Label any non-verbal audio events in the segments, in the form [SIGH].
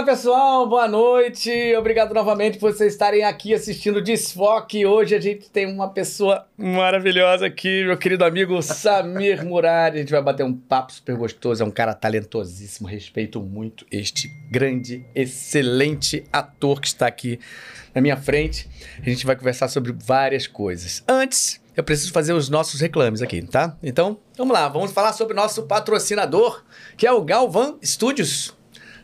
Olá pessoal, boa noite. Obrigado novamente por vocês estarem aqui assistindo Desfoque. Hoje a gente tem uma pessoa maravilhosa aqui, meu querido amigo Samir Murad. A gente vai bater um papo super gostoso. É um cara talentosíssimo. Respeito muito este grande, excelente ator que está aqui na minha frente. A gente vai conversar sobre várias coisas. Antes, eu preciso fazer os nossos reclames aqui, tá? Então, vamos lá. Vamos falar sobre o nosso patrocinador, que é o Galvan Studios.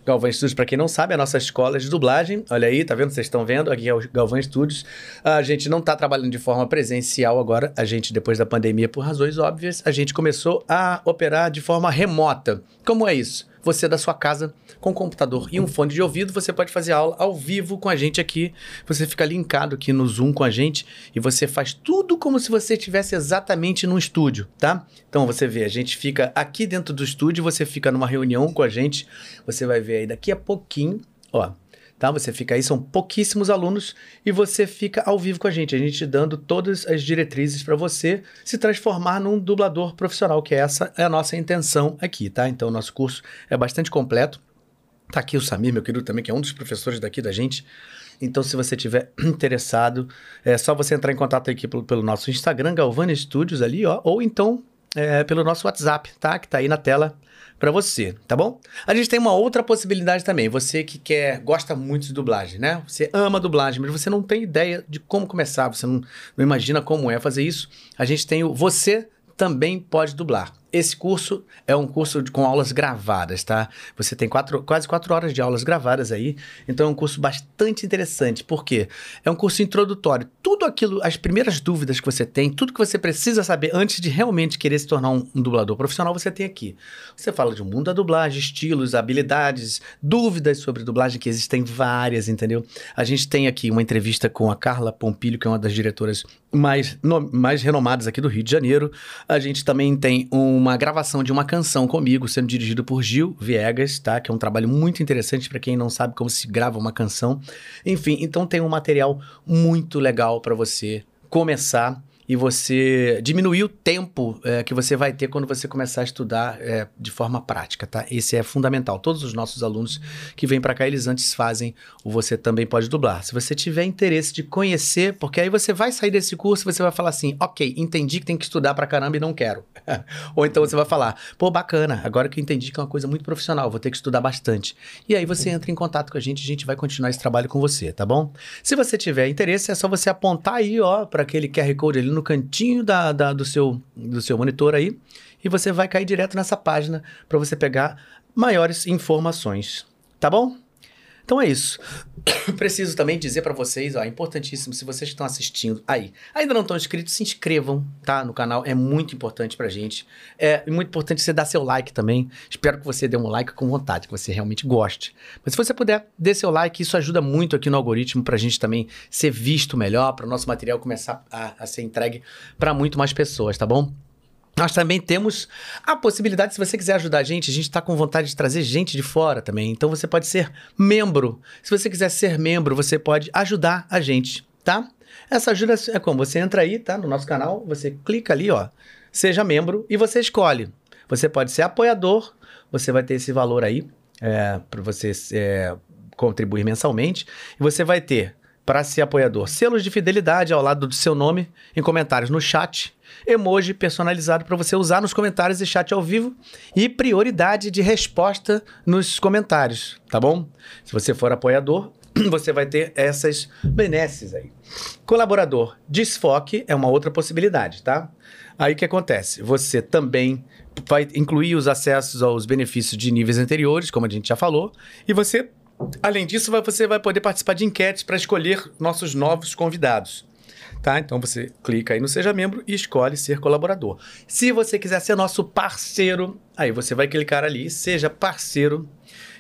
Galvão Studios, para quem não sabe, é a nossa escola de dublagem. Olha aí, tá vendo? Vocês estão vendo? Aqui é o Galvão Studios. A gente não está trabalhando de forma presencial agora. A gente, depois da pandemia, por razões óbvias, a gente começou a operar de forma remota. Como é isso? Você da sua casa com um computador e um fone de ouvido, você pode fazer aula ao vivo com a gente aqui. Você fica linkado aqui no Zoom com a gente e você faz tudo como se você estivesse exatamente num estúdio, tá? Então você vê, a gente fica aqui dentro do estúdio, você fica numa reunião com a gente, você vai ver aí daqui a pouquinho, ó, tá? Você fica aí, são pouquíssimos alunos e você fica ao vivo com a gente, a gente dando todas as diretrizes para você se transformar num dublador profissional, que essa é a nossa intenção aqui, tá? Então, nosso curso é bastante completo. Tá aqui o Samir, meu querido, também, que é um dos professores daqui da gente. Então, se você tiver [CLEARS THROAT] interessado, é só você entrar em contato aqui pelo, pelo nosso Instagram, Galvani Studios ali, ó, ou então é, pelo nosso WhatsApp, tá? Que tá aí na tela para você, tá bom? A gente tem uma outra possibilidade também. Você que quer, gosta muito de dublagem, né? Você ama dublagem, mas você não tem ideia de como começar, você não, não imagina como é fazer isso. A gente tem o Você Também Pode Dublar. Esse curso é um curso com aulas gravadas, tá? Você tem quatro, quase quatro horas de aulas gravadas aí. Então é um curso bastante interessante. Por quê? É um curso introdutório. Tudo aquilo, as primeiras dúvidas que você tem, tudo que você precisa saber antes de realmente querer se tornar um, um dublador profissional, você tem aqui. Você fala de um mundo da dublagem, estilos, habilidades, dúvidas sobre dublagem, que existem várias, entendeu? A gente tem aqui uma entrevista com a Carla Pompilho, que é uma das diretoras mais, no, mais renomadas aqui do Rio de Janeiro. A gente também tem uma uma gravação de uma canção comigo, sendo dirigido por Gil Viegas, tá? Que é um trabalho muito interessante para quem não sabe como se grava uma canção. Enfim, então tem um material muito legal para você começar e você diminuir o tempo é, que você vai ter quando você começar a estudar é, de forma prática, tá? Esse é fundamental. Todos os nossos alunos que vêm para cá, eles antes fazem o Você Também Pode Dublar. Se você tiver interesse de conhecer, porque aí você vai sair desse curso e você vai falar assim, ok, entendi que tem que estudar para caramba e não quero. [LAUGHS] Ou então você vai falar, pô, bacana, agora que eu entendi que é uma coisa muito profissional, vou ter que estudar bastante. E aí você entra em contato com a gente, a gente vai continuar esse trabalho com você, tá bom? Se você tiver interesse, é só você apontar aí, ó, para aquele QR Code ali no cantinho da, da, do, seu, do seu monitor aí e você vai cair direto nessa página para você pegar maiores informações. Tá bom? Então é isso. [COUGHS] Preciso também dizer para vocês, ó, é importantíssimo, se vocês estão assistindo aí, ainda não estão inscritos, se inscrevam, tá, no canal, é muito importante pra gente. É muito importante você dar seu like também. Espero que você dê um like com vontade, que você realmente goste. Mas se você puder, dê seu like, isso ajuda muito aqui no algoritmo pra gente também ser visto melhor, para o nosso material começar a, a ser entregue para muito mais pessoas, tá bom? Nós também temos a possibilidade, se você quiser ajudar a gente, a gente está com vontade de trazer gente de fora também. Então você pode ser membro. Se você quiser ser membro, você pode ajudar a gente, tá? Essa ajuda é como? Você entra aí, tá? No nosso canal, você clica ali, ó. Seja membro e você escolhe. Você pode ser apoiador, você vai ter esse valor aí é, para você é, contribuir mensalmente. E você vai ter, para ser apoiador, selos de fidelidade ao lado do seu nome em comentários no chat emoji personalizado para você usar nos comentários e chat ao vivo e prioridade de resposta nos comentários, tá bom? Se você for apoiador, [CLEARS THROAT] você vai ter essas benesses aí. Colaborador, desfoque é uma outra possibilidade, tá? Aí o que acontece? Você também vai incluir os acessos aos benefícios de níveis anteriores, como a gente já falou, e você, além disso, você vai poder participar de enquetes para escolher nossos novos convidados tá? Então você clica aí no Seja Membro e escolhe ser colaborador. Se você quiser ser nosso parceiro, aí você vai clicar ali, seja parceiro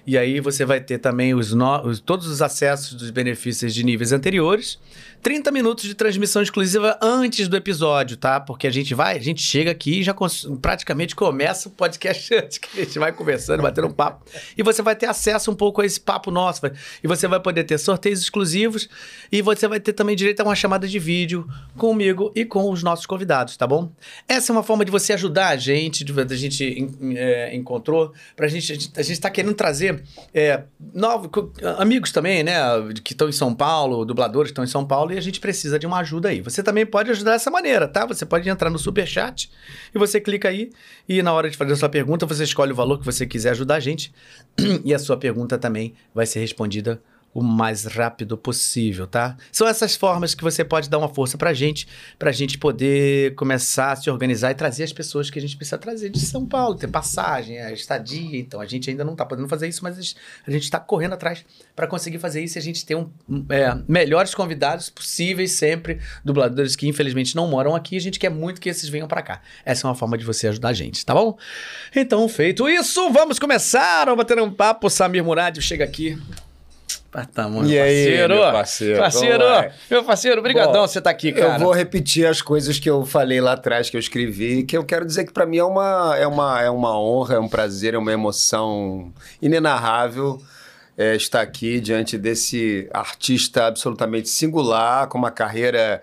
e aí você vai ter também os, no... os, todos os acessos dos benefícios de níveis anteriores. 30 minutos de transmissão exclusiva antes do episódio, tá? Porque a gente vai, a gente chega aqui e já praticamente começa o podcast [LAUGHS] antes, que a gente vai conversando, batendo um papo. E você vai ter acesso um pouco a esse papo nosso. E você vai poder ter sorteios exclusivos e você vai ter também direito a uma chamada de vídeo comigo e com os nossos convidados, tá bom? Essa é uma forma de você ajudar a gente, de, a gente é, encontrou, pra gente, a gente, a gente tá querendo trazer é, novos, amigos também, né? Que estão em São Paulo, dubladores que estão em São Paulo, e a gente precisa de uma ajuda aí. Você também pode ajudar dessa maneira, tá? Você pode entrar no Superchat e você clica aí, e na hora de fazer a sua pergunta, você escolhe o valor que você quiser ajudar a gente, [CLEARS THROAT] e a sua pergunta também vai ser respondida o mais rápido possível, tá? São essas formas que você pode dar uma força pra gente, pra gente poder começar a se organizar e trazer as pessoas que a gente precisa trazer de São Paulo, ter passagem, a estadia. Então, a gente ainda não tá podendo fazer isso, mas a gente tá correndo atrás para conseguir fazer isso e a gente ter um, é, melhores convidados possíveis sempre, dubladores que infelizmente não moram aqui. A gente quer muito que esses venham para cá. Essa é uma forma de você ajudar a gente, tá bom? Então, feito isso, vamos começar a bater um papo. Samir Murad chega aqui. Tá, mano, e aí, parceiro? meu parceiro? Parceiro, meu parceiro, brigadão você tá aqui, cara. Eu vou repetir as coisas que eu falei lá atrás, que eu escrevi, que eu quero dizer que para mim é uma, é, uma, é uma honra, é um prazer, é uma emoção inenarrável é, estar aqui diante desse artista absolutamente singular, com uma carreira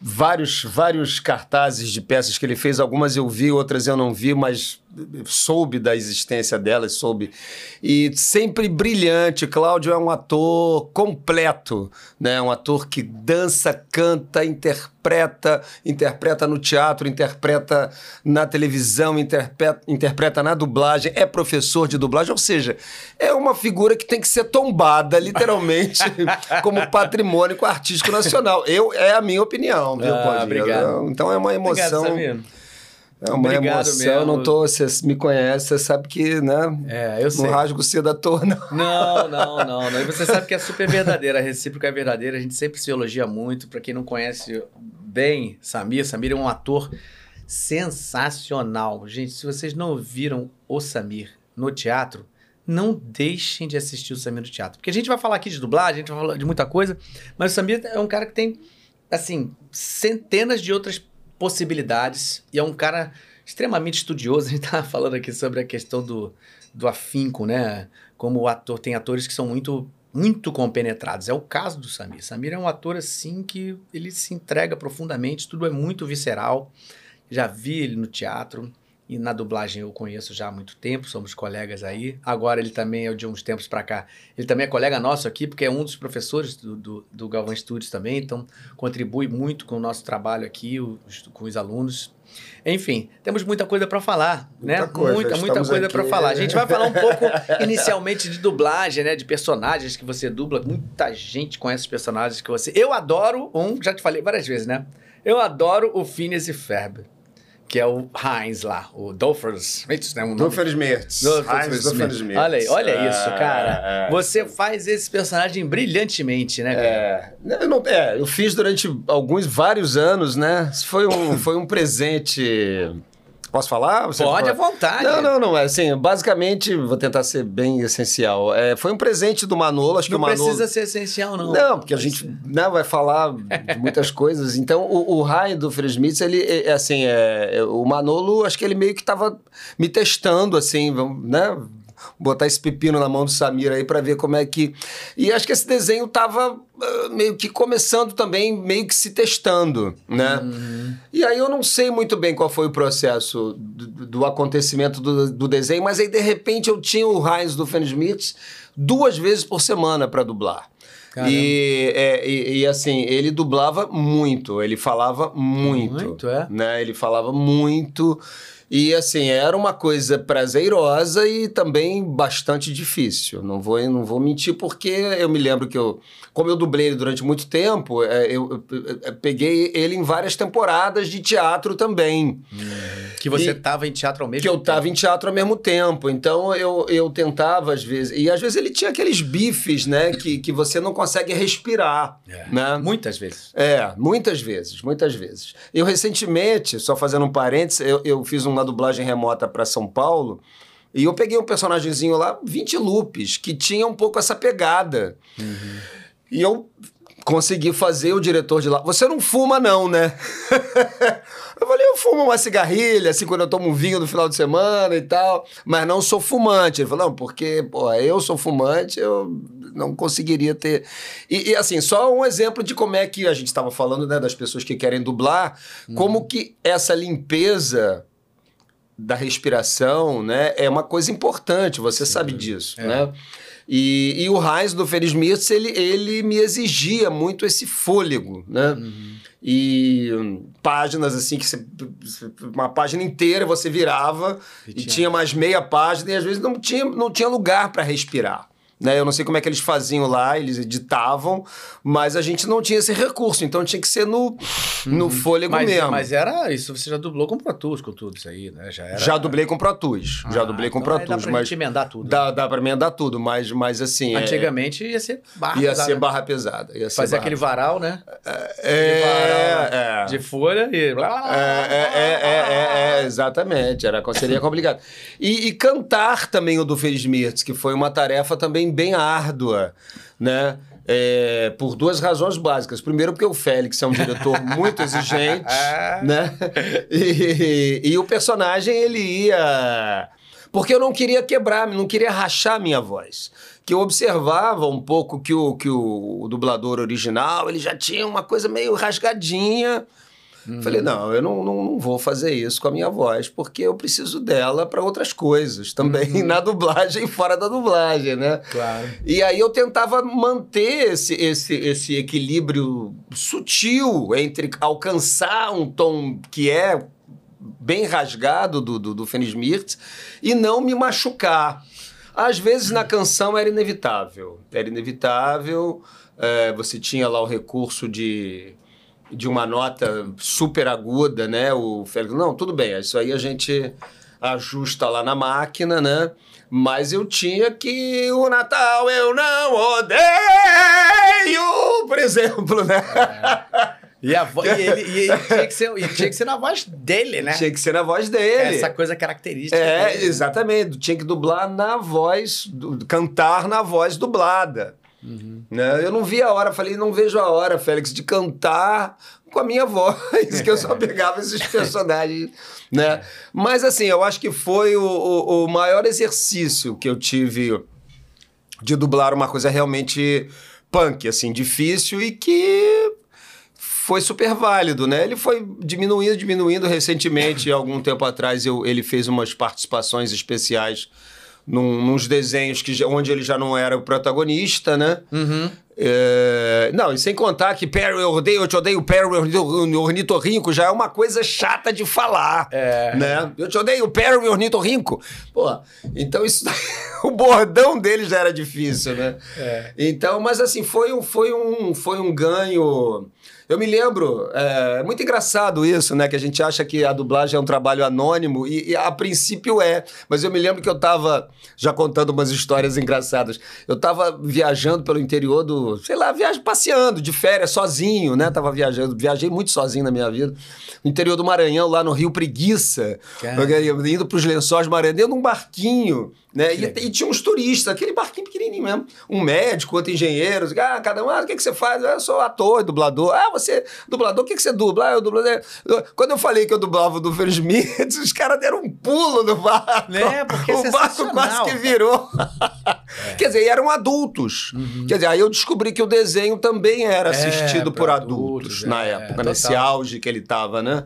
vários, vários cartazes de peças que ele fez. Algumas eu vi, outras eu não vi, mas soube da existência delas, soube. E sempre brilhante. Cláudio é um ator completo, né? Um ator que dança, canta, interpreta, interpreta no teatro, interpreta na televisão, interpreta, interpreta na dublagem, é professor de dublagem, ou seja, é uma figura que tem que ser tombada, literalmente, [LAUGHS] como patrimônio artístico nacional. Eu, é a minha opinião, viu, ah, Obrigado. Então é uma emoção. Obrigado, é uma Obrigado emoção, mesmo. não tô, você me conhece, você sabe que, né? É, eu não sei. Não rasgo cedo à toa, não. Não, [LAUGHS] não, não, não. E você sabe que é super verdadeira, a recíproca é verdadeira, a gente sempre se elogia muito. Para quem não conhece bem Samir, Samir é um ator sensacional. Gente, se vocês não viram o Samir no teatro, não deixem de assistir o Samir no teatro. Porque a gente vai falar aqui de dublagem, a gente vai falar de muita coisa, mas o Samir é um cara que tem, assim, centenas de outras possibilidades e é um cara extremamente estudioso. A gente estava falando aqui sobre a questão do, do afinco, né? Como o ator tem atores que são muito muito compenetrados. É o caso do Samir. Samir é um ator assim que ele se entrega profundamente, tudo é muito visceral. Já vi ele no teatro e na dublagem eu conheço já há muito tempo, somos colegas aí. Agora ele também é de uns tempos para cá. Ele também é colega nosso aqui, porque é um dos professores do, do, do Galvão Studios também, então contribui muito com o nosso trabalho aqui, os, com os alunos. Enfim, temos muita coisa para falar, né? Muita coisa, muita, muita coisa para falar. A gente vai falar um [LAUGHS] pouco inicialmente de dublagem, né? De personagens que você dubla. Muita gente conhece os personagens que você. Eu adoro um, já te falei várias vezes, né? Eu adoro o Phineas e Ferb que é o Heinz lá, o Doofenshmirtz, né? Um Doofenshmirtz. Doofenshmirtz. Olha aí, olha é, isso, cara. É, Você faz esse personagem brilhantemente, né? É, eu, não, é, eu fiz durante alguns, vários anos, né? Foi um, foi um presente Posso falar? Você pode, à vontade. Não, não, não. É assim, basicamente, vou tentar ser bem essencial. É, foi um presente do Manolo, acho não que o Manolo... Não precisa ser essencial, não. Não, porque a gente né, vai falar de muitas coisas. Então, o, o raio do Fresmitz, ele, é, é, assim, é, é, o Manolo, acho que ele meio que estava me testando, assim, né? Botar esse pepino na mão do Samir aí para ver como é que. E acho que esse desenho tava uh, meio que começando também, meio que se testando, né? Uhum. E aí eu não sei muito bem qual foi o processo do, do acontecimento do, do, desenho, mas aí de repente eu tinha o Heinz do Smith duas vezes por semana para dublar. E, é, e, e, assim, ele dublava muito, ele falava muito. Muito, é? Né? Ele falava muito. E assim, era uma coisa prazerosa e também bastante difícil. Não vou, não vou mentir, porque eu me lembro que eu, como eu dublei ele durante muito tempo, é, eu, eu, eu peguei ele em várias temporadas de teatro também. Hum. Que você estava em teatro ao mesmo que tempo? Que eu estava em teatro ao mesmo tempo. Então eu, eu tentava, às vezes. E às vezes ele tinha aqueles bifes, né? Que, que você não consegue respirar. É. Né? Muitas vezes. É, muitas vezes, muitas vezes. Eu recentemente, só fazendo um parênteses, eu, eu fiz um uma dublagem remota para São Paulo. E eu peguei um personagemzinho lá, 20 loops, que tinha um pouco essa pegada. Uhum. E eu consegui fazer o diretor de lá. Você não fuma, não, né? [LAUGHS] eu falei, eu fumo uma cigarrilha, assim, quando eu tomo um vinho no final de semana e tal, mas não sou fumante. Ele falou, não, porque, pô, eu sou fumante, eu não conseguiria ter. E, e, assim, só um exemplo de como é que a gente estava falando, né, das pessoas que querem dublar, uhum. como que essa limpeza da respiração, né, é uma coisa importante, você Sim, sabe disso, é. né? E, e o Heinz do Ferris Mirtz, ele, ele me exigia muito esse fôlego, né? Uhum. E páginas assim, que você, uma página inteira você virava e, e tinha... tinha mais meia página e às vezes não tinha, não tinha lugar para respirar. Né? Eu não sei como é que eles faziam lá, eles editavam, mas a gente não tinha esse recurso, então tinha que ser no, no uhum. fôlego mas, mesmo. Mas era isso, você já dublou com Pro Tools, com tudo isso aí, né? Já, era... já dublei com Pro Tools, ah, já dublei com então Pro Tools. Dá pra mas emendar tudo. Dá, né? dá pra emendar tudo, mas, mas assim... É Antigamente é... ia ser barra ia pesada. Ser barra pesada ia Fazer aquele varal, né? É, varal, é, De folha e... É, é, é, exatamente, era, seria complicado. E, e cantar também o do Feliz Mirtz, que foi uma tarefa também bem, árdua, né? É, por duas razões básicas. Primeiro, porque o Félix é um diretor [LAUGHS] muito exigente, né? E, e, o personagem, ele ia... Porque eu não queria quebrar, não queria rachar minha voz. Que eu observava um pouco que o, que o, o dublador original, ele já tinha uma coisa meio rasgadinha, Uhum. Falei, não, eu não, não, não, vou fazer isso com a minha voz, porque eu preciso dela para outras coisas também, uhum. [LAUGHS] na dublagem e fora da dublagem, né? Claro. E aí eu tentava manter esse, esse, esse equilíbrio sutil entre alcançar um tom que é bem rasgado do, do, do Fênix Mirtz e não me machucar. Às vezes na canção era inevitável. Era inevitável. É, você tinha lá o recurso de de uma nota super aguda, né? O Félix, não, tudo bem, isso aí a gente ajusta lá na máquina, né? Mas eu tinha que o Natal eu não odeio, por exemplo, né? É. E, a vo... e, ele, e ele tinha, que ser, tinha que ser na voz dele, né? Tinha que ser na voz dele. Essa coisa característica. É, dele. exatamente. Tinha que dublar na voz, cantar na voz dublada. Uhum. Né? Eu não vi a hora, falei, não vejo a hora, Félix, de cantar com a minha [LAUGHS] voz, que eu só pegava esses [LAUGHS] personagens, né? Mas assim, eu acho que foi o, o, o maior exercício que eu tive de dublar uma coisa realmente punk, assim, difícil e que foi super válido, né? Ele foi diminuindo, diminuindo recentemente, algum tempo atrás eu, ele fez umas participações especiais num, nos desenhos que, onde ele já não era o protagonista, né? Uhum. É... Não, e sem contar que Perry, eu odeio, eu te odeio, Perry, ornitorrinco, já é uma coisa chata de falar, é. né? Eu te odeio, Perry, ornitorrinco. Pô, então isso... [LAUGHS] o bordão dele já era difícil, né? É. Então, mas assim, foi um, foi um, foi um ganho eu me lembro, é muito engraçado isso, né? Que a gente acha que a dublagem é um trabalho anônimo, e, e a princípio é. Mas eu me lembro que eu estava já contando umas histórias engraçadas. Eu estava viajando pelo interior do, sei lá, viagem, passeando de férias, sozinho, né? Tava viajando, viajei muito sozinho na minha vida. No interior do Maranhão, lá no Rio Preguiça, Caramba. indo para os lençóis maranhenses, num barquinho né? E, e, tinha uns turistas, aquele barquinho pequenininho mesmo. Um médico, outro engenheiro. Ah, cada um, ah, o que, que você faz? Ah, eu sou ator, dublador. Ah, você, dublador, o que, que você dubla? Ah, eu dublador. Quando eu falei que eu dublava do Fer Smith, [LAUGHS] os caras deram um pulo no barco. Né? Porque o barco quase que virou. É. Quer dizer, eram adultos. Uhum. Quer dizer, aí eu descobri que o desenho também era é, assistido é, por adultos, adultos na é, época, é, nesse auge que ele tava, né?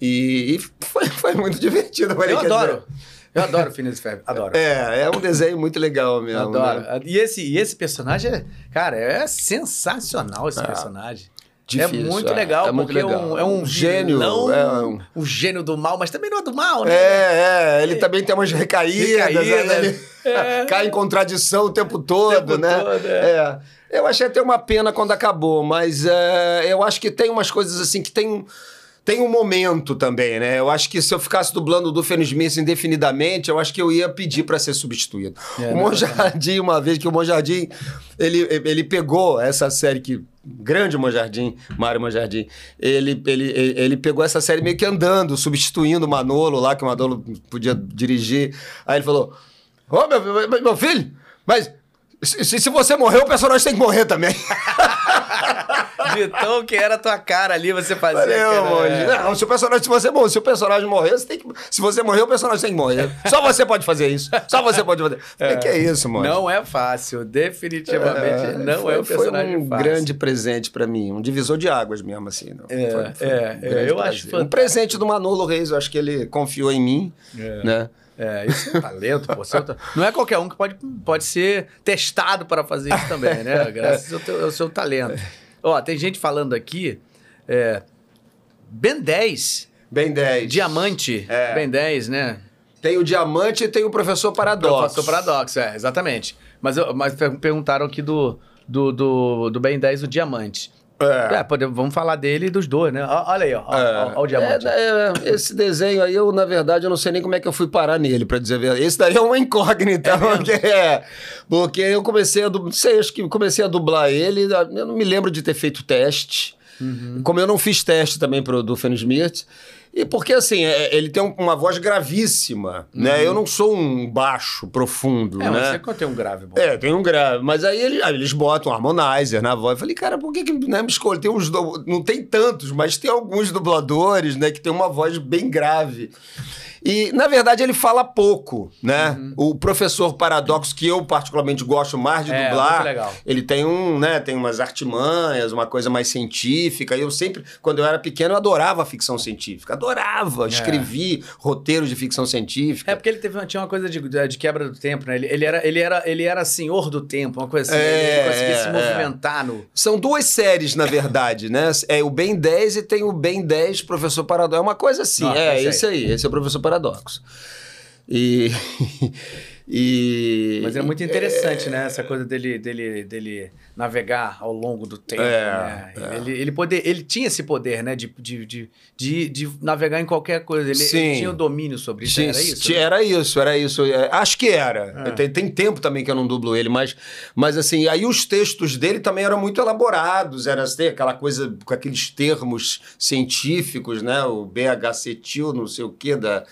E, e foi, foi, muito [LAUGHS] divertido. Eu adoro. Dizer, eu adoro Phineas e Ferb, adoro. É, é um desenho muito legal mesmo. adoro. Né? E, esse, e esse personagem, é, cara, é sensacional esse é. personagem. Difícil, é muito legal, é, é porque legal. É, um, é um gênio. Não é um... o gênio do mal, mas também não é do mal, né? É, é. Ele também tem umas recaídas, Recaída, né? Ele é. cai em contradição o tempo todo, o tempo né? Todo, é. é. Eu achei até uma pena quando acabou, mas é, eu acho que tem umas coisas assim que tem tem um momento também, né? Eu acho que se eu ficasse dublando do Fênix Smith indefinidamente, eu acho que eu ia pedir para ser substituído. É, o Monjardim, uma vez que o Monjardim, ele, ele pegou essa série que grande Monjardim, Mário Monjardim, ele, ele, ele pegou essa série meio que andando, substituindo o Manolo lá, que o Manolo podia dirigir. Aí ele falou: Ô, oh, meu, meu filho, mas se, se você morrer, o personagem tem que morrer também. [LAUGHS] De tão que era a tua cara ali, você fazia. Valeu, monge. é. Não, se o personagem, se você, morrer, se o personagem morrer, você tem que. Se você morrer, o personagem tem que morrer. Só você pode fazer isso. Só você pode fazer. Falei, que é isso, monge? Não é fácil, definitivamente não foi, é um personagem Foi um fácil. grande presente pra mim, um divisor de águas mesmo, assim. Não. É, Foi- foi é, um é, eu acho prazer. Um fantástico. presente do Manolo Reis, eu acho que ele confiou em mim, É. né? É, isso é um talento, pô. Não é qualquer um que pode, pode ser testado para fazer isso também, né? [LAUGHS] Graças ao, teu- ao seu talento. Ó, tem gente falando aqui. É, ben 10, Bem 10. diamante, É. Ben 10, né? Tem o diamante e tem o professor Paradoxo. Professor Paradoxo, é, exatamente. Mas, eu- mas per- perguntaram aqui do, do, do, do Ben 10, o diamante. É. É, pode- vamos falar dele e dos dois, né? Olha aí, ó, É. ó, ó o diamante. É, é, esse desenho aí, eu, na verdade, eu não sei nem como é que eu fui parar nele, pra dizer a verdade. Esse daí é uma incógnita. porque, é, porque eu comecei a dublar, sei, acho que comecei a dublar ele, eu não me lembro de ter feito teste. Uhum. Como eu não fiz teste também pro, do Fênix Smith. E porque, assim, é, ele tem um- uma voz gravíssima, né? Eu não sou um baixo profundo, Uhum. É, né? você contém um grave bom. É, tem um grave. Mas aí eles, aí eles botam um harmonizer na voz. Eu falei, cara, por que, que né, me escolhe? Tem uns. Não tem tantos, mas tem alguns dubladores, né, que tem uma voz bem grave. E, na verdade, ele fala pouco, né? Uhum. O professor Paradoxo, que eu particularmente gosto mais de É, dublar, ele tem um, né, tem umas artimanhas, uma coisa mais científica. E eu sempre, quando eu era pequeno, eu adorava ficção científica. Adorava, escrevi roteiros de ficção científica. É porque ele teve, uma- tinha uma coisa de, de quebra do tempo, né? Ele, ele, era, ele, era, ele era senhor do tempo, uma coisa assim. né? É, ele conseguia é, se é. movimentar no. São duas séries, na verdade, né? É o Ben 10 e tem o Ben 10 Professor Paradoxo. É uma coisa assim. Nossa, é, esse esse aí. Esse é o Professor Paradoxo. E. [LAUGHS] e Mas é muito interessante, né? Essa coisa dele, dele, dele navegar ao longo do tempo. É, né? Ele, ele, poder, ele tinha esse poder, né? De, de, de, de, de navegar em qualquer coisa. Ele, ele Sim. tinha o domínio sobre isso. Tinha- era isso? tinha- Era isso, era isso. É, acho que era. É. Tem, tem tempo também que eu não dublo ele, mas, mas assim, aí os textos dele também eram muito elaborados, era assim, aquela coisa com aqueles termos científicos, né? O BH-cetil, não sei o quê, da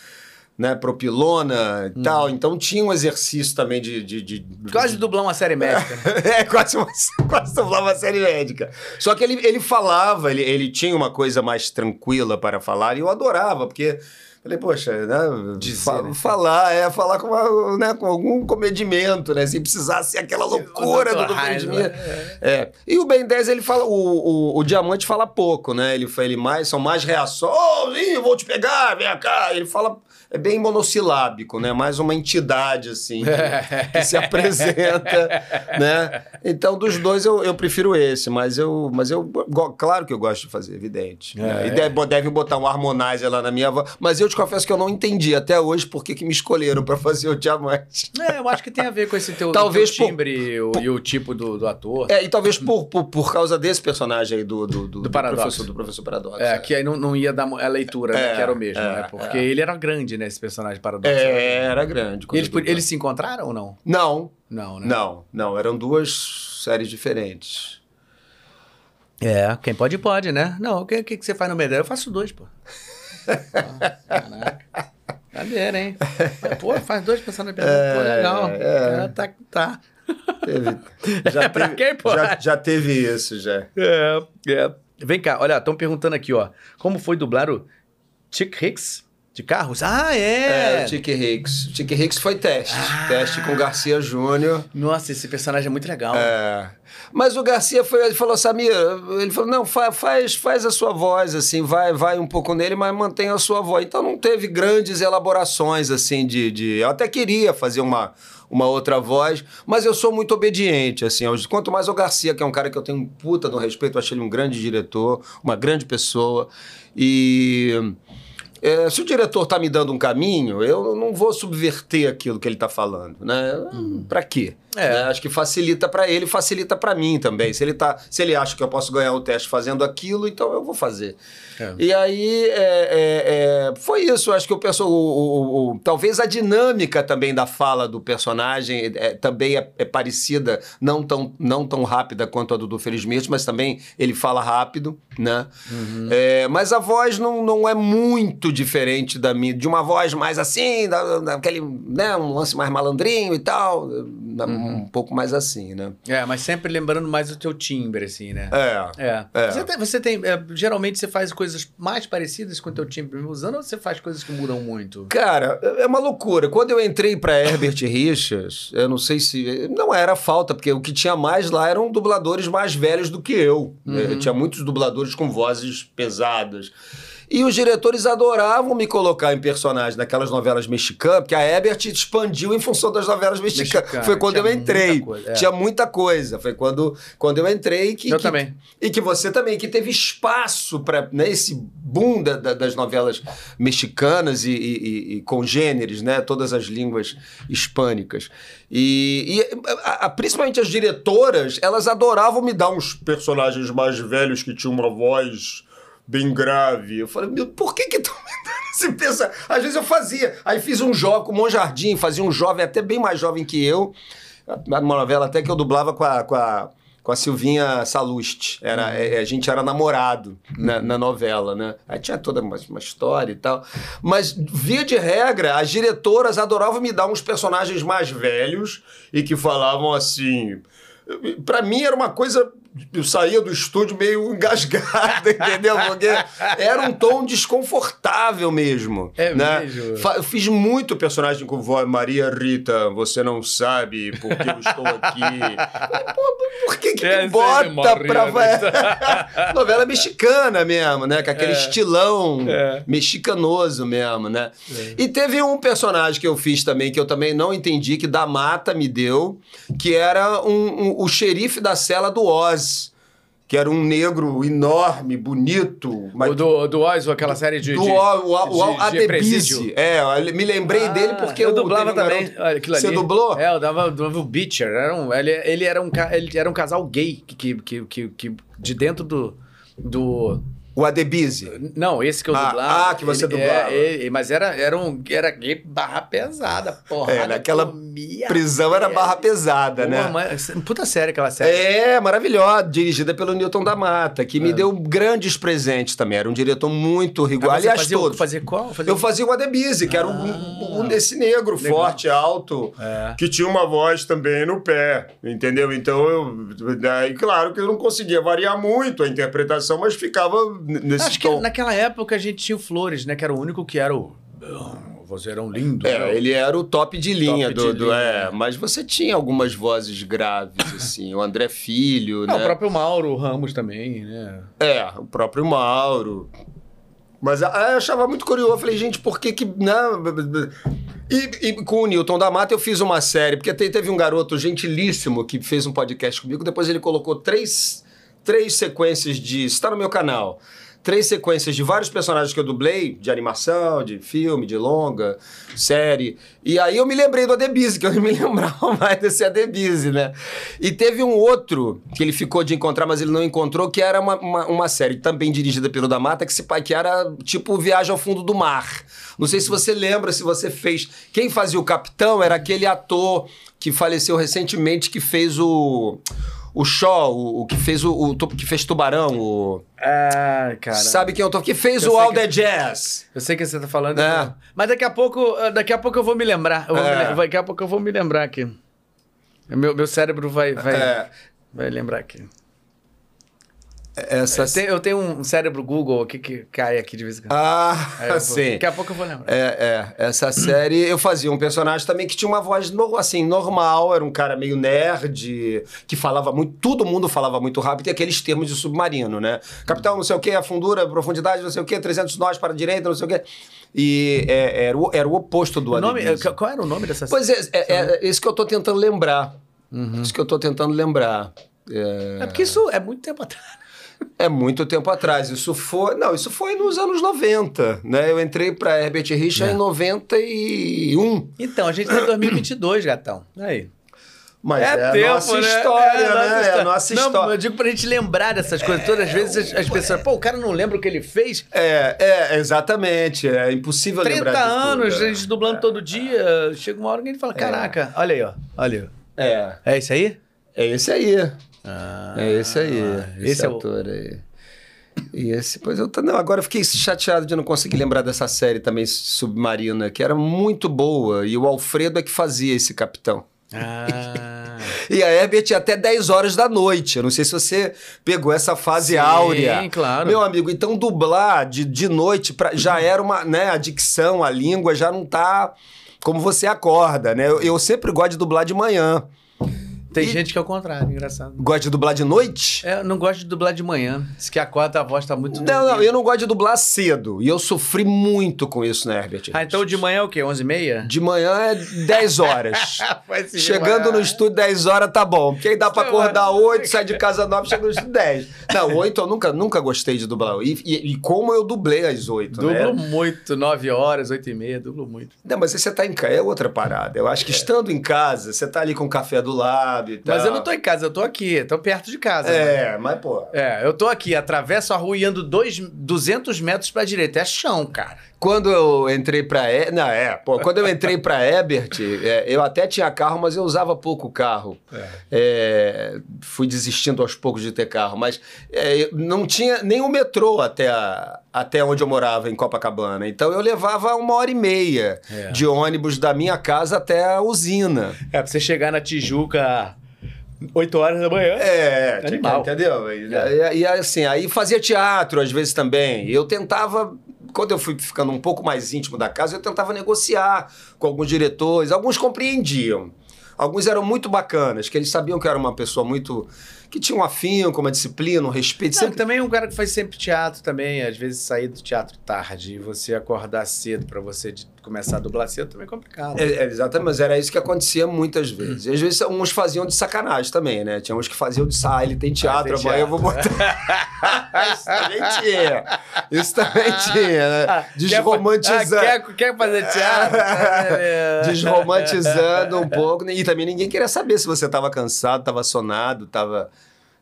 né, propilona Hum. e tal. Então tinha um exercício também de. de, de Quase dublar uma série [LAUGHS] médica. né? é, quase, uma, quase dublava uma série médica. Só que ele, ele falava, ele, ele tinha uma coisa mais tranquila para falar, e eu adorava, porque. Falei, poxa, né? Dizer, fa- né? Falar, é, falar com, uma- né, com algum comedimento, né? Sem precisar ser aquela loucura do Edmir. né? É. E o Ben 10, ele fala, o, o, o Diamante fala pouco, né? Ele, ele mais, são mais reações. Eu vou te pegar, vem cá. Ele fala, é bem monossilábico, né? Mais uma entidade, assim, que, [LAUGHS] que se apresenta, né? Então, dos dois, eu, eu prefiro esse, mas eu, mas eu, claro que eu gosto de fazer, evidente. né? É, E é. deve, devem botar um harmonizer lá na minha voz, mas eu te confesso que eu não entendi até hoje por que que me escolheram para fazer o Diamante. É, eu acho que tem a ver com esse teu, Talvez teu por- timbre e o- e o tipo do, do ator. É, e talvez por, por, por causa desse personagem aí do, do, do, do Paradoxo. professor, do professor Paradoxo. É, que aí não, não ia dar a leitura, né, É, que era o mesmo, é, né? Porque é. ele era grande, né, esse personagem paradoxo. É, era grande. Eles, eles se encontraram ou não? Não, Não, né? não, não. Eram duas séries diferentes. É, quem pode, pode, né? Não, o que, que que você faz no dela? Eu faço dois, pô. [LAUGHS] Caraca. Cadeira, hein? [LAUGHS] Pô, faz dois pensando na pergunta. Pô, legal. é. É, tá, tá. Teve, [LAUGHS] já, É teve, quem pode? já, já teve isso, já. É, é. Vem cá, olha, estão perguntando aqui, ó. Como foi dublar o Chick Hicks de carros? Ah, É, é! o Chick Hicks. O Chick Hicks foi teste. Ah. Teste com o Garcia Júnior. Nossa, esse personagem é muito legal. É. Mas o Garcia foi, ele falou, Samir, ele falou, não, fa- faz, faz a sua voz, assim, vai, vai um pouco nele, mas mantém a sua voz. Então não teve grandes elaborações, assim, de. de eu até queria fazer uma, uma outra voz, mas eu sou muito obediente, assim. Quanto mais o Garcia, que é um cara que eu tenho um puta no respeito, eu achei ele um grande diretor, uma grande pessoa. E. é, se o diretor tá me dando um caminho, eu não vou subverter aquilo que ele tá falando, né? Pra quê? É. Né? Acho que facilita pra ele, facilita pra mim também. Se ele, tá, se ele acha que eu posso ganhar o teste fazendo aquilo, então eu vou fazer. É. E aí é, é, é, foi isso. Acho que eu penso, o, o- o- talvez a dinâmica também da fala do personagem é, também é, parecida, não tão, não tão rápida quanto a do, do Felizmente, mas também ele fala rápido, né? É, mas a voz não, não é muito diferente da minha, de uma voz mais assim, da, daquele, né, um lance mais malandrinho e tal, na- um pouco mais assim, né? É, mas sempre lembrando mais o teu timbre, assim, né? É. É. É. Você tem, você tem- é, geralmente você faz coisas mais parecidas com o teu timbre usando ou você faz coisas que mudam muito? Cara, é uma loucura. Quando eu entrei pra Herbert [LAUGHS] Richards, eu não sei se. Não era falta, porque o que tinha mais lá eram dubladores mais velhos do que eu. né? Tinha muitos dubladores com vozes pesadas. E os diretores adoravam me colocar em personagens naquelas novelas mexicanas, porque a Herbert expandiu em função das novelas mexicanas. Mexicana, Foi quando eu entrei. muita coisa, é. Tinha muita coisa. Foi quando, quando eu entrei que. Eu que- também. E que você também, que teve espaço para né, esse boom da- da- das novelas mexicanas e, e- e- e congêneres, né? Todas as línguas hispânicas. E, e, a- a- principalmente as diretoras, elas adoravam me dar uns personagens mais velhos que tinham uma voz bem grave. Eu falei, meu, por que que estão me dando esse personagem? Às vezes eu fazia. Aí fiz um jovem com o Monjardim, fazia um jovem até bem mais jovem que eu. Uma novela até que eu dublava com a, com a, com a Silvinha Saluste. Era, é, a gente era namorado na, na novela, né? Aí tinha toda uma, uma história e tal. Mas, via de regra, as diretoras adoravam me dar uns personagens mais velhos e que falavam assim. Pra mim era uma coisa. Eu saía do estúdio meio engasgado, [LAUGHS] entendeu? Porque era um tom desconfortável mesmo. É né? mesmo? Fa- Eu fiz muito personagem com voz. Maria Rita, você não sabe por que eu estou aqui. [LAUGHS] Pô, por que, que É, me bota pra. [LAUGHS] Novela mexicana mesmo, né? Com aquele estilão É. mexicanoso mesmo, né? E teve um personagem que eu fiz também, que eu também não entendi, que da Mata me deu, que era um- um- o xerife da cela do Oz. Que era um negro enorme, bonito. mas O do, do Oz, aquela série de. do de, o, o, o, de- de presídio. É, eu me lembrei Ah, dele porque eu dublava também. garoto- aquilo Você ali. dublou? É, eu dava, dava o Beecher. Era um, ele, ele, era um, ele era um casal gay que, que, que, que, que de dentro do. do O Adebise. não, esse que eu Ah, dublava. ah, que você ele- dublava. É, ele- mas era, era um era barra pesada, porra. É, naquela Prisão era barra pesada, né? Puta série aquela série. É, maravilhosa, dirigida pelo Newton da Mata, que me deu grandes presentes também. Era um diretor muito rigoroso. Ah, Aliás, fazia, todos. Fazia qual? Fazia Eu fazia o Adebise, que era um, um desse negro Legal. forte, alto, É. que tinha uma voz também no pé, entendeu? Então eu. Daí, claro que eu não conseguia variar muito a interpretação, mas ficava nesse Acho que tom. naquela época a gente tinha o Flores, né? Que era o único que era o. Vozeirão lindo. né? É, ele era o top de linha Top do. de do- linha, é, né? mas você tinha algumas vozes graves, [LAUGHS] assim. o André Filho, Ah, né? o próprio Mauro Ramos também, né? É, o próprio Mauro. Mas ah, eu achava muito curioso. Eu falei, gente, por que que. Né? E, e com o Newton da Mata eu fiz uma série, porque te- teve um garoto gentilíssimo que fez um podcast comigo, depois ele colocou três, três sequências de. Está no meu canal. Três sequências de vários personagens que eu dublei, de animação, de filme, de longa, série. E aí eu me lembrei do Adebise, que eu não me [LAUGHS] lembrava mais desse Adebise, né? E teve um outro que ele ficou de encontrar, mas ele não encontrou, que era uma, uma, uma série também dirigida pelo da Mata, que, se, que era tipo Viagem ao Fundo do Mar. Não sei se você lembra, se você fez. Quem fazia o capitão era aquele ator que faleceu recentemente, que fez o. O Shaw, o, o que fez o, o que fez Tubarão, o. Ah, cara. Sabe quem eu tô? Que fez Eu o All the Jazz. Eu sei que você tá falando. É. Mas daqui a pouco, daqui a pouco eu vou me lembrar. Vou me É. lem- Daqui a pouco eu vou me lembrar aqui. Meu, meu cérebro vai, vai, É, vai lembrar aqui. Essa. Eu tenho, eu tenho um cérebro Google aqui que cai aqui de vez em quando. Ah, vou- sim. Daqui a pouco eu vou lembrar. É, é, essa série eu fazia um personagem também que tinha uma voz assim, normal, era um cara meio nerd, que falava muito, todo mundo falava muito rápido, e aqueles termos de submarino, né? Capitão, não sei o quê, a fundura, profundidade, não sei o quê, 300 nós para a direita, não sei o quê. E é, era, o, era o oposto do O nome, Adebise. qual era o nome dessa Pois é, é, é isso que eu tô tentando lembrar. Isso que eu tô tentando lembrar. É, É porque isso é muito tempo atrás. [LAUGHS] é muito tempo atrás. Isso foi. Não, isso foi nos anos 90, né? Eu entrei pra Herbert Richard em 91. Então, a gente tá em 2022, gatão. Aí. Mas é, a nossa história, né? É a nossa Não, história. eu digo pra gente lembrar dessas coisas. Todas as vezes as, as pessoas, pô, o cara não lembra o que ele fez. É, é, exatamente. É impossível 30 lembrar de anos, tudo, a gente dublando todo dia. Chega uma hora que a gente fala, caraca, olha aí, ó. Olha aí. É, É isso aí? é esse aí. Ah, É esse aí. esse, esse é o- ator aí. E esse, pois eu não, agora eu fiquei chateado de não conseguir lembrar dessa série também submarina, que era muito boa, e o Alfredo é que fazia esse capitão. Ah. [LAUGHS] E a Herbert ia até 10 horas da noite. Eu não sei se você pegou essa fase Sim, áurea. claro. Meu amigo, então dublar de, de noite pra, já era uma, né, a dicção, a língua já não tá como você acorda, né? Eu, eu sempre gosto de dublar de manhã. Tem E- gente que é o contrário, engraçado. Gosto de dublar de noite? É, eu não gosto de dublar de manhã. Diz que acorda a voz tá muito. Não, não, eu não gosto de dublar cedo. E eu sofri muito com isso, né, Herbert? Ah, então de manhã é o quê? 11h30? De manhã é 10 horas. [LAUGHS] Chegando no estúdio 10 horas tá bom. Porque aí dá pra acordar 8, sai de casa 9, chega no estúdio 10. Não, 8 eu nunca, nunca gostei de dublar. E, e- e como eu dublei às 8, Dublo né? muito, 9 horas, 8h30, dublo muito. Não, mas aí você tá em casa, é outra parada. Eu acho que estando em casa, você tá ali com o café do lado e tal. Mas eu não tô em casa, eu tô aqui, tô perto de casa. né? É, mas pô. É, eu tô aqui, atravesso a rua e ando dois, 200 metros pra direita. É chão, cara. Quando eu entrei pra. E... Não, é, pô, quando eu entrei pra Ebert, é, eu até tinha carro, mas eu usava pouco carro. É, fui desistindo aos poucos de ter carro, mas é, não tinha nem o metrô até, a- até onde eu morava, em Copacabana. Então eu levava uma hora e meia É. de ônibus da minha casa até a usina. É, pra você chegar na Tijuca 8 horas da manhã. É, Animal. entendeu? E, e- e, assim, aí fazia teatro às vezes também. Eu tentava, quando eu fui ficando um pouco mais íntimo da casa, eu tentava negociar com alguns diretores. Alguns compreendiam. Alguns eram muito bacanas, que eles sabiam que eu era uma pessoa muito. que tinha um afinco, uma disciplina, um respeito. Não, Sempre também um cara que faz sempre teatro também, às vezes sair do teatro tarde e você acordar cedo pra você de- começar a dublar cedo também é complicado. É, é, exatamente, mas era isso que acontecia muitas vezes. E às vezes uns faziam de sacanagem também, né? Tinha uns que faziam de ah, ele tem teatro, Ah, tem amanhã eu vou teatro. botar. [LAUGHS] isso também tinha. Isso também tinha, né? Ah, Desromantizando. Quer, ah, quer, quer fazer teatro? [LAUGHS] É, Desromantizando um pouco. E também ninguém queria saber se você estava cansado, estava sonado, estava.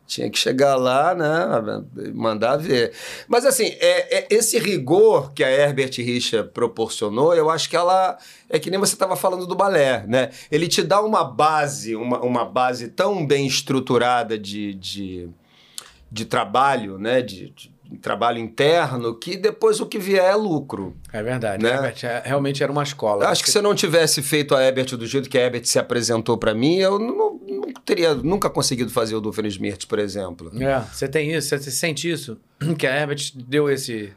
Tinha que chegar lá, né? Mandar ver. Mas assim, é, é- esse rigor que a Herbert Richa proporcionou, eu acho que ela. É que nem você estava falando do balé, né? Ele te dá uma base, uma, uma base tão bem estruturada de, de, de trabalho, né? De, de trabalho interno, que depois o que vier é lucro. É verdade, Né? Herbert, é- realmente era uma escola. Eu acho que se eu não tivesse feito a Ebert do jeito que a Ebert se apresentou pra mim, eu não, não teria nunca conseguido fazer o do Smirth, por exemplo. É, você tem isso, você sente isso? [CLEARS THROAT] Que a Herbert deu esse.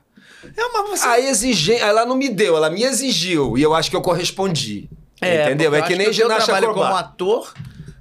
É uma. Você... A exigência, ela não me deu, ela me exigiu e eu acho que eu correspondi. entendeu? porque É que nem ginástica trabalho como acrobática. ator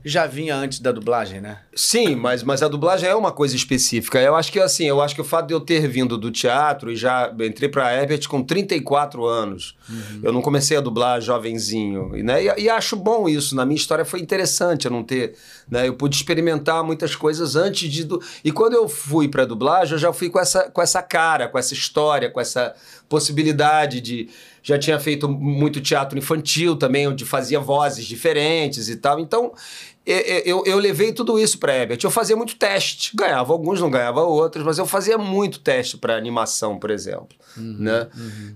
já vinha antes da dublagem, né? Sim, mas, mas a dublagem é uma coisa específica. Eu acho que assim, eu acho que o fato de eu ter vindo do teatro e já entrei pra Herbert com 34 anos. Eu não comecei a dublar jovenzinho, e, né? E, e acho bom isso. Na minha história foi interessante eu não ter, né? Eu pude experimentar muitas coisas antes de du... E quando eu fui pra dublagem, eu já fui com essa com essa cara, com essa história, com essa possibilidade de já tinha feito muito teatro infantil também, onde fazia vozes diferentes e tal. Então, e- e- eu, eu levei tudo isso para Herbert. Eu fazia muito teste. Ganhava alguns, não ganhava outros, mas eu fazia muito teste para animação, por exemplo. né?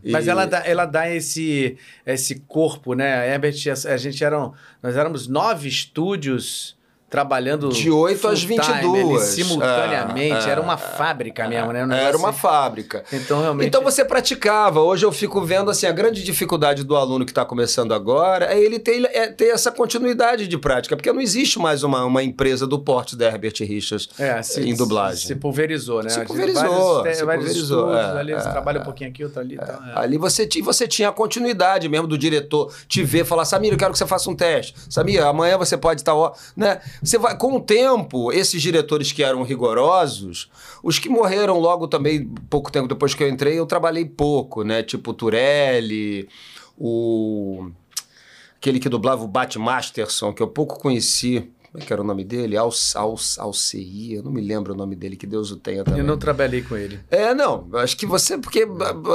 E- Mas ela dá, ela dá esse, esse corpo, né? A Herbert, a gente eram. Nós éramos nove estúdios trabalhando. De 8 às full time, 22. ali, simultaneamente. Ah, era uma ah, fábrica mesmo, né? Um Era negócio uma assim. fábrica. Então, realmente. Então você praticava. Hoje eu fico vendo assim a grande dificuldade do aluno que está começando agora é ele ter, é ter essa continuidade de prática, porque não existe mais uma, uma empresa do porte da Herbert Richards É, se, em dublagem. Se pulverizou, né? Se pulverizou, Vários, se vários pulverizou, estúdios, é, ali você é, trabalha um é. pouquinho aqui, outro ali. Então, é. Ali você, você tinha a continuidade mesmo do diretor te ver, falar, Samir, eu quero que você faça um teste. Samir, amanhã você pode estar... ó", Né? Você vai, com o tempo, esses diretores que eram rigorosos, os que morreram logo também, pouco tempo depois que eu entrei, eu trabalhei pouco, né? Tipo o Turelli, o... Aquele que dublava o Bat Masterson, que eu pouco conheci. Como é que era o nome dele? Al, Al, Alceia, eu não me lembro o nome dele, que Deus o tenha também. Eu não trabalhei com ele. É, não, acho que você, porque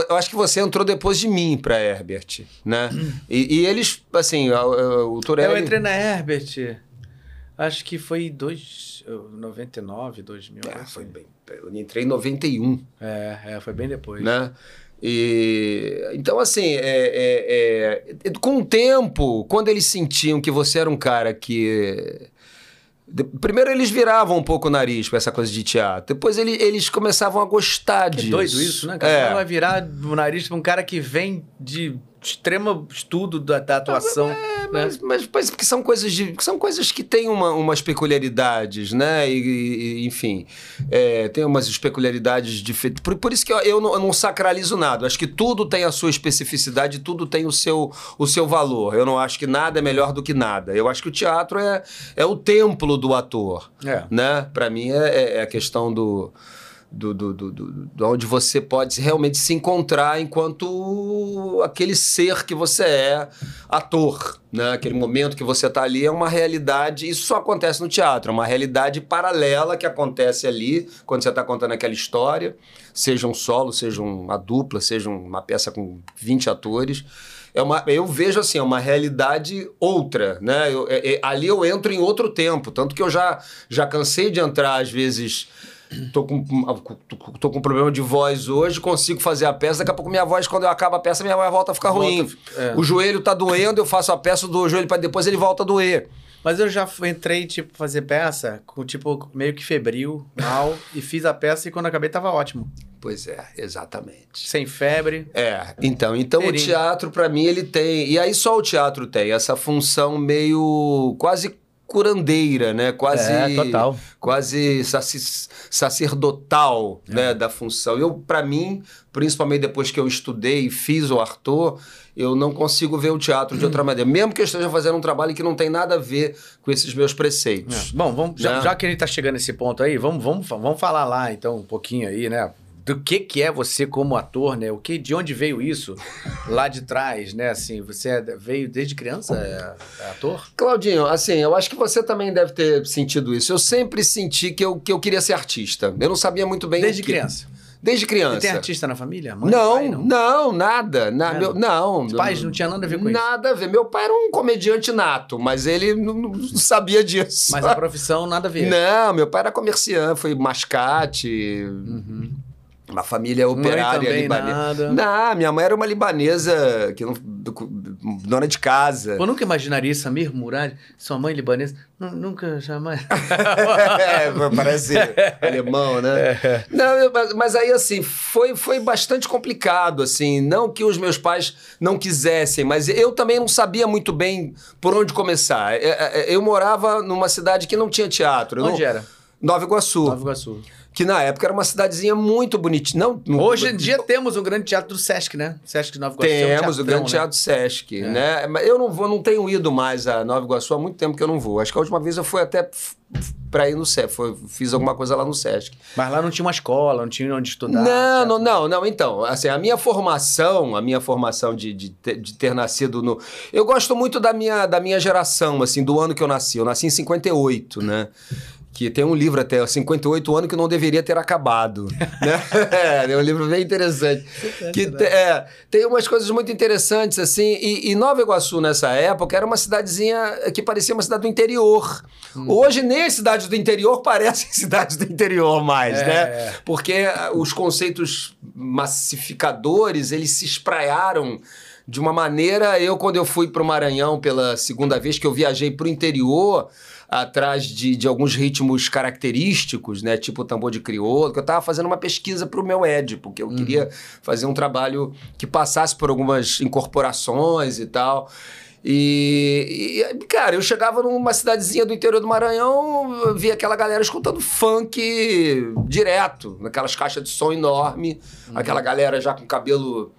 eu acho que você entrou depois de mim pra Herbert, né? E, e eles, assim, o, o Turelli... Eu entrei na Herbert, acho que foi em dois, 99, 2000. É, assim. foi bem, eu entrei em 91, É, é, foi bem depois. né? E, então, assim, é, é- é- com o tempo, quando eles sentiam que você era um cara que... de- Primeiro eles viravam um pouco o nariz pra essa coisa de teatro. Depois ele- eles começavam a gostar Que disso. doido isso, né, cara? É. Vai virar o nariz pra um cara que vem de extremo estudo da, da atuação. É, né? mas, mas, mas porque são coisas de, são coisas que têm uma, umas peculiaridades, né? E, e enfim, é, tem umas peculiaridades diferentes. Por, por isso que eu, eu, não, eu, não, sacralizo nada. Acho que tudo tem a sua especificidade, tudo tem o seu, o seu valor. Eu não acho que nada é melhor do que nada. Eu acho que o teatro é, é o templo do ator, é. né? Para mim é, é, é a questão do do, do, do, do, onde você pode realmente se encontrar enquanto aquele ser que você é, ator. Né? Aquele momento que você está ali é uma realidade. Isso só acontece no teatro, é uma realidade paralela que acontece ali quando você está contando aquela história, seja um solo, seja uma dupla, seja uma peça com 20 atores. É uma, eu vejo assim, é uma realidade outra, né? Eu, é, é, ali eu entro em outro tempo, tanto que eu já, já cansei de entrar, às vezes, tô com, tô com problema de voz hoje, consigo fazer a peça, daqui a pouco minha voz, quando eu acabo a peça, minha voz volta a ficar volta, ruim. É. O joelho tá doendo, eu faço a peça do joelho para depois ele volta a doer. Mas eu já entrei, tipo, fazer peça com, tipo, meio que febril, mal, e fiz a peça e quando acabei tava ótimo. Pois é, exatamente. Sem febre. É, então, então o teatro para mim ele tem, e aí só o teatro tem essa função meio quase curandeira, né? Quase, é, total. quase sacerdotal, é. né? Da função. Eu, para mim, principalmente depois que eu estudei e fiz o Arthur, eu não consigo ver o teatro de outra [CLEARS THROAT] maneira. Mesmo que eu esteja fazendo um trabalho que não tem nada a ver com esses meus preceitos. É. Bom, vamos, já, né? já, que ele está chegando nesse ponto aí, vamos, vamos, vamos falar lá então um pouquinho aí, né? Do que que é você como ator, né? O que, de onde veio isso lá de trás, né? Assim, você é, veio desde criança é, é ator? Claudinho, assim, eu acho que você também deve ter sentido isso. Eu sempre senti que eu, que eu queria ser artista. Eu não sabia muito bem Desde criança? Desde criança. Você tem artista na família? Mãe, não, pai, não, não, nada. Na, é, meu, não. Os pais não tinham nada a ver com nada isso? Nada a ver. Meu pai era um comediante nato, mas ele não, não sabia disso. Mas a profissão nada a ver? Não, meu pai era comerciante, foi mascate... Uhum. Uma família operária libanesa. Não, minha mãe era uma libanesa, que não, dona de casa. Eu nunca imaginaria Samir Murad, sua mãe libanesa. Nunca, jamais. [LAUGHS] é, parece alemão, né? É. Não, mas, mas, aí, assim, foi, foi bastante complicado, assim. Não que os meus pais não quisessem, mas eu também não sabia muito bem por onde começar. Eu, é, é, eu morava numa cidade que não tinha teatro. Onde não... era? Nova Iguaçu. Nova Iguaçu que na época era uma cidadezinha muito bonitinha. Não, Hoje em dia temos um grande teatro do Sesc, né? Sesc Nova Iguaçu. É temos um o grande né? teatro Sesc, é. né? Mas eu não vou, não tenho ido mais a Nova Iguaçu há muito tempo que eu não vou. Acho que a última vez eu fui até para ir no Sesc, foi, fiz alguma coisa lá no Sesc. Mas lá não tinha uma escola, não tinha onde estudar. Não, não, não, não. Então, assim, a minha formação, a minha formação de, de, de, ter nascido no. Eu gosto muito da minha, da minha geração, assim, do ano que eu nasci. Eu nasci em 58, né? Que tem um livro até 58 anos que não deveria ter acabado. né? [LAUGHS] [LAUGHS] é, é um livro bem interessante. que né? é, tem umas coisas muito interessantes, assim. E, e, Nova Iguaçu, nessa época, era uma cidadezinha que parecia uma cidade do interior. Hum. Hoje, nem cidades do interior [LAUGHS] parecem cidades do interior mais, é, né? É. Porque os conceitos massificadores, eles se espraiaram de uma maneira. Eu, quando eu fui para o Maranhão pela segunda vez que eu viajei para o interior atrás de, de alguns ritmos característicos, né? Tipo o tambor de crioulo, que eu estava fazendo uma pesquisa para o meu Ed, porque eu uhum. queria fazer um trabalho que passasse por algumas incorporações e tal. E, e, cara, eu chegava numa cidadezinha do interior do Maranhão, via aquela galera escutando funk direto, naquelas caixas de som enorme, uhum. aquela galera já com cabelo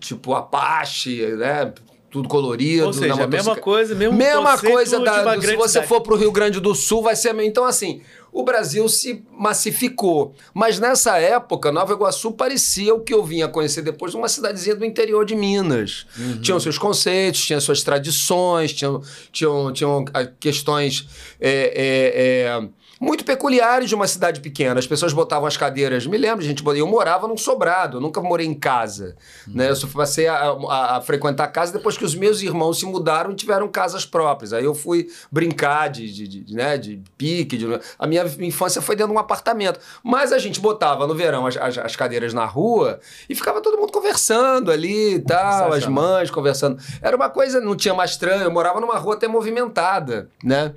tipo Apache, né? Tudo colorido. Ou seja, a mesma coisa, mesmo Mesma coisa da, se você cidade. for para o Rio Grande do Sul, vai ser. Então, assim, o Brasil se massificou. Mas nessa época, Nova Iguaçu parecia o que eu vinha conhecer depois, uma cidadezinha do interior de Minas. Uhum. Tinham seus conceitos, tinha suas tradições, tinham, tinham, tinham ah, questões. É, é, é, muito peculiares de uma cidade pequena. As pessoas botavam as cadeiras. Me lembro, gente, eu morava num sobrado, eu nunca morei em casa. Né? Eu só passei a, a, a, frequentar casa depois que os meus irmãos se mudaram e tiveram casas próprias. Aí eu fui brincar de, de, de né, de pique. De... A minha infância foi dentro de um apartamento. Mas a gente botava no verão as, as, as cadeiras na rua e ficava todo mundo conversando ali e tal, as mães conversando. Era uma coisa, não tinha mais estranho. Eu morava numa rua até movimentada, né?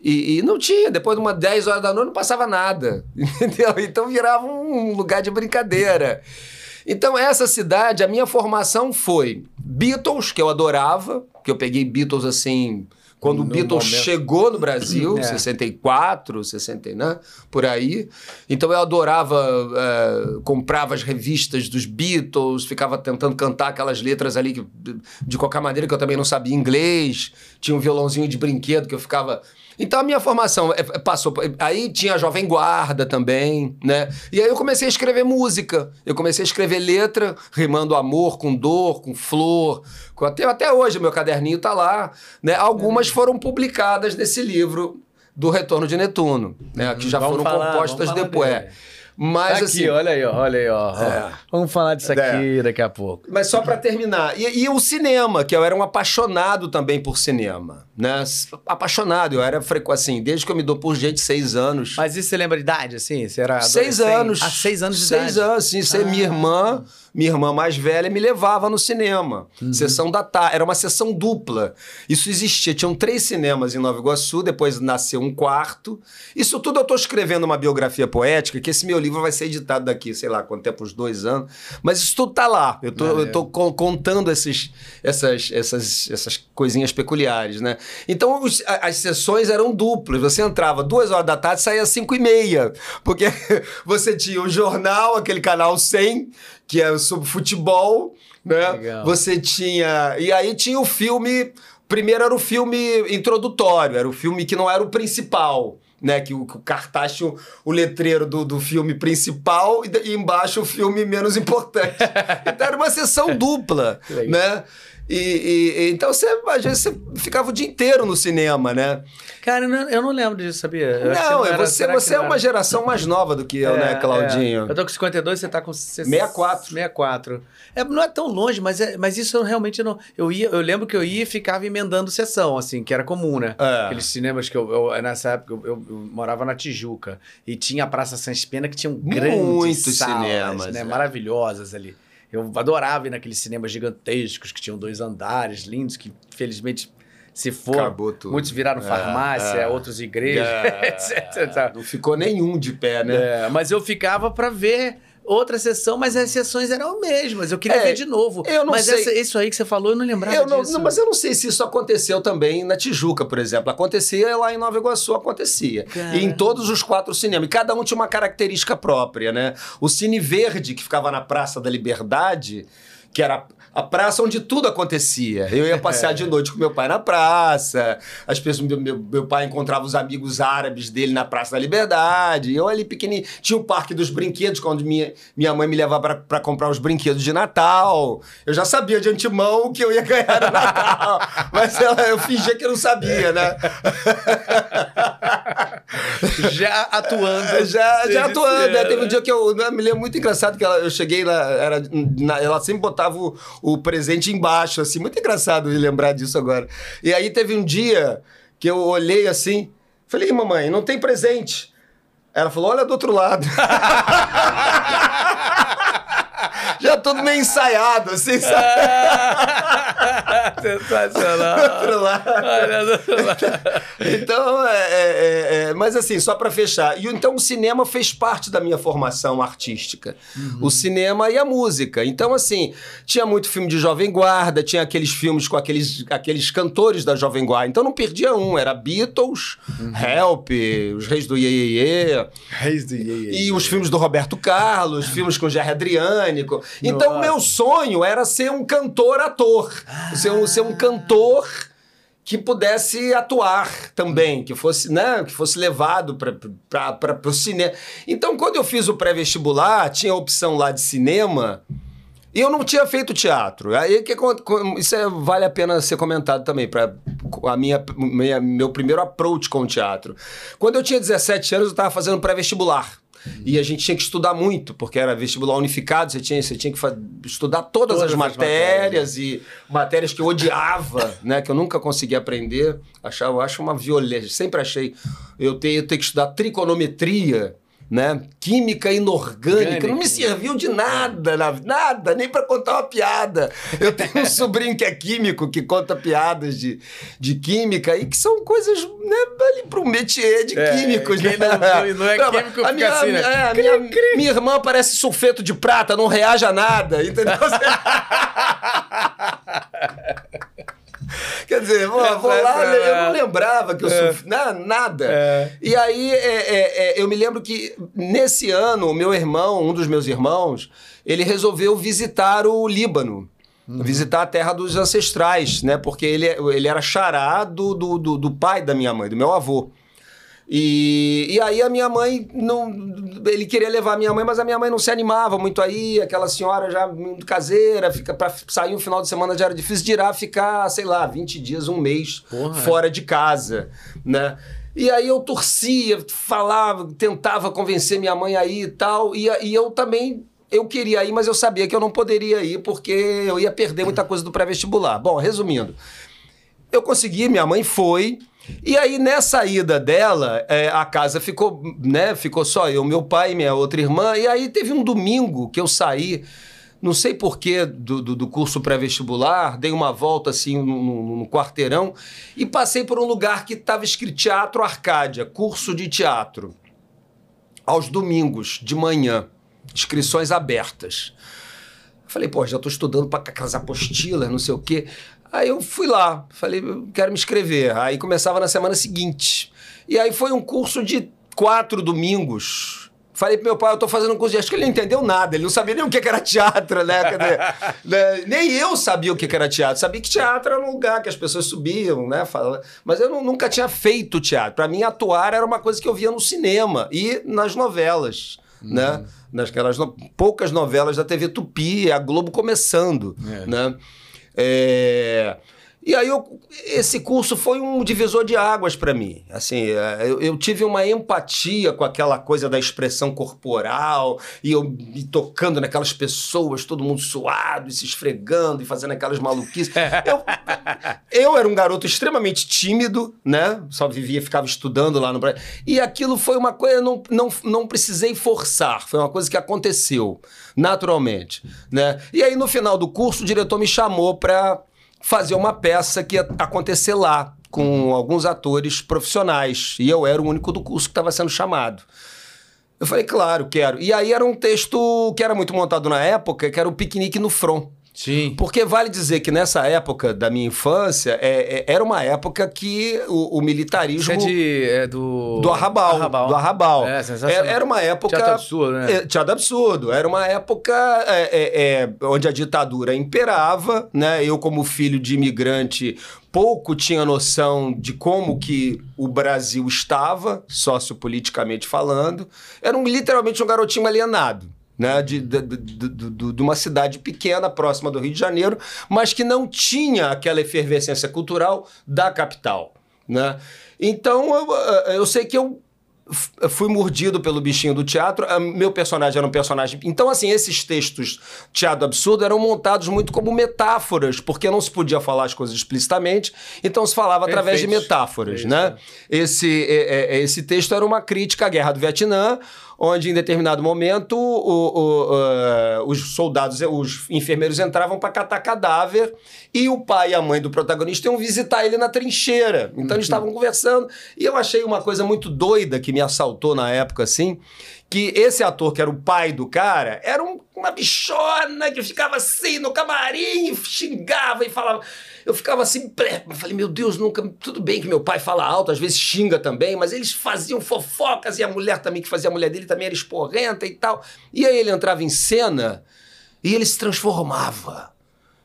E, e, não tinha, depois de umas 10 horas da noite não passava nada, [LAUGHS] entendeu? Então virava um lugar de brincadeira. Então, essa cidade, a minha formação foi Beatles, que eu adorava, que eu peguei Beatles assim. Quando o Beatles momento. chegou no Brasil, É. 64, 60, né? Por aí. Então eu adorava, eh, comprava as revistas dos Beatles, ficava tentando cantar aquelas letras ali que, de qualquer maneira que eu também não sabia inglês. Tinha um violãozinho de brinquedo que eu ficava. Então a minha formação eh, passou. por- Aí tinha a Jovem Guarda também, né? E aí eu comecei a escrever música. Eu comecei a escrever letra, rimando amor com dor, com flor. Com até, até hoje meu caderninho tá lá. Né? Algumas foram publicadas nesse livro do Retorno de Netuno, né? Que já Vamos foram falar, compostas depois. dele. Mas Tá assim. aqui, olha aí, ó, olha aí, ó. ó. É. Vamos falar disso aqui É. daqui a pouco. Mas só para terminar. E, e o cinema, que eu era um apaixonado também por cinema, né? Apaixonado, eu era assim, desde que eu me dou por gente, seis anos. Mas isso você lembra de idade, assim? Você era Seis anos. Ah, seis anos de Seis idade. anos, sim. Ser minha irmã, minha irmã mais velha, me levava no cinema. Uhum. Sessão da tarde. Era uma sessão dupla. Isso existia. Tinham três cinemas em Nova Iguaçu, depois nasceu um quarto. Isso tudo eu estou escrevendo uma biografia poética, que esse meu livro vai ser editado daqui, sei lá, quanto tempo, uns dois anos. Mas isso tudo tá lá. Eu tô, Valeu. eu tô con- contando esses, essas, essas, essas coisinhas peculiares, né? Então, os- as sessões eram duplas. Você entrava duas horas da tarde, saía às cinco e meia. Porque [LAUGHS] você tinha o jornal, aquele canal 100, que é sobre futebol, né? Legal. Você tinha... E aí tinha o filme... Primeiro era o filme introdutório, era o filme que não era o principal. Né, que o, que o cartaz tinha o, o letreiro do, do filme principal e, e embaixo o filme menos importante. [LAUGHS] então era uma sessão dupla, né? E, e- então você, às vezes você ficava o dia inteiro no cinema, né? Cara, eu não, eu não lembro disso, sabia? Eu não, é era- você, será que você é não uma era? geração mais nova do que eu, É, né, Claudinho? é. Eu tô com 52, você tá com... 64. 64. É, não é tão longe, mas, é, mas isso eu realmente não... Eu, ia, eu lembro que eu ia e ficava emendando sessão, assim, que era comum, né? É. Aqueles cinemas que eu, eu- nessa época, eu, eu- morava na Tijuca. E tinha a Praça Sans Pena, que tinha um grandes Muitos salas, cinemas, né? é. Maravilhosas ali. Eu adorava ir naqueles cinemas gigantescos, que tinham dois andares lindos, que felizmente se tudo. Muitos viraram É, farmácia, é. outros igrejas, É, [LAUGHS] etc. Não ficou nenhum de pé, né? É, mas eu ficava pra ver outra sessão, mas as sessões eram as mesmas. Eu queria É, ver de novo. eu não mas sei. essa- isso aí que você falou, eu não lembrava Eu não, disso. não, mas eu não sei se isso aconteceu também na Tijuca, por exemplo. Acontecia lá em Nova Iguaçu, acontecia. Cara. E em todos os quatro cinemas. E cada um tinha uma característica própria, né? O Cine Verde, que ficava na Praça da Liberdade, que era a praça onde tudo acontecia. Eu ia passear de [LAUGHS] noite com meu pai na praça, as pessoas, meu, meu, meu pai encontrava os amigos árabes dele na Praça da Liberdade, eu ali pequenininho. Tinha o Parque dos Brinquedos, quando minha, minha mãe me levava para comprar os brinquedos de Natal. Eu já sabia de antemão o que eu ia ganhar no Natal, [LAUGHS] mas ela, eu fingia que eu não sabia, né? [LAUGHS] Já atuando. já, já atuando. né? Teve um né? dia que eu né, me lembro muito engraçado que ela- eu cheguei lá, era, na- ela sempre botava o, o presente embaixo, assim, muito engraçado de lembrar disso agora. E aí teve um dia que eu olhei assim, falei, "Ih, mamãe, não tem presente. Ela falou, olha do outro lado. [LAUGHS] Já tudo meio ensaiado, assim, sabe? [LAUGHS] Sensacional. Outro lado. Olha, do outro lado. Então, é, é, é, é, mas assim, só para fechar. E então o cinema fez parte da minha formação artística. O cinema e a música. Então, assim, tinha muito filme de Jovem Guarda, tinha aqueles filmes com aqueles, aqueles cantores da Jovem Guarda. Então não perdia um. Era Beatles, Help, Os Reis do Iê, Iê, Iê. Reis do Iê, Iê, E os filmes do Roberto Carlos, filmes com Jerry Adriânico. Então, Nossa. meu sonho era ser um cantor-ator. Ser, um, ser um cantor que pudesse atuar também, que fosse, né, que fosse levado para o cinema. Então, quando eu fiz o pré-vestibular, tinha a opção lá de cinema. E eu não tinha feito teatro. Aí que isso é- vale a pena ser comentado também para a minha, minha- meu primeiro approach com o teatro. Quando eu tinha 17 anos, eu estava fazendo pré-vestibular. E a gente tinha que estudar muito, porque era vestibular unificado, você tinha, você tinha que estudar todas, Todas as as matérias e matérias que eu odiava, [LAUGHS] né? Que eu nunca conseguia aprender. Achava, eu acho uma violência. Sempre achei. Eu ter, eu ter que estudar trigonometria né? Química inorgânica, não me serviu de nada, nada, nem para contar uma piada. Eu tenho um [LAUGHS] sobrinho que é químico, que conta piadas de, de química e que são coisas, né, ali pro métier de é, químicos, né? Não, não, é químico, a minha, assim, né? É, minha, minha, irmã parece sulfeto de prata, não reage a nada, entendeu? [LAUGHS] [LAUGHS] [LAUGHS] Quer dizer, vou, vou lá, eu não lembrava que eu é. sofri, nada. É. E aí é, é, é, eu me lembro que nesse ano, o meu irmão, um dos meus irmãos, ele resolveu visitar o Líbano. Uhum. Visitar a terra dos ancestrais, né? Porque ele, ele era xará do, do, do, do pai da minha mãe, do meu avô. E, e aí a minha mãe não. Ele queria levar a minha mãe, mas a minha mãe não se animava muito aí, aquela senhora já muito caseira, fica para sair um final de semana já era difícil de ir ficar, sei lá, 20 dias, um mês Porra, fora de casa, né? E aí eu torcia, falava, tentava convencer minha mãe aí e tal, e, e eu também eu queria ir, mas eu sabia que eu não poderia ir porque eu ia perder muita coisa do pré-vestibular. Bom, resumindo, eu consegui, minha mãe foi, e aí, nessa ida dela, é, a casa ficou, né? Ficou só eu, meu pai minha outra irmã. E aí teve um domingo que eu saí, não sei porquê, do, do, do curso pré-vestibular, dei uma volta assim no, quarteirão e passei por um lugar que estava escrito Teatro Arcádia, curso de teatro. Aos domingos, de manhã, inscrições abertas. Falei, pô, já estou estudando para aquelas apostilas, não sei o quê. Aí eu fui lá, falei, quero me inscrever. Aí começava na semana seguinte. E aí foi um curso de quatro domingos. Falei pro meu pai, eu tô fazendo um curso de... Acho que ele não entendeu nada, ele não sabia nem o que era teatro, né? Dizer, [LAUGHS] né? Nem eu sabia o que era teatro. Sabia que teatro era um lugar que as pessoas subiam, né? Mas eu nunca tinha feito teatro. Para mim, atuar era uma coisa que eu via no cinema e nas novelas, uhum. né? Nasquelas poucas novelas da TV Tupi, a Globo começando, é. né? É... E aí eu, esse curso foi um divisor de águas para mim. Assim, é, eu, eu, tive uma empatia com aquela coisa da expressão corporal e eu me tocando naquelas pessoas, todo mundo suado e se esfregando e fazendo aquelas maluquices. [LAUGHS] eu, eu era um garoto extremamente tímido, né? Só vivia, ficava estudando lá no Brasil. E aquilo foi uma coisa, não, não, não precisei forçar, foi uma coisa que aconteceu naturalmente, né? E aí no final do curso o diretor me chamou para fazer uma peça que ia acontecer lá, com alguns atores profissionais. E eu era o único do curso que estava sendo chamado. Eu falei, claro, quero. E aí era um texto que era muito montado na época, que era o Piquenique no Front. Sim. Porque vale dizer que nessa época da minha infância, é, é, era uma época que o, o militarismo. Isso é, de, é do. Do Arrabal. Arrabal. Do Arrabal. É, sensacional. Era, uma época. Teatro absurdo, né? É, teatro absurdo. Era uma época é, é, onde a ditadura imperava, né? Eu, como filho de imigrante, pouco tinha noção de como que o Brasil estava, sociopoliticamente falando. Era um, literalmente um garotinho alienado né, de, de, de, de, uma cidade pequena, próxima do Rio de Janeiro, mas que não tinha aquela efervescência cultural da capital. Né? Então, eu, eu sei que eu fui mordido pelo bichinho do teatro. Meu personagem era um personagem. Então, assim, esses textos teatro absurdo eram montados muito como metáforas, porque não se podia falar as coisas explicitamente, então se falava Perfeito. através de metáforas, Perfeito. né? Esse, é, é, esse texto era uma crítica à guerra do Vietnã, onde em determinado momento o, o, uh, os soldados, os enfermeiros entravam para catar cadáver e o pai e a mãe do protagonista iam visitar ele na trincheira. Então eles uhum. estavam conversando e eu achei uma coisa muito doida que me assaltou na época assim, que esse ator que era o pai do cara era um, uma bichona que ficava assim no camarim, xingava e falava eu ficava assim, eu falei, meu Deus, nunca. Tudo bem que meu pai fala alto, às vezes xinga também, mas eles faziam fofocas e a mulher também, que fazia a mulher dele, também era esporrenta e tal. E aí ele entrava em cena e ele se transformava.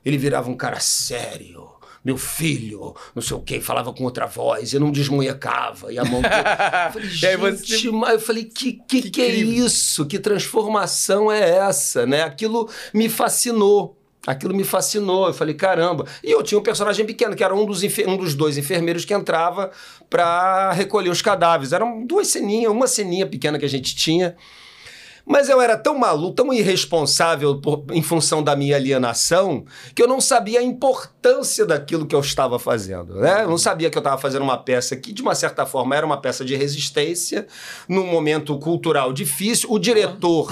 Ele virava um cara sério meu filho, não sei o quê, falava com outra voz, e não desmunhecava, e a mão... eu falei, [LAUGHS] gente, você... eu falei, que, que, que, que é isso? Que transformação é essa, né? Aquilo me fascinou. Aquilo me fascinou, eu falei, caramba. E eu tinha um personagem pequeno, que era um dos, um dos dois enfermeiros que entrava para recolher os cadáveres. Eram duas ceninhas, uma ceninha pequena que a gente tinha. Mas eu era tão maluco, tão irresponsável por, em função da minha alienação, que eu não sabia a importância daquilo que eu estava fazendo. Né? Eu não sabia que eu estava fazendo uma peça que, de uma certa forma, era uma peça de resistência, num momento cultural difícil. O diretor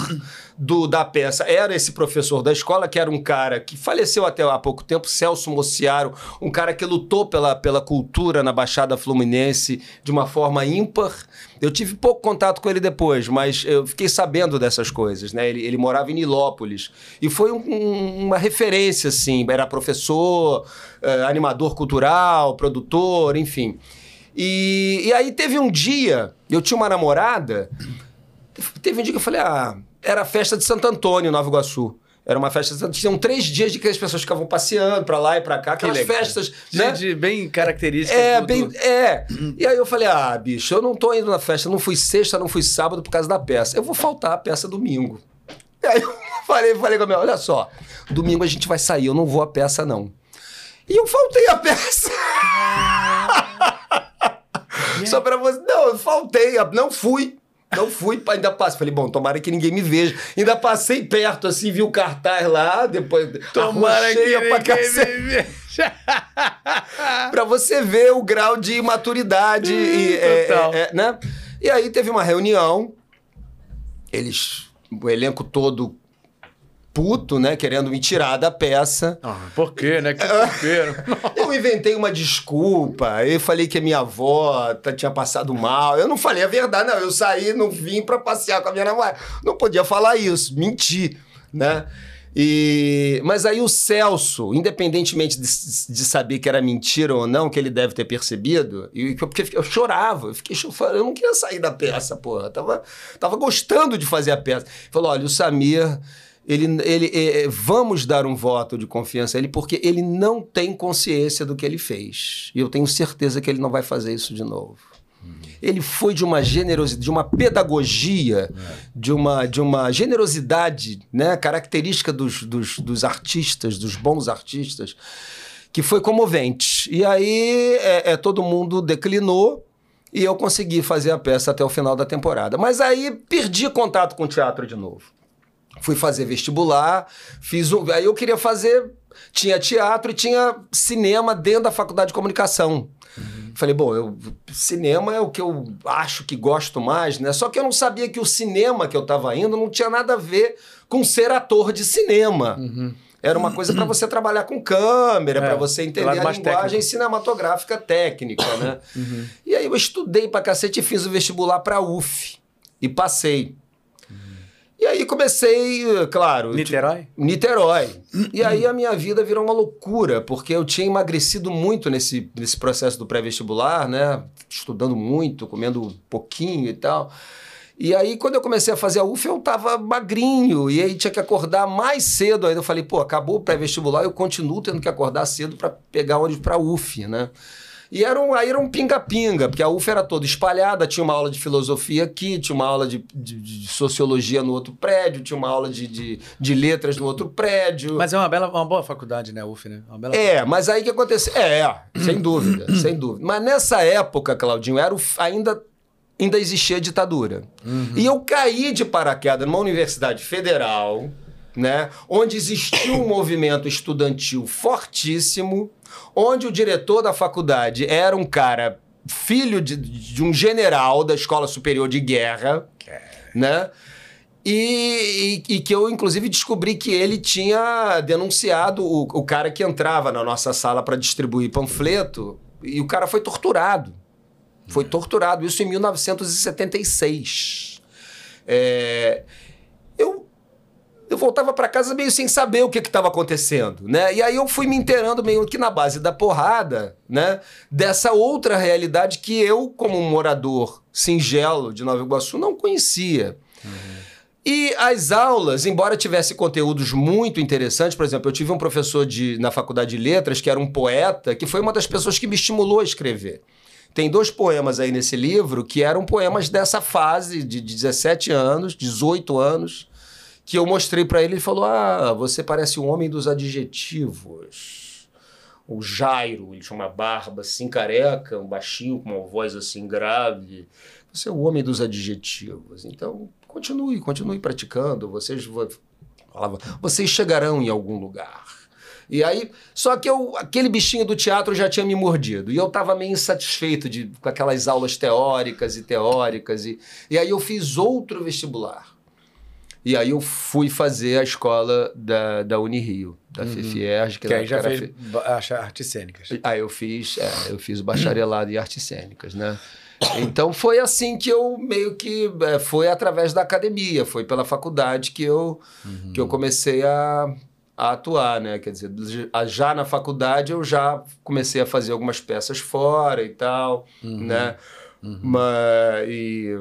do, da peça era esse professor da escola, que era um cara que faleceu até há pouco tempo, Celso Mociaro, um cara que lutou pela, pela cultura na Baixada Fluminense de uma forma ímpar. Eu tive pouco contato com ele depois, mas eu fiquei sabendo dessas coisas, né? Ele, ele morava em Nilópolis e foi um, um, uma referência, assim. Era professor, eh, animador cultural, produtor, enfim. E, e aí teve um dia, eu tinha uma namorada, teve um dia que eu falei, ah, era a festa de Santo Antônio, Nova Iguaçu. Era uma festa. Tinham três dias de que as pessoas ficavam passeando pra lá e pra cá, aquelas festas. Né? De, bem características. É, do, bem. É. E aí eu falei: ah, bicho, eu não tô indo na festa, não fui sexta, não fui sábado por causa da peça. Eu vou faltar a peça domingo. E aí eu [LAUGHS] falei, falei com a minha, olha só, domingo a gente vai sair, eu não vou a peça, não. E eu faltei a peça. [LAUGHS] Só pra você. Não, eu faltei, não fui. Não fui, ainda passei. Falei, bom, tomara que ninguém me veja. Ainda passei perto, assim, vi o cartaz lá, depois. Tomara que ninguém pra me veja. [LAUGHS] [LAUGHS] pra você ver o grau de maturidade. e, é, é, é, né? e aí teve uma reunião, eles. O elenco todo puto, né? Querendo me tirar da peça. Ah, por quê, né? Que [LAUGHS] eu inventei uma desculpa. Eu falei que a minha avó tinha passado mal. Eu não falei a verdade, não. Eu saí, não vim para passear com a minha namorada. Não podia falar isso, mentir, né? E, mas aí o Celso, independentemente de, de, saber que era mentira ou não, que ele deve ter percebido, e, porque eu chorava, eu fiquei eu não queria sair da peça, porra. Eu tava, tava gostando de fazer a peça. Falou: olha, o Samir ele, ele é, vamos dar um voto de confiança a ele porque ele não tem consciência do que ele fez. E eu tenho certeza que ele não vai fazer isso de novo. Ele foi de uma generosidade, de uma pedagogia, é. de, uma, de uma generosidade né, característica dos, dos, dos artistas, dos bons artistas, que foi comovente. E aí é, é, todo mundo declinou e eu consegui fazer a peça até o final da temporada. Mas aí perdi contato com o teatro de novo fui fazer vestibular, fiz um, aí eu queria fazer tinha teatro e tinha cinema dentro da faculdade de comunicação. Uhum. Falei, bom, eu, cinema é o que eu acho que gosto mais, né? Só que eu não sabia que o cinema que eu estava indo não tinha nada a ver com ser ator de cinema. Uhum. Era uma coisa para você trabalhar com câmera, é, para você entender a linguagem técnico. cinematográfica técnica, né? Uhum. E aí eu estudei pra cacete e fiz o vestibular pra UF. E passei. E aí comecei, claro. Niterói? Niterói. E aí a minha vida virou uma loucura, porque eu tinha emagrecido muito nesse, nesse processo do pré-vestibular, né? Estudando muito, comendo pouquinho e tal. E aí, quando eu comecei a fazer a UF, eu tava magrinho, e aí tinha que acordar mais cedo. Aí eu falei, pô, acabou o pré-vestibular, eu continuo tendo que acordar cedo para pegar ônibus para UF, né? E era um, aí era um pinga-pinga, porque a UF era toda espalhada, tinha uma aula de filosofia aqui, tinha uma aula de, de, de sociologia no outro prédio, tinha uma aula de, de, de, letras no outro prédio. Mas é uma bela, uma boa faculdade, né, UF, né? é, faculdade. mas aí o que aconteceu? É, é, sem dúvida, [CLEARS THROAT] sem dúvida. Mas nessa época, Claudinho, era o, ainda ainda existia ditadura. Uhum. E eu caí de paraquedas numa universidade federal, né, onde existia um movimento estudantil fortíssimo, onde o diretor da faculdade era um cara filho de, de um general da Escola Superior de Guerra, né? E, e, e, que eu, inclusive, descobri que ele tinha denunciado o, o cara que entrava na nossa sala para distribuir panfleto e o cara foi torturado. Foi torturado, isso em 1976. É, eu eu voltava para casa meio sem saber o que estava acontecendo, né? E aí eu fui me inteirando meio que na base da porrada, né? Dessa outra realidade que eu, como um morador singelo de Nova Iguaçu, não conhecia. Uhum. E as aulas, embora tivesse conteúdos muito interessantes, por exemplo, eu tive um professor de, na faculdade de letras que era um poeta, que foi uma das pessoas que me estimulou a escrever. Tem dois poemas aí nesse livro que eram poemas dessa fase de 17 anos, 18 anos, que eu mostrei para ele, ele falou: Ah, você parece um homem dos adjetivos. O Jairo, ele tinha uma barba assim careca, um baixinho, com uma voz assim grave. Você é o homem dos adjetivos. Então, continue, continue praticando, vocês, vocês chegarão em algum lugar. E aí, só que eu, aquele bichinho do teatro já tinha me mordido. E eu estava meio insatisfeito de, com aquelas aulas teóricas e teóricas. E, e aí eu fiz outro vestibular. E aí eu fui fazer a escola da, da Unirio, da uhum. FFIERG. Que, que aí já fez fe... artes cênicas. Aí eu fiz, é, eu fiz o bacharelado em artes cênicas, né? Então foi assim que eu meio que é, foi através da academia, foi pela faculdade que eu, uhum. que eu comecei a, a atuar, né? Quer dizer, já na faculdade eu já comecei a fazer algumas peças fora e tal, uhum. né? Uhum. Mas, e,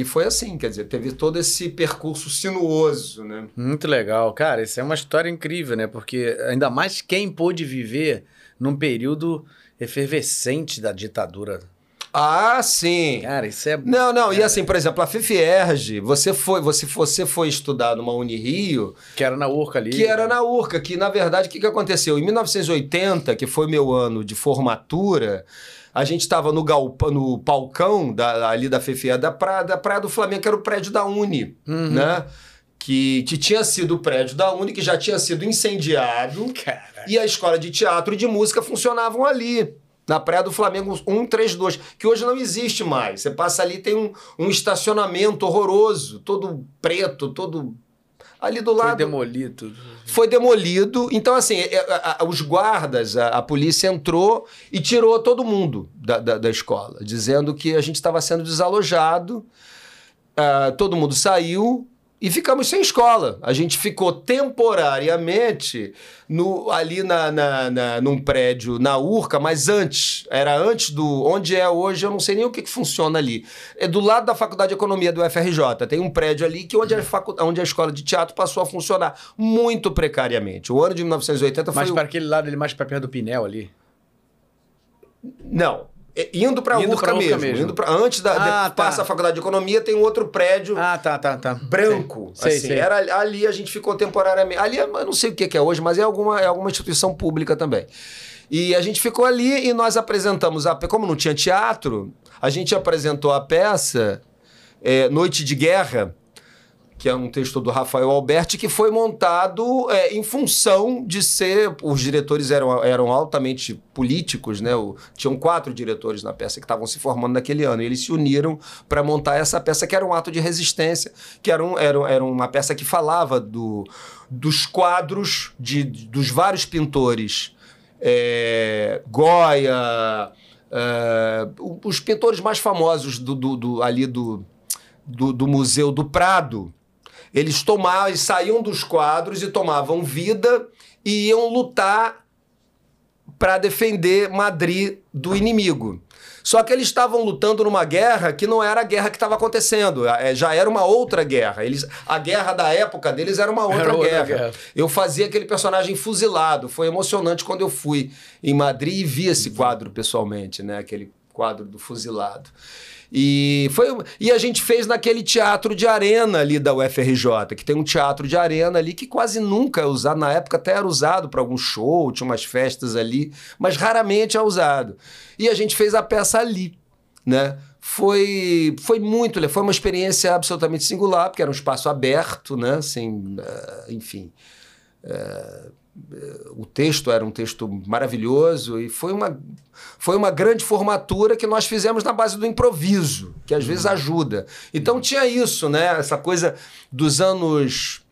e foi assim, quer dizer, teve todo esse percurso sinuoso, né? Muito legal. Cara, isso é uma história incrível, né? Porque ainda mais quem pôde viver num período efervescente da ditadura ah, sim. Cara, isso é. Não, não. E assim, por exemplo, a FIFIERG, você foi, você, você foi estudar numa Unirio. Que era na Urca ali. Que era na Urca, que na verdade, o que, que aconteceu? Em 1980, que foi meu ano de formatura. A gente estava no, galpa, no palcão da, ali da FFE, da praia, da praia do Flamengo, que era o prédio da Uni, uhum. né? Que, que tinha sido o prédio da Uni, que já tinha sido incendiado. Caraca. E a escola de teatro e de música funcionavam ali na Praia do Flamengo 132, que hoje não existe mais. Você passa ali, tem um, um estacionamento horroroso, todo preto, todo ali do lado. Foi demolido. Foi demolido. Então, assim, é, é, os guardas, a, a, polícia entrou e tirou todo mundo da, da, da escola, dizendo que a gente estava sendo desalojado. Uh, todo mundo saiu, e ficamos sem escola. A gente ficou temporariamente no, ali na, na, na, num prédio na Urca, mas antes, era antes do. Onde é hoje, eu não sei nem o que, que funciona ali. É do lado da Faculdade de Economia do FRJ. Tem um prédio ali que onde a, facu, onde a escola de teatro passou a funcionar muito precariamente. O ano de 1980 foi. Mas para aquele lado, ele mais para perto do Pinel ali? Não. É, indo para a Urca, mesmo, mesmo. Indo pra, antes da ah, de, tá. passa a faculdade de economia tem um outro prédio ah, tá, tá, tá. branco sei, assim sei, era ali a gente ficou temporariamente ali eu não sei o que é hoje mas é alguma é alguma instituição pública também e a gente ficou ali e nós apresentamos a como não tinha teatro a gente apresentou a peça é, Noite de Guerra que é um texto do Rafael Alberti, que foi montado é, em função de ser. Os diretores eram, eram altamente políticos, né? O, tinham quatro diretores na peça que estavam se formando naquele ano. E eles se uniram para montar essa peça, que era um ato de resistência, que era, um, era, era uma peça que falava do, dos quadros de, dos vários pintores. É, Goya. É, os pintores mais famosos do, do, do ali do, do, do Museu do Prado, eles tomavam, saíam dos quadros e tomavam vida e iam lutar para defender Madrid do inimigo. Só que eles estavam lutando numa guerra que não era a guerra que estava acontecendo, é, já era uma outra guerra. Eles, a guerra da época deles era uma outra, era outra guerra. guerra. Eu fazia aquele personagem fuzilado. Foi emocionante quando eu fui em Madrid e vi esse quadro pessoalmente, né? Aquele quadro do fuzilado. E, foi, e a gente fez naquele teatro de arena ali da UFRJ, que tem um teatro de arena ali que quase nunca é usado. Na época até era usado para algum show, tinha umas festas ali, mas raramente é usado. E a gente fez a peça ali, né? Foi, foi muito, foi uma experiência absolutamente singular, porque era um espaço aberto, né? Assim, uh, enfim. Uh, o texto era um texto maravilhoso e foi uma, foi uma grande formatura que nós fizemos na base do improviso, que às vezes ajuda. Então tinha isso, né? Essa coisa dos anos.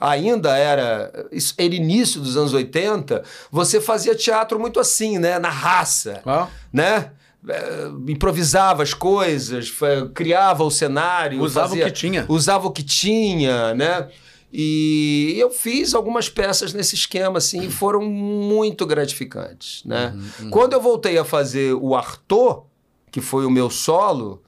Ainda era, era início dos anos 80, você fazia teatro muito assim, né? Na raça, ah. né? É, improvisava as coisas, criava o cenário. Usava fazia, o que tinha. Usava o que tinha, né? E eu fiz algumas peças nesse esquema, assim, e foram muito gratificantes, né? Uhum, uhum. Quando eu voltei a fazer o Arthur, que foi o meu solo,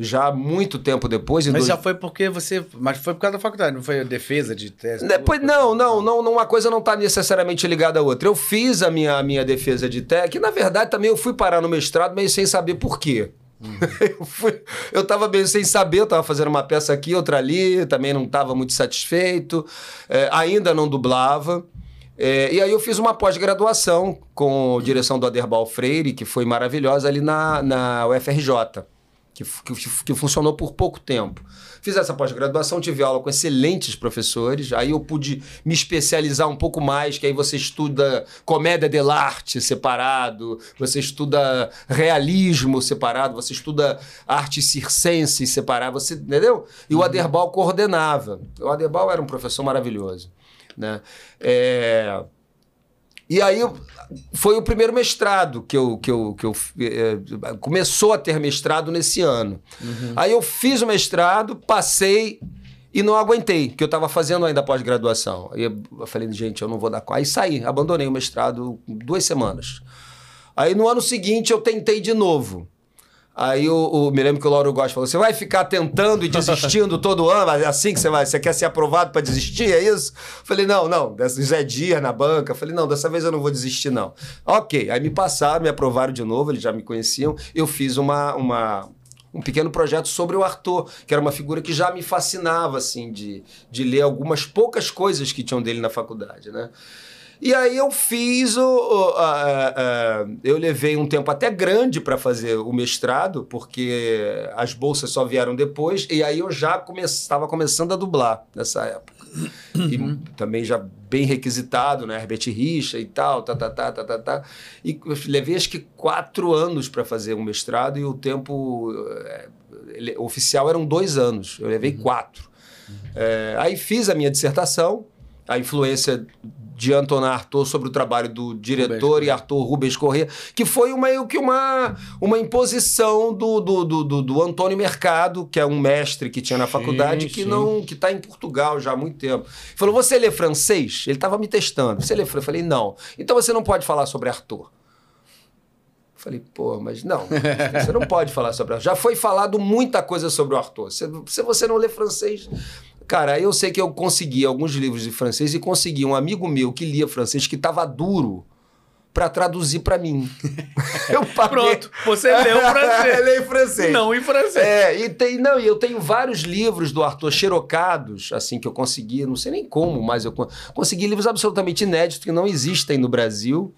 já muito tempo depois. Mas dois... já foi porque você. Mas foi por causa da faculdade, não foi a defesa de tese? Depois, não, não, não, não, uma coisa não está necessariamente ligada à outra. Eu fiz a minha, a minha defesa de tese, que na verdade também eu fui parar no mestrado meio sem saber por quê. Uhum. [LAUGHS] eu, fui, eu meio sem saber, eu tava fazendo uma peça aqui, outra ali, também não estava muito satisfeito, é, ainda não dublava. É, e aí eu fiz uma pós-graduação com direção do Aderbal Freire, que foi maravilhosa ali na, na UFRJ, que, que, que funcionou por pouco tempo. Fiz essa pós-graduação, tive aula com excelentes professores, aí eu pude me especializar um pouco mais, que aí você estuda comédia dell'arte separado, você estuda realismo separado, você estuda arte circense separado, você, entendeu? E o uhum. Aderbal coordenava. O Aderbal era um professor maravilhoso, né? É... E aí foi o primeiro mestrado que eu. Que eu, que eu é, começou a ter mestrado nesse ano. Uhum. Aí eu fiz o mestrado, passei e não aguentei, que eu estava fazendo ainda pós-graduação. Aí eu falei, gente, eu não vou dar conta. Aí saí, abandonei o mestrado duas semanas. Aí no ano seguinte eu tentei de novo. Aí o, o, me lembro que o Lauro Góes falou: você vai ficar tentando e desistindo [LAUGHS] todo ano? É assim que você vai? Você quer ser aprovado para desistir? É isso? Falei, não, não. Zé Dias na banca. Falei, não, dessa vez eu não vou desistir, não. Ok. Aí me passaram, me aprovaram de novo, eles já me conheciam. Eu fiz uma, uma, um pequeno projeto sobre o Arthur, que era uma figura que já me fascinava, assim, de, de ler algumas poucas coisas que tinham dele na faculdade, né? E aí eu fiz o. o a, a, eu levei um tempo até grande para fazer o mestrado, porque as bolsas só vieram depois, e aí eu já estava come, começando a dublar nessa época. E uhum. também já bem requisitado, né? Herbert Richa e tal, tá, tá, tá, tá, tá, tá. E levei acho que quatro anos para fazer um mestrado e o tempo ele, oficial eram dois anos. Eu levei uhum. quatro. Uhum. É, aí fiz a minha dissertação, a influência de Anton Arthur sobre o trabalho do diretor Rubens. e Arthur Rubens Corrêa, que foi meio que uma, uma imposição do, do, do, do, do Antônio Mercado, que é um mestre que tinha na sim, faculdade, que sim. não que está em Portugal já há muito tempo. Falou: Você lê francês? Ele estava me testando. Você lê francês? Eu falei: Não. Então você não pode falar sobre Arthur. Falei, pô, mas não, você não pode falar sobre Arthur. Já foi falado muita coisa sobre o Arthur. Se, se você não lê francês, Cara, eu sei que eu consegui alguns livros de francês e consegui um amigo meu que lia francês que estava duro para traduzir para mim. [LAUGHS] eu paguei... Pronto, você leu [LAUGHS] francês. eu leio francês. Não em francês. É, e tem, não, eu tenho vários livros do Arthur xerocados, assim, que eu consegui, não sei nem como, mas eu consegui livros absolutamente inéditos que não existem no Brasil,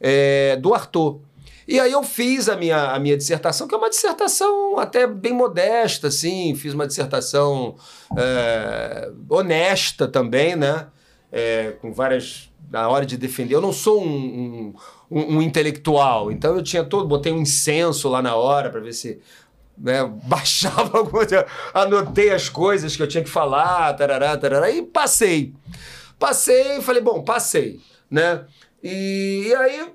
é, do Arthur. E aí eu fiz a minha, a minha dissertação, que é uma dissertação até bem modesta, assim, fiz uma dissertação é, honesta também, né? É, com várias. Na hora de defender. Eu não sou um, um, um intelectual, então eu tinha todo. Botei um incenso lá na hora para ver se né, [LAUGHS] baixava alguma anotei as coisas que eu tinha que falar, tarará, tarará, e passei. Passei falei, bom, passei, né? E, e aí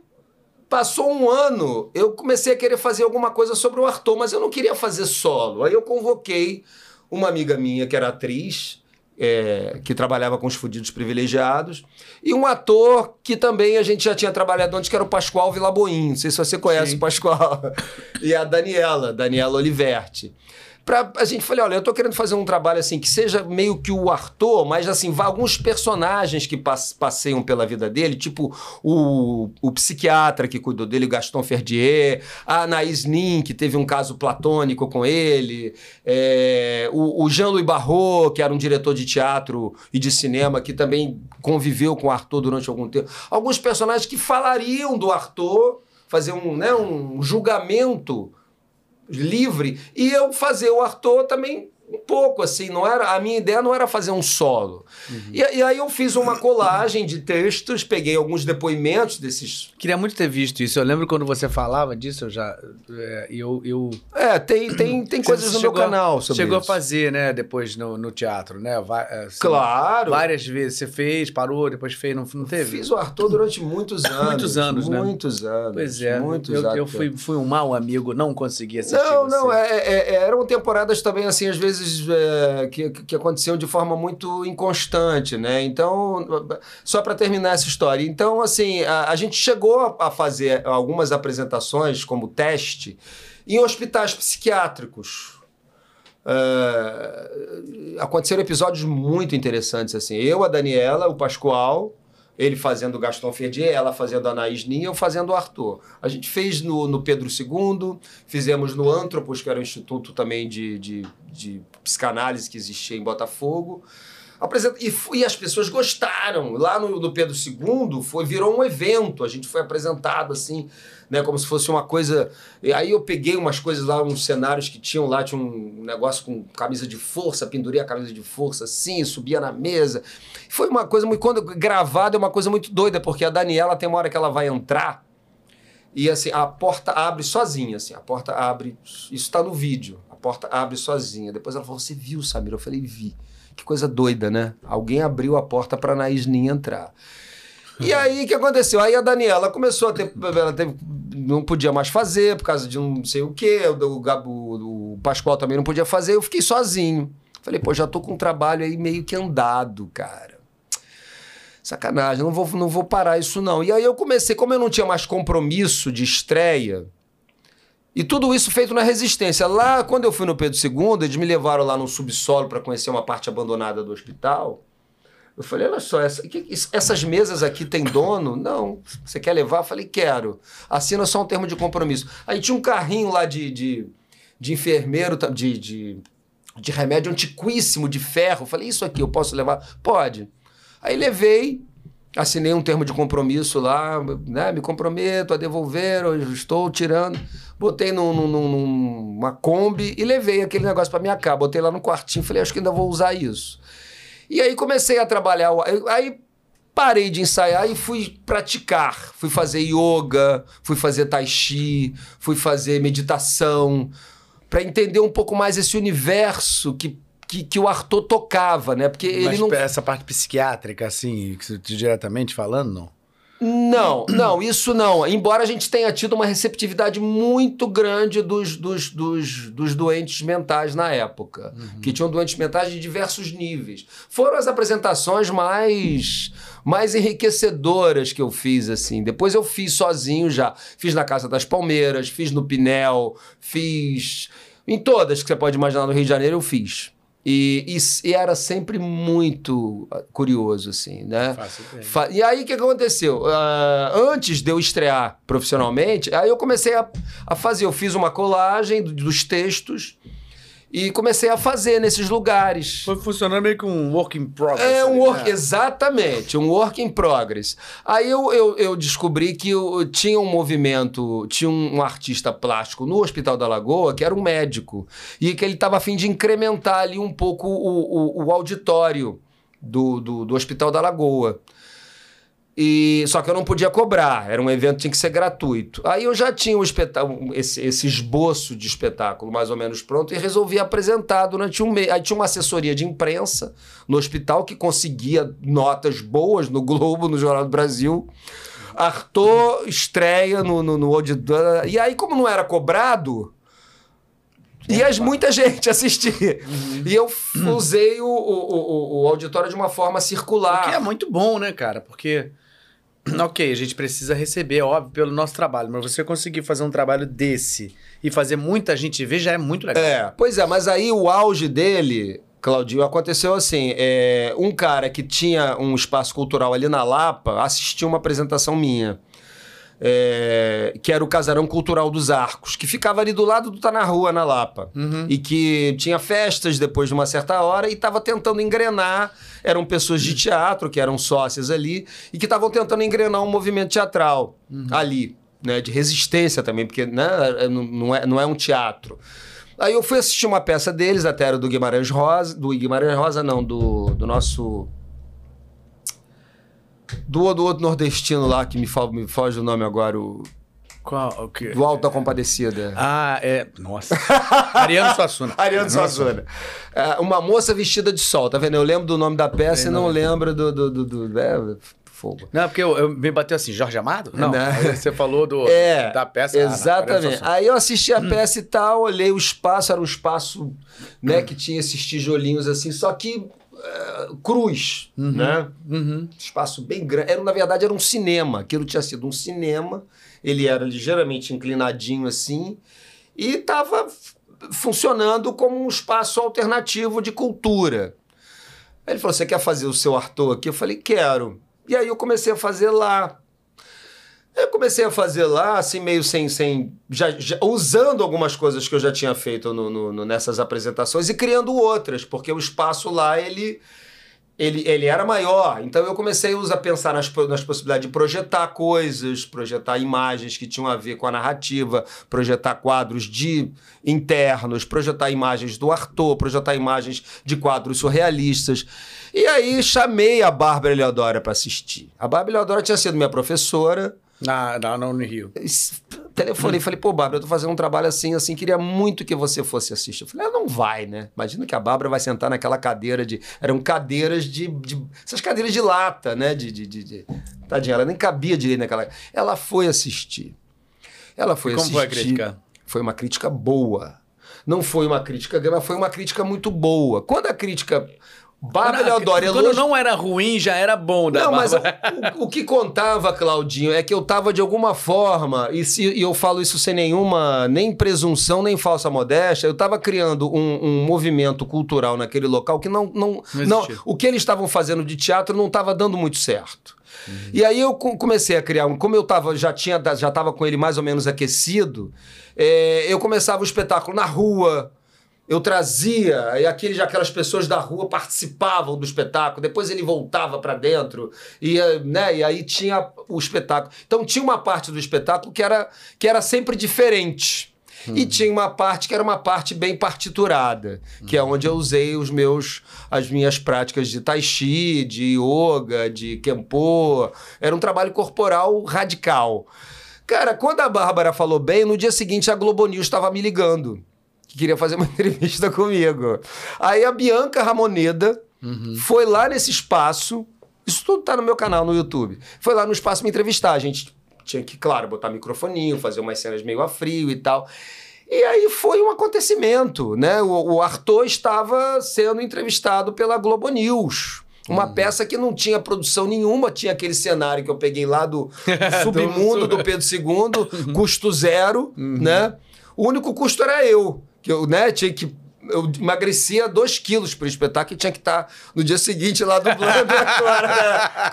Passou um ano, eu comecei a querer fazer alguma coisa sobre o Arthur, mas eu não queria fazer solo. Aí eu convoquei uma amiga minha que era atriz, é, que trabalhava com os fudidos privilegiados, e um ator que também a gente já tinha trabalhado antes, que era o Pascoal Vilaboim. Não sei se você conhece Sim. o Pascoal. [LAUGHS] e a Daniela, Daniela Oliverti pra a gente falei, olha, eu tô querendo fazer um trabalho assim que seja meio que o Arthur, mas assim, vá alguns personagens que passeiam pela vida dele, tipo o, o psiquiatra que cuidou dele, Gaston Ferdier, a Anaïs Nin, que teve um caso platônico com ele, é, o, o Jean-Louis Barrault, que era um diretor de teatro e de cinema, que também conviveu com o Arthur durante algum tempo. Alguns personagens que falariam do Arthur, fazer um, né, um julgamento livre. E eu fazer o Arthur também um pouco assim, não era a minha ideia não era fazer um solo. Uhum. E, e, aí eu fiz uma colagem de textos, peguei alguns depoimentos desses. Queria muito ter visto isso. Eu lembro quando você falava disso, eu já é, eu, eu É, tem tem, tem coisas no meu canal sobre Chegou isso. a fazer, né, depois no, no teatro, né? Assim, claro. Várias vezes você fez, parou, depois fez, não, não teve. Fiz o Arthur durante muitos [LAUGHS] anos. muitos anos, né? Muitos anos. Pois é. Muitos eu, anos. eu fui, fui um mau amigo, não consegui assistir. Não, você. não, é, é, é, eram temporadas também assim, às vezes é, que, que aconteciam de forma muito inconstante, né? Então, só para terminar essa história. Então, assim, a, a gente chegou a fazer algumas apresentações como teste em hospitais psiquiátricos. Uh, aconteceram episódios muito interessantes assim. Eu, a Daniela, o Pascoal, ele fazendo o Gaston Ferdier, ela fazendo a Anaís Nin, eu fazendo o Arthur. A gente fez no, no Pedro II, fizemos no Antropos, que era um instituto também de, de, de psicanálise que existia em Botafogo. Apresenta... E, e, as pessoas gostaram. Lá no, no, Pedro II foi, virou um evento. A gente foi apresentado assim, né? Como se fosse uma coisa. E aí eu peguei umas coisas lá, uns cenários que tinham lá, tinha um negócio com camisa de força, pendurei a camisa de força assim, subia na mesa. Foi uma coisa muito. Quando gravado é uma coisa muito doida, porque a Daniela tem uma hora que ela vai entrar. E assim, a porta abre sozinha, assim, a porta abre. Isso está no vídeo. A porta abre sozinha. Depois ela falou: Você viu, Samir? Eu falei: Vi. Que coisa doida, né? Alguém abriu a porta para a Naisninha entrar. E aí, o que aconteceu? Aí a Daniela começou a ter. Ela teve, não podia mais fazer por causa de não sei o quê. O, o, o Pascoal também não podia fazer. Eu fiquei sozinho. Falei, pô, já tô com um trabalho aí meio que andado, cara. Sacanagem, não vou, não vou parar isso não. E aí eu comecei, como eu não tinha mais compromisso de estreia, e tudo isso feito na resistência. Lá, quando eu fui no Pedro II, eles me levaram lá no subsolo para conhecer uma parte abandonada do hospital. Eu falei, olha só, essa, essas mesas aqui tem dono? Não. Você quer levar? Eu falei, quero. Assina só um termo de compromisso. Aí tinha um carrinho lá de, de, de enfermeiro, de, de, de remédio antiquíssimo, de ferro. Eu falei, isso aqui eu posso levar? Pode. Aí levei, assinei um termo de compromisso lá, né? Me comprometo a devolver, eu estou tirando. Botei num, num, numa Kombi e levei aquele negócio para minha casa. Botei lá no quartinho, falei, acho que ainda vou usar isso. E aí comecei a trabalhar. Aí parei de ensaiar e fui praticar. Fui fazer yoga, fui fazer tai chi, fui fazer meditação, para entender um pouco mais esse universo que que, que o Arthur tocava, né? Porque Mas ele não. Essa parte psiquiátrica, assim, diretamente falando, não? Não, não, isso não. Embora a gente tenha tido uma receptividade muito grande dos, dos, dos, dos doentes mentais na época, uhum. que tinham doentes mentais de diversos níveis. Foram as apresentações mais mais enriquecedoras que eu fiz assim. Depois eu fiz sozinho já. Fiz na Casa das Palmeiras, fiz no Pinel, fiz em todas que você pode imaginar no Rio de Janeiro eu fiz. E, e, e, era sempre muito ah, curioso, assim, né? Fa e aí, o que aconteceu? Uh, antes de eu estrear profissionalmente, aí eu comecei a, a fazer. Eu fiz uma colagem dos textos e comecei a fazer nesses lugares. Foi funcionando meio que um work in progress. É, um work, né? exatamente, um work in progress. Aí eu, eu, eu descobri que eu, tinha um movimento, tinha um, um, artista plástico no Hospital da Lagoa que era um médico e que ele estava a fim de incrementar ali um pouco o, o, o auditório do, do, do Hospital da Lagoa. E só que eu não podia cobrar, era um evento que tinha que ser gratuito. Aí eu já tinha um esse, esse esboço de espetáculo mais ou menos pronto e resolvi apresentar durante um mês. Aí tinha uma assessoria de imprensa no hospital que conseguia notas boas no Globo, no Jornal do Brasil. Arthur estreia no, no, no. E aí, como não era cobrado, ia muita gente assistir. Uhum. E eu usei o, o, o, o auditório de uma forma circular. O que é muito bom, né, cara? Porque [CLEARS THROAT] Ok, a gente precisa receber, óbvio, pelo nosso trabalho, mas você conseguir fazer um trabalho desse e fazer muita gente ver já é muito legal. É, pois é, mas aí o auge dele, Claudio, aconteceu assim: é, um cara que tinha um espaço cultural ali na Lapa assistiu uma apresentação minha é, que era o Casarão Cultural dos Arcos, que ficava ali do lado do Tá na Rua, na Lapa. Uhum. E que tinha festas depois de uma certa hora e estava tentando engrenar. Eram pessoas de teatro, que eram sócias ali, e que estavam tentando engrenar um movimento teatral uhum. ali, né? De resistência também, porque né, é, não, é, não é um teatro. Aí eu fui assistir uma peça deles, até era do Guimarães Rosa, do Guimarães Rosa não, do, do nosso do, do outro nordestino lá, que me, fala, me foge o nome agora, o. Qual? O quê? Do Alto da Compadecida. Ah, é. Nossa. [LAUGHS] Ariano Suassuna. Ariano Suassuna. É, uma moça vestida de sol, tá vendo? Eu lembro do nome da peça e não, lembro do. do, do, do é, fogo. Não, porque eu, eu, me bateu assim, Jorge Amado? Não. não. você falou do, é, da peça. Exatamente. Ah, Aí eu assisti a hum. peça e tal, olhei o espaço, era um espaço né, que tinha esses tijolinhos assim, só que eh, cruz, uhum, né? Uhum. Espaço bem grande. Era, na verdade, era um cinema. Aquilo tinha sido um cinema. Ele era ligeiramente inclinadinho assim e estava funcionando como um espaço alternativo de cultura. Aí ele falou: Você quer fazer o seu Arthur aqui? Eu falei: Quero. E aí eu comecei a fazer lá. Eu comecei a fazer lá, assim, meio sem. sem já, já usando algumas coisas que eu já tinha feito no, no, no, nessas apresentações e criando outras, porque o espaço lá, ele. ele, ele era maior, então eu comecei a pensar nas, nas possibilidades de projetar coisas, projetar imagens que tinham a ver com a narrativa, projetar quadros de internos, projetar imagens do Arthur, projetar imagens de quadros surrealistas. E aí chamei a Bárbara Eleodora para assistir. A Bárbara Eleodora tinha sido minha professora, na, na, no Rio. Telefonei e falei, pô, Bárbara, eu tô fazendo um trabalho assim, assim, queria muito que você fosse assistir. Eu falei, ah, não vai, né? Imagina que a Bárbara vai sentar naquela cadeira de. Eram cadeiras de. de essas cadeiras de lata, né? De, de, de, de... Tadinha, ela nem cabia direito naquela. Ela foi assistir. Ela foi e como assistir. Como foi a crítica? Foi uma crítica boa. Não foi uma crítica, mas foi uma crítica muito boa. Quando a crítica Bárbara Quando não era ruim, já era bom. Da não, mas o, o, que contava, Claudinho, é que eu tava de alguma forma, e, se, e eu falo isso sem nenhuma, nem presunção, nem falsa modéstia, eu tava criando um, um movimento cultural naquele local que não... não, não, não o que eles estavam fazendo de teatro não estava dando muito certo. Uhum. E aí eu comecei a criar um. Como eu tava, já tinha já estava com ele mais ou menos aquecido, é, eu começava o espetáculo na rua, eu trazia, e aqueles, aquelas pessoas da rua participavam do espetáculo, depois ele voltava para dentro, e, né, e aí tinha o espetáculo. Então tinha uma parte do espetáculo que era, que era sempre diferente. E uhum. tinha uma parte que era uma parte bem partiturada, que é onde eu usei os meus as minhas práticas de tai chi, de yoga, de kempo. Era um trabalho corporal radical. Cara, quando a Bárbara falou bem, no dia seguinte a Globo News estava me ligando que queria fazer uma [LAUGHS] entrevista comigo. Aí a Bianca Ramoneda uhum. foi lá nesse espaço. Isso tudo tá no meu canal no YouTube. Foi lá no espaço me entrevistar. A gente tinha que, claro, botar microfoninho, fazer umas cenas meio a frio e tal. E aí foi um acontecimento, né? O, o Arthur estava sendo entrevistado pela Globo News. Uma uhum. peça que não tinha produção nenhuma, tinha aquele cenário que eu peguei lá do [LAUGHS] submundo do Pedro II, [LAUGHS] custo zero, uhum. né? O único custo era eu que eu né, tinha que eu emagrecia 2 quilos pro espetáculo e tinha que estar tá no dia seguinte lá dublando agora,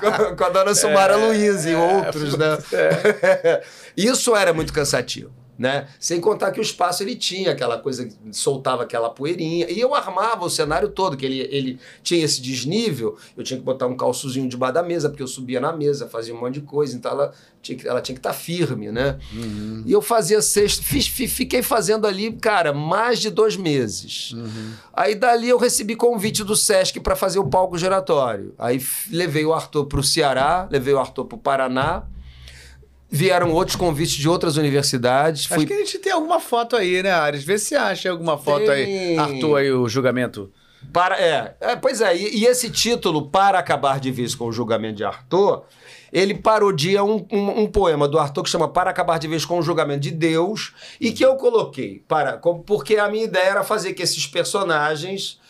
né? com, a dona Sumara é, Luiz e é, outros, né? É. [LAUGHS] Isso era muito cansativo né? Sem contar que o espaço ele tinha aquela coisa, soltava aquela poeirinha. E eu armava o cenário todo, que ele, ele tinha esse desnível. Eu tinha que botar um calçozinho debaixo da mesa, porque eu subia na mesa, fazia um monte de coisa. Então ela tinha que, ela tinha que estar tá firme, né? Uhum. E eu fazia sexta, fiz, fiquei fazendo ali, cara, mais de dois meses. Uhum. Aí dali eu recebi convite do Sesc para fazer o palco giratório. Aí levei o Arthur para o Ceará, levei o Arthur para o Paraná. Vieram outros convites de outras universidades. Acho Fui... que a gente tem alguma foto aí, né, Ares? Vê se acha alguma foto tem... aí. Arthur aí, o julgamento. Para, é, é pois é, e, e, esse título, Para Acabar de Vez com o Julgamento de Arthur, ele parodia um, um, um, poema do Arthur que chama Para Acabar de Vez com o Julgamento de Deus, e que eu coloquei, para, porque a minha ideia era fazer que esses personagens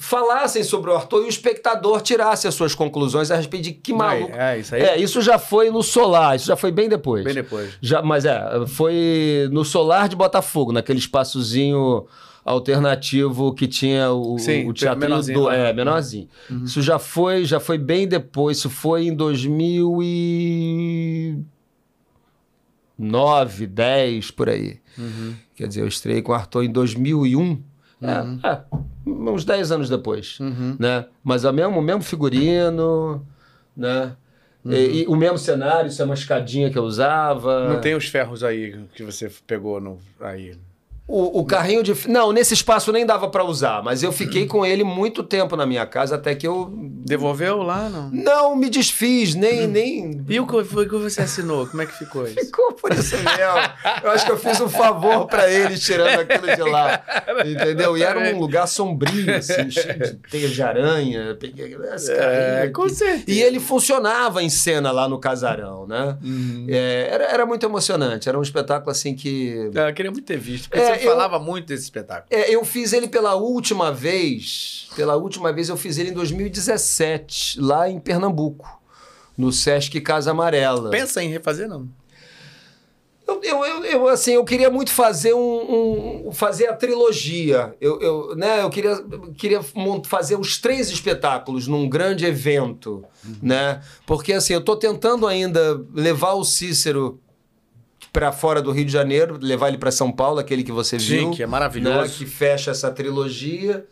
falassem sobre o Arthur e o espectador tirasse as suas conclusões a respeito de que maluco. É, isso aí. É, isso já foi no Solar, isso já foi bem depois. Bem depois. Já, mas é, foi no Solar de Botafogo, naquele espaçozinho alternativo que tinha o, Sim, o teatro do é menorzinho. Uhum. Isso já foi, já foi bem depois, isso foi em 2009, 10 por aí. Uhum. Quer dizer, eu estreiei com o Arthur em 2001. Uhum. É, é, uns 10 anos depois, uhum. né? Mas é o mesmo, o mesmo figurino, né? Uhum. E, e, o mesmo cenário, isso é uma escadinha que eu usava. Não tem os ferros aí que você pegou no, aí. O, o carrinho de. Não, nesse espaço nem dava para usar, mas eu fiquei com ele muito tempo na minha casa até que eu. Devolveu lá, não? Não, me desfiz, nem. Hum. nem... E o que foi que você assinou? Como é que ficou isso? Ficou por isso mesmo. Eu acho que eu fiz um favor para ele tirando aquilo de lá. Entendeu? E era um lugar sombrio, assim, cheio de teia de aranha. Peguei esse é, com certeza. E ele funcionava em cena lá no casarão, né? Uhum. É, era, era muito emocionante. Era um espetáculo assim que. Eu queria muito ter visto. Porque é, eu, falava muito desse espetáculo. É, eu fiz ele pela última vez. Pela última vez eu fiz ele em 2017, lá em Pernambuco, no Sesc Casa Amarela. Pensa em refazer, não? Eu, eu, eu, eu, assim, eu queria muito fazer um, um, fazer a trilogia. Eu, eu, né, eu queria, queria fazer os três espetáculos num grande evento, uhum. né? Porque assim, eu estou tentando ainda levar o Cícero para fora do Rio de Janeiro, levar ele para São Paulo, aquele que você Sim, viu. que é maravilhoso. Né, que fecha essa trilogia.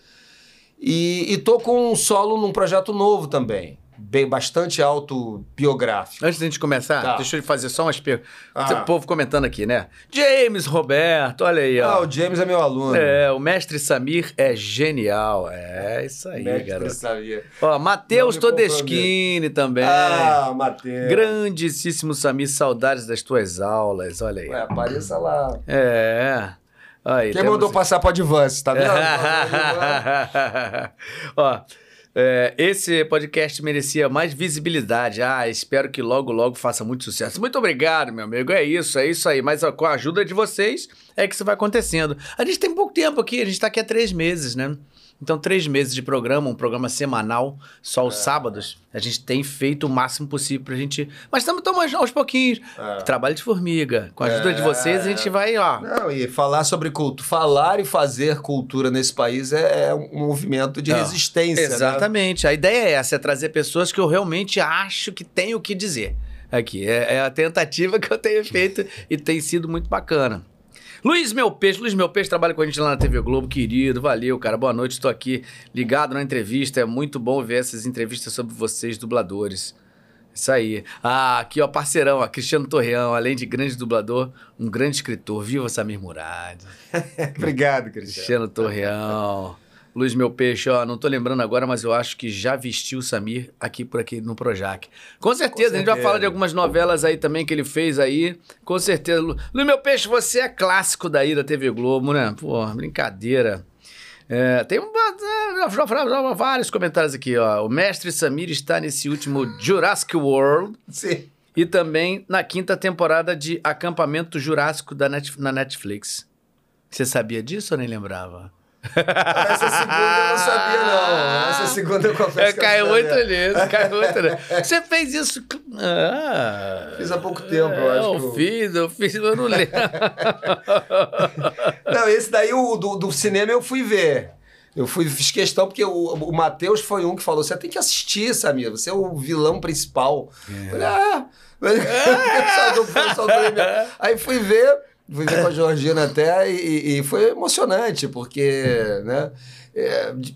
E, e tô com um solo num projeto novo também. Bem, bastante autobiográfico. Antes da gente começar, Tá. deixa eu fazer só umas perguntas. Ah. O povo comentando aqui, né? James Roberto, olha aí, Ah, ó. o James é meu aluno. É, o mestre Samir é genial. É isso aí, Mestre garoto. sabia. Ó, Matheus Todeschini também. Ah, Matheus. Grandíssimo Samir, saudades das tuas aulas. Olha aí. Ué, apareça lá. É. Aí, Quem mandou passar pro Advance, tá vendo? [LAUGHS] Ó, é, esse podcast merecia mais visibilidade. Ah, espero que logo, logo faça muito sucesso. Muito obrigado, meu amigo. É isso, é isso aí. Mas ó, com a ajuda de vocês é que isso vai acontecendo. A gente tem pouco tempo aqui, a gente tá aqui há três meses, né? Então, três meses de programa, um programa semanal, só os sábados. A gente tem feito o máximo possível pra gente. Mas estamos aos pouquinhos. É. Trabalho de formiga. Com a ajuda de É. vocês, a gente vai, ó. Não, e falar sobre cultura, falar e fazer cultura nesse país é, é um movimento de Não, resistência. né? Exatamente. A ideia é essa, é trazer pessoas que eu realmente acho que têm o que dizer. Aqui, é, é a tentativa [LAUGHS] que eu tenho feito e tem sido muito bacana. Luiz Meu Peixe, Luiz Meu Peixe trabalha com a gente lá na TV Globo, querido, valeu, cara, boa noite, estou aqui ligado na entrevista, é muito bom ver essas entrevistas sobre vocês, dubladores. Isso aí. Ah, aqui, ó, parceirão, ó, Cristiano Torreão, além de grande dublador, um grande escritor. Viva Samir Murad. [LAUGHS] Obrigado, Cristiano. Cristiano Torreão. Luiz Meu Peixe, ó, não tô lembrando agora, mas eu acho que já vestiu o Samir aqui por aqui no Projac. Com certeza, a gente vai certeza. falar de algumas novelas aí também que ele fez aí. Com certeza. Lu- Luiz Meu Peixe, você é clássico daí da TV Globo, né? Pô, brincadeira. É, tem um, vários comentários aqui, ó. O mestre Samir está nesse último Jurassic World Sim. e também na quinta temporada de Acampamento Jurássico da Net- na Netflix. Você sabia disso ou nem lembrava? Essa segunda eu não sabia, não. Essa segunda eu confesso É, que eu caiu não sabia. outra nisso, caiu outra nisso. Você fez isso. Ah, Fiz há pouco tempo, eu acho Eu que eu- fiz, eu fiz, eu não lembro. [LAUGHS] Não, esse daí o, do, do cinema eu fui ver. Eu fui, fiz questão porque o, o Matheus foi um que falou: você tem que assistir, Samir, você é o vilão principal. Eu Falei, ah, [LAUGHS] Só do- só do- [LAUGHS] Aí fui ver, fui ver com a Georgina até, e, e foi emocionante, porque, né? É di-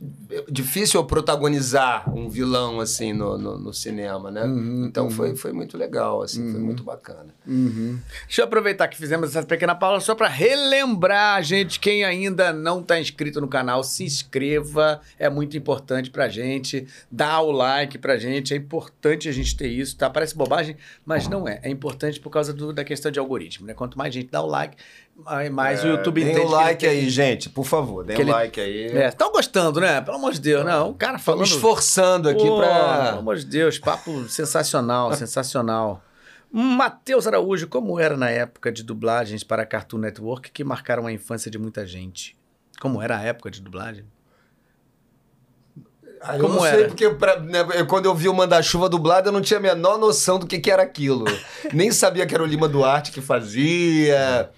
difícil eu protagonizar um vilão assim no, no, no cinema, né? Uhum, então uhum. foi, foi muito legal, assim, foi Uhum. muito bacana. Deixa eu aproveitar que fizemos essa pequena pausa só para relembrar, gente, quem ainda não está inscrito no canal, se inscreva, é muito importante pra gente, dá o like pra gente, é importante a gente ter isso, tá? Parece bobagem, mas não é. É importante por causa do- da questão de algoritmo, né? Quanto mais gente dá o like, mais- mais o YouTube entende o que ele like tem- aí, gente, por favor, que o ele- like aí. É, estão gostando, né? Pelo amor de Deus, não. O cara falando... esforçando aqui Pô, Pelo amor de Deus, papo [LAUGHS] sensacional, sensacional. Matheus Araújo, como era na época de dublagens para Cartoon Network que marcaram a infância de muita gente? Como era a época de dublagem? Ah, eu Como não era? sei, porque pra- né, eu- quando eu vi o Manda-Chuva dublado, eu não tinha a menor noção do que, que era aquilo. [LAUGHS] Nem sabia que era o Lima Duarte que fazia.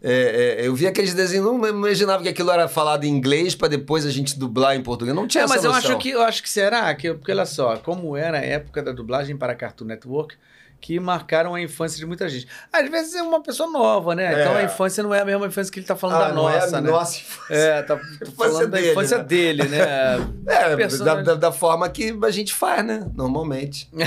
É, é, eu vi aqueles desenhos, não imaginava que aquilo era falado em inglês para depois a gente dublar em português. Não tinha É, mas essa eu acho que eu acho que será que porque olha só, como era a época da dublagem para Cartoon Network que marcaram a infância de muita gente. Às vezes é uma pessoa nova, né? É. Então a infância não é a mesma infância que ele tá falando Ah, da é a nossa, né? nossa infância. É, tá [LAUGHS] falando da dele, infância né? dele, né? [LAUGHS] É, da, Personagem. da- da forma que a gente faz, né? Normalmente. [LAUGHS]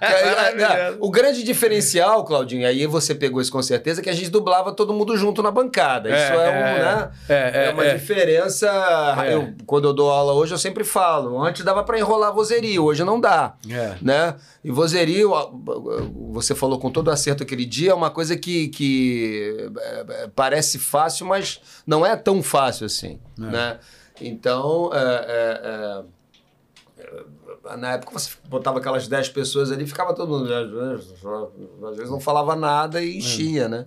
Maravilhoso. o grande diferencial, Claudinho, aí você pegou isso com certeza, é que a gente dublava todo mundo junto na bancada. Isso é, um, né? É, É, uma diferença. É. Eu, quando eu dou aula hoje, eu sempre falo. Antes dava para enrolar vozerio, hoje não dá. É. Né? E vozerio, você falou com todo acerto aquele dia, é uma coisa que, que é, é, parece fácil, mas não é tão fácil assim. É. Né? Então, é, é, é, na época você botava aquelas 10 pessoas ali, ficava todo mundo. Às vezes não falava nada e enchia, né?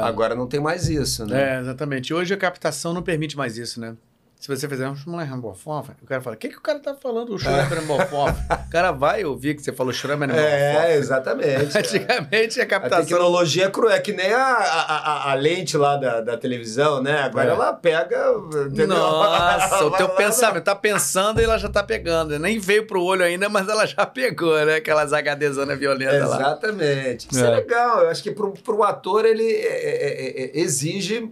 Agora não tem mais isso, né? É, exatamente. Hoje a captação não permite mais isso, né? Se você fizer um Schmullenhambofoff, o cara fala, o que, que o cara tá falando, o [LAUGHS] Schmullenhambofoff? o cara vai ouvir que você falou Schmullenhambofoff. É, exatamente. [LAUGHS] Antigamente a A captação... tecnologia é cruel, é que nem a, a, a- a lente lá da, da televisão, né? Agora É. ela pega. entendeu? Nossa, [LAUGHS] o Ela teu vai lá, pensamento, tá pensando e ela já tá pegando. Nem veio pro olho ainda, mas ela já pegou, né? Aquelas HDzona violenta lá. Exatamente. Isso é. É. legal. Eu acho que pro, pro ator ele é, é, é, é, exige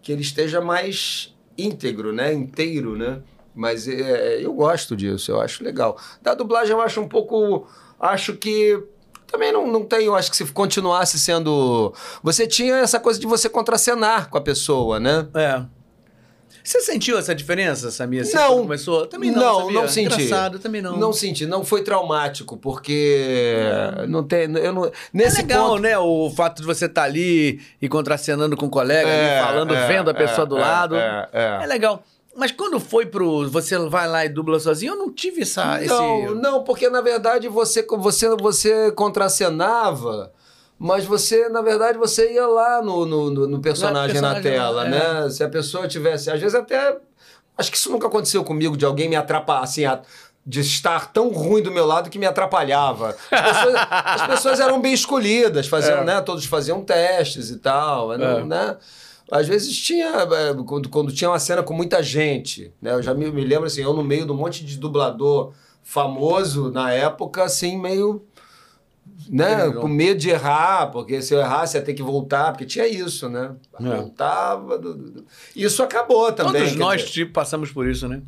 que ele esteja mais íntegro, né? Inteiro, né? Mas é, eu gosto disso, eu acho legal. Da dublagem eu acho um pouco. Acho que. Também não, não eu acho que se continuasse sendo. Você tinha essa coisa de você contracenar com a pessoa, né? É. Você sentiu essa diferença, Samir? Assim, Não. Começou? Também não, Não, sabia? não senti. Engraçado, também não. Não senti, não foi traumático, porque não tem. Eu não, É nesse legal, ponto, né? O fato de você estar ali e contracenando com o colega, É, ali, falando, é, vendo a pessoa é, do é, lado. é, é. legal. Mas quando foi pro. Você vai lá e dubla sozinho, eu não tive essa, Não, esse. não, porque na verdade você, você, você contracenava, mas você, na verdade, você ia lá no, no, no- no personagem na personagem tela, lá, né? Se a pessoa tivesse. Às vezes até. Acho que isso nunca aconteceu comigo, de alguém me atrapalhar, assim, a- de estar tão ruim do meu lado que me atrapalhava. As pessoas, as pessoas eram bem escolhidas, faziam, É. né? Todos faziam testes e tal, não- É. né? Às vezes tinha, é, quando, quando tinha uma cena com muita gente, né? Eu já me, me lembro assim, eu no meio de um monte de dublador famoso na época, assim, meio. Né, com medo de errar, porque se eu errasse ia ter que voltar, porque tinha isso, né? É. Voltava. do- do- Isso acabou também. Todos nós, dizer, tipo, passamos por isso, né?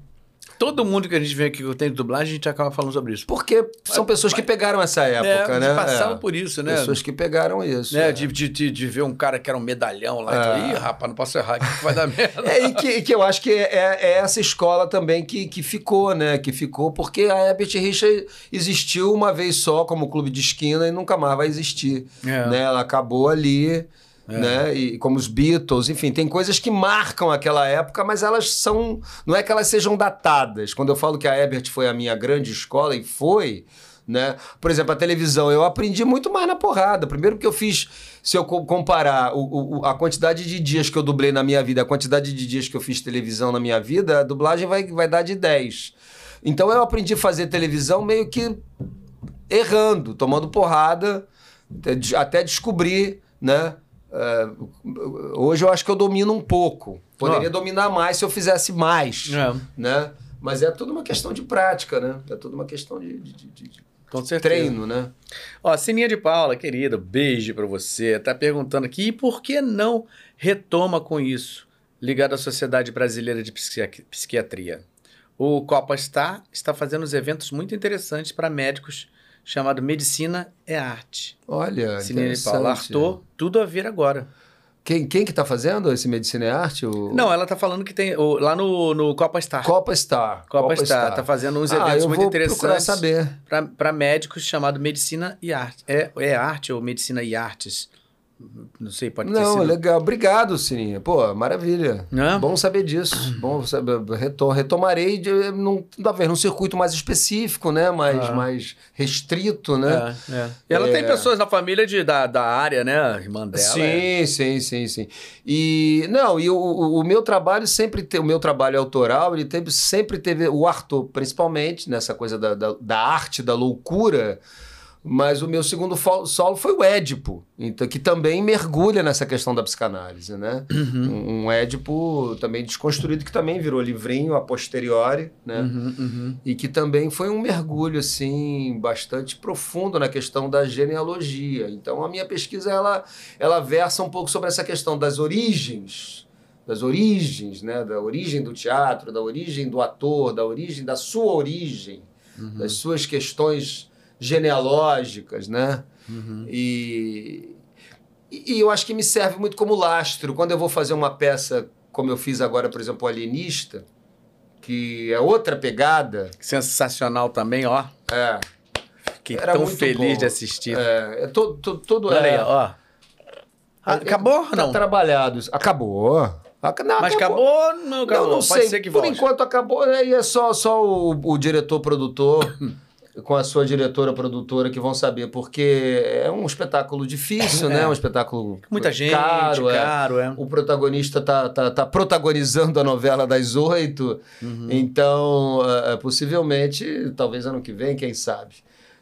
Todo mundo que a gente vê aqui que tem de dublagem, a gente acaba falando sobre isso. Porque são pessoas que pegaram essa época, é, né? passaram É. por isso, né? Pessoas que pegaram isso. né? é. De, de, de, ver um cara que era um medalhão lá. É. E, Ih, rapaz, não posso errar, que vai dar [LAUGHS] merda. É, e que, que eu acho que é, é essa escola também que, que ficou, né? Que ficou porque a Herbert Richard existiu uma vez só como clube de esquina e nunca mais vai existir. É. Né? Ela acabou ali, né? E como os Beatles, enfim, tem coisas que marcam aquela época, mas elas são. Não é que elas sejam datadas. Quando eu falo que a Herbert foi a minha grande escola, e foi. Né? Por exemplo, a televisão, eu aprendi muito mais na porrada. Primeiro porque eu fiz, se eu co- comparar o, o- a quantidade de dias que eu dublei na minha vida, a quantidade de dias que eu fiz televisão na minha vida, a dublagem vai, vai dar de 10. Então eu aprendi a fazer televisão meio que errando, tomando porrada, até descobrir, né? É, hoje eu acho que eu domino um pouco. Poderia Ah. dominar mais se eu fizesse mais, É, né? Mas é tudo uma questão de prática, né? É tudo uma questão de, de- de- de com certeza. treino, né? Ó, Sininha de Paula, querida, beijo pra você. Tá perguntando aqui, e por que não retoma com isso, ligado à Sociedade Brasileira de Psiqui- Psiquiatria? O Copa Star está fazendo uns eventos muito interessantes para médicos, chamado Medicina é Arte. Olha, Sininha de Paula. Arthur, tudo a ver agora. Quem, quem que tá fazendo esse Medicina e Arte? O... Não, ela tá falando que tem, o- lá no, no Copa Star. Copa Star. Copa, Star, tá fazendo uns ah, eventos eu muito interessantes saber. para médicos chamado Medicina e Arte. É, é arte ou Medicina e Artes? Não sei, pode Não, sido. legal. Obrigado, Sininha. Pô, maravilha. Né? Bom saber disso. Bom saber. Retom, retomarei de, num, talvez num circuito mais específico, né? Mais, Ah. mais restrito, né? É, é. E ela É. tem pessoas na família de, da, da área, né? A irmã dela. é. Sim, sim, sim, sim. E não, e o, o, o meu trabalho sempre te, o meu trabalho autoral, ele teve, sempre teve o Arthur, principalmente nessa coisa da, da, da arte, da loucura. Mas o meu segundo solo foi o Édipo, então, que também mergulha nessa questão da psicanálise, né? Um, um Édipo também desconstruído, que também virou livrinho a posteriori, né? Uhum, uhum. e que também foi um mergulho assim bastante profundo na questão da genealogia. Então a minha pesquisa ela ela versa um pouco sobre essa questão das origens, das origens, né, da origem do teatro, da origem do ator, da origem da sua origem, das suas questões genealógicas, né? E e eu acho que me serve muito como lastro. Quando eu vou fazer uma peça, como eu fiz agora, por exemplo, o Alienista, que é outra pegada, Sensacional também, ó. é, Fiquei Era tão feliz bom. de assistir. é, é todo, todo, todo Olha é, aí, ó. Ah, acabou? Tá não. trabalhado. isso. Acabou. Aca- não, Mas acabou? Não acabou. Não, não Pode sei. Por volte. enquanto acabou, né? E é só, só o, o diretor-produtor [COUGHS] com a sua diretora-produtora que vão saber, porque é um espetáculo difícil, né? É. Um espetáculo Muita gente, caro. é. caro, é. O protagonista tá, tá, tá protagonizando a novela das oito, Uhum. então ah, ah, possivelmente, talvez ano que vem, quem sabe.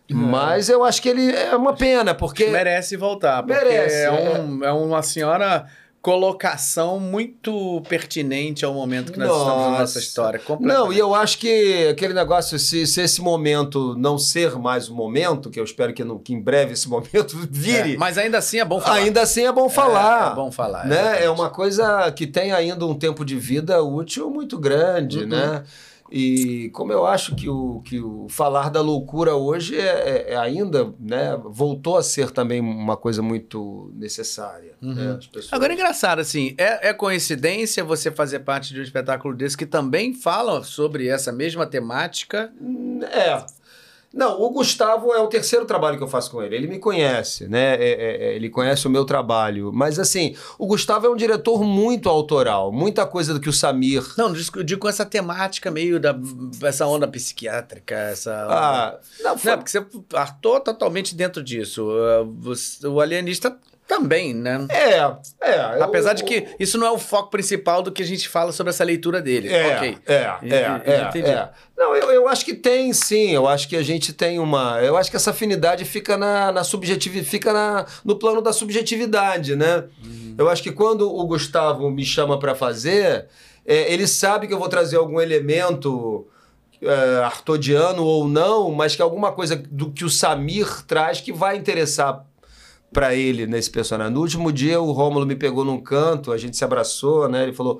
É. Mas eu acho que ele é uma pena, porque Merece voltar, porque Merece, é, um, é uma senhora colocação muito pertinente ao momento que nós estamos na nossa Nossa. história. Não, e eu acho que aquele negócio, se, se esse momento não ser mais o momento, que eu espero que, no- que em breve esse [LAUGHS] momento vire, É, mas ainda assim é bom falar. ainda assim é bom falar. É, é bom falar. né? É uma coisa que tem ainda um tempo de vida útil muito grande, Uhum. né? E como eu acho que o, que o falar da loucura hoje é, é, é ainda, né, voltou a ser também uma coisa muito necessária. Uhum. Né? Pessoas... Agora é engraçado, assim, é, é, coincidência você fazer parte de um espetáculo desse que também fala sobre essa mesma temática? É. Não, o Gustavo é o terceiro trabalho que eu faço com ele. Ele me conhece, né? É, é, é, ele conhece o meu trabalho. Mas assim, o Gustavo é um diretor muito autoral, muita coisa do que o Samir. Não, eu digo com essa temática meio da essa onda psiquiátrica, essa. Ah, não, foi... não, porque você artou totalmente dentro disso. O alienista também, né? É, é. Apesar eu, de que isso não é o foco principal do que a gente fala sobre essa leitura dele. É, ok. É, é, é, é. Não, eu, eu acho que tem, sim. Eu acho que a gente tem uma. Eu acho que essa afinidade fica na, na subjetividade, fica na, no plano da subjetividade, né? Uhum. Eu acho que quando o Gustavo me chama para fazer, é, ele sabe que eu vou trazer algum elemento. É, artodiano ou não, mas que alguma coisa do que o Samir traz que vai interessar para ele nesse personagem. No último dia, o Rômulo me pegou num canto, a gente se abraçou, né? Ele falou: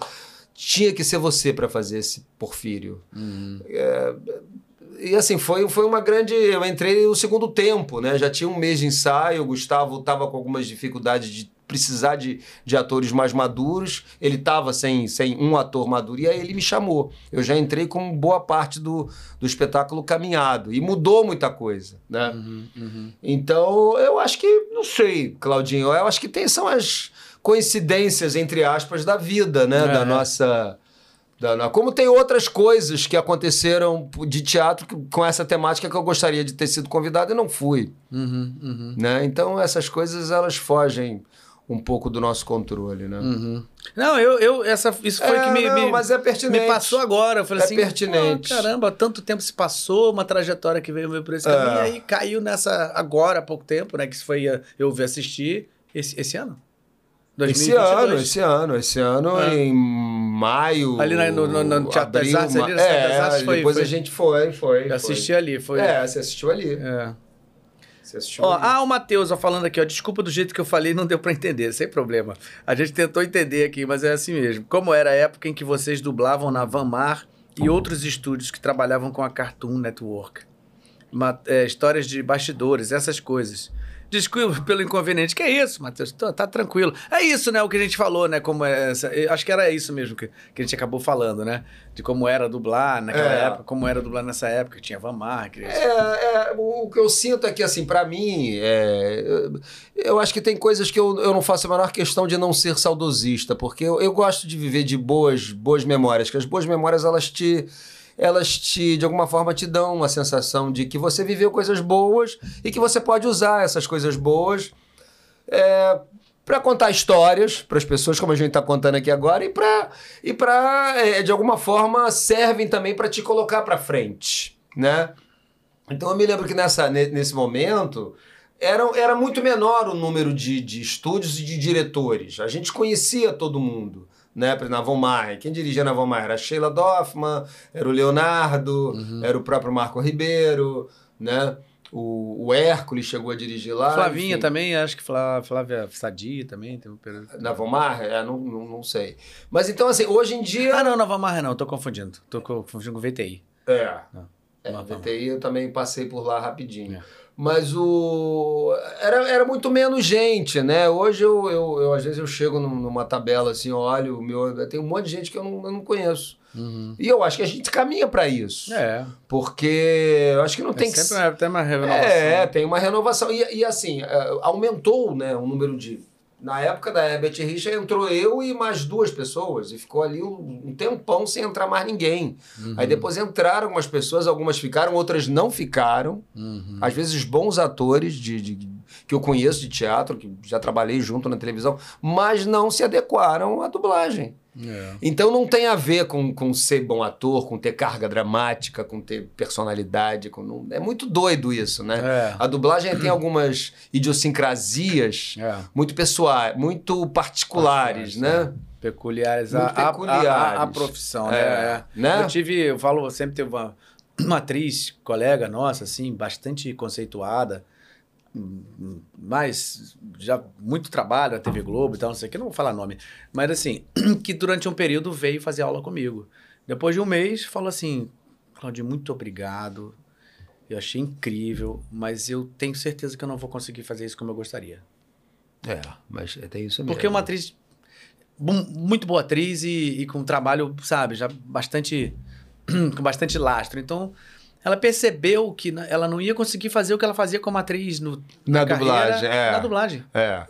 tinha que ser você para fazer esse Porfírio. Uhum. É, e assim, foi, foi uma grande. Eu entrei no segundo tempo, né? Já tinha um mês de ensaio, o Gustavo estava com algumas dificuldades de precisar de, de atores mais maduros. Ele estava sem, sem um ator maduro e aí ele me chamou. Eu já entrei com boa parte do, do espetáculo caminhado e mudou muita coisa, né? Uhum, uhum. Então, eu acho que, não sei, Claudinho, eu acho que tem, são as coincidências, entre aspas, da vida, né? É. Da nossa... Como tem outras coisas que aconteceram de teatro com essa temática que eu gostaria de ter sido convidado e não fui. Uhum, uhum. Né? Então, essas coisas, elas fogem um pouco do nosso controle, né? Uhum. Não, eu, eu essa, isso foi é, que me, não, me, mas é pertinente. me passou agora. Eu falei é assim, pertinente. caramba, tanto tempo se passou, uma trajetória que veio por esse caminho, é. e aí caiu nessa agora há pouco tempo, né? Que foi eu vi assistir esse, esse ano. 2022. Esse ano, esse ano, esse ano é. em maio. Ali no, no, no Teatro abril, das Artes, ali no é, das Artes foi. Depois foi. a gente foi, foi. Eu assisti foi. ali, foi. É, você assistiu ali. É. Você assistiu ó, ah, o Matheus falando aqui, ó. Desculpa do jeito que eu falei, não deu para entender, sem problema. A gente tentou entender aqui, mas é assim mesmo. Como era a época em que vocês dublavam na Van Mar e outros estúdios que trabalhavam com a Cartoon Network? Uma, é, histórias de bastidores, essas coisas. Desculpa [LAUGHS] pelo inconveniente. Que é isso, Matheus? Tá, tá, tranquilo. É isso, né? O que a gente falou, né? Como é essa, acho que era isso mesmo que, que a gente acabou falando, né? De como era dublar naquela é. época, como era dublar nessa época, tinha Van Mark. É, é, o que eu sinto é que, assim, para mim, é, eu acho que tem coisas que eu, eu não faço a menor questão de não ser saudosista, porque eu, eu gosto de viver de boas, boas memórias, que as boas memórias, elas te elas te, de alguma forma, te dão uma sensação de que você viveu coisas boas e que você pode usar essas coisas boas é, para contar histórias para as pessoas, como a gente está contando aqui agora, e para, e é, de alguma forma, servem também para te colocar para frente, né? Então eu me lembro que nessa, nesse momento era, era muito menor o número de, de estúdios e de diretores. A gente conhecia todo mundo né, na Von Mayer. Quem dirigia na Von Mayer era a Sheila Doffman, era o Leonardo, uhum. era o próprio Marco Ribeiro, né? O, o Hércules chegou a dirigir lá. Flavinha enfim. também, acho que Flávia, Flávia Sadia também. Tem um período... Na Von Mayer? É, não, não, não, sei. Mas então, assim, hoje em dia... Ah, não, na Von Mayer não, tô confundindo. Tô confundindo com VTI. É. Não, é, VTI eu também passei por lá rapidinho. É mas o era, era muito menos gente, né? Hoje eu, eu, eu às vezes eu chego numa tabela assim, olho, meu, tem um monte de gente que eu não, eu não conheço. Uhum. E eu acho que a gente caminha para isso. É. Porque eu acho que não é tem que sempre tem uma renovação. É, tem uma renovação e, e assim, é, aumentou, né, o número de na época da Herbert Richa entrou eu e mais duas pessoas e ficou ali um, um tempão sem entrar mais ninguém. Uhum. Aí depois entraram algumas pessoas, algumas ficaram, outras não ficaram. Uhum. Às vezes bons atores de, de, que eu conheço de teatro, que já trabalhei junto na televisão, mas não se adequaram à dublagem. É. Então não tem a ver com, com ser bom ator, com ter carga dramática, com ter personalidade. Com, não, é muito doido isso, né? É. A dublagem tem algumas idiosincrasias é. muito pessoais, muito particulares, né? Peculiares, muito a, peculiares. A, a, a profissão, né? É. né? Eu tive, eu falo, sempre teve uma, uma atriz, colega nossa, assim, bastante conceituada, mais já muito trabalho na TV Globo e tal, não sei o que, não vou falar nome, mas assim, [CLEARS THROAT] que durante um período veio fazer aula comigo. Depois de um mês, falou assim: Claudinho, muito obrigado. Eu achei incrível, mas eu tenho certeza que eu não vou conseguir fazer isso como eu gostaria. É, mas é isso mesmo. Porque é uma atriz, muito boa atriz e, e com um trabalho, sabe, já bastante, [CLEARS THROAT] com bastante lastro. Então, ela percebeu que na- ela não ia conseguir fazer o que ela fazia como atriz no, Na carreira, dublagem, é. Na dublagem. É.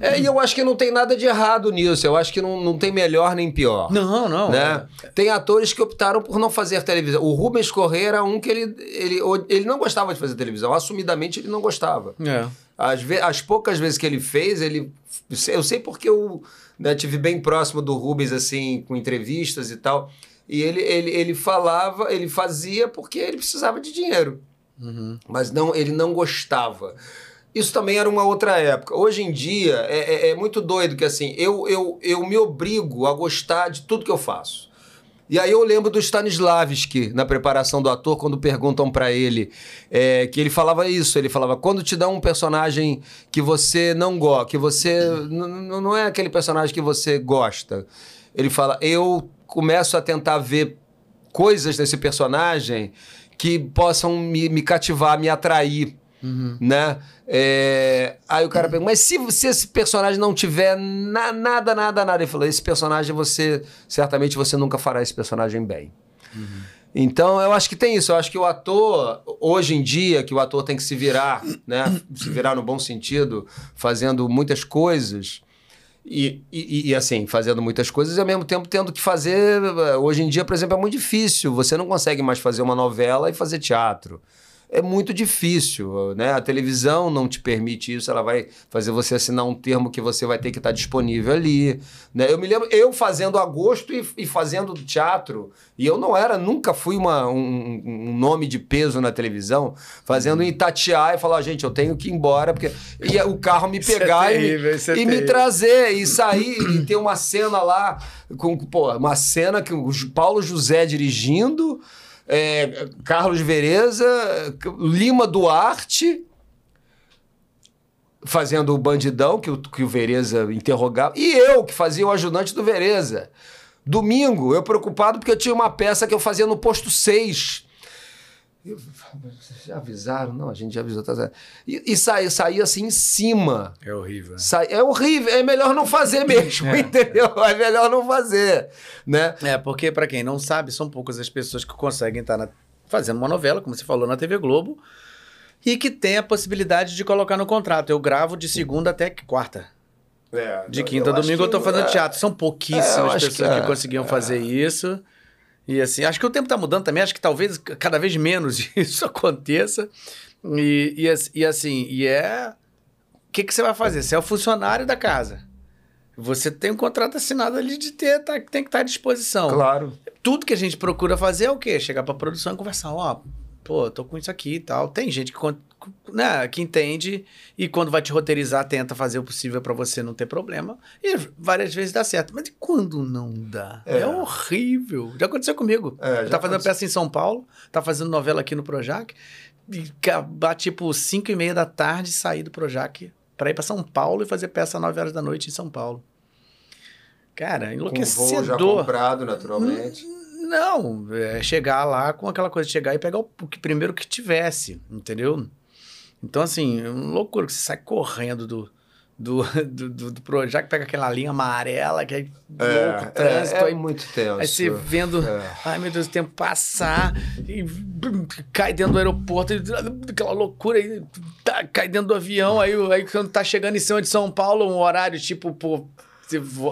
é. E eu acho que não tem nada de errado nisso. Eu acho que não, não tem melhor nem pior. Não, não. né? Tem atores que optaram por não fazer televisão. O Rubens Correia era um que ele, ele, ele não gostava de fazer televisão. Assumidamente ele não gostava. É. As, ve- as poucas vezes que ele fez, ele. Eu sei porque eu né, tive bem próximo do Rubens, assim, com entrevistas e tal. E ele, ele, ele falava, ele fazia porque ele precisava de dinheiro. Uhum. Mas não, ele não gostava. Isso também era uma outra época. Hoje em dia é, é- é muito doido que assim, eu, eu, eu me obrigo a gostar de tudo que eu faço. E aí eu lembro do Stanislavski, na preparação do ator, quando perguntam pra ele, é, que ele falava isso, ele falava, quando te dão um personagem que você não gosta, que você, não é aquele personagem que você gosta, ele fala, eu começo a tentar ver coisas nesse personagem que possam me, me cativar, me atrair, né? É, Aí o cara pergunta, mas se, se esse personagem não tiver na- nada, nada, nada, ele falou, esse personagem você, certamente você nunca fará esse personagem bem. Então, eu acho que tem isso. Eu acho que o ator, hoje em dia, que o ator tem que se virar, né? Se virar no bom sentido, fazendo muitas coisas. E, e, e, assim, fazendo muitas coisas e ao mesmo tempo tendo que fazer. eh, Hoje em dia, por exemplo, é muito difícil. Você não consegue mais fazer uma novela e fazer teatro. É muito difícil, né? A televisão não te permite isso, ela vai fazer você assinar um termo que você vai ter que estar disponível ali. Né? Eu me lembro, eu fazendo agosto e, e fazendo teatro, e eu não era, nunca fui uma, um, um nome de peso na televisão, fazendo em Itatiaia e falar, gente, eu tenho que ir embora, porque ia o carro me é pegar e me- terrível, isso é e me trazer e [CLEARS THROAT] sair e ter uma cena lá com pô, uma cena que o Paulo José dirigindo, é, Carlos Vereza, Lima Duarte fazendo o bandidão que o, que o Vereza interrogava e eu que fazia o ajudante do Vereza. Domingo, eu preocupado porque eu tinha uma peça que eu fazia no posto 6. Eu- Já avisaram? Não, a gente já avisou. Tá. E, e saía, saía assim em cima. É horrível. Sai- é horrível, é melhor não fazer [LAUGHS] mesmo, entendeu? É melhor não fazer, né? É, porque pra quem não sabe, são poucas as pessoas que conseguem estar na- fazendo uma novela, como você falou, na TV Globo, e que tem a possibilidade de colocar no contrato. Eu gravo de segunda até quarta. De quinta a domingo eu tô fazendo teatro. São É, pouquíssimas pessoas que que, é, conseguiam fazer isso. E assim, acho que o tempo tá mudando também, acho que talvez cada vez menos [LAUGHS] isso aconteça. E, e, e assim, e é. O que, que você vai fazer? Você é o funcionário da casa. Você tem um contrato assinado ali de ter, tá, tem que estar à disposição. Claro. Tudo que a gente procura fazer é o quê? Chegar pra produção e conversar, ó, pô, tô com isso aqui e tal. Tem gente que, né, que entende e quando vai te roteirizar tenta fazer o possível pra você não ter problema. E várias vezes dá certo. Mas e quando não dá? É, É. horrível. Já aconteceu comigo. É, já tá fazendo aconteceu. peça em São Paulo, tá fazendo novela aqui no Projac. E acabar tipo 5 e meia da tarde sair do Projac pra ir pra São Paulo e fazer peça às 9 horas da noite em São Paulo. Cara, Com voo já enlouquecedor. comprado, naturalmente. Não, é chegar lá com aquela coisa de chegar e pegar o, o que primeiro que tivesse, entendeu? Então, assim, é uma loucura que você sai correndo do, do, [LAUGHS] do, do, do Projac, pega aquela linha amarela, que é louco, trânsito, é, é aí, muito tenso. aí você vendo, É. ai meu Deus, o tempo passar, e cai dentro do aeroporto, e, aquela loucura, aí, tá, cai dentro do avião, aí, aí quando tá chegando em cima de São Paulo, um horário tipo, pô,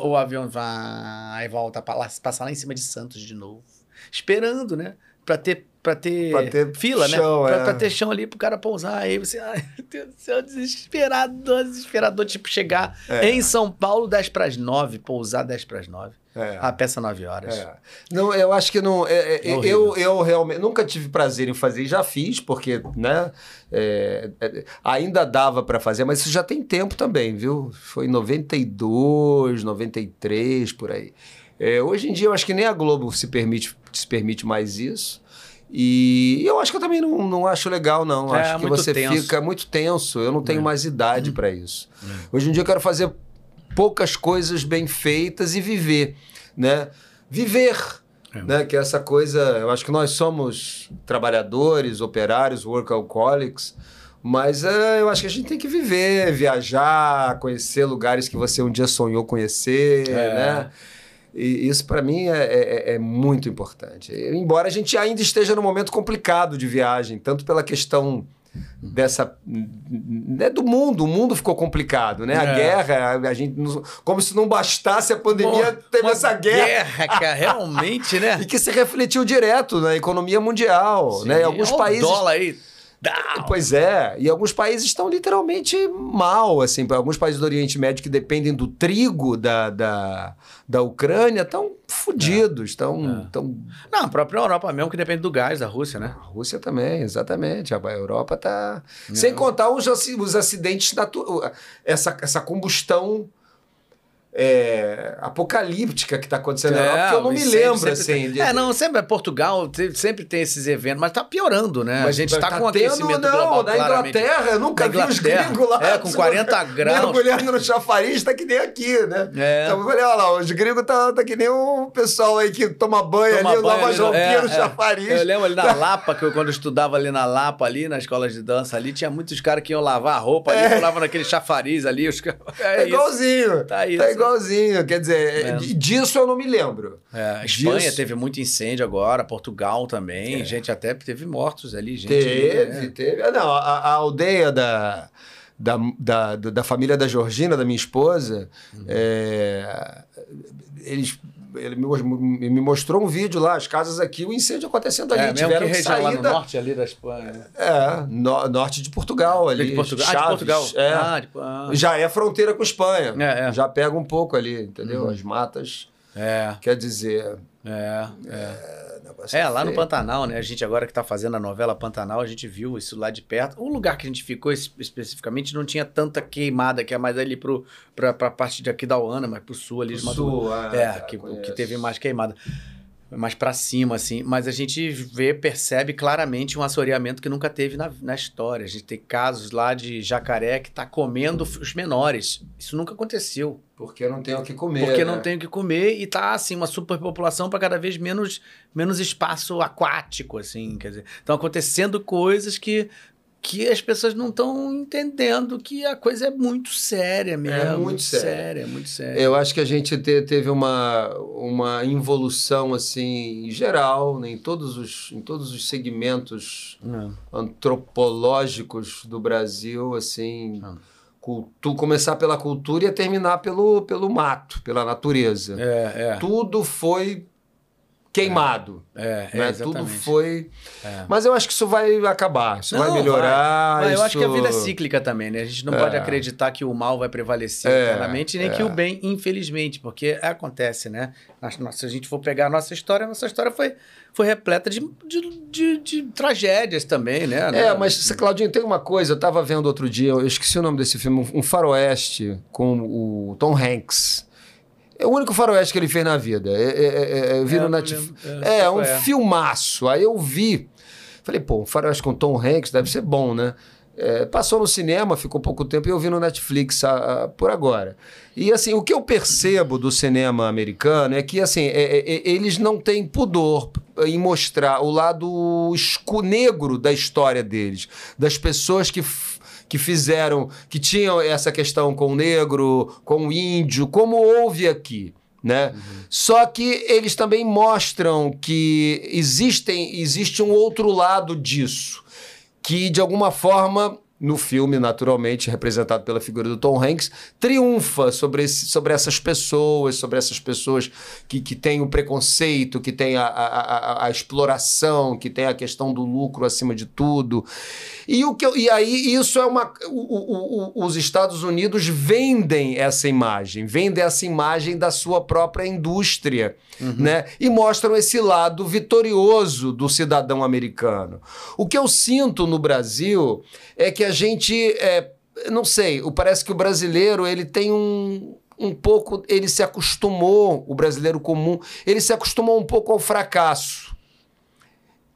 o avião vai, volta pra lá, passar lá em cima de Santos de novo. Esperando, né? Pra ter, pra ter, Pra ter fila, chão, né? Pra, é. pra ter chão ali pro cara pousar. Aí você, ai, meu Deus do céu, desesperador, desesperador. Tipo, chegar É. em São Paulo 10 pras 9, pousar 10 pras 9. É. A peça 9 horas. É. Não, eu acho que não. é, é, eu, eu realmente nunca tive prazer em fazer, já fiz, porque, né? é, é, ainda dava para fazer, mas isso já tem tempo também, viu? Foi em 92, 93, por aí. Hoje em dia eu acho que nem a Globo se permite, se permite mais isso. E eu acho que eu também não, não acho legal, não. É, acho que você tenso. fica muito tenso. Eu não tenho É. mais idade para isso. Hoje em dia eu quero fazer poucas coisas bem feitas e viver, né? Viver. É. Né? Que é essa coisa, eu acho que nós somos trabalhadores, operários, workaholics, mas é, eu acho que a gente tem que viver, viajar, conhecer lugares que você um dia sonhou conhecer, é. né? E isso para mim é, é, é, muito importante. Embora a gente ainda esteja num momento complicado de viagem, tanto pela questão dessa né, do mundo, o mundo ficou complicado, né? A é. guerra, a gente como se não bastasse a pandemia, uma, teve essa guerra. Guerra, cara, realmente, né? [LAUGHS] e que se refletiu direto na economia mundial, Sim. né? Alguns países. O dólar aí Pois é, e alguns países estão literalmente mal, assim, alguns países do Oriente Médio que dependem do trigo da, da, da Ucrânia estão fodidos, estão... É. Tão... Não, a própria Europa mesmo que depende do gás da Rússia, né? A Rússia também, exatamente, a Europa está... É. Sem contar os, os acidentes, naturais, essa, essa combustão é, apocalíptica que está acontecendo é, na Europa, que eu não me sempre, lembro, sempre assim. De... É, não, sempre é Portugal, sempre tem esses eventos, mas está piorando, né? Mas a gente está tá com tendo, aquecimento não, global, na Inglaterra, eu nunca vi os gringos lá. É, com 40 [LAUGHS] graus. Mergulhando no chafariz, tá que nem aqui, né? É. Então eu falei, olha lá, os gringos tá, tá que nem o pessoal aí que toma banho toma ali, banho lava as roupinhas é, no é. chafariz. Eu lembro ali na Lapa, que eu quando eu estudava ali na Lapa, ali, na escola de dança ali, tinha muitos caras que iam lavar a roupa ali, é. pulavam naquele chafariz ali. Os... [LAUGHS] É, é igualzinho. Tá, isso. Igualzinho, quer dizer, é. disso eu não me lembro. É, a Espanha disso... teve muito incêndio agora, Portugal também, é. gente até teve mortos ali. Gente, teve, é. teve. Ah, não, a, a, aldeia da, da, da, da família da Georgina, da minha esposa, uhum. é, eles ele me mostrou um vídeo lá, as casas aqui, o incêndio acontecendo ali. É, tiveram que, que sair lá no da... norte ali da Espanha. É, no, norte de Portugal ali. De Portugal. Chaves, ah, de Portugal. É, ah, de... ah. Já é fronteira com Espanha. É, é. Já pega um pouco ali, entendeu? Uhum. As matas. É. Quer dizer. É, é. É, lá no Pantanal, né? A gente agora que está fazendo a novela Pantanal, a gente viu isso lá de perto. O lugar que a gente ficou especificamente não tinha tanta queimada, que é mais ali para a parte de aqui da Uana, mas para o sul ali. O sul, ah, é, que, que teve mais queimada mais para cima, assim. Mas a gente vê, percebe claramente um assoreamento que nunca teve na, na história. A gente tem casos lá de jacaré que está comendo os menores. Isso nunca aconteceu. Porque não tem o que comer. Porque né? não tem o que comer e tá, assim, uma superpopulação para cada vez menos, menos espaço aquático, assim. Quer dizer, estão acontecendo coisas que que as pessoas não estão entendendo que a coisa é muito séria mesmo. É muito, muito séria. séria. É muito séria. Eu acho que a gente te, teve uma, uma involução assim em geral, né, em, todos os, em todos os segmentos é. antropológicos do Brasil, assim. É. Cultu começar pela cultura e terminar pelo, pelo mato, pela natureza. É, é. Tudo foi queimado. É, é, né? Tudo foi. É. Mas eu acho que isso vai acabar, isso não, vai melhorar. Vai. Mas isso... eu acho que a vida é cíclica também, né? A gente não é. pode acreditar que o mal vai prevalecer é, eternamente, nem que é. o bem, infelizmente, porque acontece, né? Se a gente for pegar a nossa história, a nossa história foi, foi repleta de, de, de, de tragédias também, né? É, mas, Claudinho, tem uma coisa, eu estava vendo outro dia, eu esqueci o nome desse filme, um faroeste com o Tom Hanks. É o único faroeste que ele fez na vida. É, é, é, é eu vi no Netflix. É, é, um filmaço. Aí eu vi. Falei, pô, um faroeste com Tom Hanks deve ser bom, né? É, passou no cinema, ficou pouco tempo e eu vi no Netflix a, a, por agora. E assim, o que eu percebo do cinema americano é que assim, é, é, eles não têm pudor em mostrar o lado esco negro da história deles, das pessoas que que fizeram, que tinham essa questão com o negro, com o índio, como houve aqui. Né? Uhum. Só que eles também mostram que existem, existe um outro lado disso, que de alguma forma no filme, naturalmente, representado pela figura do Tom Hanks, triunfa sobre, esse, sobre essas pessoas, sobre essas pessoas que, que têm o preconceito, que têm a, a, a, a exploração, que têm a questão do lucro acima de tudo. E, o que eu, e aí isso é uma. O, o, os Estados Unidos vendem essa imagem, vendem essa imagem da sua própria indústria, uhum. né? E mostram esse lado vitorioso do cidadão americano. O que eu sinto no Brasil é que a gente. É, não sei, parece que o brasileiro ele tem um, um pouco. Ele se acostumou, o brasileiro comum, ele se acostumou um pouco ao fracasso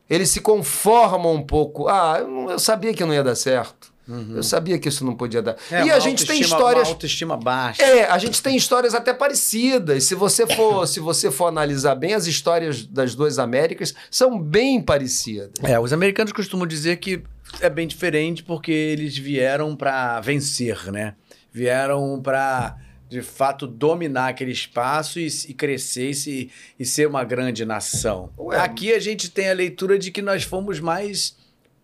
eles se conformam um pouco. Ah, eu sabia que não ia dar certo. Eu sabia que isso não podia dar. É, e a gente tem histórias. Autoestima baixa. É, a gente tem histórias até parecidas. Se você for, [LAUGHS] se você for analisar bem, as histórias das duas Américas são bem parecidas. É, os americanos costumam dizer que é bem diferente porque eles vieram para vencer, né? Vieram para de fato dominar aquele espaço e, e crescer e, se- e ser uma grande nação. Ué. Aqui a gente tem a leitura de que nós fomos mais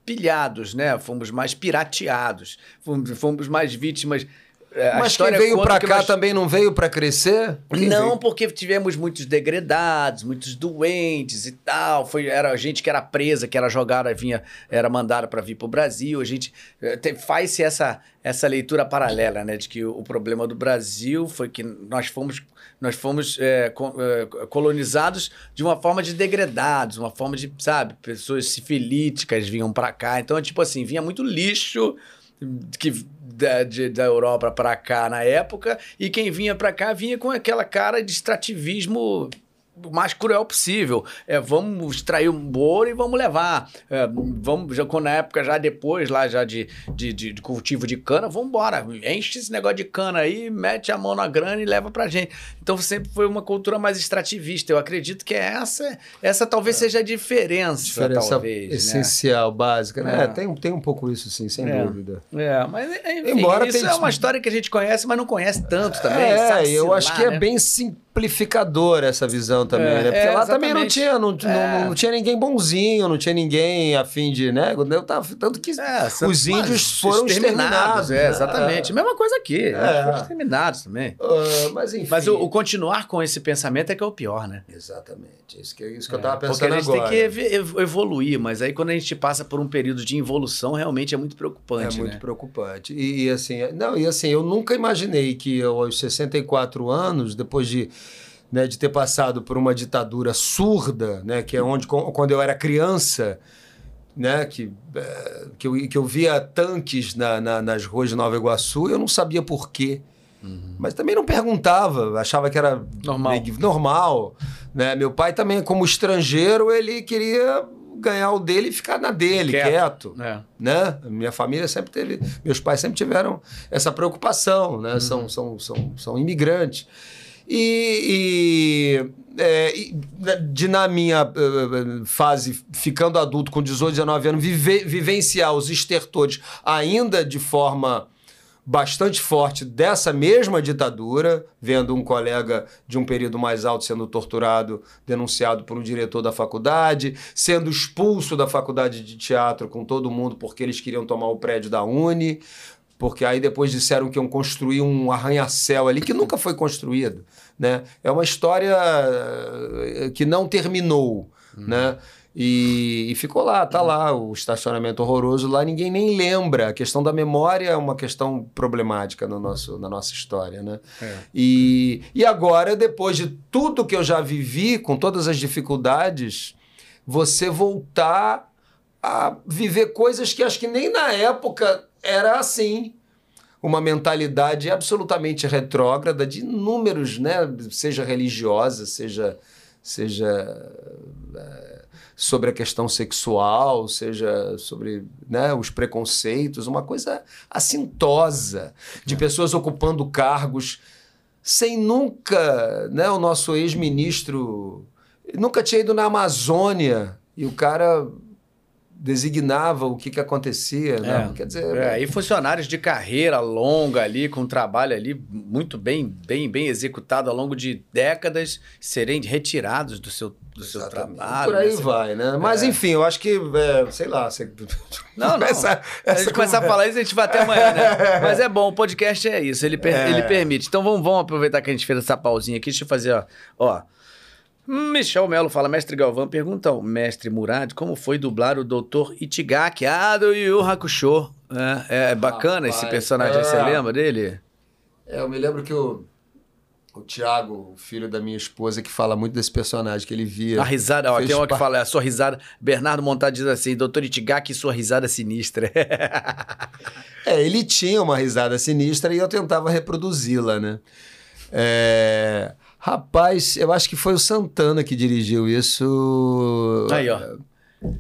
pilhados, né? Fomos mais pirateados, fomos, fomos mais vítimas. É, a Mas quem história veio pra que cá nós- também não veio pra crescer? Quem não, veio? porque tivemos muitos degradados, muitos doentes e tal. Foi, era gente que era presa, que era jogada, vinha, era mandada para vir para o Brasil. A gente te- faz-se essa, essa leitura paralela, né? De que o, o problema do Brasil foi que nós fomos, nós fomos co- eh, colonizados de uma forma de degradados, uma forma de, sabe, pessoas sifilíticas vinham para cá. Então, tipo assim, vinha muito lixo que da, de- da Europa para cá na época, e quem vinha para cá vinha com aquela cara de extrativismo mais cruel possível. É, vamos extrair um ouro e vamos levar. É, vamos, já, quando na época, já depois, lá já de, de, de- de cultivo de cana, vamos embora. Enche esse negócio de cana aí, mete a mão na grana e leva pra gente. Então sempre foi uma cultura mais extrativista. Eu acredito que essa, essa talvez seja a diferença, Diferença talvez. né? essencial, básica, né? É. Tem, tem um pouco isso, sim, sem É. dúvida. É, mas enfim, Embora isso é uma história que a gente conhece, mas não conhece tanto também. É, eu lá, acho que é né? bem simplificadora essa visão também, É, né? Porque é, lá também não tinha, não, não- É. não tinha ninguém bonzinho, não tinha ninguém a fim de, né? Eu tava, tanto que É, os índios foram exterminados. É, exatamente. Mesma coisa aqui. É. Foram exterminados também. Ah, mas enfim. Mas o, o continuar com esse pensamento é que é o pior, né? Exatamente, isso que, isso que eu tava Porque pensando a gente agora. tem que ev- ev- evoluir, mas aí quando a gente passa por um período de involução, realmente é muito É preocupante, muito né? preocupante. E, e, assim, não, e assim, eu nunca imaginei que eu, aos 64 anos, depois de, né, de ter passado por uma ditadura surda, né, que é onde quando eu era criança, né, que, eh, que, eu, que eu via tanques na, na- nas ruas de Nova Iguaçu, eu não sabia por quê. Mas também não perguntava, achava que era Normal. normal. Né? Meu pai também, como estrangeiro, ele queria ganhar o dele e ficar na dele, Quieto. quieto É. né? Minha família sempre teve, meus pais sempre tiveram essa preocupação, né? São, são, são, são imigrantes. E, e, é, e, de na minha eh, fase, ficando adulto com 18, 19 anos, vive- vivenciar os estertores ainda de forma bastante forte dessa mesma ditadura, vendo um colega de um período mais alto sendo torturado, denunciado por um diretor da faculdade, sendo expulso da faculdade de teatro com todo mundo porque eles queriam tomar o prédio da Uni, porque aí depois disseram que iam construir um arranha-céu ali que nunca foi construído, né? É uma história eh, que não terminou, né? E, e ficou lá, tá lá, o estacionamento horroroso lá, ninguém nem lembra. A questão da memória é uma questão problemática no nosso, na nossa história, né? É. E, e agora, depois de tudo que eu já vivi, com todas as dificuldades, você voltar a viver coisas que acho que nem na época era assim. Uma mentalidade absolutamente retrógrada de inúmeros, né? Seja religiosa, seja, seja eh, sobre a questão sexual, seja sobre né, os preconceitos, uma coisa assintosa de pessoas ocupando cargos sem nunca, né? O nosso ex-ministro nunca tinha ido na Amazônia e o cara designava o que, que acontecia, né? É. Quer dizer, É, e funcionários de carreira longa ali, com trabalho ali muito bem, bem, bem executado ao longo de décadas, serem retirados do seu, do seu Exatamente. trabalho. Por aí né? Vai, né? Mas enfim, eu acho que, é, sei lá, você... [LAUGHS] Não, não. Essa- a gente essa começar a falar isso, a gente vai até amanhã, né? [LAUGHS] Mas é bom, o podcast é isso, ele, per- É. ele permite. Então vamos, vamos aproveitar que a gente fez essa pausinha aqui, deixa eu fazer, ó. ó. Michel Melo fala, mestre Galvão, pergunta ao mestre Murad como foi dublar o Dr. Itigaki, ah, do Yu Hakusho. É, é bacana esse Rapaz, personagem, é. você lembra dele? É, eu me lembro que o, o Tiago, o filho da minha esposa, que fala muito desse personagem, que ele via... A risada, ó, tem uma que fala, a sua risada, Bernardo Montado diz assim, Dr. Itigaki, sua risada sinistra. [LAUGHS] É, ele tinha uma risada sinistra e eu tentava reproduzi-la, né? É, Rapaz, eu acho que foi o Santana que dirigiu isso. Aí, ó.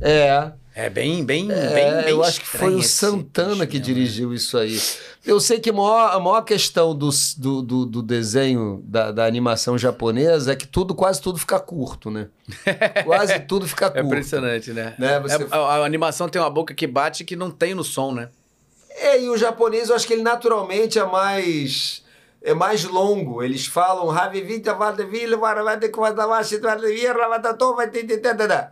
É. É bem, bem, É, bem, bem eu acho que foi o Santana que né? dirigiu isso aí. Eu sei que a maior, a maior questão do, do, do, do desenho, da, da animação japonesa, é que tudo, quase tudo fica curto, né? [LAUGHS] Quase tudo fica É curto. impressionante, né? Né, você- É- a, a animação tem uma boca que bate que não tem no som, né? É, e o japonês, eu acho que ele naturalmente é mais. É mais longo. Eles falam.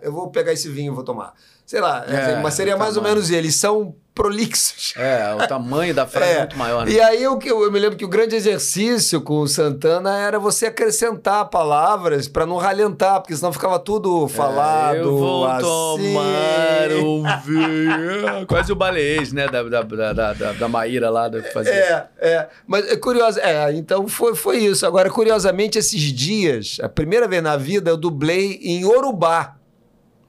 Eu vou pegar esse vinho e vou tomar. Sei lá, É, mas seria o mais ou menos eles. São prolixos. É, o tamanho da frase é, É, muito maior, né? E aí eu, eu me lembro que o grande exercício com o Santana era você acrescentar palavras para não ralentar, porque senão ficava tudo falado É, Eu vou assim. tomar um vinho. [LAUGHS] Quase o baleês, né? Da, da, da, da, da, Maíra lá do que fazia. É, é. Mas é curioso. É, então foi, foi isso. Agora, curiosamente, esses dias, a primeira vez na vida, eu dublei em Yorubá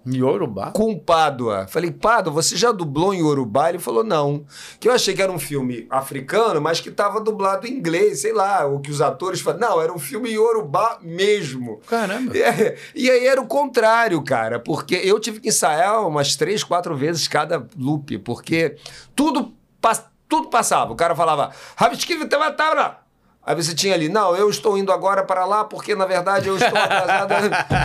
Yorubá? com o Pádua. Falei, Pádua, você já dublou em Yorubá? Ele falou, não. Que eu achei que era um filme africano, mas que estava dublado em inglês, sei lá, o que os atores falaram. Não, era um filme em Yorubá mesmo. Caramba. É, e aí era o contrário, cara, porque eu tive que ensaiar umas três, quatro vezes cada loop, porque tudo, tudo passava. O cara falava, "Rabisquive te matava." Aí você tinha ali, não, eu estou indo agora para lá porque na verdade eu estou atrasado.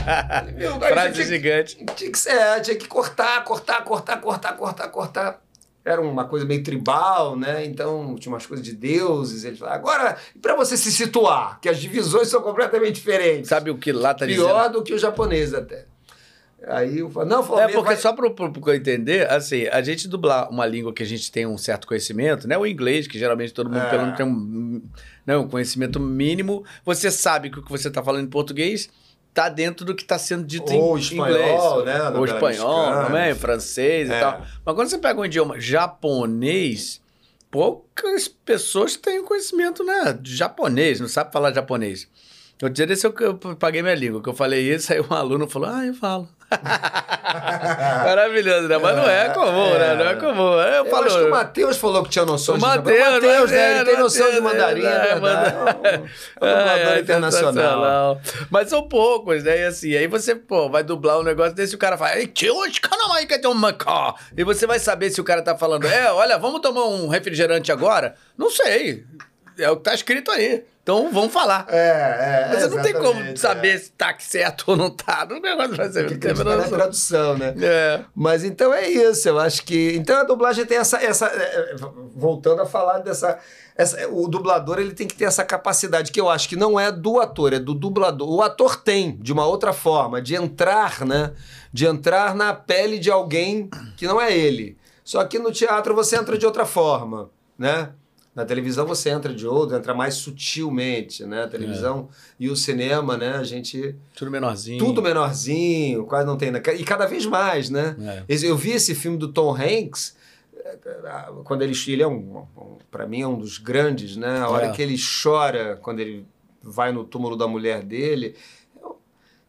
[LAUGHS] Meu, Frase tinha, gigante. tinha que, é, tinha que cortar, cortar, cortar, cortar, cortar, cortar. Era uma coisa meio tribal, né? Então tinha umas coisas de deuses. Eles falavam, agora, para você se situar, que as divisões são completamente diferentes. Sabe o que lá tá Pior dizendo? do que o japonês até. Aí eu falo, não, É Flamengo porque vai... só para eu entender, assim, a gente dublar uma língua que a gente tem um certo conhecimento, né? O inglês, que geralmente todo mundo É. pelo menos tem um, né, um conhecimento mínimo, você sabe que o que você está falando em português tá dentro do que está sendo dito Ou em espanhol, inglês. né, Ou espanhol mexicana. também, francês É. e tal. Mas quando você pega um idioma japonês, poucas pessoas têm conhecimento né, de japonês, não sabe falar japonês. O dia desse eu, eu paguei minha língua, que eu falei isso, aí um aluno falou, ah, eu falo. [LAUGHS] Maravilhoso, né? Mas não é comum, né? Não é comum. Eu, Eu falo, acho que o Matheus falou que tinha noção de Mateus. O Matheus, né? Ele tem noção de mandarim, é, é, verdade. É um- é um [LAUGHS] dublador É, é internacional. Mas são poucos, né? E assim, aí você, pô, vai dublar um negócio desse e o cara fala, "Ei, tio, mais quer ter um macó? E você vai saber se o cara tá falando, é, olha, vamos tomar um refrigerante agora? Não sei. É o que tá escrito aí. Então vamos falar. É, é. Mas você não tem como saber é. se tá certo ou não tá. Não tem negócio pra você. Tem que na tradução, né? É. Mas então é isso, eu acho que. Então a dublagem tem essa. essa é, é, voltando a falar dessa. essa- o dublador ele tem que ter essa capacidade, que eu acho que não é do ator, é do dublador. O ator tem, de uma outra forma, de entrar, né? De entrar na pele de alguém que não é ele. Só que no teatro você entra de outra forma, né? Na televisão você entra de outra, entra mais sutilmente, né? A televisão e o cinema, né? A gente Tudo menorzinho. tudo menorzinho, quase não tem. na- E cada vez mais, né? É. Eu vi esse filme do Tom Hanks, quando ele, ele é um, um para mim é um dos grandes, né? A hora É. que ele chora quando ele vai no túmulo da mulher dele,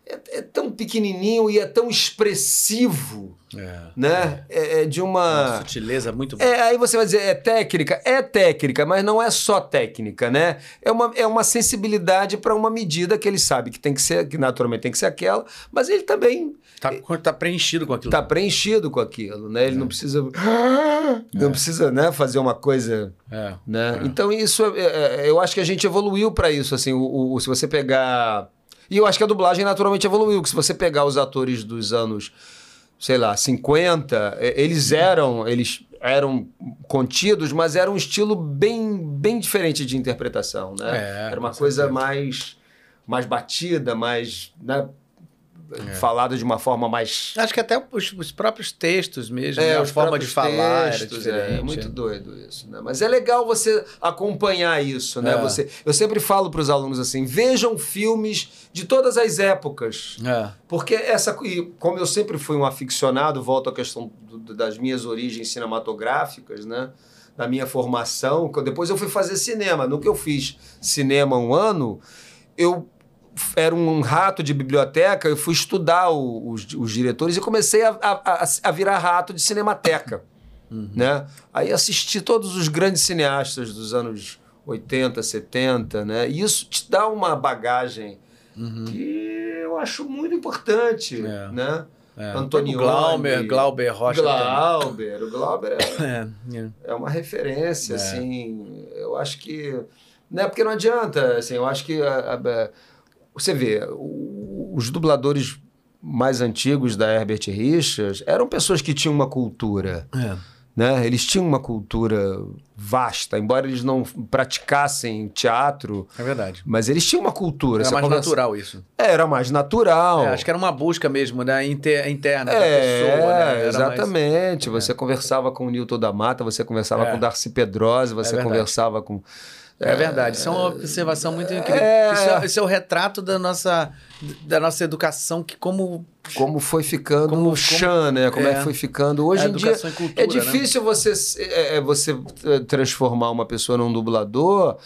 é, é tão pequenininho e é tão expressivo, É. né? É, é de Uma uma sutileza muito é, aí você vai dizer, é técnica? É técnica, mas não é só técnica, né? É uma, é uma sensibilidade para uma medida que ele sabe que tem que ser, que naturalmente tem que ser aquela, mas ele também Tá, tá preenchido com aquilo. está preenchido com aquilo, né? Ele não precisa. [GASPS] Não precisa, né, fazer uma coisa. É. Né? Então, isso é- é- é- eu acho que a gente evoluiu para isso. Assim, o, o- se você pegar. E eu acho que a dublagem naturalmente evoluiu, que se você pegar os atores dos anos, sei lá, 50, eh, eles eram. Eles eram contidos, mas era um estilo bem, bem diferente de interpretação, né? É, era uma coisa certeza. mais, mais batida, mais né, É. falada de uma forma mais Acho que até os, os próprios textos mesmo, né? a forma de falar textos, é, diferente. muito doido isso, né? Mas é legal você acompanhar isso, né? É. Você, eu sempre falo para os alunos assim: vejam filmes de todas as épocas, É. porque essa, como eu sempre fui um aficionado, volto à questão do- das minhas origens cinematográficas, né? Da minha formação, depois eu fui fazer cinema. No que eu fiz cinema um ano, eu era um rato de biblioteca, eu fui estudar o- os, os diretores e comecei a, a- a- virar rato de cinemateca. Né? Aí assisti todos os grandes cineastas dos anos 80, 70, né? E isso te dá uma bagagem que eu acho muito importante, É. né? É. Antonioni. Glauber, Glauber Rocha. Glauber, o Glauber é. [LAUGHS] É, é. é uma referência, É. assim. Eu acho que. Né, porque não adianta, assim, eu acho que. a- a- você vê, os dubladores mais antigos da Herbert Richards eram pessoas que tinham uma cultura. É. né? Eles tinham uma cultura vasta, embora eles não praticassem teatro, É verdade. mas eles tinham uma cultura. Era mais conversa- natural isso. É, Era mais natural. É, acho que era uma busca mesmo, né? Inter, interna da É, pessoa, né? Era mais- exatamente. Você conversava com o Newton da Mata, você conversava É. com o Darcy Pedrosa, você conversava com. É verdade, isso é uma observação muito incrível. É. Isso, é, isso é o retrato da nossa, da nossa educação, que como Como foi ficando Como- chão, né? Como é. é. que foi ficando. Hoje A em dia cultura, é difícil você, é, é, você é, transformar uma pessoa num dublador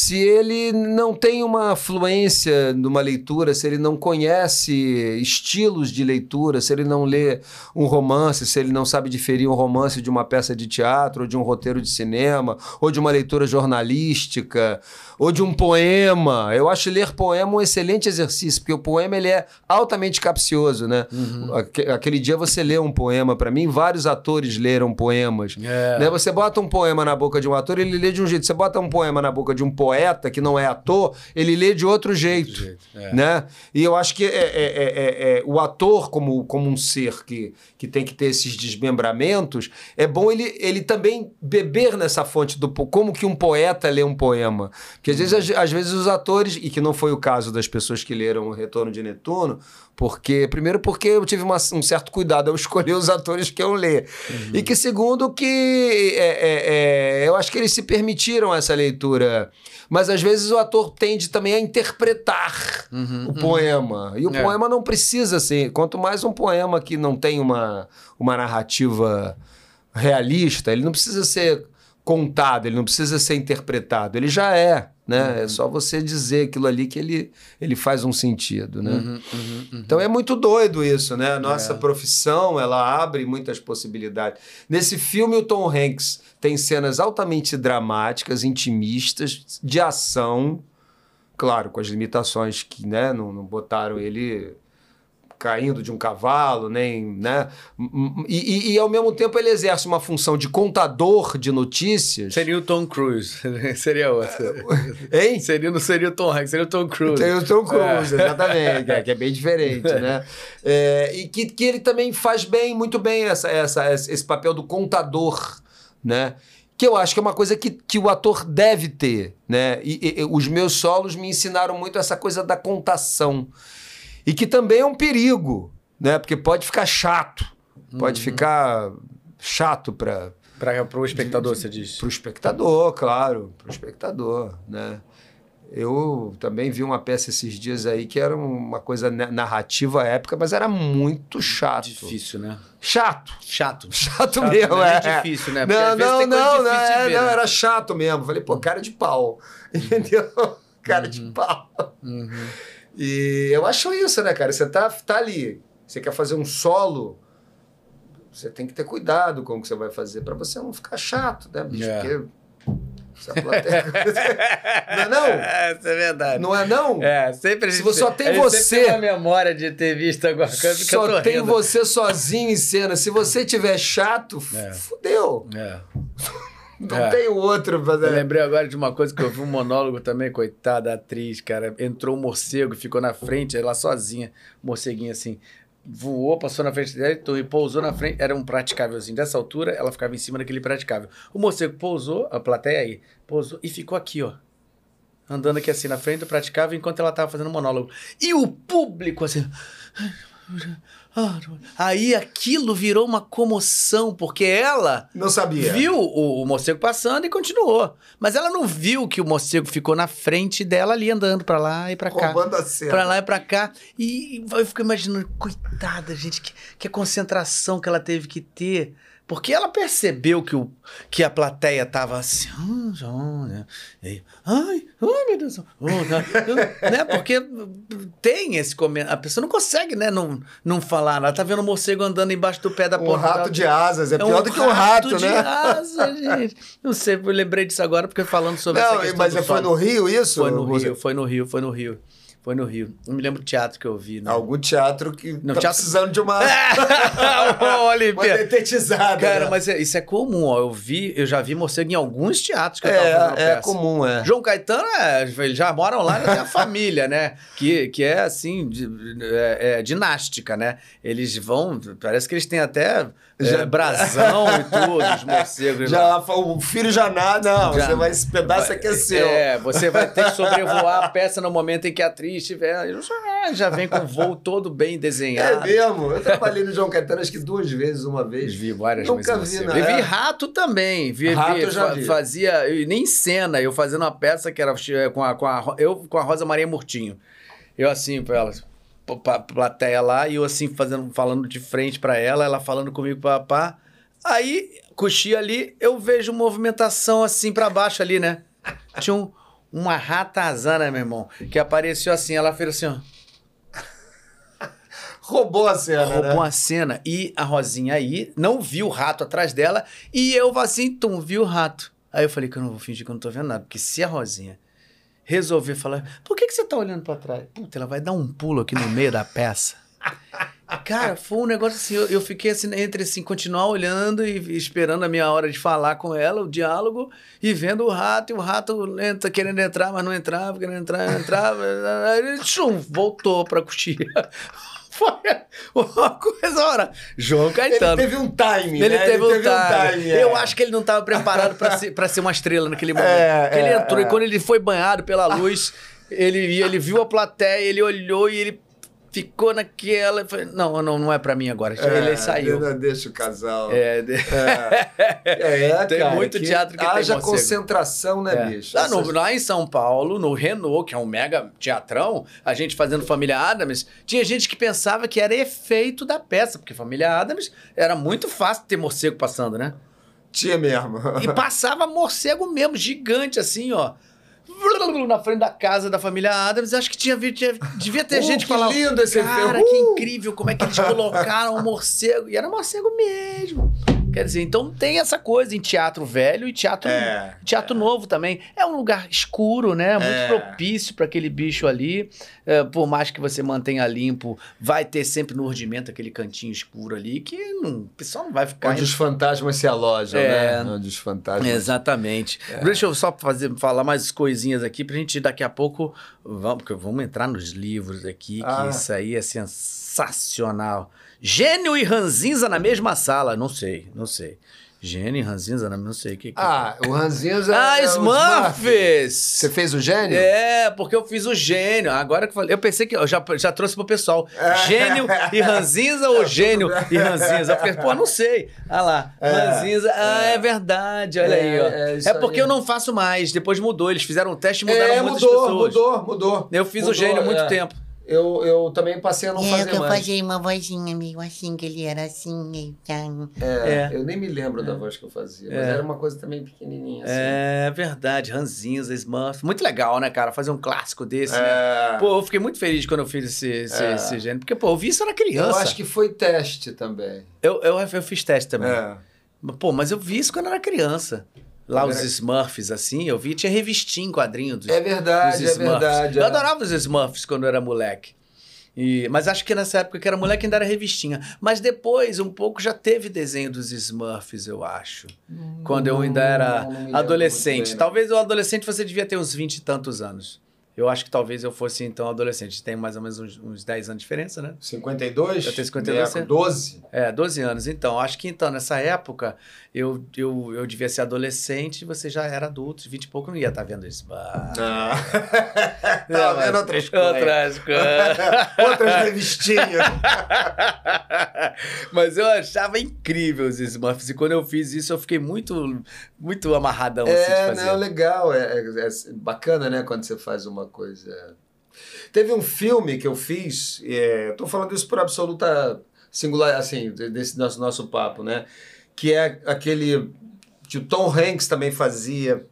se ele não tem uma fluência numa leitura, se ele não conhece estilos de leitura, se ele não lê um romance, se ele não sabe diferir um romance de uma peça de teatro, ou de um roteiro de cinema, ou de uma leitura jornalística, ou de um poema. Eu acho ler poema um excelente exercício, porque o poema ele é altamente capcioso, né? Uhum. Aque- Aquele dia você leu um poema para mim, vários atores leram poemas. É. Né? Você bota um poema na boca de um ator, ele lê de um jeito. Você bota um poema na boca de um poeta que não é ator, ele lê de outro jeito. jeito, é. Né? E eu acho que é, é- é- é- é- o ator, como, como um ser que, que tem que ter esses desmembramentos, é bom ele, ele também beber nessa fonte do como que um poeta lê um poema. Porque às vezes, às, às vezes os atores, e que não foi o caso das pessoas que leram o Retorno de Netuno, porque, primeiro, porque eu tive uma- um certo cuidado ao escolher os atores que eu ler. E que, segundo, que é, é, é, eu acho que eles se permitiram essa leitura. Mas às vezes o ator tende também a interpretar o poema. E o É. poema não precisa ser. Quanto mais um poema que não tem uma, uma narrativa realista, ele não precisa ser contado, ele não precisa ser interpretado. Ele já é, né? É só você dizer aquilo ali que ele, ele faz um sentido, né? Uhum, uhum, uhum. Então é muito doido isso, né? A nossa É. profissão, ela abre muitas possibilidades. Nesse filme, o Tom Hanks tem cenas altamente dramáticas, intimistas, de ação, claro, com as limitações que, né, não, não botaram ele caindo de um cavalo, nem, né? E, e- e, ao mesmo tempo ele exerce uma função de contador de notícias. Seria o Tom Cruise. [LAUGHS] seria outro. Hein? Seria, não seria o Tom Hanks, seria o Tom Cruise. Tem o Tom Cruise, exatamente, é, que é bem diferente, né? É, e que, que ele também faz bem, muito bem essa, essa, esse papel do contador, né? Que eu acho que é uma coisa que, que o ator deve ter, né? E, e- e os meus solos me ensinaram muito essa coisa da contação. E que também é um perigo, né? Porque pode ficar chato, pode ficar chato para Para o espectador, você diz. para o espectador, claro, para o espectador, né? Eu também vi uma peça esses dias aí que era uma coisa na- narrativa épica, mas era muito chato. Difícil, né? Chato. Chato. [LAUGHS] Chato, Chato, mesmo, né? é. É difícil, né? Porque Não, não, não, não, é, ver, não, né? era chato mesmo. Falei, pô, cara de pau. [LAUGHS] Entendeu? Cara de pau. Uhum. E eu acho isso, né, cara? Você tá, tá ali, você quer fazer um solo, você tem que ter cuidado com o que você vai fazer pra você não ficar chato, né, bicho? É. Porque essa plateia... [LAUGHS] não é não? É, isso é verdade. Não é não? É, sempre a Se gente você só tem a você- tem uma memória de ter visto alguma coisa que eu Só tem rindo. você sozinho em cena. Se você tiver chato, É. fudeu. É. [LAUGHS] Não É. tem outro pra Eu lembrei agora de uma coisa que eu vi um monólogo também, coitada da atriz, cara. Entrou um morcego, ficou na frente, ela sozinha, morceguinha assim. Voou, passou na frente dela então, e pousou na frente. Era um praticávelzinho. Dessa altura, ela ficava em cima daquele praticável. O morcego pousou, a plateia aí, pousou e ficou aqui, ó. Andando aqui assim na frente do praticável enquanto ela tava fazendo monólogo. E o público assim. Aí aquilo virou uma comoção, porque ela Não sabia. viu o, o morcego passando e continuou. Mas ela não viu que o morcego ficou na frente dela ali andando pra lá e pra cá. Roubando a cena. Pra lá e pra cá. E eu fico imaginando, coitada, gente, que, que concentração que ela teve que ter. Porque ela percebeu que, o, que a plateia tava assim. "Ah, né?" Ai, ai, meu Deus. oh, né? Porque tem esse comentário. A pessoa não consegue, né? Não, não falar. Ela tá vendo o morcego andando embaixo do pé da Um porta. rato dela. de asas. É pior do que um rato, de né? asa, gente. Não sei, eu lembrei disso agora porque falando sobre essa Não, questão mas do foi no Rio isso? Foi no Rio, foi no Rio, foi no Rio. Foi no Rio. Não me lembro o teatro que eu vi. Né? Algum teatro que Não, tá teatro- precisando de uma, [LAUGHS] Ô, uma detetizada. Cara, né? mas é- isso é comum, ó. Eu vi, eu já vi morcego em alguns teatros que eu tava fazendo é, é peça. comum, é. João Caetano, é, eles já moram lá, tem a [LAUGHS] família, né? Que, que é assim, de- é, é dinástica, né? Eles vão, parece que eles têm até é, Já- brasão e tudo, os morcegos. Já, o filho já nada, não. Já- você vai, esse pedaço aqui é seu. É, você vai ter que sobrevoar a peça no momento em que a atriz estiver. Já, já vem com o voo todo bem É desenhado. mesmo. Eu trabalhei no João Caetano acho que duas vezes, uma vez. Vi várias Nunca vezes. vi, você. né? Vi É. rato também. Vi, Rato vi- eu já vi. Fazia, nem cena, eu fazendo uma peça que era eh, com a, com a, eu com a Rosa Maria Murtinho. Eu assim, pra ela, p- pra plateia lá, e eu assim, fazendo, falando de frente pra ela, ela falando comigo, papá. Aí, coxia ali, eu vejo movimentação assim pra baixo ali, né? Tinha um, uma ratazana, meu irmão, que apareceu assim, ela fez assim, ó. [LAUGHS] Roubou a cena, roubou né? a cena. E a Rosinha aí não viu o rato atrás dela. E eu assim, tum, vi o rato. Aí eu falei que eu não vou fingir que eu não tô vendo nada. Porque se a Rosinha resolver falar, por que, que você tá olhando pra trás? Puta, ela vai dar um pulo aqui no meio da peça. Cara, foi um negócio assim, eu, eu fiquei assim, entre assim, continuar olhando e esperando a minha hora de falar com ela, o diálogo, e vendo o rato, e o rato entra, querendo entrar, mas não entrava, querendo entrar, não entrava, [LAUGHS] ele tchum, voltou pra coxia. Foi uma coisa, ora, João Ele Caetano. teve um timing, Ele né? teve um time. timing, é. Eu acho que ele não estava preparado para ser, pra ser uma estrela naquele momento. É, Porque ele é, entrou é. e quando ele foi banhado pela luz, ele, ele viu a plateia, ele olhou e ele ficou naquela. falou, não, não, não é para mim agora. ele saiu. Não deixa o casal. É, É, é, [LAUGHS] Tem cara, muito teatro que tem haja morcego. concentração, né, É. bicho? Lá, no- lá em São Paulo, no Renault, que é um mega teatrão, a gente fazendo Família Adams, tinha gente que pensava que era efeito da peça, porque Família Adams era muito fácil ter morcego passando, né? Tinha mesmo. E passava morcego mesmo, gigante assim, ó. Na frente da casa da família Adams, acho que tinha, tinha- devia ter Uh, gente que que falava. lindo esse Cara, que Uh!" incrível como é que eles colocaram o morcego. E era morcego mesmo. Quer dizer, então tem essa coisa em teatro velho e teatro, É, teatro novo também. É um lugar escuro, né? Muito É. propício para aquele bicho ali. É, por mais que você mantenha limpo, vai ter sempre no urdimento aquele cantinho escuro ali que não, o pessoal não vai ficar. Onde os fantasmas se alojam, É. né? Onde os fantasmas. Exatamente. Deixa eu só fazer, falar mais coisinhas aqui pra gente daqui a pouco. Vamos, porque vamos entrar nos livros aqui, que Ah. isso aí é sensacional. Gênio e Ranzinza na mesma sala. Não sei, não sei. Gênio e Ranzinza, não sei o que. que Ah, o Ranzinza. ah é Smurfs! Você fez o gênio? É, porque eu fiz o gênio. Agora que eu falei, eu pensei que eu já, já trouxe pro pessoal. É. Gênio e Ranzinza ou [LAUGHS] gênio e Ranzinza? Eu falei, pô, não sei. Ah lá, É, Ranzinza. Ah, é verdade, olha É, aí, ó. é É, porque aí. eu não faço mais. Depois mudou. Eles fizeram um teste e mudaram É, muitas mudou, pessoas. mudou, mudou. Eu fiz Mudou, o gênio há muito é. tempo. Eu, eu também passei a não é, fazer que eu mais. fazia uma vozinha meio assim, que ele era assim, então... É, É. Eu nem me lembro da voz que eu fazia, mas É. era uma coisa também pequenininha. Assim. É verdade, Ranzinza, Smurf. Muito legal, né, cara? Fazer um clássico desse, né? É. Pô, eu fiquei muito feliz quando eu fiz esse, esse, É. esse gênio. Porque, pô, eu vi isso na eu criança. acho que foi teste também. eu, eu, eu fiz teste também. É. Pô, mas eu vi isso quando eu era criança. Lá os Smurfs, assim, eu vi, tinha revistinha em quadrinho dos, É verdade, dos é verdade. Eu é. adorava os Smurfs quando eu era moleque. E, mas acho que nessa época que era moleque ainda era revistinha. Mas depois, um pouco, já teve desenho dos Smurfs, eu acho. Quando eu ainda era Hum, Não, não adolescente. bem, talvez o adolescente você devia ter uns 20 e tantos anos. Eu acho que talvez eu fosse, então, adolescente. Tem mais ou menos uns, uns 10 anos de diferença, né? 52? Eu tenho 52, Neco, você- 12? É, 12 anos. Então, acho que então, nessa época, eu, eu, eu devia ser adolescente e você já era adulto, 20 e pouco, não ia estar vendo isso. Ah, Ah. [LAUGHS] Não, tá mas- vendo outras [LAUGHS] coisas. outras coisas. Outras revistinhas. [LAUGHS] Mas eu achava incrível os Smurfs. E quando eu fiz isso, eu fiquei muito, muito amarradão assim, É, fazer. não, legal. É, é- é bacana, né, quando você faz uma coisa. Teve um filme que eu fiz, é, eu tô falando isso por absoluta singular, assim, desse nosso, nosso papo, né? Que é aquele que o Tom Hanks também fazia,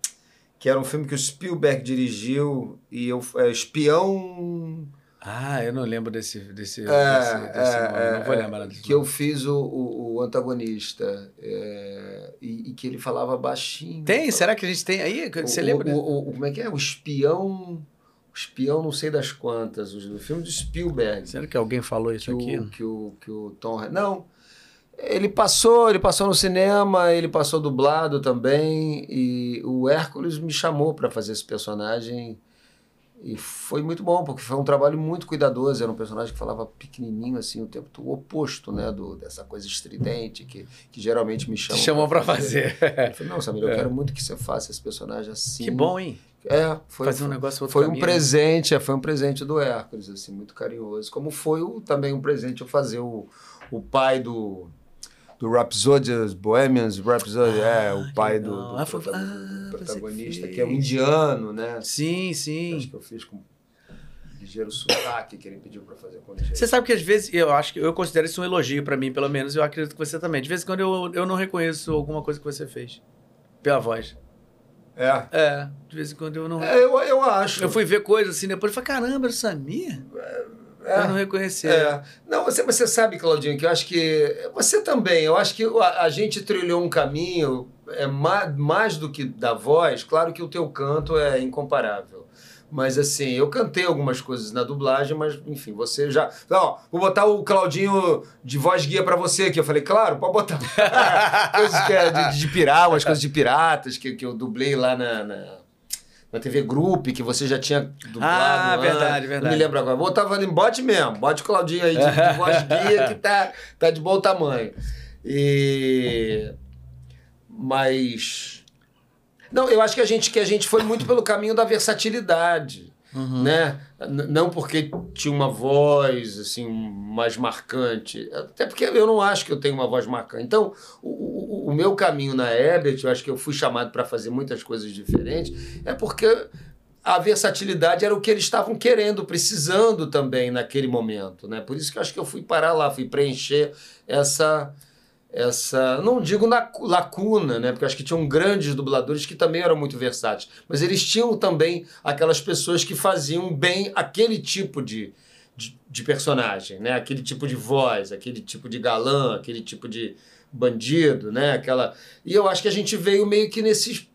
que era um filme que o Spielberg dirigiu, e eu, é, Espião. Ah, eu não lembro desse, desse, É, desse, desse é, nome. é, não vou é, lembrar desse que eu nome. fiz o, o, o antagonista, é, e, e que ele falava baixinho. Tem? Será que a gente tem aí? Você o, lembra? O, o- o- como é que é? O espião. espião não sei das quantas, o filme do Spielberg. Será que alguém falou que isso aqui? o, que o que o Tom não ele passou ele passou no cinema ele passou dublado também e o Hércules me chamou para fazer esse personagem e foi muito bom porque foi um trabalho muito cuidadoso era um personagem que falava pequenininho assim o tempo todo, o oposto né do dessa coisa estridente que, que geralmente me chamam chamou pra fazer. ele falou, não Samir eu quero muito que você faça esse personagem assim que bom, hein? é foi Fazer um foi- negócio outro foi um caminho, né? presente, é, foi um presente do Hércules, assim, muito carinhoso. Como foi o- também um presente eu fazer o, o pai do, do Rhapsodias Bohemians Rhapsody, é, o que pai do, do Ah, prota- ah, protagonista, que é um indiano, né? Sim, Acho sim. que eu fiz com ligeiro sotaque que ele pediu para fazer com ligeiro. Você sabe que às vezes, eu acho que eu considero isso um elogio pra mim, pelo menos, eu acredito que você também. De vez em quando eu, eu não reconheço alguma coisa que você fez. Pela voz. É, É, de vez em quando eu não. É, eu, eu acho. Eu fui ver coisas assim depois e falei, caramba, era o Samir? É. Eu não reconheci. É. Não, você, você sabe, Claudinho, que eu acho que. Você também, eu acho que a, a gente trilhou um caminho é ma- mais do que da voz, claro que o teu canto é incomparável. Mas assim, eu cantei algumas coisas na dublagem, mas enfim, você já. Vou botar o Claudinho de voz guia pra você aqui. Eu falei, claro, pode botar. [LAUGHS] coisas que é de, de pirata, umas coisas de piratas que, que eu dublei lá na, na, na TV Group, que você já tinha dublado. Ah, antes. verdade, Não verdade. me lembro agora. Botar falando, bote mesmo, bote o Claudinho aí de, de voz guia que tá, tá de bom tamanho. E. Mas. Não, eu acho que a gente, que a gente foi muito pelo caminho da versatilidade. Uhum. Né? Não porque tinha uma voz assim mais marcante, até porque eu não acho que eu tenho uma voz marcante. Então, o, o- o meu caminho na Ebert, eu acho que eu fui chamado para fazer muitas coisas diferentes, é porque a versatilidade era o que eles estavam querendo, precisando também naquele momento, né? Por isso que eu acho que eu fui parar lá, fui preencher essa essa, não digo na lacuna, né? Porque acho que tinham grandes dubladores que também eram muito versáteis, mas eles tinham também aquelas pessoas que faziam bem aquele tipo de, de, de personagem, né? Aquele tipo de voz, aquele tipo de galã, aquele tipo de bandido, né? Aquela e eu acho que a gente veio meio que nesse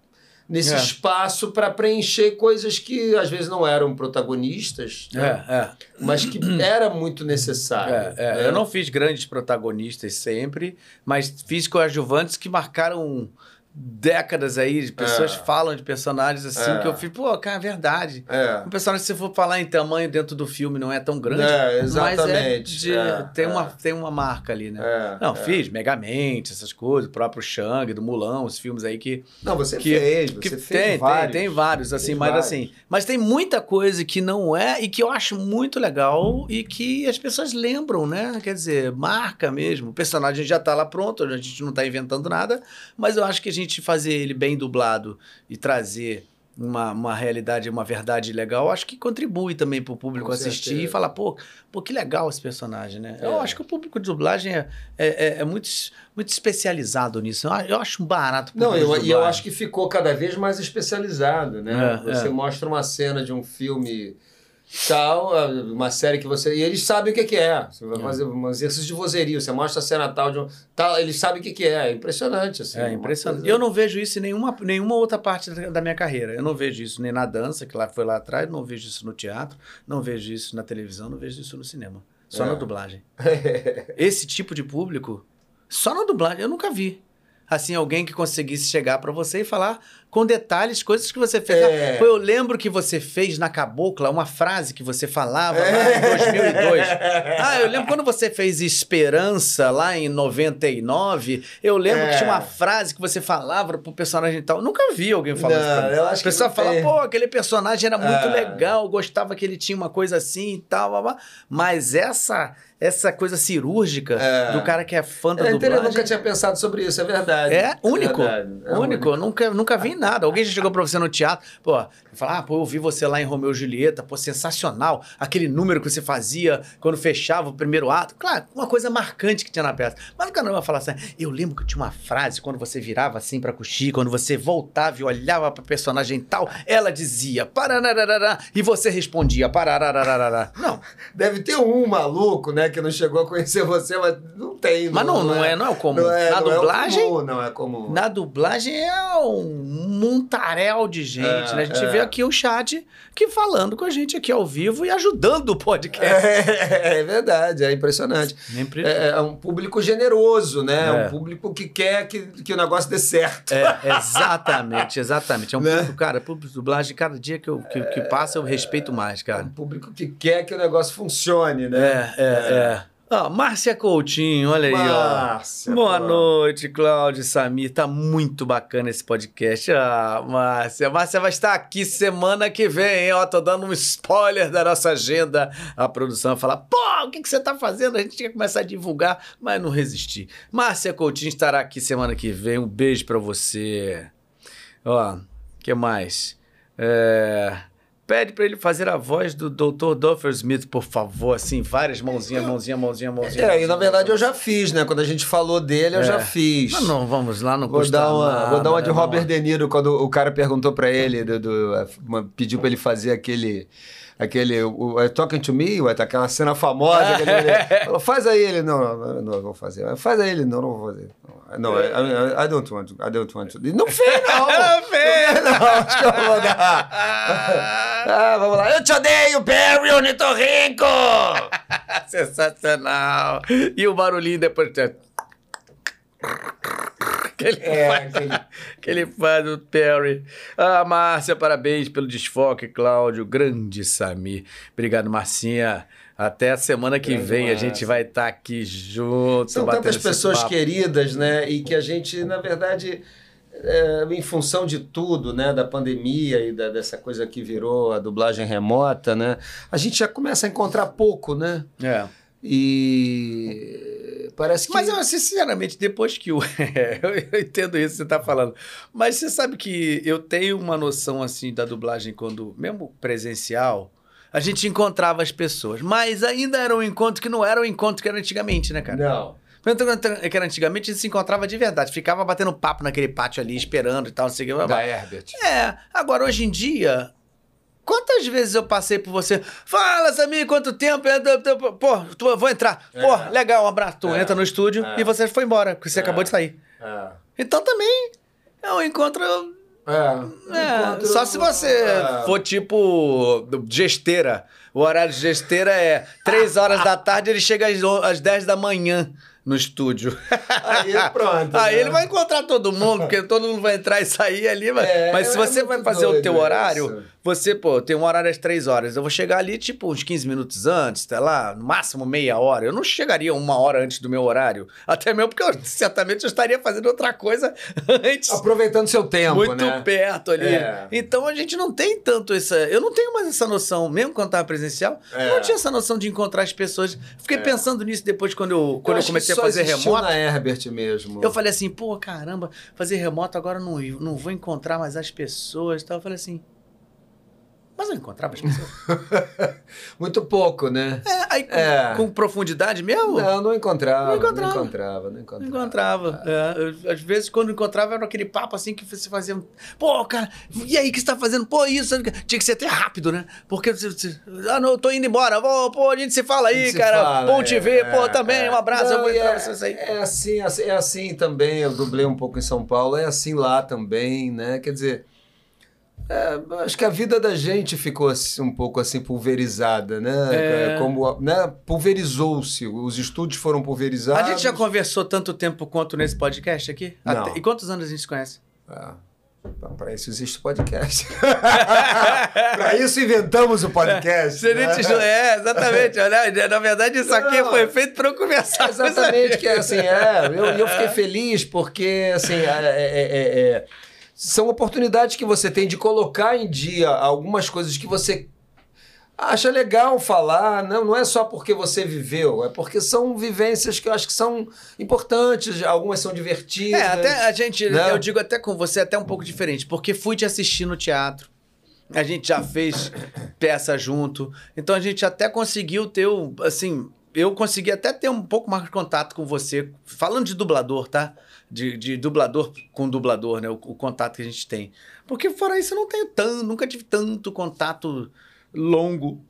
nesse É. espaço para preencher coisas que às vezes não eram protagonistas, né? É, é. mas que [CLEARS THROAT] era muito necessário. É, é. né? Eu não fiz grandes protagonistas sempre, mas fiz coadjuvantes que marcaram décadas aí. de Pessoas É. falam de personagens assim É. que eu fiz, pô, cara, é verdade. É. Um personagem, se for falar em tamanho dentro do filme, não é tão grande. É, Mas é exatamente. de- É, tem, é. Uma, tem uma marca ali, né? É, Não, é. fiz Megamente, essas coisas, o próprio Shang, do Mulan, os filmes aí que. Não, você que- fez, que você fez tem, vários. tem, tem vários, assim, Fez mas vários. assim. Mas tem muita coisa que não é e que eu acho muito legal e que as pessoas lembram, né? Quer dizer, marca mesmo. O personagem já tá lá pronto, a gente não tá inventando nada, mas eu acho que a gente fazer ele bem dublado e trazer. Uma, uma realidade, uma verdade legal, acho que contribui também para o público Com assistir certeza. e falar, pô, pô, que legal esse personagem, né? É. Eu acho que o público de dublagem é, é, é- é muito, muito especializado nisso. Eu, acho um barato. o Não, eu, e eu acho que ficou cada vez mais especializado, né? É, você é. mostra uma cena de um filme tal, uma série que você. E eles sabem o que, que é. Você vai É. fazer um exercício de vozeria, você mostra a cena tal de um. Tal, eles sabem o que, que é. É impressionante, assim. É impressionante. coisa- Eu não vejo isso em nenhuma, nenhuma outra parte da minha carreira. Eu não vejo isso nem na dança, que lá foi lá atrás, não vejo isso no teatro, não vejo isso na televisão, não vejo isso no cinema. Só É. na dublagem. [LAUGHS] Esse tipo de público, só na dublagem, eu nunca vi. Assim, alguém que conseguisse chegar pra você e falar com detalhes coisas que você fez. É. Ah, eu lembro que você fez na Cabocla uma frase que você falava lá É. em 2002. Ah, eu lembro quando você fez Esperança lá em 99. Eu lembro É. que tinha uma frase que você falava pro personagem e tal. Eu nunca vi alguém falar Não, isso pra mim. eu acho O que fala, pô, aquele personagem era muito É. legal, gostava que ele tinha uma coisa assim e tal, blá, blá. mas essa essa coisa cirúrgica É. do cara que é fã da É, entendeu? eu dublagem. nunca tinha pensado sobre isso, é verdade. É único. verdade, é único. Eu nunca, nunca vi nada. Alguém já chegou pra você no teatro, pô, fala, ah, pô, eu vi você lá em Romeu e Julieta, pô, sensacional. Aquele número que você fazia quando fechava o primeiro ato. Claro, uma coisa marcante que tinha na peça. Mas o cara não vai falar assim, eu lembro que tinha uma frase quando você virava assim pra coxi, quando você voltava e olhava pra personagem tal, ela dizia, pararararará, e você respondia, pararararará. Não, Deve ter um maluco, né, que não chegou a conhecer você, mas não tem. mas não, não, é, não é o comum. na não é o dublagem, comum, não é comum. Na dublagem é um montaréu de gente, É, né? A gente é. vê aqui o chat que falando com a gente aqui ao vivo e ajudando o podcast. É, [LAUGHS] é verdade, é impressionante. Sempre- É, é um público generoso, né? É. Um público que quer que, que o negócio dê certo. É, exatamente, exatamente. É um Né? público, cara, público de dublagem, cada dia que, eu, que, que passa eu respeito mais, Um cara. público que quer que o negócio funcione, né? É, é, é. Ó, Márcia Coutinho, olha aí, ó. Márcia, Boa pô. noite, Cláudio Samir. Tá muito bacana esse podcast. Ah, Márcia. Márcia vai estar aqui semana que vem, hein? Ó, tô dando um spoiler da nossa agenda. A produção vai falar: pô, o que, que você tá fazendo? A gente tinha que começar a divulgar, mas não resisti. Márcia Coutinho estará aqui semana que vem. Um beijo pra você. Ó, que mais? É. Pede pra ele fazer a voz do Dr. Duffer Smith, por favor, assim, várias mãozinhas, mãozinha, mãozinha, mãozinha. É, e na verdade eu já fiz, né? Quando a gente falou dele, eu É. já fiz. Mas não, vamos lá, não Vou dar, uma, nada, vou dar uma de né, Robert não. De Niro quando o cara perguntou pra ele, do, do- uma- pediu pra ele fazer aquele. Aquele. O, o- Talking to Me, tá aquela cena famosa. aquele- [LAUGHS] falou, faz aí ele. Não, não, não, não vou fazer. Faz aí ele. Não, não vou fazer. Não, I, I- I don't want to. I don't want to. Não fez, não! [LAUGHS] Ah, fez! não, [LAUGHS] acho que eu vou dar. Ah, vamos lá. Eu te odeio, Barry Ornitorrinco! Sensacional! E o barulhinho depois. Que ele, É, faz, aquele- que ele faz o Perry. Ah, Márcia, parabéns pelo desfoque, Cláudio. Grande Samir. Obrigado, Marcinha. Até a semana que Grande vem a Márcia. gente vai estar aqui junto. São tantas pessoas papo. queridas, né? E que a gente, na verdade, é, em função de tudo, né? Da pandemia e da- dessa coisa que virou a dublagem remota, né? A gente já começa a encontrar pouco, né? É. E parece que. Mas eu, sinceramente, depois que o. [LAUGHS] eu, entendo isso que você está falando. Mas você sabe que eu tenho uma noção assim da dublagem quando, mesmo presencial, a gente encontrava as pessoas. Mas ainda era um encontro que não era o encontro que era antigamente, né, cara? Não. Que era antigamente, a gente se encontrava de verdade. Ficava batendo papo naquele pátio ali, esperando e tal, não sei o que. Da Herbert. É, agora hoje em dia. Quantas vezes eu passei por você? Fala, Samir, quanto tempo? É, Pô, tu- vou entrar. Pô, É. legal, um abraço. Tu É. entra no estúdio É. e você foi embora, porque você É. acabou de sair. É. Então também é um encontro. É. é, Enquanto- só se você É. for tipo gesteira. O horário de gesteira é 3 horas da tarde, ele chega às 10 da manhã no estúdio. Aí pronto. Aí né? ele vai encontrar todo mundo, porque todo mundo vai entrar e sair ali. Mas, É, mas se é você muito vai fazer o teu isso. horário, você, pô, tem um horário às três horas. Eu vou chegar ali, tipo, uns 15 minutos antes, sei lá, no máximo meia hora. Eu não chegaria uma hora antes do meu horário. Até mesmo porque eu, certamente eu estaria fazendo outra coisa [LAUGHS] antes. Aproveitando seu tempo, muito né? perto ali. É. Então a gente não tem tanto essa. Eu não tenho mais essa noção, mesmo quando estava presencial, eu É. não tinha essa noção de encontrar as pessoas. Fiquei pensando nisso depois quando eu, quando eu, acho que comecei a fazer remoto. na Herbert mesmo. Eu falei assim, pô, caramba, fazer remoto agora não, não vou encontrar mais as pessoas. Então eu falei assim. Mas eu encontrava as pessoas. [LAUGHS] Muito pouco, né? É, aí com, É. com profundidade mesmo? Não, não encontrava. Não Não encontrava. encontrava. Não encontrava. Não encontrava. É, eu- às vezes, quando encontrava, era aquele papo assim que você fazia. Pô, cara, e aí, o que você tá fazendo? Pô, isso. Tinha que ser até rápido, né? Porque você. você- ah, não, eu tô indo embora. Pô, pô, a gente se fala aí, cara. fala, Bom te é, ver. Pô, é, também, é. um abraço. eu Não, vou e entrar é, aí. É assim, assim- é assim também. Eu dublei um pouco em São Paulo, é assim lá também, né? Quer dizer, é, acho que a vida da gente ficou assim, um pouco assim pulverizada, né? É. Como, né? Pulverizou-se. Os estúdios foram pulverizados. A gente já conversou tanto tempo quanto nesse podcast aqui? Não. Até- e quantos anos a gente se conhece? Ah, para isso existe o podcast. [LAUGHS] para isso inventamos o podcast. A né? É, exatamente. Olha, na verdade, isso aqui Não. foi feito para eu conversar. Exatamente, que é assim, é, eu, eu fiquei feliz porque, assim, é, é, é, é, são oportunidades que você tem de colocar em dia algumas coisas que você acha legal falar, não, não é só porque você viveu, é porque são vivências que eu acho que são importantes, algumas são divertidas. É, até a gente, Né? eu digo até com você, até um pouco diferente, porque fui te assistir no teatro. A gente já fez peça junto. Então a gente até conseguiu ter, assim, eu consegui até ter um pouco mais de contato com você, falando de dublador, tá? De, de dublador com dublador, né? O, o contato que a gente tem. Porque fora isso eu não tenho tanto, nunca tive tanto contato longo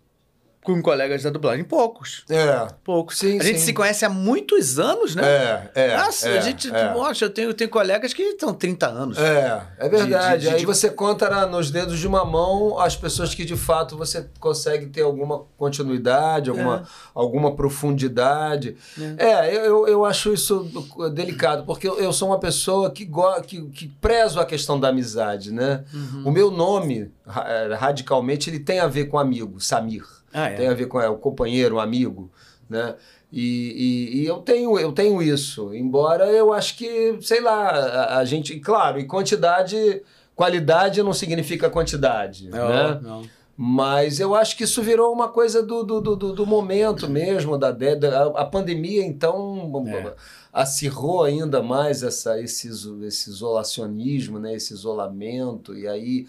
com colegas da dublagem? Poucos. É. Poucos. Sim, a gente sim. se conhece há muitos anos, né? É, é. Nossa, é, a gente. é. Nossa, eu tenho, eu tenho colegas que estão 30 anos. É, é verdade. De- de- de- Aí você conta na- nos dedos de uma mão as pessoas que de fato você consegue ter alguma continuidade, alguma, alguma profundidade. É, eu, eu- eu acho isso delicado, porque eu, eu sou uma pessoa que, go que, que prezo a questão da amizade, né? Uhum. O meu nome, eh, radicalmente, ele tem a ver com amigo, Samir. Ah, é. Tem a ver com é, o companheiro, o amigo, né? E, e- e eu, tenho, eu tenho isso, embora eu acho que, sei lá, a, a gente, claro, e quantidade, qualidade não significa quantidade, Não, né? não. Mas eu acho que isso virou uma coisa do, do, do, do- momento mesmo, da, da a, a pandemia, então, É. acirrou ainda mais essa, esse, esse isolacionismo, né? esse isolamento, e aí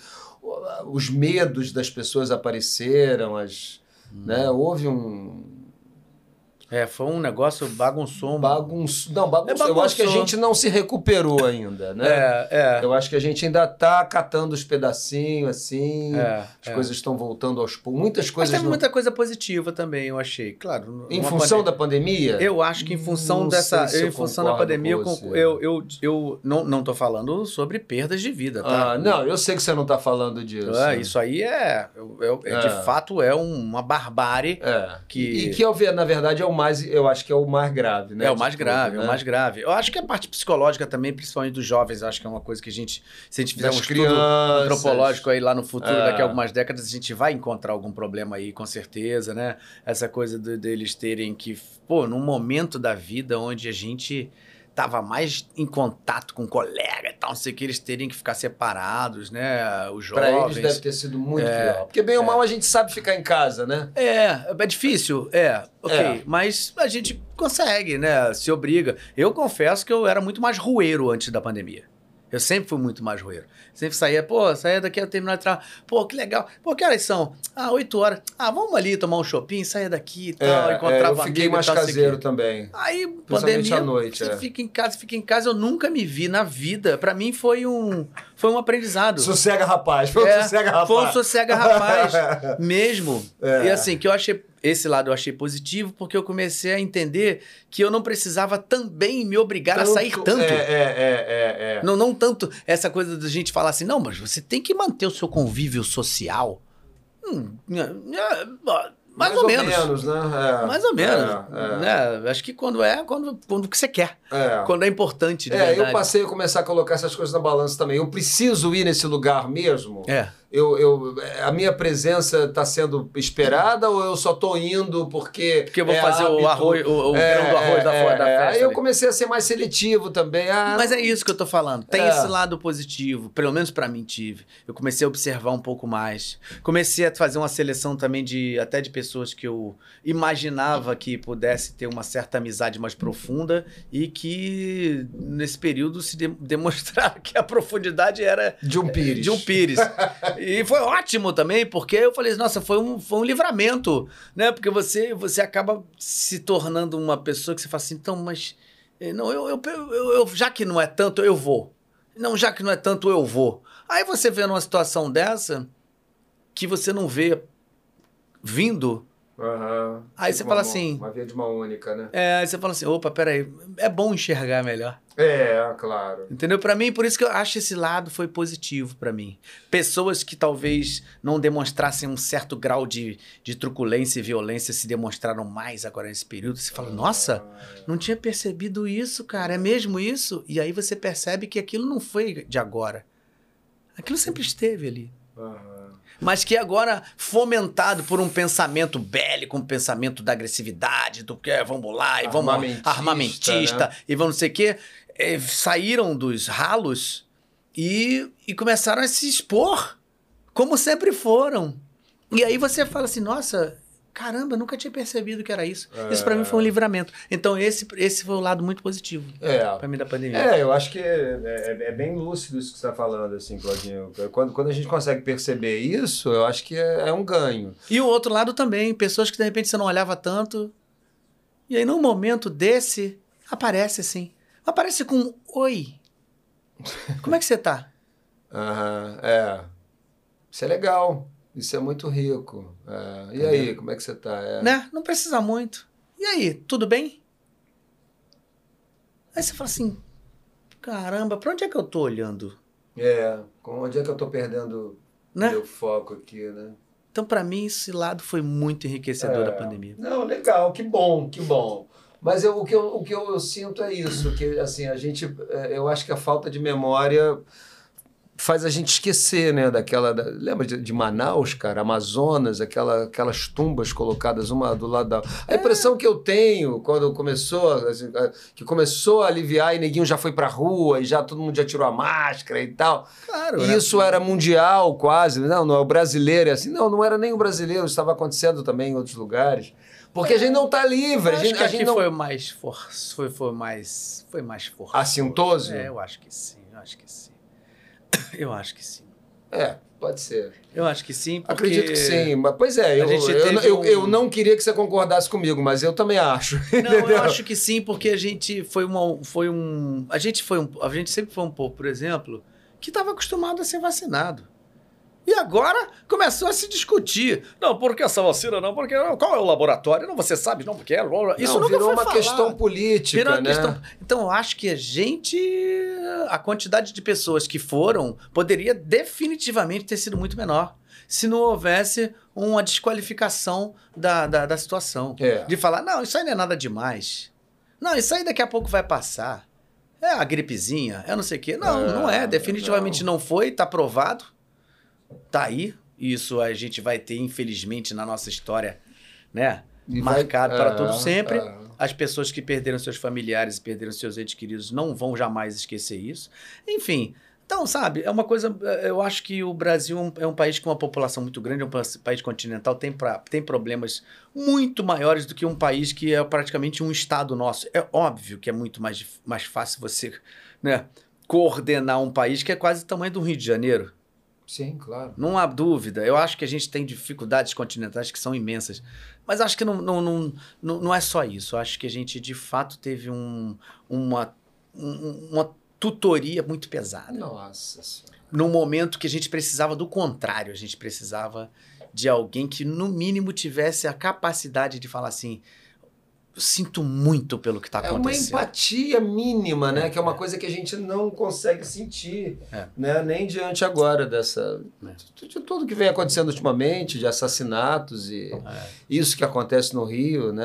os medos das pessoas apareceram, as, né? houve um É, foi um negócio bagunçou. bagunço. Não, bagunço. É, Eu acho que a bagunçou. gente não se recuperou ainda, né? É, é. Eu acho que a gente ainda tá catando os pedacinhos, assim. É, as é. coisas estão voltando aos poucos. Muitas Mas coisas. teve não- muita coisa positiva também, eu achei. Claro. Em uma função da pandemia? Eu acho que em função Não dessa. eu, em função da pandemia, eu, eu, eu, eu não, não tô falando sobre perdas de vida, tá? Ah, não, eu sei que você não tá falando disso. É, isso aí é, é- é- É. De fato, é uma barbárie. É. Que- E, e que, na verdade, é o mais. Eu acho que é o mais grave, né? É o mais tudo, grave, é né? o mais grave. Eu acho que a parte psicológica também, principalmente dos jovens, acho que é uma coisa que a gente, se a gente fizer Das um estudo crianças. antropológico aí lá no futuro, É. daqui a algumas décadas, a gente vai encontrar algum problema aí, com certeza, né? Essa coisa de- deles terem que, pô, num momento da vida onde a gente tava mais em contato com o colega e tal, não sei o que, eles terem que ficar separados, né? Os Pra jovens. eles deve ter sido muito É. pior. Porque, bem ou mal, a gente sabe ficar em casa, né? É, é difícil, é, ok. É. Mas a gente consegue, né? Se obriga. Eu confesso que eu era muito mais rueiro antes da pandemia. Eu sempre fui muito mais rueiro. Sempre saía, pô, saía daqui a terminar de trabalho. Pô, que legal. Pô, que horas são? Ah, 8 horas. Ah, vamos ali tomar um shopping, saia daqui e tal, É, é, encontrava eu fiquei amigo mais tal, caseiro também. Aí, pandemia, à noite, você é. fica em casa, fica em casa. Eu nunca me vi na vida. Pra mim foi um, foi um aprendizado. Sossega, rapaz. Foi um É, sossega, rapaz. Foi um sossega rapaz [LAUGHS] mesmo. É. E assim, que eu achei. Esse lado eu achei positivo porque eu comecei a entender que eu não precisava também me obrigar a sair tanto. É, é, é, é, é. Não, não tanto essa coisa da gente falar assim, não, mas você tem que manter o seu convívio social. Hum, é, é, mais, ou, menos. né? É, Mais ou menos. É, né? Acho que quando é, quando, quando que você quer. é. Quando é importante, de É, verdade. eu passei a começar a colocar essas coisas na balança também. Eu preciso ir nesse lugar mesmo? É. Eu, eu, a minha presença está sendo esperada ou eu só tô indo porque. Porque eu vou é fazer o hábito? arroz, o, o É, grão do arroz é, da, é, da festa. Aí eu comecei a ser mais seletivo também. Ah, Mas é isso que eu tô falando. Tem É. esse lado positivo, pelo menos pra mim tive. Eu comecei a observar um pouco mais. Comecei a fazer uma seleção também de até de pessoas que eu imaginava que pudesse ter uma certa amizade mais profunda e que nesse período se de [LAUGHS] demonstraram que a profundidade era de um pires. de um Pires. [LAUGHS] e foi ótimo também, porque eu falei, nossa, foi um, foi um livramento, né? Porque você, você acaba se tornando uma pessoa que você fala assim, então, mas. eh, Não, eu, eu, eu- eu- já que não é tanto, eu vou. Não, já que não é tanto, eu vou. Aí você vê numa situação dessa que você não vê vindo. Aham. Aí você fala uma- assim- Uma via de uma única, né? É, aí você fala assim, opa, peraí, é bom enxergar melhor. É, claro. Entendeu? Pra mim, por isso que eu acho esse lado foi positivo pra mim. Pessoas que talvez não demonstrassem um certo grau de, de truculência e violência se demonstraram mais agora nesse período. Você fala, nossa, não tinha percebido isso, cara. É mesmo isso? E aí você percebe que aquilo não foi de agora. Aquilo sempre esteve ali. Aham. Mas que agora, fomentado por um pensamento bélico, um pensamento da agressividade, do que é, vamos lá, e vamos Armamentista, armamentista, né? e vamos não sei o quê, eh, saíram dos ralos e, e começaram a se expor, como sempre foram. E aí você fala assim, nossa, caramba, nunca tinha percebido que era isso. Isso pra mim foi um livramento. Então esse, esse foi o lado muito positivo É. pra mim da pandemia. É, eu acho que é, é- é bem lúcido isso que você está falando, assim, Claudinho. Quando, quando a gente consegue perceber isso, eu acho que é, é um ganho. E o outro lado também, pessoas que de repente você não olhava tanto. E aí, num momento desse, aparece assim. Aparece com um oi. Como é que você tá? [LAUGHS] Aham, é. Isso é legal. Isso é muito rico. É. E aí, como é que você tá? É. Né? Não precisa muito. E aí, tudo bem? Aí você fala assim: caramba, pra onde é que eu tô olhando? É, onde é que eu tô perdendo Né? meu foco aqui, né? Então, pra mim, esse lado foi muito enriquecedor É. da pandemia. Não, legal, que bom, que bom. Mas eu, o, que eu, o que eu sinto é isso, que assim, a gente, é, eu acho que a falta de memória faz a gente esquecer, né, daquela, da- lembra de, de Manaus, cara, Amazonas, aquela, aquelas tumbas colocadas uma do lado da... A impressão que eu tenho quando começou, assim, é, que começou a aliviar e neguinho já foi pra rua e já todo mundo já tirou a máscara e tal, Claro, e né? isso era mundial quase, não, não é o brasileiro, é assim, não, não era nem o brasileiro, isso estava acontecendo também em outros lugares. Porque a gente não está livre, Eu a acho gente, que a gente não... foi mais for... foi, foi mais foi mais forte. Assintoso? É, eu acho que sim, eu acho que sim. [LAUGHS] Eu acho que sim. É, pode ser. Eu acho que sim, porque... Acredito que sim, mas pois é, eu, eu, eu, um- eu não queria que você concordasse comigo, mas eu também acho. Não, eu acho que sim, porque a gente foi uma, foi um, a gente foi um, a gente sempre foi um povo, por exemplo, que estava acostumado a ser vacinado. E agora começou a se discutir. Não, porque essa vacina não, porque qual é o laboratório? Não, você sabe, não, porque é. Isso não, nunca virou foi uma falado. questão política, Virou uma né? questão- Então, eu acho que a gente. A quantidade de pessoas que foram poderia definitivamente ter sido muito menor se não houvesse uma desqualificação da, da, da situação. É. De falar, não, isso aí não é nada demais. Não, isso aí daqui a pouco vai passar. É a gripezinha, é não sei o quê. Não, É, não é. Definitivamente não, foi, tá provado. Tá aí. Isso a gente vai ter, infelizmente, na nossa história, né? E vai- marcado para é, todo sempre. é. As pessoas que perderam seus familiares e perderam seus entes queridos não vão jamais esquecer isso. Enfim, então, sabe, é uma coisa. eh, Eu acho que o Brasil é um- é um país com uma população muito grande, é um pa- país continental, tem, pra, tem problemas muito maiores do que um país que é praticamente um estado nosso. É óbvio que é muito mais, mais fácil você né, coordenar um país que é quase o tamanho do Rio de Janeiro. Sim, claro. Não há dúvida. Eu acho que a gente tem dificuldades continentais que são imensas. Mas acho que não, não, não, não, não é só isso. Eu acho que a gente, de fato, teve um, uma, um- uma tutoria muito pesada. Nossa senhora. Num momento que a gente precisava do contrário. A gente precisava de alguém que, no mínimo, tivesse a capacidade de falar assim: "Eu sinto muito pelo que está É uma acontecendo. empatia mínima, né? É, que é uma é. coisa que a gente não consegue sentir, É. né? Nem diante agora dessa É. de, de tudo que vem acontecendo ultimamente, de assassinatos e É, isso que acontece no Rio, né?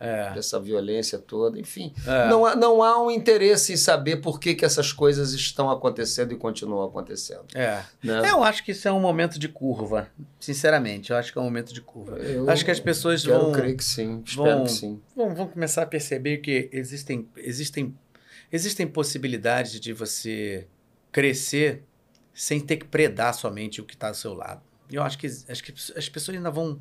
É, Dessa violência toda, enfim. é. Não, há, não há um interesse em saber por que, que essas coisas estão acontecendo e continuam acontecendo. É. Né? Eu acho que isso é um momento de curva. Sinceramente, eu acho que é um momento de curva. Eu acho que as pessoas quero vão, crer que sim, espero vão- que sim. vão, vão começar a perceber que existem, existem, existem possibilidades de você crescer sem ter que predar somente o que está ao seu lado. Eu acho que, acho que as pessoas ainda vão,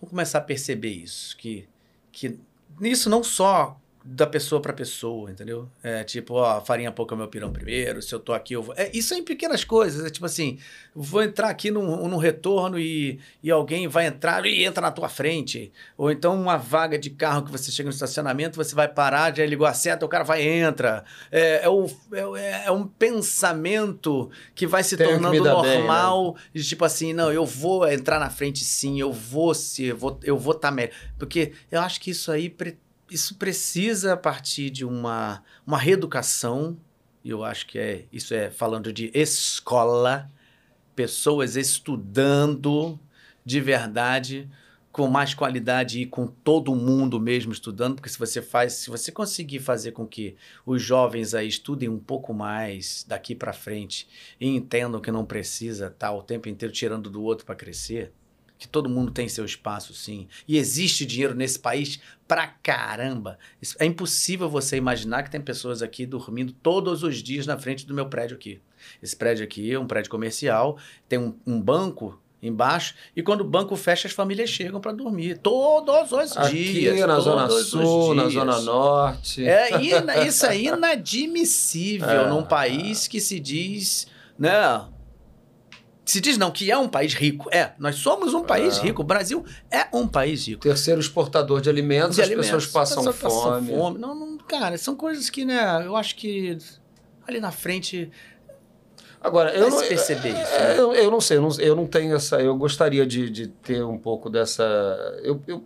vão começar a perceber isso. Que, que isso não só da pessoa para pessoa, entendeu? É tipo, ó, farinha pouca meu pirão primeiro, se eu tô aqui eu vou... É, isso é em pequenas coisas, é tipo assim, vou entrar aqui num, num retorno e, e alguém vai entrar e entra na tua frente. Ou então uma vaga de carro que você chega no estacionamento, você vai parar, já ligou a seta, o cara vai e entra. É, é, o, é, é um pensamento que vai se Tenho tornando dar bem, né? normal. De tipo assim, não, eu vou entrar na frente sim, eu vou se, eu vou estar melhor. Porque eu acho que isso aí pre- isso precisa partir de uma, uma reeducação, e eu acho que é isso é falando de escola, pessoas estudando de verdade, com mais qualidade e com todo mundo mesmo estudando, porque se você faz, se você conseguir fazer com que os jovens aí estudem um pouco mais daqui para frente e entendam que não precisa estar o tempo inteiro tirando do outro para crescer, que todo mundo tem seu espaço sim, e existe dinheiro nesse país pra caramba. É impossível você imaginar que tem pessoas aqui dormindo todos os dias na frente do meu prédio aqui. Esse prédio aqui é um prédio comercial, tem um, um banco embaixo, e quando o banco fecha, as famílias chegam para dormir. Todos os Aqui dias. na Zona Sul, na. Zona Norte. É, isso é inadmissível [LAUGHS] É. num país que se diz, né? Se diz não, que é um país rico. É, nós somos um país É. rico. O Brasil é um país rico. Terceiro exportador de alimentos, De as alimentos. pessoas passam As pessoas fome. Não, não, cara, são coisas que, né, eu acho que ali na frente. Agora, eu não, se perceber isso, é, né? eu, eu não sei, eu não, eu não tenho essa. Eu gostaria de, de ter um pouco dessa. Eu, eu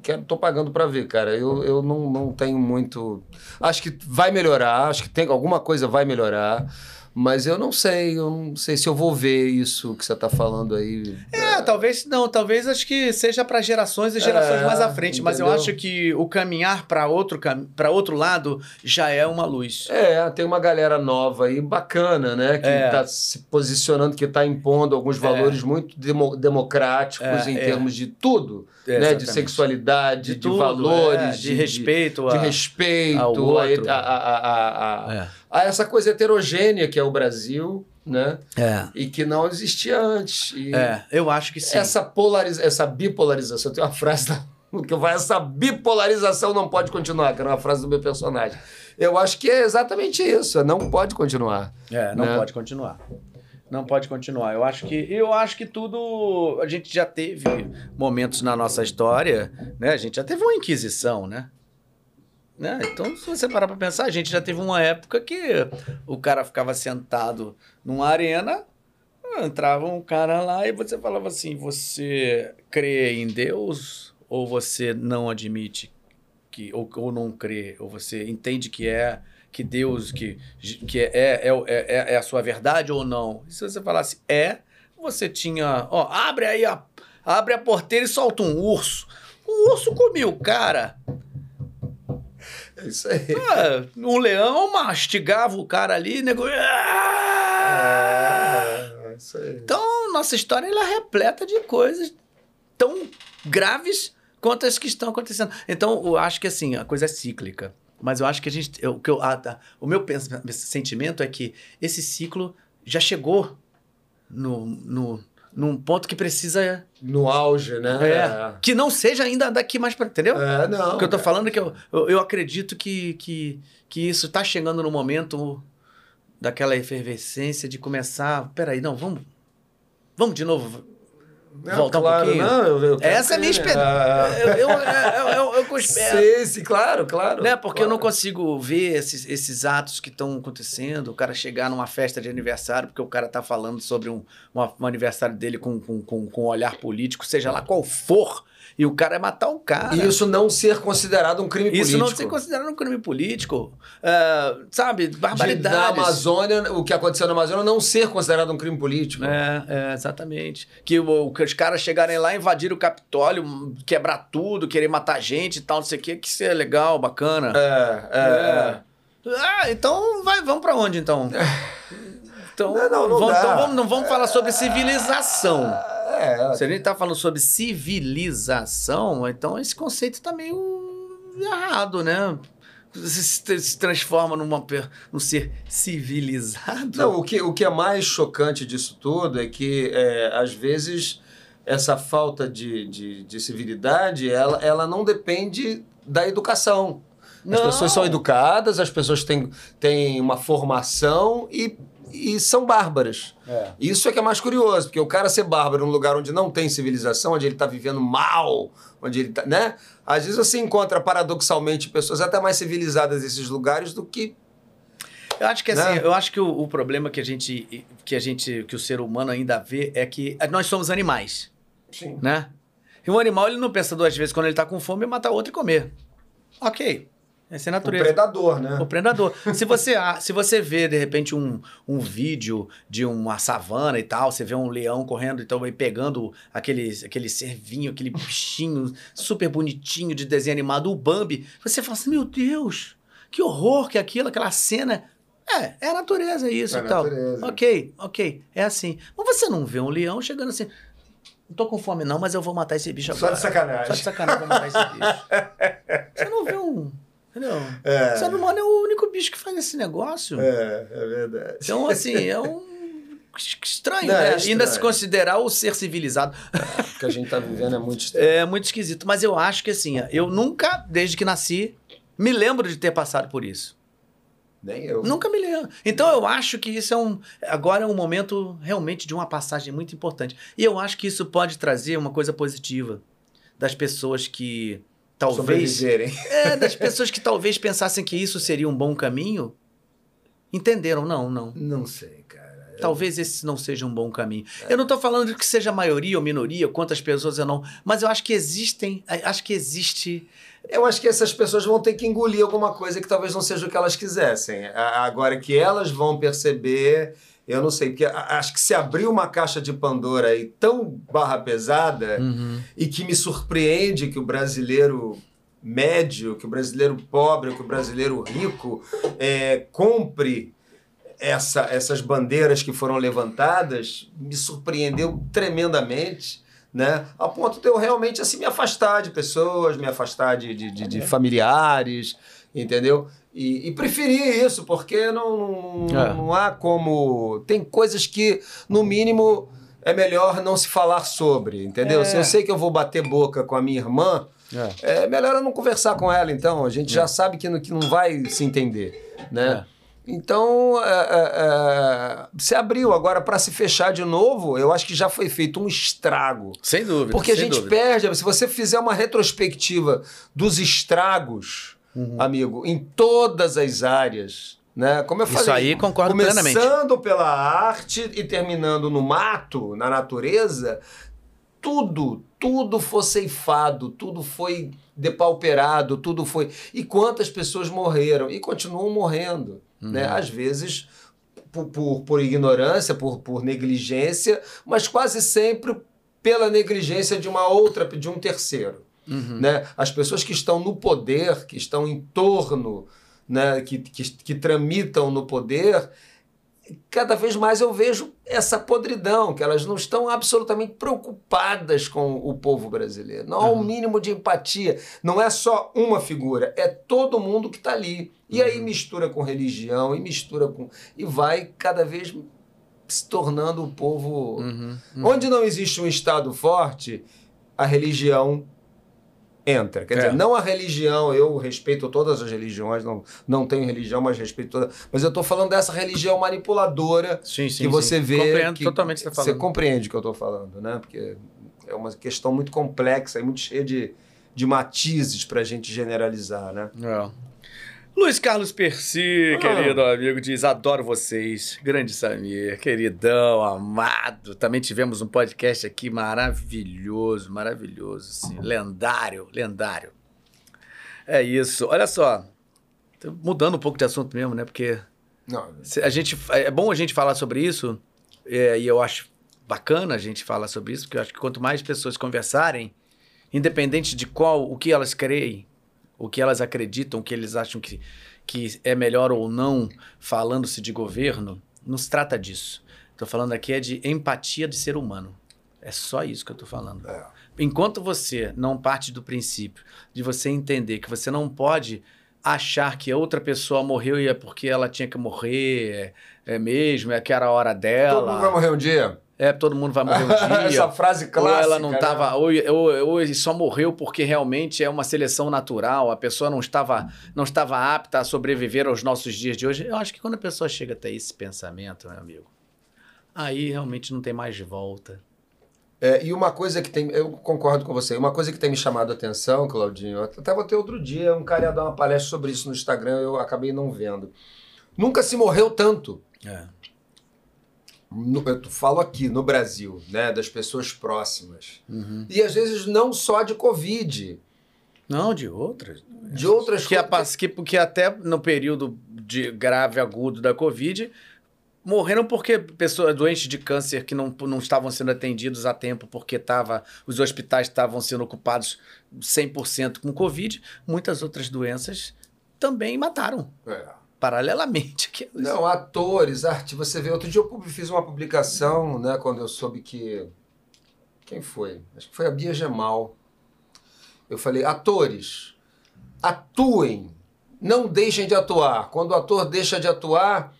quero, tô pagando para ver, cara. Eu, eu não, não tenho muito. Acho que vai melhorar, acho que tem alguma coisa vai melhorar. Mas eu não sei, eu não sei se eu vou ver isso que você tá falando aí. É, talvez não, talvez acho que seja para gerações e gerações É, mais à frente, mas eu entendeu? acho que o caminhar para outro para outro lado já é uma luz. É, tem uma galera nova aí bacana, né? Que É. tá se posicionando, que tá impondo alguns valores muito demo- democráticos É, em é. termos de tudo, É, né? De sexualidade, de, tudo, valores, é, de, respeito de a, respeito ao outro. a, a- a- a- a- É. a essa coisa heterogênea que é o Brasil, né? É. E que não existia antes. E É, eu acho que sim. essa polariza essa bipolarização, tem uma frase da, [LAUGHS] que vai essa bipolarização não pode continuar, que era uma frase do meu personagem. Eu acho que é exatamente isso, não pode continuar. É, não né? pode continuar. Não pode continuar. Eu acho que eu acho que tudo a gente já teve momentos na nossa história, né? A gente já teve uma inquisição, né? Né? Então, se você parar para pensar, a gente já teve uma época que o cara ficava sentado numa arena, entrava um cara lá e você falava assim: você crê em Deus ou você não admite que ou, ou não crê ou você entende que é que Deus que, que é, é, é, é a sua verdade ou não? E se você falasse é, você tinha, ó, abre aí a abre a porteira e solta um urso. O urso comia o cara. É isso aí. Ah, um leão mastigava o cara ali, nego. Ah! É, é isso aí. Então, nossa história ela é repleta de coisas tão graves quanto as que estão acontecendo. Então, eu acho que assim, a coisa é cíclica. Mas eu acho que a gente. Eu, que eu, ah, tá. O meu pens- sentimento é que esse ciclo já chegou no, no, num ponto que precisa. No auge, né? É, que não seja ainda daqui mais para. Entendeu? É, não. O que eu tô falando é que eu, eu, eu acredito que, que, que isso tá chegando no momento daquela efervescência de começar. Peraí, não, vamos. Vamos de novo. Não, voltar um claro, pouquinho? Não, eu, eu Essa é a minha esperança. né? Eu, eu, eu, eu, eu. Sim, sim, claro, claro. Né? Porque eu não claro. consigo ver esses, esses atos que estão acontecendo. O cara chegar numa festa de aniversário, porque o cara tá falando sobre um, uma- um aniversário dele com, com, com, com um olhar político, seja lá qual for, e o cara é matar o cara. E isso não ser considerado um crime Isso político. não ser considerado um crime políco. É, sabe, De- barbaridades. Na Amazônia, o que aconteceu na Amazônia não ser considerado um crime político. É, é, exatamente. Que, o, que os caras chegarem lá, invadir o Capitólio, quebrar tudo, querer matar gente e tal, não sei o que, que isso é legal, bacana. É, é, é. Ah, então vai, vamos pra onde então? [LAUGHS] Então, Não, não, não vamos, então vamos, não vamos falar sobre civilização. É, Se a gente tá falando sobre civilização, então esse conceito tá meio errado, né? Você se, transforma numa, num ser civilizado. Não, o que, o que é mais chocante disso tudo é que, é, às vezes, essa falta de, de, de civilidade, ela, ela não depende da educação. As Não. pessoas são educadas, as pessoas têm, têm uma formação e, e são bárbaras. É. Isso é que é mais curioso, porque o cara ser bárbaro num lugar onde não tem civilização, onde ele está vivendo mal, onde ele tá, né? Às vezes você encontra paradoxalmente pessoas até mais civilizadas nesses lugares do que Eu acho que assim, Né? eu acho que o, o problema que a gente que a gente que o ser humano ainda vê é que nós somos animais, Sim. né? E um animal ele não pensa duas vezes quando ele tá com fome matar outro e comer. OK. Essa é a o natureza. predador, né? O predador. se, você, se você vê, de repente, um, um vídeo de uma savana e tal, você vê um leão correndo então, e pegando aquele, aquele servinho, aquele bichinho super bonitinho de desenho animado, o Bambi, você fala assim, meu Deus, que horror que é aquilo, aquela cena. É, é a natureza isso É e a tal. natureza. Ok, ok, é assim. Mas você não vê um leão chegando assim, não tô com fome não, mas eu vou matar esse bicho Só agora. de sacanagem. Só de sacanagem eu vou matar esse bicho. [LAUGHS] Você não vê um... Entendeu? É. O ser humano é o único bicho que faz esse negócio. É, é verdade. Então, assim, [LAUGHS] é um. Estranho, Não, né? é Ainda estranho. se considerar o ser civilizado. O que a gente tá vivendo é muito estranho. É muito esquisito. Mas eu acho que, assim, eu nunca, desde que nasci, me lembro de ter passado por isso. Nem eu. Nunca me lembro. Então, eu acho que isso é um. Agora é um momento realmente de uma passagem muito importante. E eu acho que isso pode trazer uma coisa positiva das pessoas que talvez. [LAUGHS] É, das pessoas que talvez pensassem que isso seria um bom caminho. Entenderam? Não, não. Não sei, cara. Talvez esse não seja um bom caminho. Eu não estou falando de que seja maioria ou minoria, quantas pessoas eu não, mas eu acho que existem, acho que existe Eu acho que essas pessoas vão ter que engolir alguma coisa que talvez não seja o que elas quisessem. Agora que elas vão perceber, eu não sei, porque acho que se abriu uma caixa de Pandora aí tão barra pesada e que me surpreende que o brasileiro médio, que o brasileiro pobre, que o brasileiro rico é, compre essa, essas bandeiras que foram levantadas, me surpreendeu tremendamente né? A ponto de eu realmente assim me afastar de pessoas, me afastar de, de, de- de familiares, entendeu? E, e preferir isso, porque não, não, É. não há como. Tem coisas que, no mínimo, é melhor não se falar sobre, entendeu? É. Se eu sei que eu vou bater boca com a minha irmã, é melhor eu não conversar com ela, então. A gente já sabe que não, que não vai se entender, né? É. Então, é, é, é, se abriu. Agora, para se fechar de novo, eu acho que já foi feito um estrago. Sem dúvida. Porque a gente dúvida. perde, se você fizer uma retrospectiva dos estragos, Uhum. amigo, em todas as áreas, né? Como eu Isso falei, aí concordo começando plenamente. pela arte e terminando no mato, na natureza, tudo, tudo foi ceifado, tudo foi depauperado, tudo foi. E quantas pessoas morreram e continuam morrendo, né? Às vezes por, por, por ignorância, por, por negligência, mas quase sempre pela negligência de uma outra, de um terceiro. Uhum. Né? As pessoas que estão no poder, que estão em torno, né? que, que, que tramitam no poder, cada vez mais eu vejo essa podridão, que elas não estão absolutamente preocupadas com o povo brasileiro. Não há um mínimo de empatia. Não é só uma figura, é todo mundo que está ali. E aí mistura com religião, e mistura com. E vai cada vez se tornando o povo. Uhum. Onde não existe um Estado forte, a religião entra. Quer É. dizer, não a religião, eu respeito todas as religiões, não, não tenho religião, mas respeito todas. Mas eu estou falando dessa religião manipuladora Sim, sim. que você sim. vê. Compreendo que totalmente o que você está Você falando. compreende o que eu estou falando, né? Porque é uma questão muito complexa e muito cheia de, de matizes para a gente generalizar, né? É. Luiz Carlos Percy, Ah. querido amigo, diz: Adoro vocês. Grande Samir, queridão, amado. Também tivemos um podcast aqui maravilhoso, maravilhoso, assim, lendário, lendário. É isso. Olha só, tô mudando um pouco de assunto mesmo, né? Porque Não, a gente, é bom a gente falar sobre isso, é, e eu acho bacana a gente falar sobre isso, porque eu acho que quanto mais pessoas conversarem, independente de qual, o que elas creem, o que elas acreditam, o que eles acham que, que é melhor ou não, falando-se de governo, não se trata disso. Estou falando aqui é de empatia de ser humano. É só isso que eu estou falando. É. Enquanto você não parte do princípio de você entender que você não pode achar que outra pessoa morreu e é porque ela tinha que morrer, é, é mesmo, é que era a hora dela. Todo mundo vai morrer um dia? É, todo mundo vai morrer um [LAUGHS] dia. Essa frase ou clássica. ela não né? estava, ou, ou, ou ele só morreu porque realmente é uma seleção natural, a pessoa não estava, não estava apta a sobreviver aos nossos dias de hoje. Eu acho que quando a pessoa chega até esse pensamento, meu amigo, aí realmente não tem mais volta. É, e uma coisa que tem. Eu concordo com você. Uma coisa que tem me chamado a atenção, Claudinho, eu até botei outro dia, um cara ia dar uma palestra sobre isso no Instagram, eu acabei não vendo. Nunca se morreu tanto. É. No- eu falo aqui no Brasil, né, das pessoas próximas. Uhum. E às vezes não só de Covid, Não, de outras. de outras Que, coisas. que, que até no período de grave agudo da Covid, morreram porque pessoas doentes de câncer que não, não estavam sendo atendidos a tempo porque tava, os hospitais estavam sendo ocupados 100% com Covid, muitas outras doenças também mataram, É. paralelamente. Que Não, atores, arte. Você vê, outro dia eu fiz uma publicação, né, quando eu soube que. Quem foi? Acho que foi a Bia Gemal. Eu falei, atores, atuem, não deixem de atuar. Quando o ator deixa de atuar,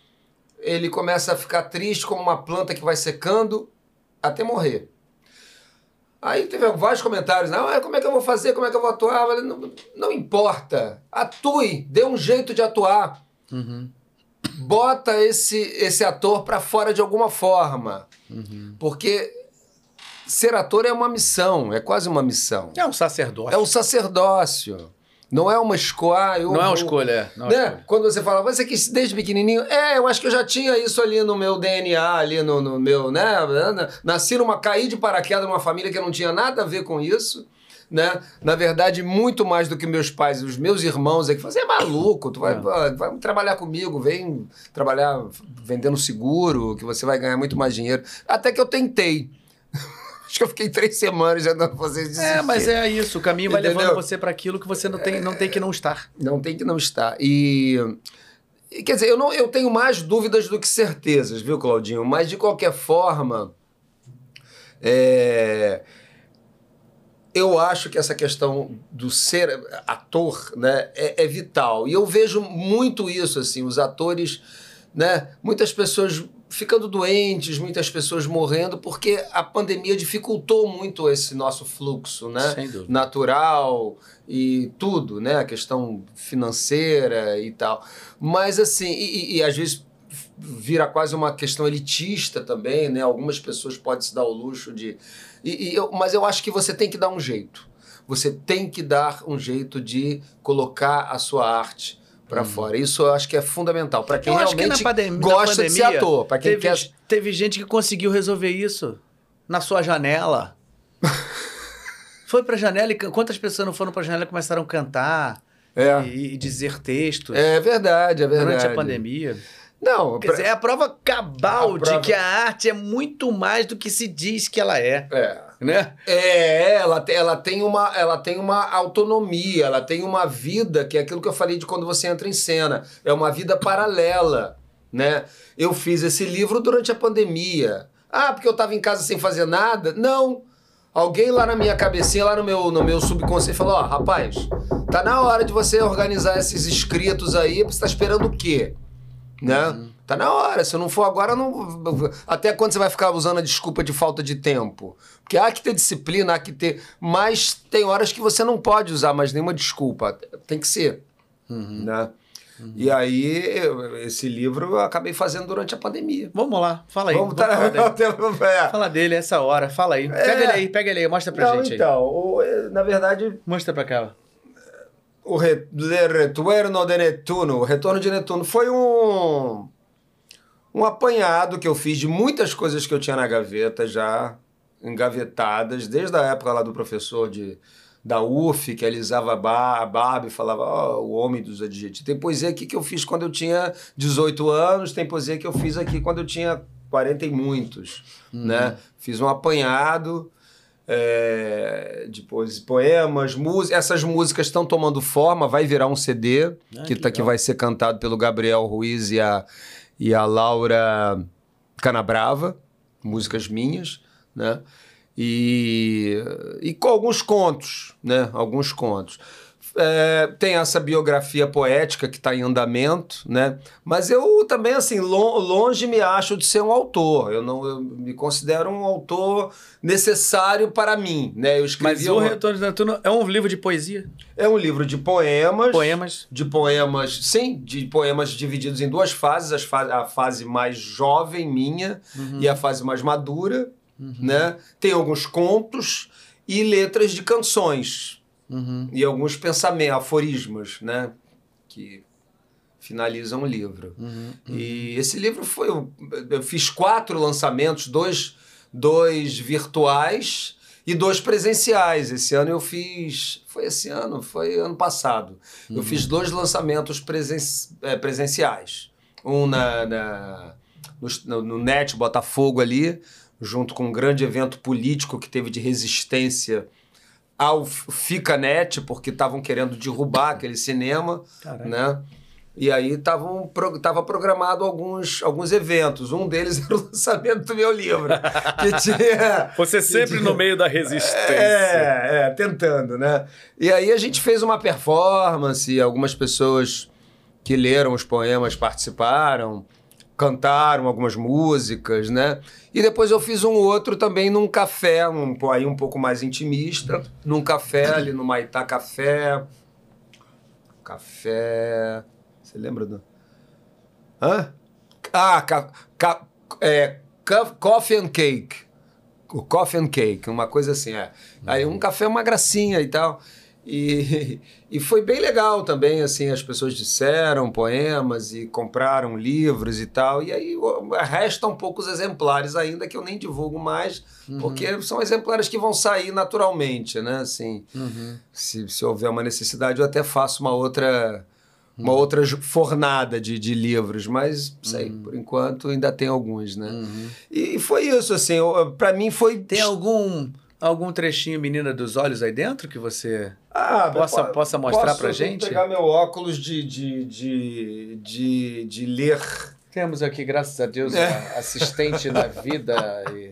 ele começa a ficar triste como uma planta que vai secando até morrer. Aí teve vários comentários, não, "Ah, como é que eu vou fazer, como é que eu vou atuar? Não, não importa, atue, dê um jeito de atuar Uhum, bota esse, esse ator pra fora de alguma forma. uhum. Porque ser ator é uma missão, é quase uma missão. É um sacerdócio. É um sacerdócio. Não é uma escolha. eu Não é uma escolha, é. Não é uma né? escolha. Quando você fala, você quis desde pequenininho, é, eu acho que eu já tinha isso ali no meu DNA, ali no, no meu, né? Nasci numa, caí de paraquedas numa família que não tinha nada a ver com isso, né? Na verdade, muito mais do que meus pais, os meus irmãos, é que falam, você é maluco, tu vai, É. vai trabalhar comigo, vem trabalhar vendendo seguro, que você vai ganhar muito mais dinheiro. Até que eu tentei. [LAUGHS] Acho que eu fiquei três semanas já dando fazer isso. É, mas é isso. O caminho vai Entendeu? levando você para aquilo que você não tem, não tem que não estar. Não tem que não estar. E. e, Quer dizer, eu, não, eu tenho mais dúvidas do que certezas, viu, Claudinho? Mas de qualquer forma. é, Eu acho que essa questão do ser ator né, é, é vital. E eu vejo muito isso, assim, os atores, né? Muitas pessoas ficando doentes, muitas pessoas morrendo, porque a pandemia dificultou muito esse nosso fluxo, né? Natural e tudo, né? A questão financeira e tal. Mas assim, e, e- e às vezes vira quase uma questão elitista também, né? Algumas pessoas podem se dar o luxo de. E, e eu- mas eu acho que você tem que dar um jeito. Você tem que dar um jeito de colocar a sua arte para fora. Isso eu acho que é fundamental para quem. Eu que realmente na gosta de ser pandemia, ator, para quem teve, quer teve gente que conseguiu resolver isso na sua janela. [LAUGHS] Foi pra janela e quantas pessoas não foram pra janela e começaram a cantar É. e, e dizer textos É verdade, é verdade. durante a pandemia? Não, Quer dizer, é a prova cabal A de prova- que a arte é muito mais do que se diz que ela é, é. né? É, ela, ela, tem uma, ela tem uma autonomia, ela tem uma vida, que é aquilo que eu falei de quando você entra em cena. É uma vida paralela, né? Eu fiz esse livro durante a pandemia. Ah, porque eu estava em casa sem fazer nada? Não. Alguém lá na minha cabecinha, lá no meu, no meu subconsciente, falou: Ó, rapaz, tá na hora de você organizar esses escritos aí, você tá esperando o quê? Né? Tá na hora, se não for agora, não. Até quando você vai ficar usando a desculpa de falta de tempo? Porque há que ter disciplina, há que ter. Mas tem horas que você não pode usar mais nenhuma desculpa. Tem que ser. Né? E aí, esse livro eu acabei fazendo durante a pandemia. Vamos lá, fala aí. Vamos vamos falar dele. [LAUGHS] tá... é. Fala dele essa hora, fala aí. Pega ele aí, pega ele aí, mostra pra Não, gente aí. então, o- na verdade, Mostra pra cá. O re, Le Retorno de Netuno, o Retorno de Netuno, foi um, um apanhado que eu fiz de muitas coisas que eu tinha na gaveta já engavetadas, desde a época lá do professor de, da UF, que alisava a ba- a barba e falava "Ó, o homem dos adjetivos. Tem poesia aqui que eu fiz quando eu tinha 18 anos, tem poesia que eu fiz aqui quando eu tinha 40 e muitos, né? Fiz um apanhado é, de poes- poemas, músicas. Essas músicas estão tomando forma, vai virar um CD Ah, que, que tá, que vai ser cantado pelo Gabriel Ruiz e a, e a Laura Canabrava, músicas minhas, né? E, e com alguns contos, né? Alguns contos. É, tem essa biografia poética que está em andamento, né? Mas eu também, assim, lo- longe me acho de ser um autor. Eu não eu me considero um autor necessário para mim, né? Eu escrevi Mas o uma- Retorno de Netuno é um livro de poesia, é um livro de poemas, poemas. de poemas, sim, de poemas divididos em duas fases, as fa- a fase mais jovem minha e a fase mais madura, né? Tem alguns contos e letras de canções Uhum. e alguns pensamentos, aforismos, né? Que finalizam o livro. Uhum. E esse livro foi. Eu, fiz quatro lançamentos, dois, dois virtuais e dois presenciais. Esse ano eu fiz. Foi esse ano? Foi ano passado. Eu fiz dois lançamentos presen, é, presenciais. Um na, na- no, no NET Botafogo ali, junto com um grande evento político que teve de resistência ao Ficanet, porque estavam querendo derrubar aquele cinema, Caraca. né? E aí estavam pro, tava programado alguns, alguns eventos. Um deles [LAUGHS] era o lançamento do meu livro. Que [LAUGHS] tinha. Você sempre no meio da [LAUGHS] resistência. É, é, tentando, né? E aí a gente fez uma performance, algumas pessoas que leram os poemas participaram, cantaram algumas músicas, né? E depois eu fiz um outro também num café, um, aí um pouco mais intimista, num café ali no Maitá Café. Café. Você lembra do. Hã? Ah, ca, ca, é, Coffee and Cake. O Coffee and Cake, uma coisa assim, é. Aí um café é uma gracinha e tal. E, [LAUGHS] e foi bem legal também, assim, as pessoas disseram poemas e compraram livros e tal. E aí restam poucos exemplares ainda que eu nem divulgo mais, porque são exemplares que vão sair naturalmente, né? Assim, se, se houver uma necessidade, eu até faço uma outra uma outra fornada de, de livros, mas sei, por enquanto ainda tem alguns, né? E foi isso, assim, pra mim foi... Tem algum, algum trechinho Menina dos Olhos aí dentro que você... Ah, Possa- po- possa mostrar posso pra gente? pegar meu óculos de, de, de, de, de ler. Temos aqui, graças a Deus, É. a assistente na [LAUGHS] vida e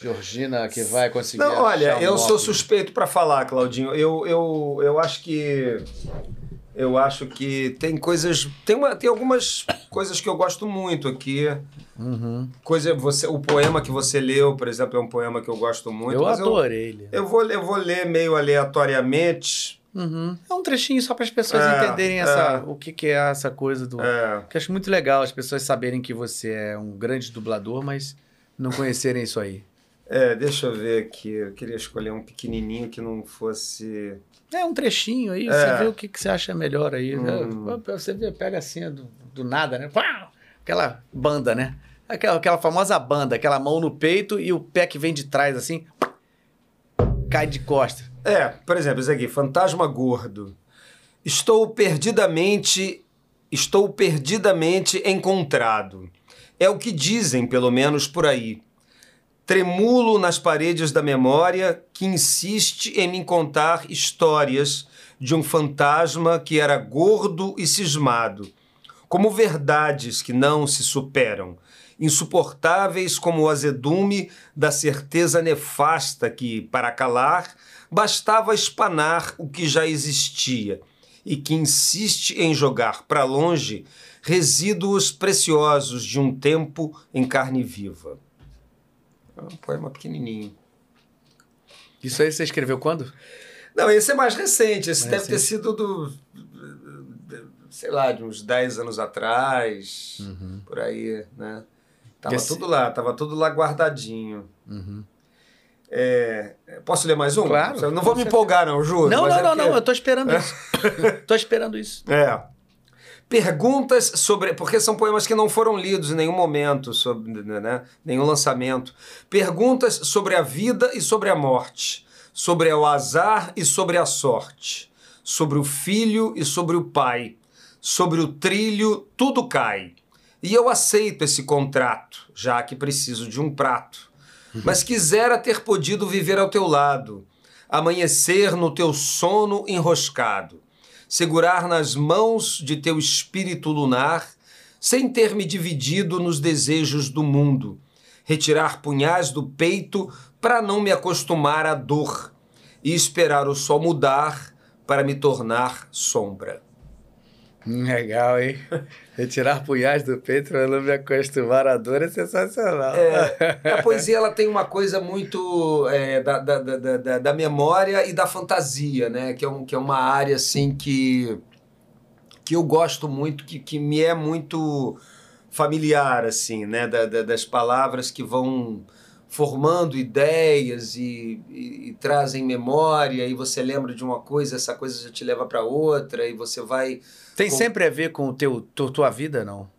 Georgina que vai conseguir Não, olha, um eu sou suspeito para falar, Claudinho. Eu, eu, eu acho que eu acho que tem coisas, tem, uma, tem algumas coisas que eu gosto muito aqui. Uhum. Coisa, você, o poema que você leu, por exemplo, é um poema que eu gosto muito. Eu adorei ele. Eu, vou, eu vou ler meio aleatoriamente. Uhum. É um trechinho só para as pessoas É, entenderem é. essa, o que, que é essa coisa do... É, Que eu acho muito legal as pessoas saberem que você é um grande dublador, mas não conhecerem isso aí. é, deixa eu ver aqui. Eu queria escolher um pequenininho que não fosse. É um trechinho aí, É. você vê o que, que você acha melhor aí. Hum. É, Você vê, pega assim do, do nada, né? Aquela banda, né? Aquela, aquela famosa banda, aquela mão no peito e o pé que vem de trás assim, cai de costa. É, por exemplo, isso aqui, fantasma gordo. Estou perdidamente, estou perdidamente encontrado. É o que dizem, pelo menos por aí. Tremulo nas paredes da memória que insiste em me contar histórias de um fantasma que era gordo e cismado, como verdades que não se superam, insuportáveis como o azedume da certeza nefasta que, para calar, bastava espanar o que já existia e que insiste em jogar para longe resíduos preciosos de um tempo em carne viva. É um poema pequenininho. Isso aí você escreveu quando? Não, esse é mais recente. Esse Mais deve ter sido do. sei lá, de uns 10 anos atrás, por aí, né? Tava Esse- tudo lá, tava tudo lá guardadinho. É, posso ler mais um? Claro, não vou me empolgar, não, juro. Não, não, é não, não, eu tô esperando isso. tô esperando isso. [LAUGHS] É. Perguntas sobre. Porque são poemas que não foram lidos em nenhum momento, sobre, né? nenhum lançamento. Perguntas sobre a vida e sobre a morte, sobre o azar e sobre a sorte, sobre o filho e sobre o pai, sobre o trilho, tudo cai. E eu aceito esse contrato, já que preciso de um prato. Mas quisera ter podido viver ao teu lado, amanhecer no teu sono enroscado segurar nas mãos de teu espírito lunar, sem ter me dividido nos desejos do mundo, retirar punhais do peito para não me acostumar à dor e esperar o sol mudar para me tornar sombra. Hum, Legal, hein? Retirar punhais do peito para não me acostumar à dor é sensacional. É, a poesia ela tem uma coisa muito é, da, da, da, da, da memória e da fantasia, né? Que é, um, que é uma área assim que, que eu gosto muito, que, que me é muito familiar, assim, né? Da, da- das palavras que vão formando ideias e, e- e trazem memória, e você lembra de uma coisa, essa coisa já te leva para outra, e você vai. Tem Com- sempre a ver com o teu, tu- tua vida, não?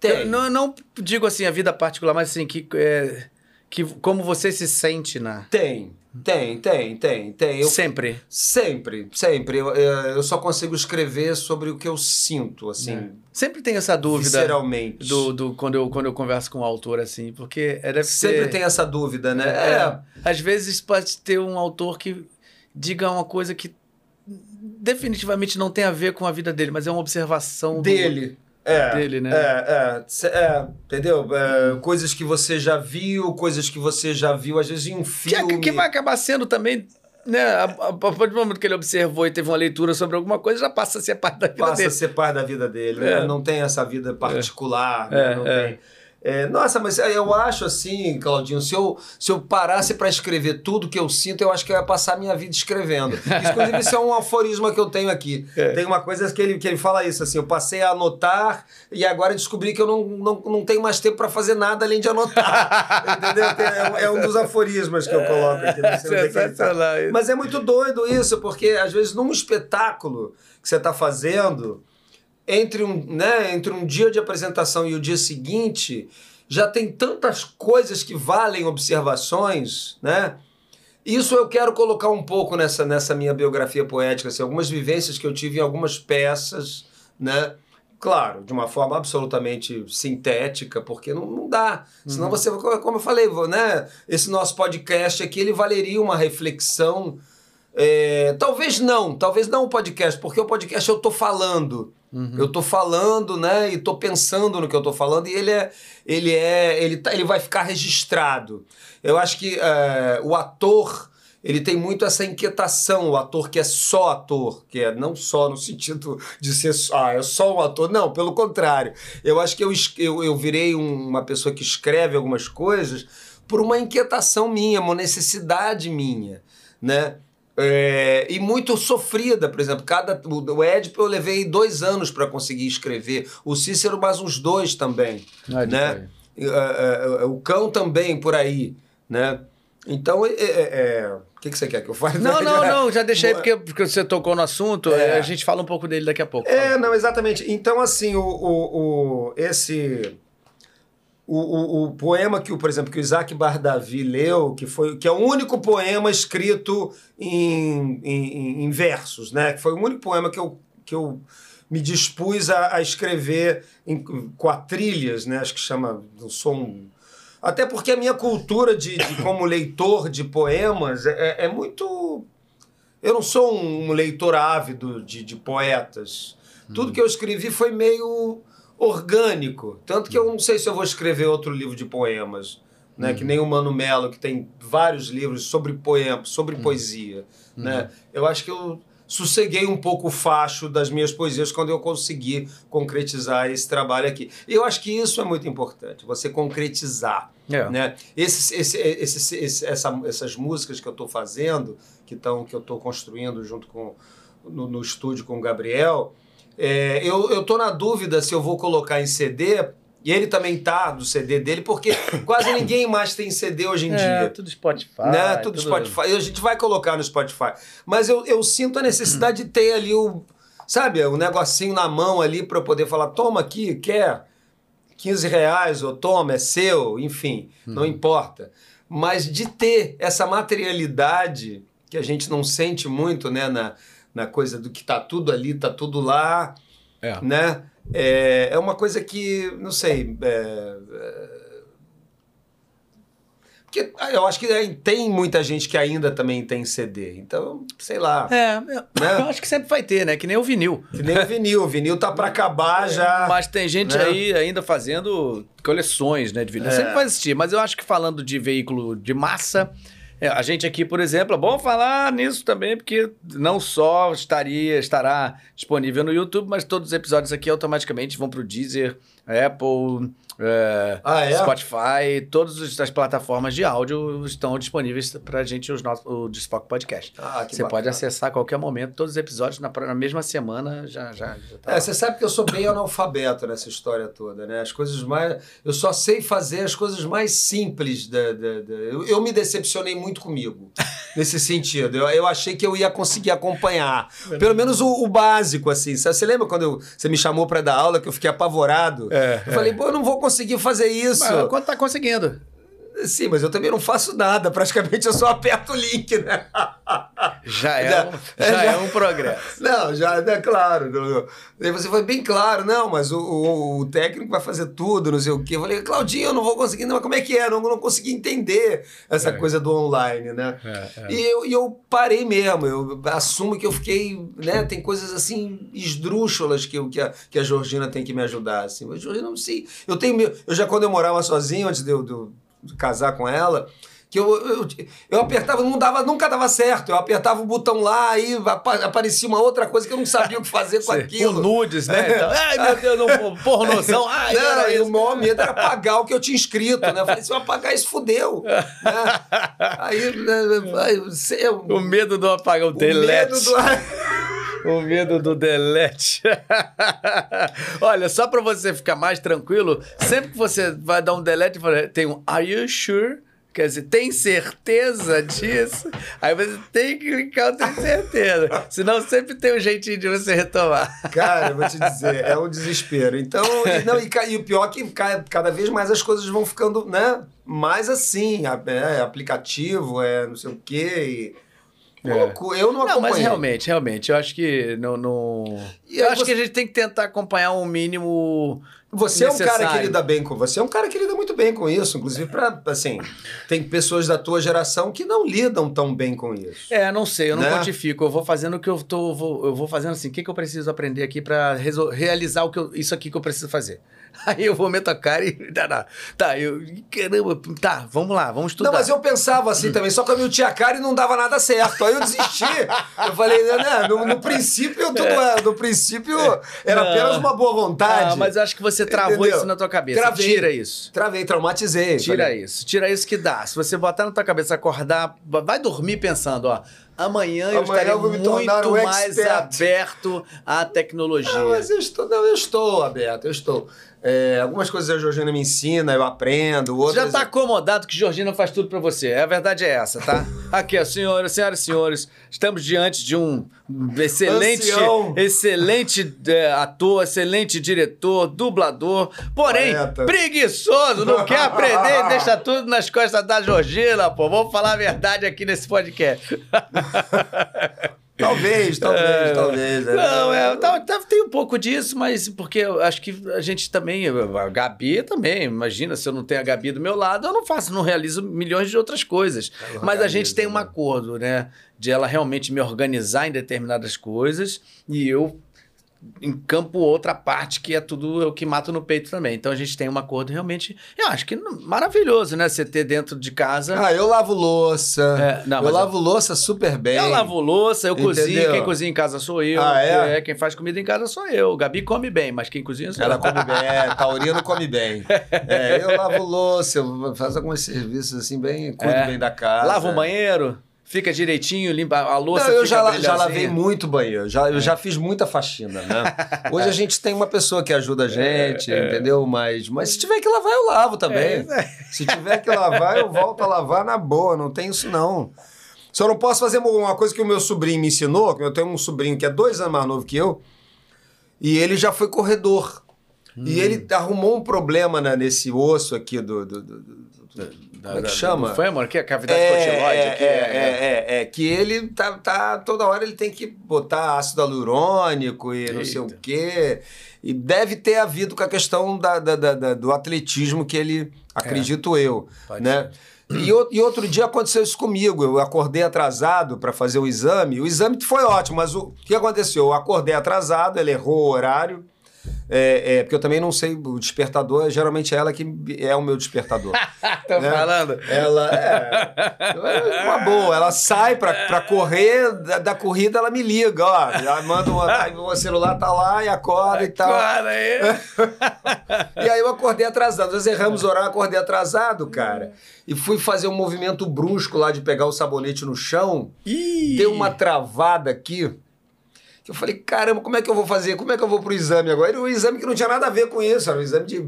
Tem. Eu não, não digo assim a vida particular, mas assim, que, é, que como você se sente na. Tem, tem, tem, tem, tem. Eu Sempre. Sempre, sempre. Eu, eu eu só consigo escrever sobre o que eu sinto, assim, Sempre tem essa dúvida visceralmente. do, do, quando, eu, quando eu converso com o autor, assim, porque é, deve Sempre ser- tem essa dúvida, né? É, É, Às vezes pode ter um autor que diga uma coisa que definitivamente não tem a ver com a vida dele, mas é uma observação do- dele. É, dele, né? É, é, é, entendeu? É, coisas que você já viu, coisas que você já viu, às vezes em um Que, é- filme. que vai acabar sendo também, né? A, partir do momento que ele observou e teve uma leitura sobre alguma coisa, já passa a ser parte da vida passa dele. a ser parte da vida dele, É. né? Não tem essa vida particular, É, né? Não é. tem. É, nossa, mas eu acho assim, Claudinho, se eu, se eu parasse para escrever tudo que eu sinto, eu acho que eu ia passar a minha vida escrevendo. Inclusive, isso é um aforisma que eu tenho aqui. [LAUGHS] É. Tem uma coisa que ele, que ele fala isso, assim, eu passei a anotar e agora descobri que eu não, não, não tenho mais tempo para fazer nada além de anotar. [LAUGHS] Entendeu? Tem- É, é um dos aforismas que eu coloco aqui. Não sei onde é tá. Mas é muito doido isso, porque às vezes num espetáculo que você está fazendo, entre um, né, entre um dia de apresentação e o dia seguinte, já tem tantas coisas que valem observações, né? Isso eu quero colocar um pouco nessa, nessa minha biografia poética, assim, algumas vivências que eu tive em algumas peças, né? Claro, de uma forma absolutamente sintética, porque não, não dá. Senão você, como eu falei, né? Esse nosso podcast aqui, ele valeria uma reflexão. é, talvez não, talvez não o podcast, porque o podcast eu tô falando. Eu tô falando, né? E tô pensando no que eu tô falando, e ele é. Ele é. Ele, tá, ele vai ficar registrado. Eu acho que é, o ator. Ele tem muito essa inquietação, o ator que é só ator, que é não só no sentido de ser só, ah, é só um ator, não, pelo contrário. Eu acho que eu, eu, eu virei um- uma pessoa que escreve algumas coisas por uma inquietação minha, uma necessidade minha, né? É, e muito sofrida, por exemplo. Cada, o, o Édipo eu levei dois anos para conseguir escrever. O Cícero mais uns dois também. Ah, de né? É, é, é, o Cão também por aí. Né? Então, é, é, é, o que, que você quer que eu fale? Não, [LAUGHS] não, não, já deixei porque, porque você tocou no assunto, É. a gente fala um pouco dele daqui a pouco. É, não, exatamente. Então, assim, o, o, o- esse. O, o, o poema que, por exemplo, que o Isaac Bardavi leu, que, foi, que é o único poema escrito em, em, em versos, né? Que foi o único poema que eu, que eu me dispus a, a escrever em quatrilhas, né? Acho que chama. Não sou um. Até porque a minha cultura de, de [COUGHS] como leitor de poemas é, é muito. Eu não sou um leitor ávido de, de poetas. Tudo que eu escrevi foi meio orgânico. Tanto que eu não sei se eu vou escrever outro livro de poemas. Né? Que nem o Mano Melo, que tem vários livros sobre poemas, sobre poesia. Né? Eu acho que eu sosseguei um pouco o facho das minhas poesias quando eu consegui concretizar esse trabalho aqui. E eu acho que isso é muito importante, você concretizar É. né? Esses, esse, esse, esse- essa- essas músicas que eu estou fazendo, que, tão, que eu estou construindo junto com no, no estúdio com o Gabriel, é, eu, eu tô na dúvida se eu vou colocar em CD, e ele também tá do CD dele, porque [COUGHS] quase ninguém mais tem CD hoje em É, dia. tudo Spotify. Né? Tudo Spotify. E a gente vai colocar no Spotify. Mas eu, eu sinto a necessidade de ter ali o. Sabe, o negocinho na mão ali para eu poder falar: toma aqui, quer? 15 reais, ou toma, é seu, enfim, não importa. Mas de ter essa materialidade que a gente não sente muito, né, na, na coisa do que tá tudo ali, tá tudo lá, É. né? É, é uma coisa que, não sei, é, é, porque ah, eu acho que é, tem muita gente que ainda também tem CD. Então, sei lá. É, eu, Né? eu acho que sempre vai ter, né? Que nem o vinil. Que nem o vinil. O vinil tá pra acabar já. Mas tem gente né? aí ainda fazendo coleções, né, de vinil. É. Sempre vai existir, mas eu acho que falando de veículo de massa, é, a gente aqui, por exemplo, é bom falar nisso também, porque não só estaria, estará disponível no YouTube, mas todos os episódios aqui automaticamente vão pro Deezer, Apple, é, Ah, é? Spotify, todas as plataformas de áudio estão disponíveis pra gente os nossos, o Desfoque Podcast. Ah, Você pode bacana. acessar a qualquer momento, todos os episódios na, na mesma semana já, já, já tá. É, você sabe que eu sou bem analfabeto nessa história toda, né? As coisas mais. Eu só sei fazer as coisas mais simples. Da, da, da- Eu, eu me decepcionei muito comigo, [LAUGHS] nesse sentido. Eu, eu achei que eu ia conseguir acompanhar. Pelo menos o, o básico, assim. Você lembra quando eu- você me chamou para dar aula que eu fiquei apavorado? É, eu falei, pô, eu não vou conseguir fazer isso. Mas quanto tá conseguindo? Sim, mas eu também não faço nada. Praticamente eu só aperto o link, né? Já é, Já- um, é, já já- é um progresso. Não, já é claro. não, não. Aí você foi bem claro, não, mas o, o- o técnico vai fazer tudo, não sei o quê. Eu falei, Claudinho, eu não vou conseguir, não, mas como é que é? Eu não, não consegui entender essa É. coisa do online, né? E eu, e eu parei mesmo, eu assumo que eu fiquei, né? Tem coisas assim, esdrúxulas que, eu, que, a, que a Georgina tem que me ajudar, assim. Mas, Georgina, não sei. Eu tenho. Eu já, quando eu morava sozinho, antes de eu, de eu casar com ela, que eu, eu, eu apertava, não dava, nunca dava certo. Eu apertava o botão lá e apa- aparecia uma outra coisa que eu não sabia o que fazer com Com aquilo. nudes, né? Então, ai, meu Deus, não, pornozão. [LAUGHS] Ai, Não, era e o isso. maior medo era pagar o que eu tinha escrito, né? Eu falei, se eu apagar isso, fudeu. [LAUGHS] né? Aí, né, aí, você- eu- O medo do apagão, o delete. medo do... [LAUGHS] O medo do delete. [LAUGHS] Olha, só pra você ficar mais tranquilo, sempre que você vai dar um delete, tem um Are you sure? Quer dizer, tem certeza disso? Aí você tem que clicar, eu tenho certeza. Senão sempre tem um jeitinho de você retomar. Cara, eu vou te dizer, é um desespero. Então, e, não, e, e o pior é que ca- cada vez mais as coisas vão ficando, né? Mais assim, a- é, aplicativo, é não sei o quê. E, É. Eu não Não, acompanhei. mas realmente, realmente, eu acho que não. não... Eu acho você- que a gente tem que tentar acompanhar um mínimo. Você é um cara que necessário. lida bem com você, é um cara que lida muito bem com isso, inclusive para assim, tem pessoas da tua geração que não lidam tão bem com isso. É, não sei, eu não Né? quantifico. Eu vou fazendo o que eu tô. Vou, eu vou fazendo assim, o que, que eu preciso aprender aqui resol- realizar o que eu- isso aqui que eu preciso fazer. [LAUGHS] Aí eu vou meto a cara e. [LAUGHS] Tá, tá, eu. Caramba, tá, vamos lá, vamos estudar. Não, mas eu pensava assim também, só que eu me tinha cara e não dava nada certo. Aí eu desisti. Eu falei, né, no, no princípio, tudo é, no princípio era Não. apenas uma boa vontade. Ah, mas eu acho que você travou Entendeu? isso na tua cabeça. Travei. Tira isso. Travei, traumatizei. Tira Falei, isso, tira isso que dá. Se você botar na tua cabeça, acordar, vai dormir pensando, ó, amanhã, eu Amanhã estarei eu me tornar muito um mais expert. aberto à tecnologia. Não, mas eu estou, não, eu estou aberto, eu estou. É, algumas coisas a Georgina me ensina, eu aprendo, Você outras... já tá acomodado que Georgina faz tudo pra você. A verdade é essa, tá? [LAUGHS] Aqui, senhoras, senhoras e senhores, estamos diante de um excelente, Ancião. excelente é, ator, excelente diretor, dublador, porém preguiçoso, não quer aprender e deixa [LAUGHS] tudo nas costas da Georgina, pô. Vamos falar a verdade aqui nesse podcast. [LAUGHS] Talvez, [LAUGHS] talvez, É, talvez. né? Não, é, tá- tá- tem um pouco disso, mas porque eu acho que a gente também, a Gabi também, imagina, se eu não tenho a Gabi do meu lado, eu não faço, não realizo milhões de outras coisas. Ela Mas a gente tem um né? acordo, né? De ela realmente me organizar em determinadas coisas e eu encampo outra parte que é tudo eu que mato no peito também. Então a gente tem um acordo realmente, eu acho que maravilhoso, né? Você ter dentro de casa. Ah, eu lavo louça. É, não, eu lavo louça super bem. Eu lavo louça, eu cozinho, Entendeu? quem cozinha em casa sou eu. Ah, é? Quem faz comida em casa sou eu. Gabi come bem, mas quem cozinha sou Ela eu. come bem, é, taurino come bem. [LAUGHS] É, eu lavo louça, eu faço alguns serviços assim, bem, cuido É. bem da casa. Lava o banheiro, fica direitinho, limpa a louça. Não, eu já, já lavei muito banheiro, já, eu já fiz muita faxina, né? [LAUGHS] Hoje a gente tem uma pessoa que ajuda a gente, entendeu? Mas, mas se tiver que lavar, eu lavo também. É, [LAUGHS] Se tiver que lavar, eu volto a lavar na boa, não tem isso não. Só não posso fazer uma coisa que o meu sobrinho me ensinou, que eu tenho um sobrinho que é dois anos mais novo que eu, e ele já foi corredor. E ele arrumou um problema né, nesse osso aqui do- do- do- do Da- Como é que chama? Fêmur, aqui, a cavidade é, cotiloide. é, aqui, é, é, é, é, que ele tá, tá toda hora ele tem que botar ácido hialurônico e não sei o Eita. quê. E deve ter havido com a questão da, da- da- do atletismo que ele, acredito eu, É. Pode né? E, o- e outro dia aconteceu isso comigo. Eu acordei atrasado para fazer o exame. O exame foi ótimo, mas o que aconteceu? Eu acordei atrasado, ele errou o horário. É, é, porque eu também não sei, o despertador, geralmente é ela que é o meu despertador. [LAUGHS] Tá né? falando? Ela é uma boa, ela sai pra, pra correr, da, da corrida ela me liga, ó. Ela manda uma. Aí celular tá lá e acorda e tal. Cara, aí. [LAUGHS] E aí eu acordei atrasado. Nós erramos o horário, acordei atrasado, cara. E fui fazer um movimento brusco lá de pegar o sabonete no chão. Ih. Deu uma travada aqui. Que eu falei, caramba, como é que eu vou fazer? Como é que eu vou pro exame agora? Era um exame que não tinha nada a ver com isso, era um exame de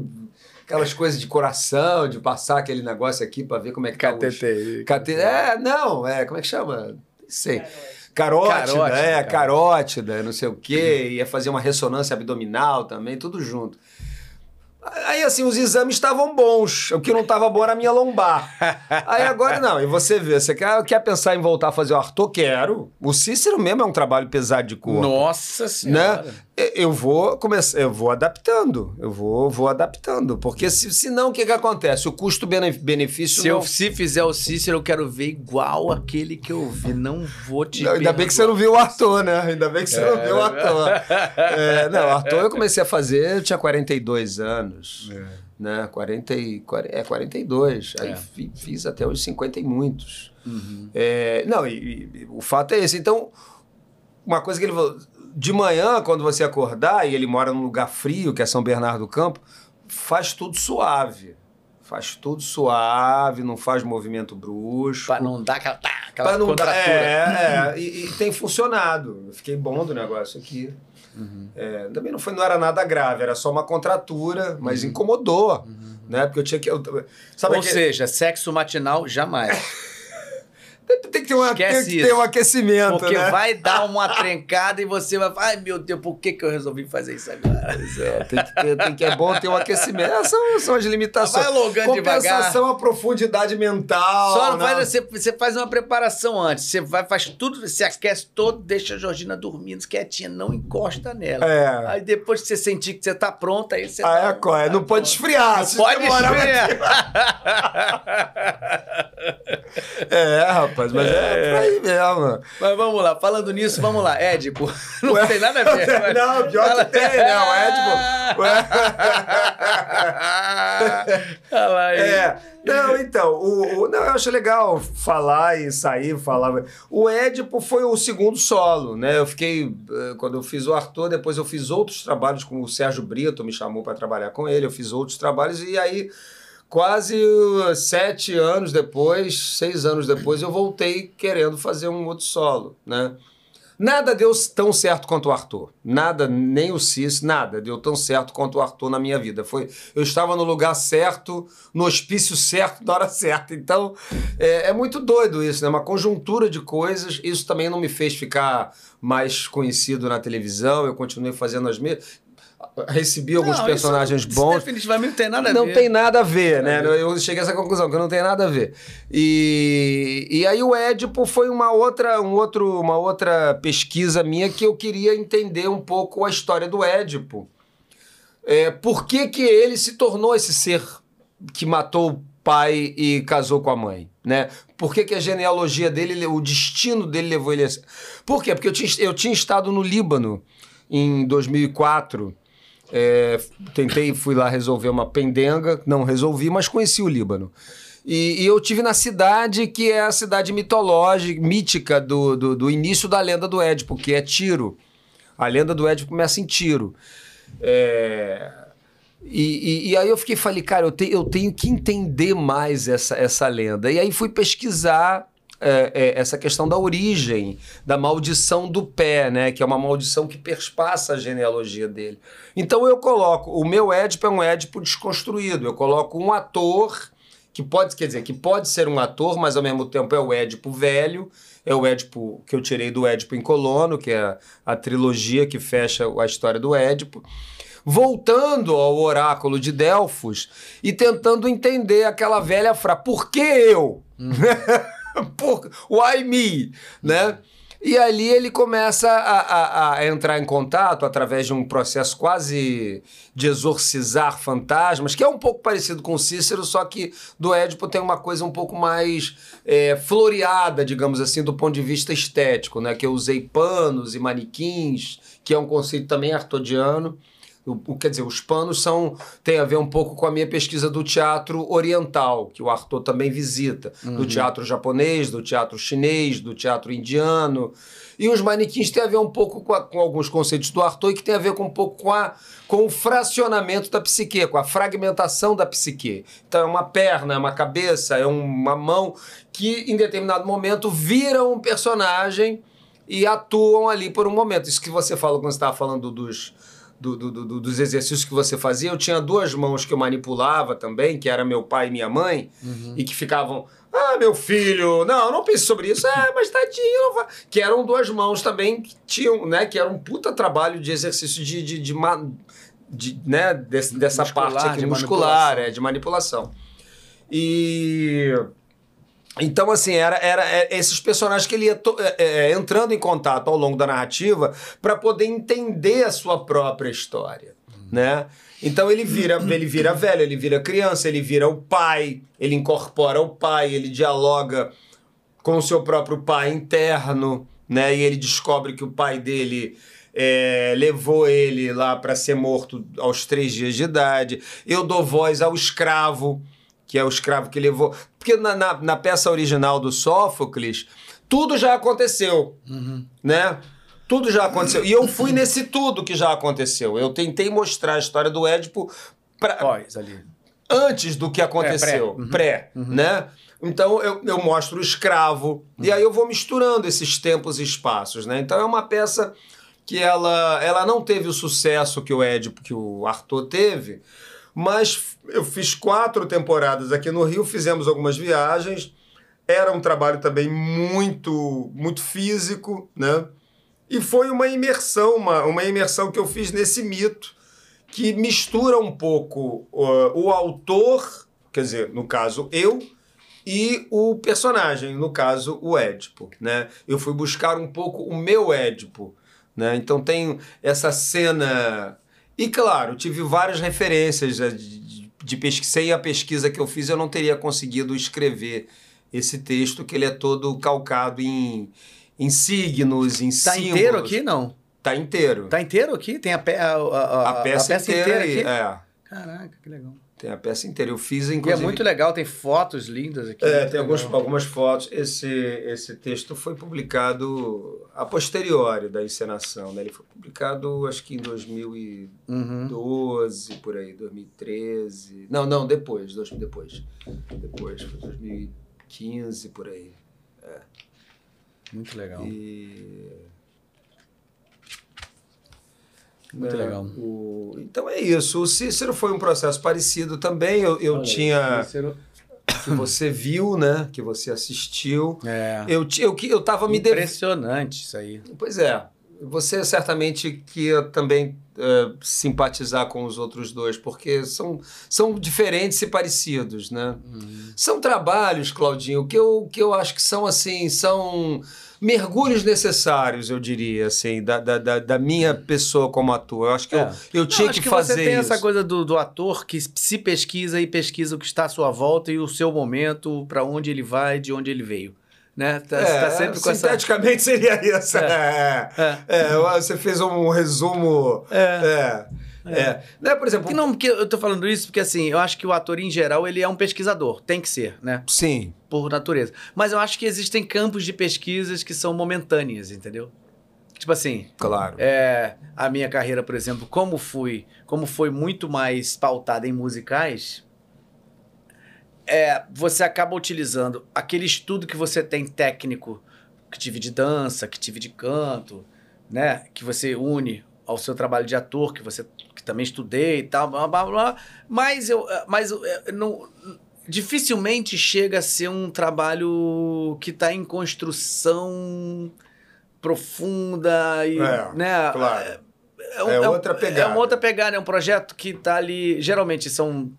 aquelas coisas de coração, de passar aquele negócio aqui pra ver como é que tá os- KTT. Cate... É, não, é, como é que chama? Sei. Carótida, Carótida, é, carótida, não sei o quê, ia fazer uma ressonância abdominal também, tudo junto. Aí, assim, os exames estavam bons. O que não estava bom era a minha lombar. Aí agora não. E você vê, você quer, quer pensar em voltar a fazer o Arthur? Quero. O Cícero mesmo é um trabalho pesado de corpo. Nossa senhora. Né? Eu vou começar, eu vou adaptando, eu vou, vou adaptando, porque se, senão o que que acontece? O custo-benefício Se não... eu se fizer o Cícero, eu quero ver igual aquele que eu vi. Não vou te Não, Ainda bem que você não viu o ator, né? Ainda bem que você não viu o ator. É, não, o ator eu comecei a fazer, eu tinha 42 anos. né? 40 e, 40, é 42. Aí É. fi- fiz até os 50 e muitos. É, não, e, e o fato é esse. Então, uma coisa que ele falou, de manhã, quando você acordar, e ele mora num lugar frio, que é São Bernardo do Campo, faz tudo suave. Faz tudo suave, não faz movimento brusco. Pra não dar aquela, tá, aquela Pra não contratura. É, é, e, e tem funcionado. Eu fiquei bom do negócio aqui. Uhum. É, também não, foi, não era nada grave, era só uma contratura, mas incomodou. Né? Porque eu tinha que. eu- sabe Uhum. Ou aquele- seja, sexo matinal jamais. [LAUGHS] tem que ter, uma, tem esquece que ter um aquecimento. Porque né? vai dar [LAUGHS] uma trencada e você vai falar, ai meu Deus, por que, que eu resolvi fazer isso agora? É, tem que, ter, tem que é bom ter um aquecimento. Essas são, são as limitações. Vai alongando Compensação a profundidade mental. Só né? faz, você, você faz uma preparação antes. Você vai, faz tudo, você aquece todo, deixa a Georgina dormindo quietinha, não encosta nela. É. Aí depois que você sentir que você tá pronta, aí você Ah, dá é, co- é, não pode esfriar. Não pode esfriar. [LAUGHS] É, rapaz, mas é, por aí mesmo. Mas vamos lá, falando nisso, vamos lá. Édipo, [LAUGHS] não Ué, tem nada a ver. [LAUGHS] mas- não, pior que Fala- tem, né? O Édipo. [LAUGHS] Olha lá aí. É, não, então, o, o- não, eu acho legal falar e sair, falar. O Édipo foi o segundo solo, né? Eu fiquei, eh, quando eu fiz o Arthur, depois eu fiz outros trabalhos com o Sérgio Brito, me chamou para trabalhar com ele, eu fiz outros trabalhos e aí, quase uh, sete anos depois, seis anos depois, eu voltei querendo fazer um outro solo, né? Nada deu tão certo quanto o Arthur. Nada, nem o Cis, nada deu tão certo quanto o Arthur na minha vida. Foi, eu estava no lugar certo, no hospício certo, na hora certa. Então, é, é muito doido isso, né? Uma conjuntura de coisas. Isso também não me fez ficar mais conhecido na televisão. Eu continuei fazendo as mesmas. Recebi alguns Não, personagens isso bons. Definitivamente não tem nada a Não ver. tem nada a ver, né? Eu cheguei a essa conclusão, que não tem nada a ver. E, e aí o Édipo foi uma outra, um outro, uma outra pesquisa minha que eu queria entender um pouco a história do Édipo. É, por que, que ele se tornou esse ser que matou o pai e casou com a mãe, né? Por que, que a genealogia dele, o destino dele levou ele a... Por quê? Porque eu tinha, eu tinha estado no Líbano em 2004 é, tentei, fui lá resolver uma pendenga, não resolvi, mas conheci o Líbano. E, e eu tive na cidade que é a cidade mitológica, mítica do, do, do início da lenda do Édipo, que é Tiro. A lenda do Édipo começa em Tiro. É, e, e- e aí eu fiquei, falei, cara, eu, te- eu tenho que entender mais essa, essa lenda. E aí fui pesquisar é, é, essa questão da origem, da maldição do pé, né? Que é uma maldição que perspassa a genealogia dele. Então eu coloco, o meu Édipo é um Édipo desconstruído. Eu coloco um ator que pode, quer dizer, que pode ser um ator, mas ao mesmo tempo é o Édipo velho, é o Édipo que eu tirei do Édipo em Colono, que é a, a trilogia que fecha a história do Édipo voltando ao oráculo de Delfos e tentando entender aquela velha frase: por que eu? [LAUGHS] [LAUGHS] por, why me? Né? E ali ele começa a, a- a entrar em contato através de um processo quase de exorcizar fantasmas, que é um pouco parecido com Cícero, só que do Édipo tem uma coisa um pouco mais é, floreada, digamos assim, do ponto de vista estético, né? Que eu usei panos e manequins, que é um conceito também artodiano. O, quer dizer, os panos são tem a ver um pouco com a minha pesquisa do teatro oriental, que o Arthur também visita, do teatro japonês, do teatro chinês, do teatro indiano. E os manequins têm a ver um pouco com, a- com alguns conceitos do Arthur e que tem a ver com um pouco com, a, com o fracionamento da psique, com a fragmentação da psique. Então é uma perna, é uma cabeça, é uma mão que em determinado momento viram um personagem e atuam ali por um momento. Isso que você falou quando você estava falando dos, do- do- do- dos exercícios que você fazia. Eu tinha duas mãos que eu manipulava também, que era meu pai e minha mãe, e que ficavam. Ah, meu filho, não, não pense sobre isso. É, mas tadinho. não vai-" Que eram duas mãos também que tinham, né? Que era um puta trabalho de exercício de. de, de, de, né, desse- dessa Muscular, parte aqui muscular, manipulação. é, de manipulação. E. Então, assim, era, era é, esses personagens que ele ia to- é, é, entrando em contato ao longo da narrativa para poder entender a sua própria história, né? Então ele vira, ele vira velho, ele vira criança, ele vira o pai, ele incorpora o pai, ele dialoga com o seu próprio pai interno, né? E ele descobre que o pai dele é, levou ele lá para ser morto aos três dias de idade. Eu dou voz ao escravo, que é o escravo que levou. Porque na, na, na peça original do Sófocles, tudo já aconteceu, né? Tudo já aconteceu. E eu fui nesse tudo que já aconteceu. Eu tentei mostrar a história do Édipo pra, Pós ali. antes do que aconteceu, É, pré. pré, né? Então eu, eu mostro o escravo e aí eu vou misturando esses tempos e espaços, né? Então é uma peça que ela, ela não teve o sucesso que o Édipo, que o Arthur teve, mas eu fiz quatro temporadas aqui no Rio, fizemos algumas viagens, era um trabalho também muito, muito físico, né? E foi uma imersão, uma, uma imersão que eu fiz nesse mito, que mistura um pouco uh, o autor, quer dizer, no caso eu, e o personagem, no caso o Édipo, né? Eu fui buscar um pouco o meu Édipo, né? Então tem essa cena e claro, tive várias referências de, de, de pesquisa. Sem a pesquisa que eu fiz, eu não teria conseguido escrever esse texto, que ele é todo calcado em, em signos, em Tá símbolos. inteiro aqui, não? Tá inteiro. Tá inteiro aqui? Tem a, pe a, a, a- peça a peça inteira, inteira, aqui? é. Caraca, que legal. Tem a peça inteira. Eu fiz, E é inclusive... muito legal, tem fotos lindas aqui. É, tem alguns, algumas fotos. Esse, esse texto foi publicado a posteriori da encenação, né? Ele foi publicado, acho que em 2012, Uhum. por aí, 2013. Não, não, depois, dois, depois. Depois, foi 2015, por aí. Muito legal. E... Muito né, legal. o- Então é isso. O Cícero foi um processo parecido também. Eu, eu Olha, tinha. Cícero- Que você viu, né? Que você assistiu. É. Eu, eu, que- eu tava me. Impressionante isso aí. Pois é. Você certamente que também eh, simpatizar com os outros dois, porque são, são diferentes e parecidos, né? São trabalhos, Claudinho, que eu, que eu acho que são assim, são mergulhos necessários, eu diria, assim, da, da, da, minha pessoa como ator. Eu acho que É. eu, eu tinha Não, que, que fazer você tem isso. essa coisa do, do ator que se pesquisa e pesquisa o que está à sua volta e o seu momento, para onde ele vai, de onde ele veio. Né? Tá, É, tá sempre com essa. sinteticamente [LAUGHS] seria isso. É. É. É, você fez um resumo. É. É. é. Né, por exemplo, Porque não, porque eu tô falando isso porque assim, eu acho que o ator em geral ele é um pesquisador, tem que ser, né? sim. Por natureza. Mas eu acho que existem campos de pesquisas que são momentâneas, entendeu? Tipo assim, Claro. é, a minha carreira, por exemplo, como fui, como foi muito mais pautada em musicais, é, você acaba utilizando aquele estudo que você tem técnico, que tive de dança, que tive de canto, né, que você une ao seu trabalho de ator, que você que também estudei e tal, blá, blá, blá, mas eu, mas eu, é, não dificilmente chega a ser um trabalho que está em construção profunda e, É, né, claro. um- É um- outra É pegada. uma outra pegada, é um projeto que tá ali. Geralmente são.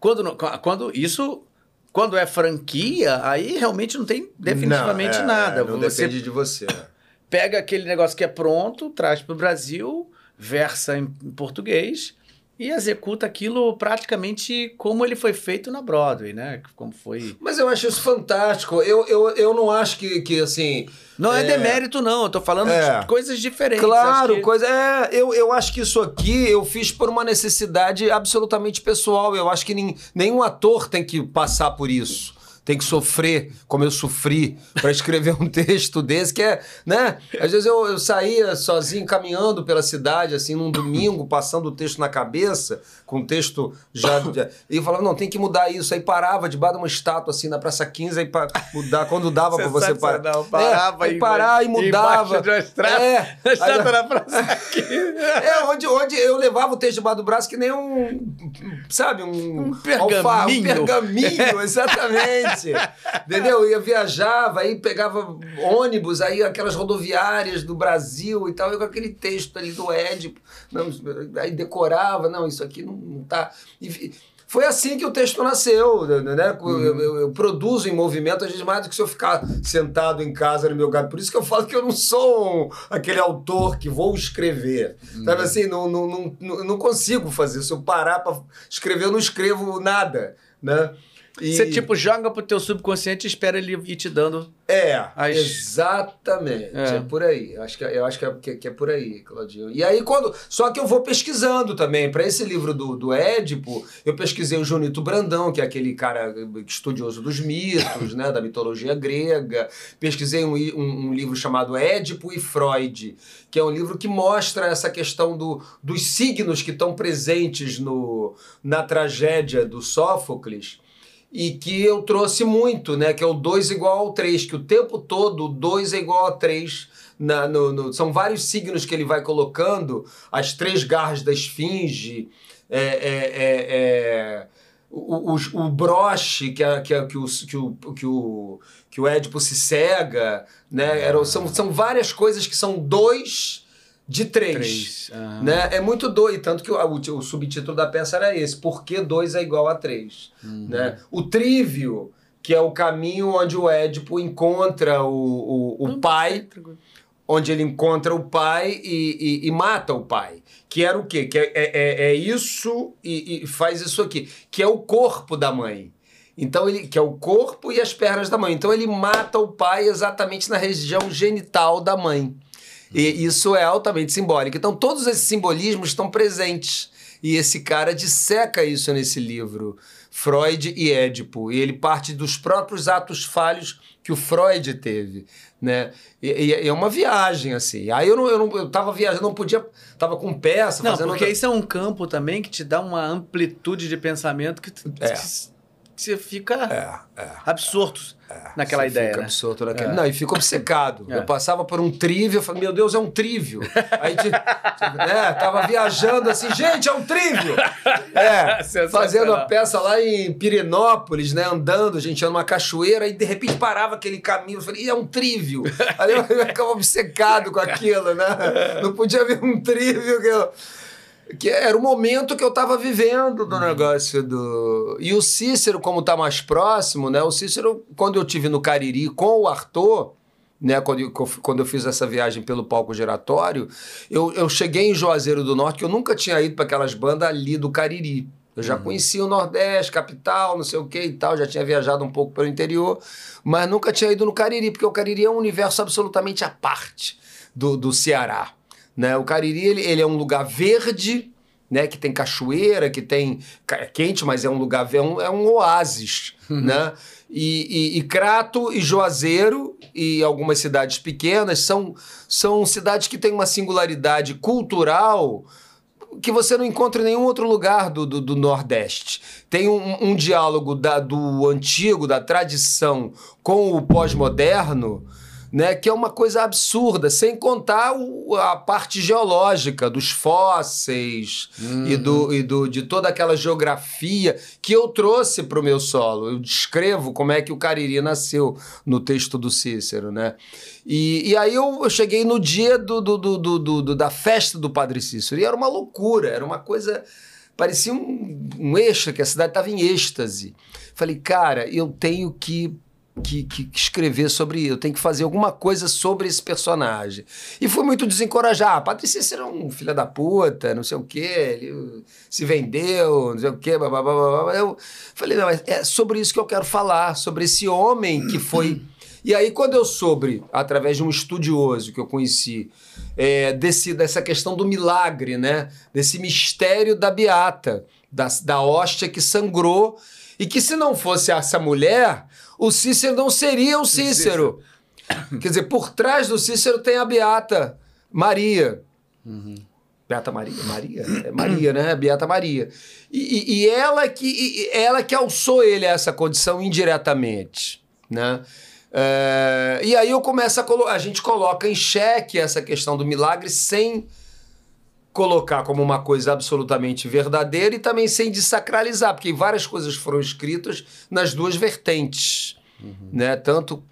Quando, quando isso. Quando é franquia, aí realmente não tem definitivamente Não, é, nada. Não Você depende de você. pega aquele negócio que é pronto, traz para o Brasil, versa em português e executa aquilo praticamente como ele foi feito na Broadway, né? Como foi. Mas eu acho isso fantástico. Eu, eu, eu não acho que, que assim. Não é, É. demérito, não. Eu tô falando É. de coisas diferentes. Claro, que- coisa. É, eu, eu acho que isso aqui eu fiz por uma necessidade absolutamente pessoal. Eu acho que nem, nenhum ator tem que passar por isso. Tem que sofrer como eu sofri para escrever um [LAUGHS] texto desse, que é, né? Às vezes eu, eu saía sozinho caminhando pela cidade, assim, num domingo, passando o texto na cabeça, com o texto já. já- e eu falava, não, tem que mudar isso. Aí parava debaixo de uma estátua, assim, na Praça 15, aí para mudar, quando dava para você parar. não, parava é, aí e- parar e mudava. de uma estrada. É, estátua aí- na praça aqui. é, onde, onde eu levava o texto debaixo do braço que nem um, sabe, um, Um pergaminho. um pergaminho, [LAUGHS] exatamente. Entendeu? Eu ia viajava, aí pegava ônibus, aí aquelas rodoviárias do Brasil e tal, eu com aquele texto ali do Édipo, não, aí decorava, não, isso aqui não, não tá... E foi assim que o texto nasceu, né? Eu, eu- eu produzo em movimento, às vezes, mais do que se eu ficar sentado em casa no meu gato. Por isso que eu falo que eu não sou um- aquele autor que vou escrever. Sabe assim, não, não, não, não- não consigo fazer. Se eu parar para escrever, eu não escrevo nada, né? E- Você, tipo, joga pro teu subconsciente e espera ele ir te dando. É, As- exatamente. É. É. por aí. Eu acho, que, eu acho que, é, que, que é por aí, Claudinho. E aí, quando. Só que eu vou pesquisando também. Para esse livro do, do Édipo, eu pesquisei o Junito Brandão, que é aquele cara estudioso dos mitos, né, da mitologia grega. Pesquisei um, um- um livro chamado Édipo e Freud, que é um livro que mostra essa questão do, dos signos que estão presentes no, na tragédia do Sófocles e que eu trouxe muito, né? Que é o 2 igual ao 3, que o tempo todo o 2 é igual a 3. Na, no, no- são vários signos que ele vai colocando, as três garras da esfinge, é, é, é, é, o, o, o broche que, a- que, a- que, o, que, o, que, o, que o Édipo se cega, né? Eram, são, são várias coisas que são dois de três. Três. Né? É muito doido, tanto que o, o, o subtítulo da peça era esse: Por que 2 é igual a 3? Uhum. Né? O trívio, que é o caminho onde o Édipo encontra o, o, o pai, onde ele encontra o pai e, e- e mata o pai. Que era o quê? Que é, é, é- é isso e, e faz isso aqui, que é o corpo da mãe. Então ele que é o corpo e as pernas da mãe. Então ele mata o pai exatamente na região genital da mãe. E isso é altamente simbólico. Então todos esses simbolismos estão presentes. E esse cara disseca isso nesse livro, Freud e Édipo. E ele parte dos próprios atos falhos que o Freud teve, né? E, e- é uma viagem, assim. Aí eu não, eu não eu tava viajando, não podia, tava com peça, Não, fazendo porque outra- isso é um campo também que te dá uma amplitude de pensamento que, tu- É. que você fica É, é. absorto naquela Você ideia, fica né? absorto naquele... É. Não, e fica obcecado. É. Eu passava por um trívio, eu falei, meu Deus, é um trívio. Aí, te- né, tava viajando assim, gente, é um trívio. [LAUGHS] É, fazendo a peça lá em Pirenópolis, né, andando, a gente numa cachoeira, e de repente parava aquele caminho, eu falei, "Ih, é um trívio. Aí eu, eu ficava obcecado com aquilo, né? [LAUGHS] Não podia ver um trívio que eu que era o momento que eu estava vivendo do negócio do. E o Cícero, como está mais próximo, né? O Cícero, quando eu tive no Cariri com o Arthur, né? Quando eu, quando eu fiz essa viagem pelo palco giratório, eu, eu cheguei em Juazeiro do Norte, que eu nunca tinha ido para aquelas bandas ali do Cariri. Eu já conhecia o Nordeste, capital, não sei o que e tal, já tinha viajado um pouco pelo interior, mas nunca tinha ido no Cariri, porque o Cariri é um universo absolutamente à parte do, do Ceará. Né? O Cariri ele, ele é um lugar verde, né? que tem cachoeira, que tem. É quente, mas é um lugar. É um, é um oásis. Né? E, e, e Crato e Juazeiro e algumas cidades pequenas são, são cidades que têm uma singularidade cultural que você não encontra em nenhum outro lugar do, do, do Nordeste. Tem um, um diálogo da, do antigo, da tradição, com o pós-moderno, né, que é uma coisa absurda, sem contar o- a parte geológica dos fósseis e, do, e do, de toda aquela geografia que eu trouxe para o meu solo. Eu descrevo como é que o Cariri nasceu no texto do Cícero. Né? E, e aí eu, eu cheguei no dia do, do, do, do- do- do- da festa do Padre Cícero e era uma loucura, era uma coisa. Parecia um, um êxtase, que a cidade estava em êxtase. Falei, cara, eu tenho que que, que escrever sobre eu tenho que fazer alguma coisa sobre esse personagem. E fui muito desencorajar. Ah, Padre Cícero um filho da puta, não sei o quê, ele se vendeu, não sei o quê, blá, blá, blá, blá. Eu falei, não, é é sobre isso que eu quero falar, sobre esse homem que foi. E aí, quando eu soube, através de um estudioso que eu conheci, é, desse, dessa questão do milagre, né? Desse mistério da beata, da, da hóstia que sangrou, e que se não fosse essa mulher, o Cícero não seria o Cícero. Quer dizer, por trás do Cícero tem a Beata Maria. Beata Maria? Maria? É Maria, né? Beata Maria. E, e- e ela que e- ela que alçou ele a essa condição indiretamente, né? É, e aí eu começo a a gente coloca em xeque essa questão do milagre sem colocar como uma coisa absolutamente verdadeira e também sem desacralizar, porque várias coisas foram escritas nas duas vertentes, né? Tanto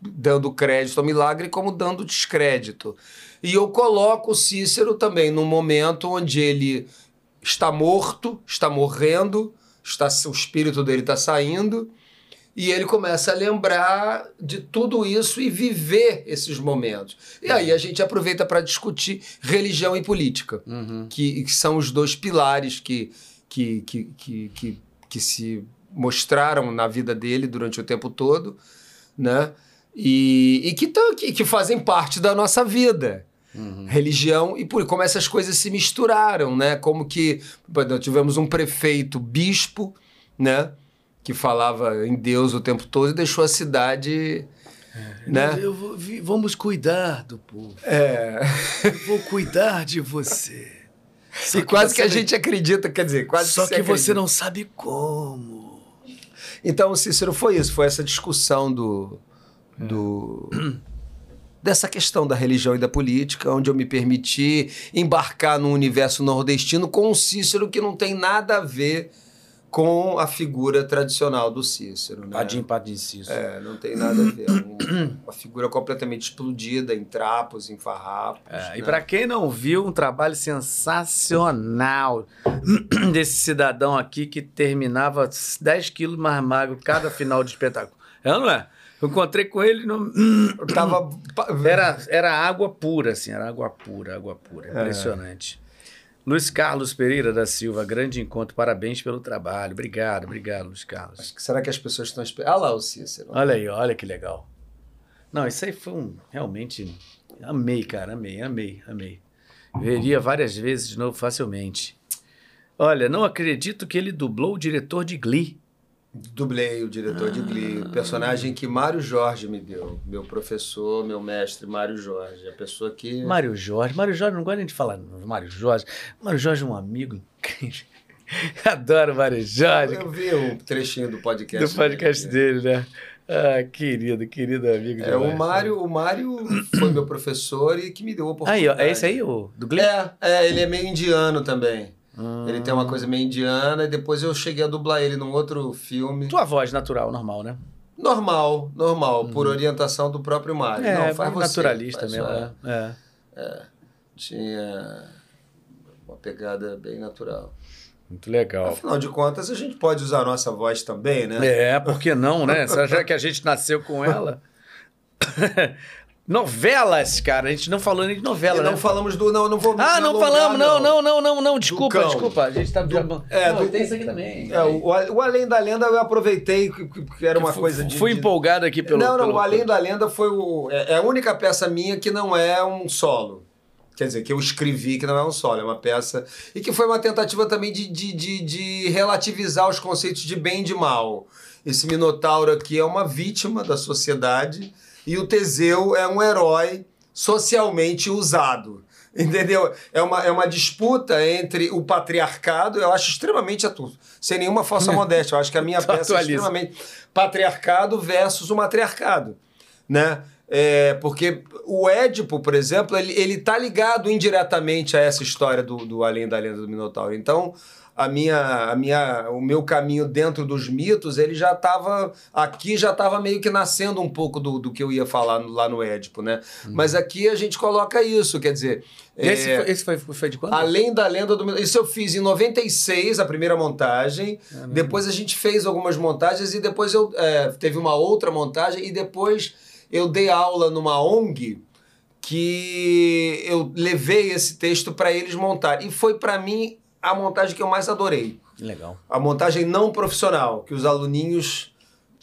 dando crédito ao milagre como dando descrédito. E eu coloco o Cícero também num momento onde ele está morto, está morrendo, está, o espírito dele está saindo, e ele começa a lembrar de tudo isso e viver esses momentos. E aí a gente aproveita para discutir religião e política, Uhum. que, que são os dois pilares que, que, que, que, que, que se mostraram na vida dele durante o tempo todo, né? E, e que, tão, que, que fazem parte da nossa vida. Religião e por como essas coisas se misturaram, né? Como que nós tivemos um prefeito bispo, né? Que falava em Deus o tempo todo e deixou a cidade, né? Eu vou- vamos cuidar do povo. É. Eu vou cuidar de você. E quase que a gente acredita, quer dizer, quase Só se que você não sabe como. Então, Cícero, foi isso, foi essa discussão do, do dessa questão da religião e da política, onde eu me permiti embarcar no universo nordestino com um Cícero que não tem nada a ver com a figura tradicional do Cícero. Né? Padim, padim, Cício. É, não tem nada a ver. É um- [CLEARS THROAT] uma figura completamente explodida em trapos, em farrapos. É, E né? para quem não viu, um trabalho sensacional [CLEARS THROAT] desse cidadão aqui que terminava 10 quilos mais magro cada final de espetáculo. É não é? Eu encontrei com ele no... Tava. [CLEARS THROAT] Era, era água pura, assim, era água pura, água pura. Impressionante. Luiz Carlos Pereira da Silva, grande encontro, parabéns pelo trabalho. Obrigado, obrigado, Luiz Carlos. Será que as pessoas estão esperando? Ah lá o Cícero. Olha aí, olha que legal. Não, isso aí foi um. Realmente. Amei, cara, amei, amei, amei. Veria várias vezes de novo facilmente. Olha, não acredito que ele dublou o diretor de Glee. Dublei o diretor de Glee, personagem que Mário Jorge me deu. Meu professor, meu mestre, Mário Jorge. A pessoa que. Mário Jorge. Mário Jorge, não gosto nem de falar Mário Jorge. Mário Jorge é um amigo incrível. [LAUGHS] Adoro o Mário Jorge. Eu vi um trechinho do podcast. Do podcast dele. dele, né? Ah, querido, querido amigo. É, o demais. Mário, o Mário foi meu professor e que me deu a Aí, ó, oportunidade. é esse aí, o do Glee? É, é, ele é meio indiano também. Ah. Ele tem uma coisa meio indiana e depois eu cheguei a dublar ele num outro filme. Tua voz natural, normal, né? Normal, normal, por orientação do próprio Mário. É, Não, faz você, naturalista faz mesmo. só. É. é. Tinha uma pegada bem natural. Muito legal. Afinal de contas, a gente pode usar a nossa voz também, né? É, por que não, né? Já que a gente nasceu com ela. [LAUGHS] Novelas, cara. A gente não falou nem de novela, E não né? falamos do. Não, não vou. Ah, não alongar, falamos, não, não, não, não, não. Desculpa, desculpa. A gente tá. Do- é, não, do- tem isso aqui também. É, o, o Além da Lenda eu aproveitei, que, era uma Fui- coisa de. Fui de- empolgado aqui pelo. não, não, pelo- o Além da Lenda foi o. É, é a única peça minha que não é um solo. Quer dizer, que eu escrevi que não é um solo, é uma peça. E que foi uma tentativa também de, de, de, de relativizar os conceitos de bem e de mal. Esse Minotauro aqui é uma vítima da sociedade e o Teseu é um herói socialmente usado. [LAUGHS] Entendeu? É uma, é uma disputa entre o patriarcado, eu acho extremamente atuo, sem nenhuma falsa [LAUGHS] modéstia. Eu acho que a minha Só peça é atualiza. extremamente patriarcado versus o matriarcado, né? É, porque o Édipo, por exemplo, ele, ele tá ligado indiretamente a essa história do, do Além da Lenda do Minotauro. Então, a minha, a minha, o meu caminho dentro dos mitos, ele já estava aqui já estava meio que nascendo um pouco do, do que eu ia falar no- lá no Édipo, né? Mas aqui a gente coloca isso, quer dizer, Esse, é, foi, esse foi, foi de quando? Além da lenda do. Isso eu fiz em 96, a primeira montagem. Depois a gente fez algumas montagens e depois eu é, teve uma outra montagem e depois eu dei aula numa ONG que eu levei esse texto para eles montar. E foi para mim a montagem que eu mais adorei. Legal. A montagem não profissional, que os aluninhos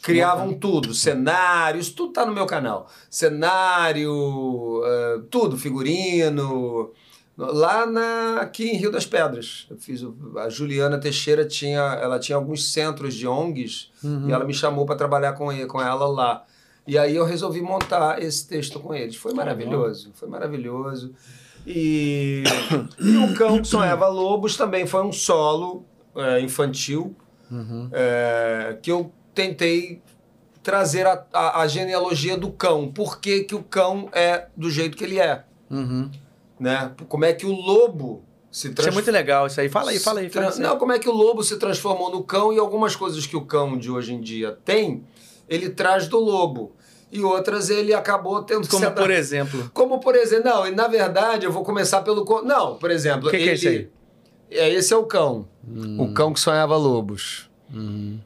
criavam tudo, cenários, tudo tá no meu canal. Cenário, eh, tudo, figurino. Lá na, aqui em Rio das Pedras. Eu fiz a Juliana Teixeira tinha, ela tinha alguns centros de ONGs e ela me chamou para trabalhar com, ele- com ela lá. E aí eu resolvi montar esse texto com eles. Foi maravilhoso, foi maravilhoso. E, e o Cão [COUGHS] que Sonhava Lobos também foi um solo é, infantil é, que eu tentei trazer a, a, a genealogia do cão. Por que, que o cão é do jeito que ele é, Uhum. né? Como é que o lobo se Isso é muito legal, isso aí. Fala aí, fala aí. Fala aí. Não, como é que o lobo se transformou no cão e algumas coisas que o cão de hoje em dia tem, ele traz do lobo. E outras ele acabou tendo que Como por exemplo. Como por exemplo, não, e na verdade eu vou começar pelo. Não, por exemplo. O que que é isso aí? É, esse é o cão. Hum. O cão que sonhava lobos. Uhum.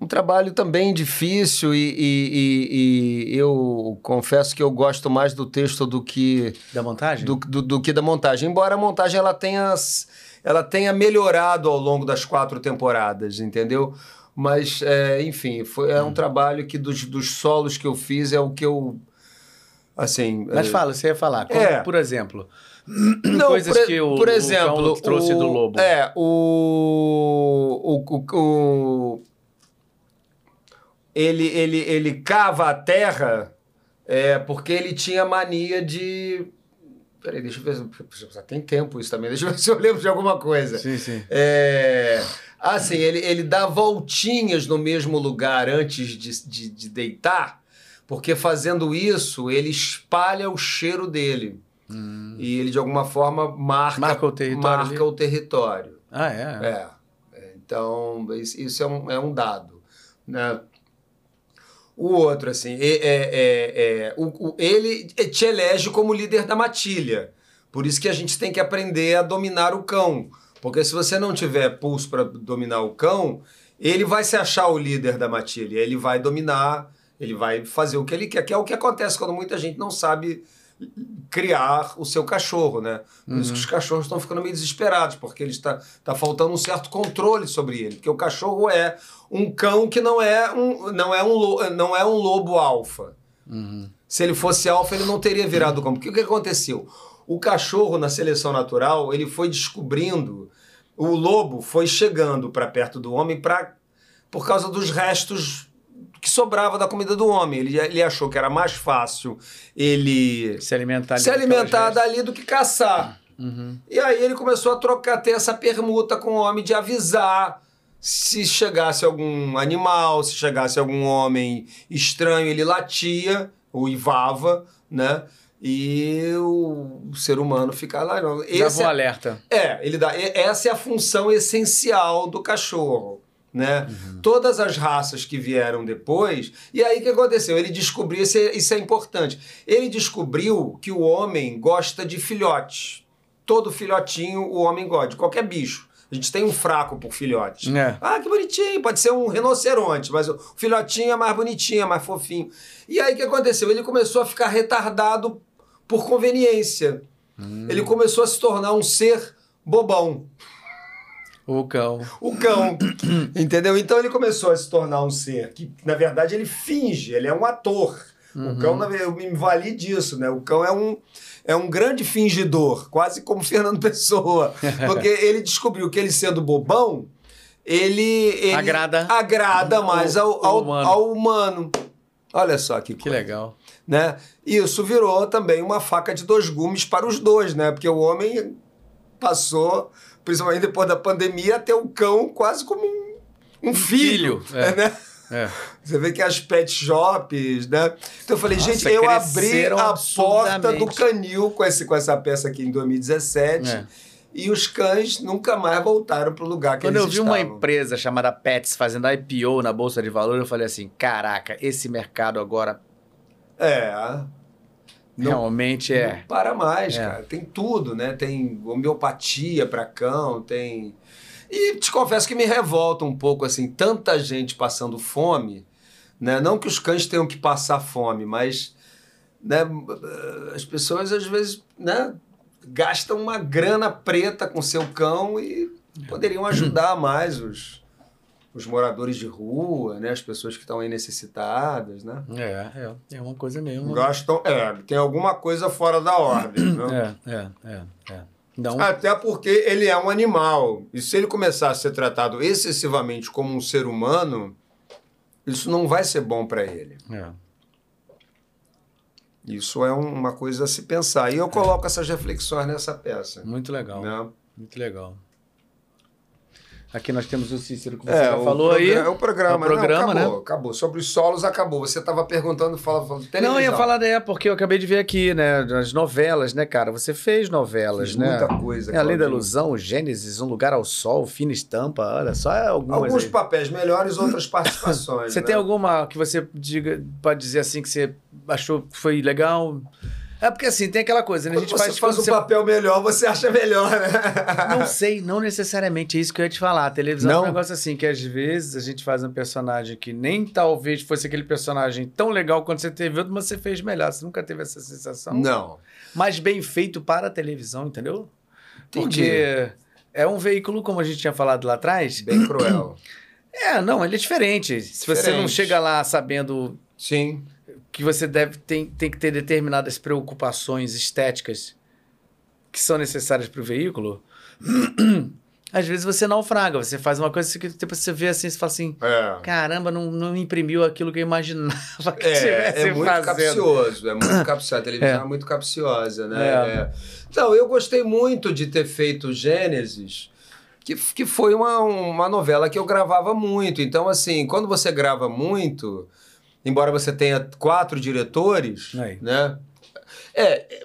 Um trabalho também difícil e, e- e- e eu confesso que eu gosto mais do texto do que Da montagem? do, do, do que da montagem. Embora a montagem ela tenha, ela tenha melhorado ao longo das quatro temporadas, entendeu? Mas, é, enfim, foi, é um trabalho que dos, dos solos que eu fiz é o que eu. Assim. Mas é, fala, você ia falar. Como, É. Por exemplo. Não, coisas por, que o- por o exemplo, cão trouxe o- do lobo. É, o, o, o, o- ele, ele, ele cava a terra é, porque ele tinha mania de. Peraí, deixa eu ver. tem tempo isso também. [LAUGHS] Deixa eu ver se eu lembro de alguma coisa. Sim, sim. É, assim, ele, ele dá voltinhas no mesmo lugar antes de, de, de deitar, porque fazendo isso, ele espalha o cheiro dele. E ele, de alguma forma, marca, Hum. Marca o território marca ali. o território. Ah, é? É. É, Então, isso é um, é um dado. Né? O outro, assim, é, é, é- é- o- o- ele te elege como líder da matilha. Por isso que a gente tem que aprender a dominar o cão. Porque se você não tiver pulso para dominar o cão, ele vai se achar o líder da matilha. Ele vai dominar, ele vai fazer o que ele quer, que é o que acontece quando muita gente não sabe criar o seu cachorro, né? Por isso que os cachorros estão ficando meio desesperados, porque eles está tá faltando um certo controle sobre ele, porque o cachorro é um cão que não é um não é um não é um lobo alfa. Se ele fosse alfa, ele não teria virado cão. Porque o que aconteceu? O cachorro na seleção natural, ele foi descobrindo, o lobo foi chegando para perto do homem para por causa dos restos que sobrava da comida do homem. Ele, ele achou que era mais fácil ele Se alimentar ali se alimentar dali do que caçar. E aí ele começou a trocar, ter essa permuta com o homem de avisar se chegasse algum animal, se chegasse algum homem estranho, ele latia, uivava, né? E o ser humano fica lá. Dava Esse um é, alerta. é, ele dá. Essa é a função essencial do cachorro. Né? Uhum. Todas as raças que vieram depois. E aí o que aconteceu? Ele descobriu, isso é, isso é importante. Ele descobriu que o homem gosta de filhotes. Todo filhotinho o homem gosta, de qualquer bicho. A gente tem um fraco por filhotes. É. Ah, que bonitinho, pode ser um rinoceronte, mas o filhotinho é mais bonitinho, é mais fofinho. E aí o que aconteceu? Ele começou a ficar retardado por conveniência. Ele começou a se tornar um ser bobão. O cão. O cão. [COUGHS] entendeu? Então ele começou a se tornar um ser que, na verdade, ele finge, ele é um ator. O cão, eu me vali disso, né? O cão é um, é um grande fingidor, quase como [LAUGHS] Fernando Pessoa. Porque ele descobriu que ele sendo bobão, ele. ele Agrada agrada mais ao, ao, humano. ao humano. Olha só que, Que coisa, legal. Né? Isso virou também uma faca de dois gumes para os dois, né? Porque o homem passou, principalmente depois da pandemia, a ter o cão quase como um, um filho, filho, é. né? É. Você vê que as pet shops, né? Então eu falei, Nossa, gente, eu abri a porta do canil com, esse, com essa peça aqui em 2017 É. e os cães nunca mais voltaram para o lugar que Quando eu eles vi uma estavam. empresa chamada Pets fazendo IPO na Bolsa de Valores, eu falei assim: caraca, esse mercado agora É, Não- realmente Não é. para mais, É. cara. Tem tudo, né? Tem homeopatia para cão, tem. E te confesso que me revolta um pouco, assim, tanta gente passando fome, né? Não que os cães tenham que passar fome, mas né, as pessoas às vezes, né? Gastam uma grana preta com seu cão e poderiam [CLEARS THROAT] ajudar mais os, os moradores de rua, né? As pessoas que estão aí necessitadas, né? É, é, é uma coisa mesmo. Gastam, é, tem alguma coisa fora da ordem, [CLEARS THROAT] né? É, é, é, é. Não, Até porque ele é um animal. E se ele começar a ser tratado excessivamente como um ser humano, isso não vai ser bom para ele. é. Isso é um- uma coisa a se pensar. E eu coloco essas reflexões nessa peça. muito legal. Né? Muito legal. Aqui nós temos o Cícero que você É, já falou aí. É o programa, É o programa, não, acabou, né? acabou. Sobre os solos, acabou. Você estava perguntando, falando, falando Não, televisão. eu ia falar é porque eu acabei de ver aqui, né? As novelas, né, cara? Você fez novelas, Fiz né? muita coisa. É, Além da ilusão, Gênesis, Um Lugar ao Sol, Fina Estampa, olha só é algumas Alguns aí. papéis melhores, outras [LAUGHS] participações. Você né? tem alguma que você diga, pode dizer assim que você achou que foi legal? É porque assim, tem aquela coisa, né? A Quando gente você faz, faz quando um você- papel melhor, você acha melhor, né? Não sei, não necessariamente é isso que eu ia te falar. A televisão é Não? um negócio assim, que às vezes a gente faz um personagem que nem talvez fosse aquele personagem tão legal quando você teve outro, mas você fez melhor. Você nunca teve essa sensação? Não. Mas bem feito para a televisão, entendeu? Entendi. Porque é um veículo, como a gente tinha falado lá atrás. Bem cruel. [CLEARS THROAT] É, não, ele é diferente. Se você não chega lá sabendo Sim. Que você deve tem, tem que ter determinadas preocupações estéticas que são necessárias para o veículo, [CLEARS THROAT] às vezes você naufraga. Você faz uma coisa que tipo, você vê assim, você fala assim, É. caramba, não, não imprimiu aquilo que eu imaginava que tivesse É, é muito fazendo. capcioso, é muito [CLEARS THROAT] capcioso. A televisão é, muito capciosa, né? É. É. Então, eu gostei muito de ter feito Gênesis, que, que foi uma, uma novela que eu gravava muito. Então, assim, quando você grava muito, embora você tenha quatro diretores, Aí. né? É,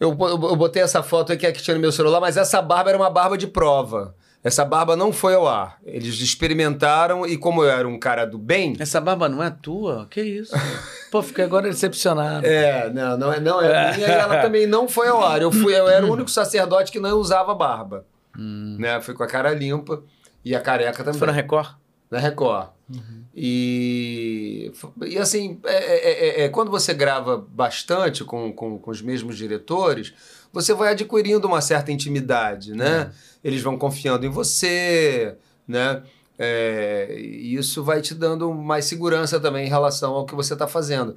eu, eu botei essa foto aqui que tinha no meu celular, mas essa barba era uma barba de prova. Essa barba não foi ao ar. Eles experimentaram e como eu era um cara do bem, Essa barba não é tua? Que isso? Pô, fiquei agora decepcionado. É, não, não é, não é minha e ela também não foi ao ar. Eu, fui, eu era o único sacerdote que não usava barba. Né? Fui com a cara limpa e a careca também. Foi na Record? Na Record. E, e assim, é, é- é- é- quando você grava bastante com, com, com os mesmos diretores, você vai adquirindo uma certa intimidade, né? Eles vão confiando em você, né? É, e isso vai te dando mais segurança também em relação ao que você está fazendo.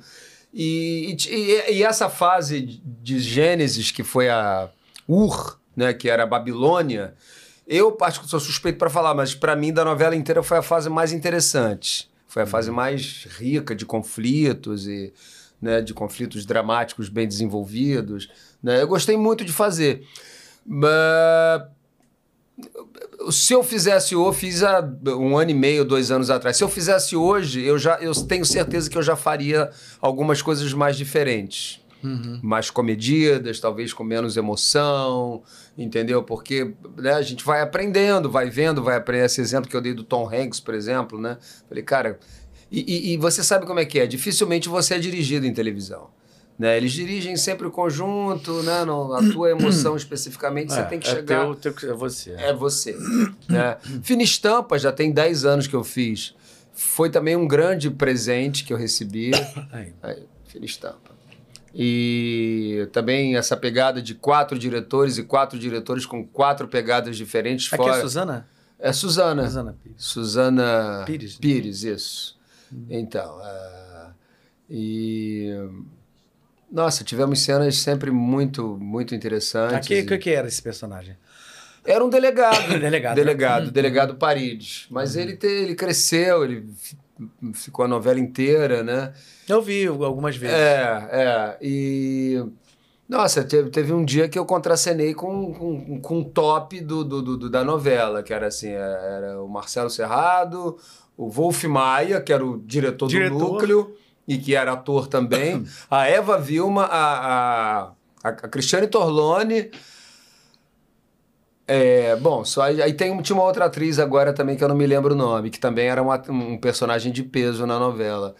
E, e- e- e essa fase de Gênesis, que foi a Ur, né, que era a Babilônia, eu particularmente sou suspeito para falar, mas para mim da novela inteira foi a fase mais interessante. Foi a fase mais rica de conflitos e né, de conflitos dramáticos bem desenvolvidos. né? Eu gostei muito de fazer. Mas se eu fizesse hoje, fiz há um ano e meio, dois anos atrás. Se eu fizesse hoje, eu já eu tenho certeza que eu já faria algumas coisas mais diferentes. Mais comedidas, talvez com menos emoção, entendeu? Porque né, a gente vai aprendendo, vai vendo, vai aprendendo. Esse exemplo que eu dei do Tom Hanks, por exemplo, né? Falei, cara, e, e- e você sabe como é que é? Dificilmente você é dirigido em televisão. Né? Eles dirigem sempre o conjunto, né? Não, a tua emoção especificamente, você tem que é chegar. Teu, teu, é você. É você. né? Fina Estampa já tem 10 anos que eu fiz. Foi também um grande presente que eu recebi. Aí. Aí, Fina Estampa. E também essa pegada de quatro diretores e quatro diretores com quatro pegadas diferentes Aqui fora. é Suzana? É Suzana. Suzana Pires. Suzana Pires, né? Pires, isso. Então, ah, e nossa, tivemos cenas sempre muito, muito interessantes. Aqui, e- o que, que era esse personagem? Era um delegado. Delegado, [COUGHS] Delegado, né? delegado Paredes. Mas ele, te- ele cresceu, ele fi- ficou a novela inteira, né? Eu vi algumas vezes. É, é. E. Nossa, teve, teve um dia que eu contracenei com, com, com um top do, do, do- da novela, que era assim: era o Marcelo Serrado, o Wolf Maia, que era o diretor, Diretor. do núcleo, e que era ator também, a Eva Vilma, a, a, a Cristiane Torlone. É, bom, só aí, aí tem, tinha uma outra atriz agora também que eu não me lembro o nome, que também era uma- um personagem de peso na novela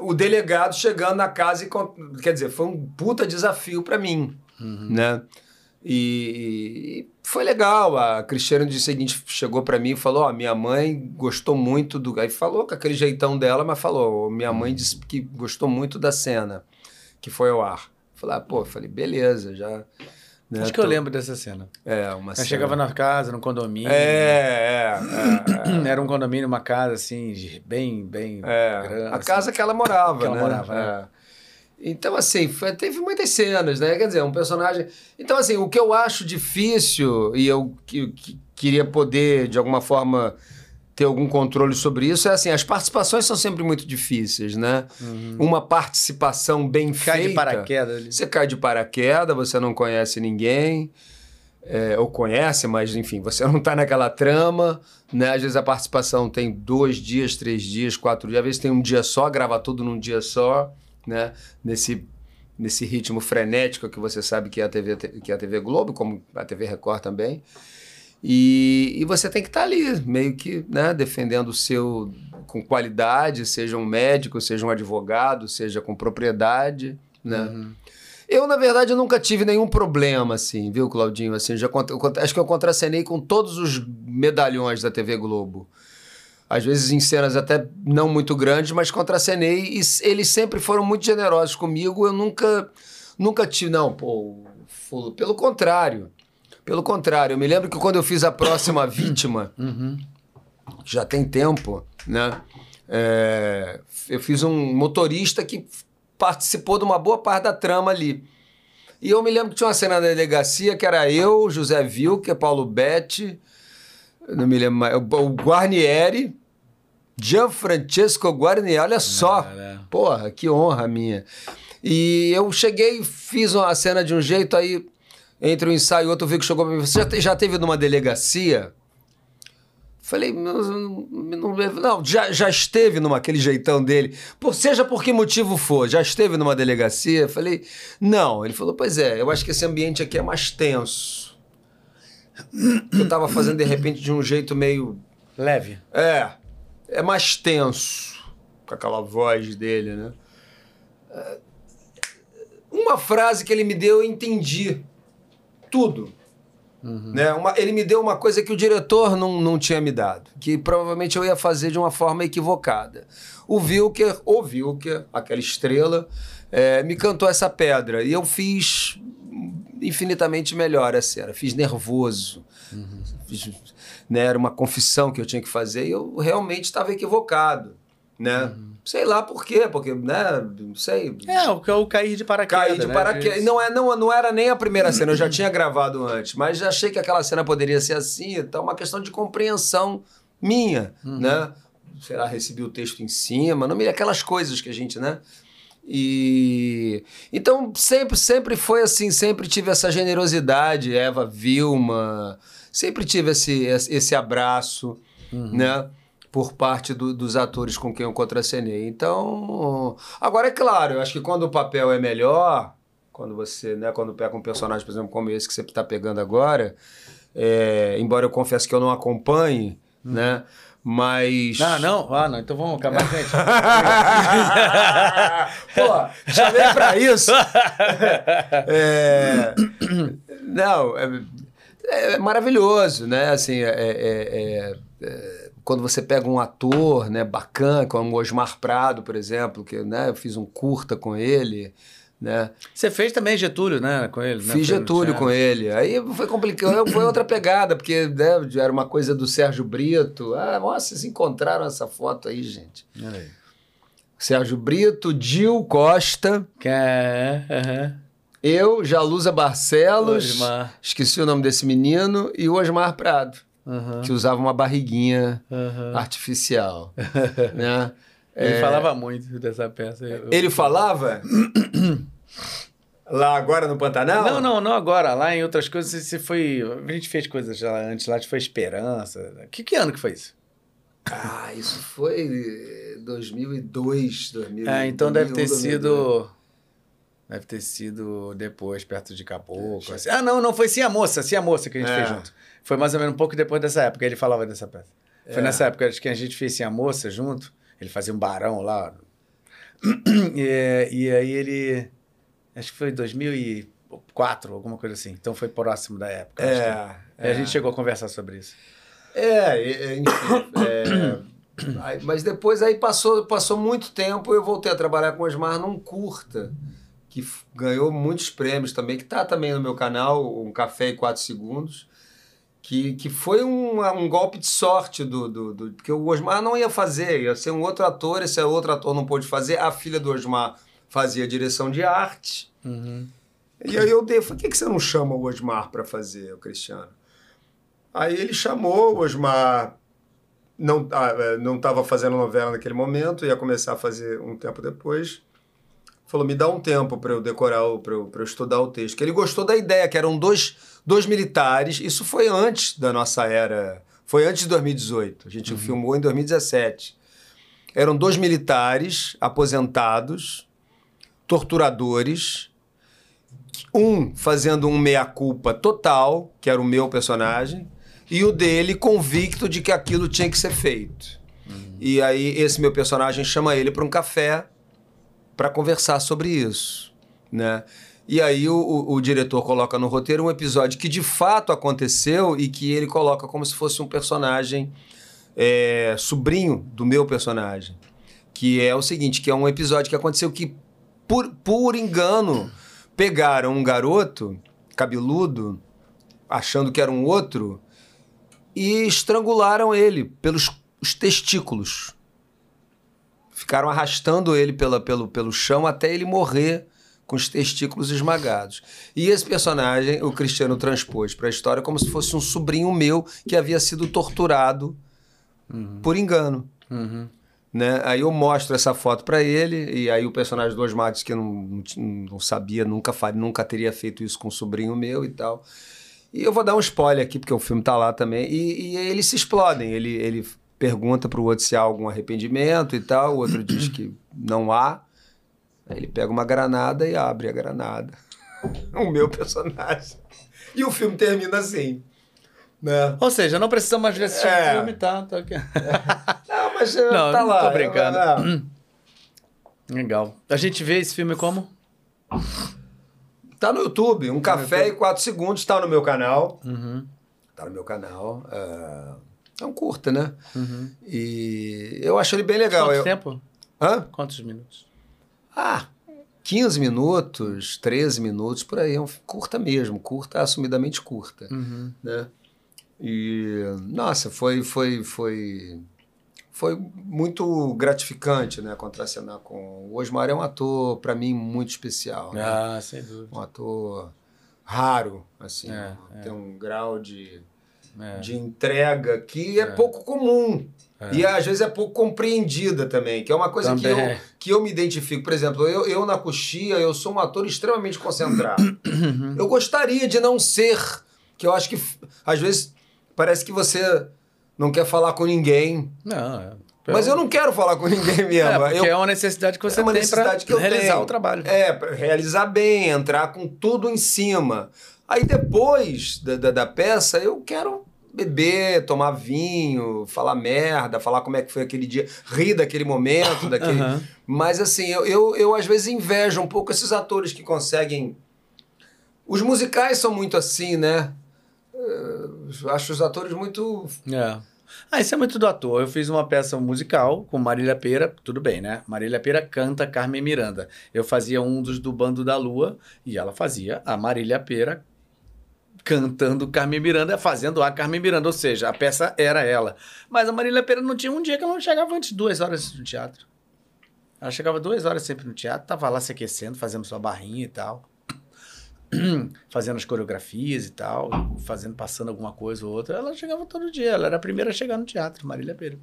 o delegado chegando na casa e quer dizer foi um puta desafio para mim né? E, e foi legal. A Cristiane no dia seguinte chegou para mim e falou ó minha mãe gostou muito do aí falou com aquele jeitão dela mas falou minha mãe disse que gostou muito da cena que foi ao ar falei ah, pô falei beleza já né, Acho que eu lembro dessa cena. é uma Eu cena chegava na casa, no condomínio. é, é, é, [CLEARS THROAT] Era um condomínio, uma casa assim, bem, bem É, grande. a assim. casa que ela morava, Que ela né? morava, né? É. Então, assim, foi- teve muitas cenas, né? Quer dizer, um personagem... Então, assim, o que eu acho difícil, e eu que- que- queria poder, de alguma forma, ter algum controle sobre isso, é assim, as participações são sempre muito difíceis, né? Uma participação bem Uhum. Cai feita... de paraquedas ali. Você cai de paraquedas, você não conhece ninguém, é, ou conhece, mas enfim, você [LAUGHS] não está naquela trama, né? Às vezes a participação tem dois dias, três dias, quatro dias, às vezes tem um dia só, grava tudo num dia só, né? Nesse, nesse ritmo frenético que você sabe que é a TV, que é a TV Globo, como a TV Record também. E, e você tem que estar ali, meio que né, defendendo o seu com qualidade, seja um médico, seja um advogado, seja com propriedade, né? Eu, na verdade, nunca tive nenhum problema, assim, viu, Claudinho? Assim, já, acho que eu contracenei com todos os medalhões da TV Globo. Às vezes em cenas até não muito grandes, mas contracenei e eles sempre foram muito generosos comigo. Eu nunca, nunca tive, não, pô, pelo contrário. Pelo contrário, eu me lembro que quando eu fiz a próxima [COUGHS] vítima, que já tem tempo, né? é, eu fiz um motorista que participou de uma boa parte da trama ali. E eu me lembro que tinha uma cena da delegacia que era eu, José Vilker, Paulo Betti, não me lembro mais, o o Guarnieri, Gianfrancesco Guarnieri, olha só. Cara. Porra, que honra minha. E eu cheguei, fiz uma cena de um jeito, aí entre um ensaio e outro, o Vico chegou pra mim, você já, te- já teve numa delegacia? Falei, não, não, não, já, já esteve numa aquele jeitão dele, por, seja por que motivo for, já esteve numa delegacia? Falei, não. Ele falou, pois é, eu acho que esse ambiente aqui é mais tenso. Eu tava fazendo de repente de um jeito meio Leve. é, é mais tenso, com aquela voz dele, né? É, Uma frase que ele me deu, eu entendi tudo. Né? Uma- ele me deu uma coisa que o diretor não, não tinha me dado, que provavelmente eu ia fazer de uma forma equivocada. O Wilker, o Wilker, aquela estrela, é, me cantou essa pedra e eu fiz infinitamente melhor a cena. Fiz nervoso. Fiz, né, era uma confissão que eu tinha que fazer e eu realmente estava equivocado. Né? Sei lá por quê, porque, né, não sei. É, o, o cair de paraquedas. Caí de né? paraquedas. Não, é, não, não era nem a primeira cena, eu já tinha gravado antes, mas já achei que aquela cena poderia ser assim, então uma questão de compreensão minha, né? Sei lá, recebi o texto em cima, não me aquelas coisas que a gente, né? E então sempre, sempre foi assim, sempre tive essa generosidade, Eva, Vilma, sempre tive esse, esse abraço, né? Por parte do- dos atores com quem eu contracenei. Então, agora é claro, eu acho que quando o papel é melhor, quando você, né, quando pega um personagem, por exemplo, como esse que você está pegando agora, é, embora eu confesse que eu não acompanhe, né? Mas. Ah, não? Ah, não. Então vamos acabar, [LAUGHS] gente. Pô, chamei pra isso. [LAUGHS] É, não, é, é maravilhoso, né? Assim, é, é- é- é- quando você pega um ator, né, bacana, como o Osmar Prado, por exemplo, que né, eu fiz um curta com ele, né? Você fez também Getúlio, né? Com ele, né? Fiz no Getúlio com ele. Aí foi complicado, foi outra pegada, porque né, era uma coisa do Sérgio Brito. Ah, nossa, vocês encontraram essa foto aí, gente. Aí. Sérgio Brito, Dil Costa, Que é... aham. eu, Jalusa Barcelos, Osmar. esqueci o nome desse menino, e o Osmar Prado, Aham. que usava uma barriguinha Aham. artificial. [LAUGHS] né? Ele É, falava muito dessa peça. Eu- Ele falava? Lá agora no Pantanal? Não, não, não agora. Lá em outras coisas, você foi... A gente fez coisas lá antes. Lá foi Esperança. Que, que ano que foi isso? Ah, isso foi eh, 2002, 2000. É, então deve ter 2001, 2002. sido... Deve ter sido depois, perto de Caboclo. assim. Ah, não, não, foi Sim a Moça, Sim a Moça que a gente É. fez junto. Foi mais ou menos um pouco depois dessa época, ele falava dessa peça. Foi É. nessa época acho que a gente fez Sim a Moça junto, ele fazia um barão lá. [CLEARS THROAT] E, e aí ele... Acho que foi 2004, alguma coisa assim. Então foi próximo da época. acho que- É, E a gente chegou a conversar sobre isso. É, é, é, enfim. é, aí- mas depois aí passou, passou muito tempo eu voltei a trabalhar com o Osmar num curta, que ganhou muitos prêmios também, que tá também no meu canal, Um Café em 4 Segundos, que, que foi um, um golpe de sorte do, do, do- Porque o Osmar não ia fazer, ia ser um outro ator, esse outro ator não pôde fazer, a filha do Osmar fazia direção de arte. E aí eu dei, falei, por que, que você não chama o Osmar para fazer, o Cristiano? Aí ele chamou, o Osmar não ah, eh, não estava fazendo novela naquele momento, ia começar a fazer um tempo depois. Falou, me dá um tempo para eu decorar, para eu, pra eu estudar o texto. Que ele gostou da ideia, que eram dois, dois militares. Isso foi antes da nossa era, foi antes de 2018. A gente filmou em 2017. Eram dois militares aposentados, torturadores, um fazendo um meia-culpa total, que era o meu personagem, e o dele convicto de que aquilo tinha que ser feito. E aí esse meu personagem chama ele para um café para conversar sobre isso, né? E aí o, o- o diretor coloca no roteiro um episódio que de fato aconteceu e que ele coloca como se fosse um personagem é, sobrinho do meu personagem, que é o seguinte, que é um episódio que aconteceu que por, por engano pegaram um garoto cabeludo achando que era um outro, e estrangularam ele pelos os testículos. Ficaram arrastando ele pela, pelo, pelo chão até ele morrer com os testículos esmagados. E esse personagem, o Cristiano transpôs para a história como se fosse um sobrinho meu que havia sido torturado por engano. Né? Aí eu mostro essa foto para ele, e aí o personagem do Osmar disse que não, não sabia, nunca, faria, nunca teria feito isso com um sobrinho meu e tal. E eu vou dar um spoiler aqui, porque o filme tá lá também. E, e eles se explodem. Ele, ele pergunta pro outro se há algum arrependimento e tal, o outro diz que não há. Aí ele pega uma granada e abre a granada. [LAUGHS] o meu personagem. E o filme termina assim. Né? Ou seja, não precisamos mais ver esse tipo É. filme, tá? tá aqui. [LAUGHS] Não, mas eh, Não, tá não lá. tô brincando. É. [CLEARS THROAT] Legal. A gente vê esse filme como? Tá no YouTube, um café e quatro segundos, tá no meu canal. Uhum. Tá no meu canal. É, é um curta, né? Uhum. E eu acho ele bem legal. Quanto Eu- tempo? Hã? Quantos minutos? Ah, 15 minutos, 13 minutos, por aí. É um curta mesmo, curta, assumidamente curta. Uhum. Né? E, nossa, foi, foi, foi, foi muito gratificante, né? Contracenar com o Osmar. É um ator, para mim, muito especial. né? Ah, sem dúvida. um ator raro, assim, É, tem um grau de, É. de entrega que é, pouco comum. E às vezes é pouco compreendida também, que é uma coisa que eu, Também. que eu me identifico. Por exemplo, eu, eu na coxia, eu sou um ator extremamente concentrado. [COUGHS] eu gostaria de não ser, que eu acho que às vezes parece que você não quer falar com ninguém. Não, é. Mas eu não quero falar com ninguém [LAUGHS] mesmo. É, porque eu, é uma necessidade que você é uma necessidade que eu realizar tenho. o trabalho. É, realizar bem, entrar com tudo em cima. Aí depois da, da, da peça, eu quero beber, tomar vinho, falar merda, falar como é que foi aquele dia, rir daquele momento, [COUGHS] daquele. Aham. Mas assim, eu, eu, eu às vezes invejo um pouco esses atores que conseguem. Os musicais são muito assim, né? Eu acho os atores muito. É. Ah, isso é muito do ator. Eu fiz uma peça musical com Marília Pera, tudo bem, né? Marília Pera canta Carmen Miranda. Eu fazia um dos do Bando da Lua e ela fazia a Marília Pera cantando Carmen Miranda, fazendo a Carmen Miranda, ou seja, a peça era ela. Mas a Marília Pera não tinha um dia que ela não chegava antes de duas horas no teatro. Ela chegava duas horas sempre no teatro, tava lá se aquecendo, fazendo sua barrinha e tal. [CLEARS THROAT] fazendo as coreografias e tal, fazendo, passando alguma coisa ou outra. Ela chegava todo dia, ela era a primeira a chegar no teatro, Marília Pera.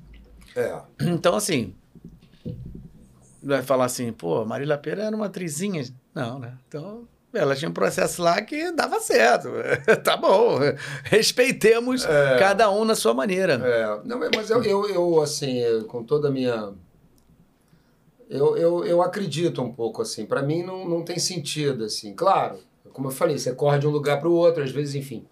É. Então, assim, vai falar assim, pô, Marília Pera era uma atrizinha. Não, né? Então, ela tinha um processo lá que dava certo. [LAUGHS] tá bom, respeitemos cada um na sua maneira. É, não, mas eu, eu, eu, assim, com toda a minha. Eu, eu, eu acredito um pouco, assim. Para mim não, não tem sentido, assim. Claro, como eu falei, você corre de um lugar para o outro, às vezes, enfim.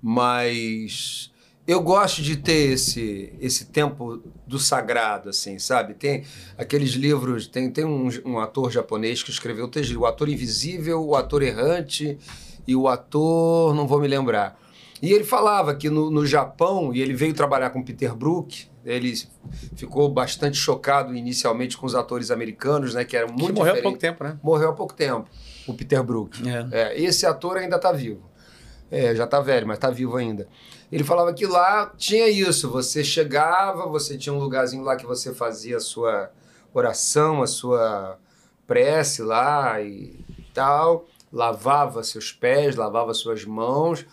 Mas eu gosto de ter esse, esse tempo do sagrado, assim, sabe? Tem aqueles livros, tem, tem um, um ator japonês que escreveu três livros, o ator invisível, o ator errante e o ator, não vou me lembrar. E ele falava que no, no Japão, e ele veio trabalhar com Peter Brook, ele ficou bastante chocado inicialmente com os atores americanos, né? Que eram Que muito morreu há pouco tempo, né? Morreu há pouco tempo, o Peter Brook. É. É, esse ator ainda está vivo. É, já está velho, mas está vivo ainda. Ele falava que lá tinha isso. Você chegava, você tinha um lugarzinho lá que você fazia a sua oração, a sua prece lá e tal. Lavava seus pés, lavava suas mãos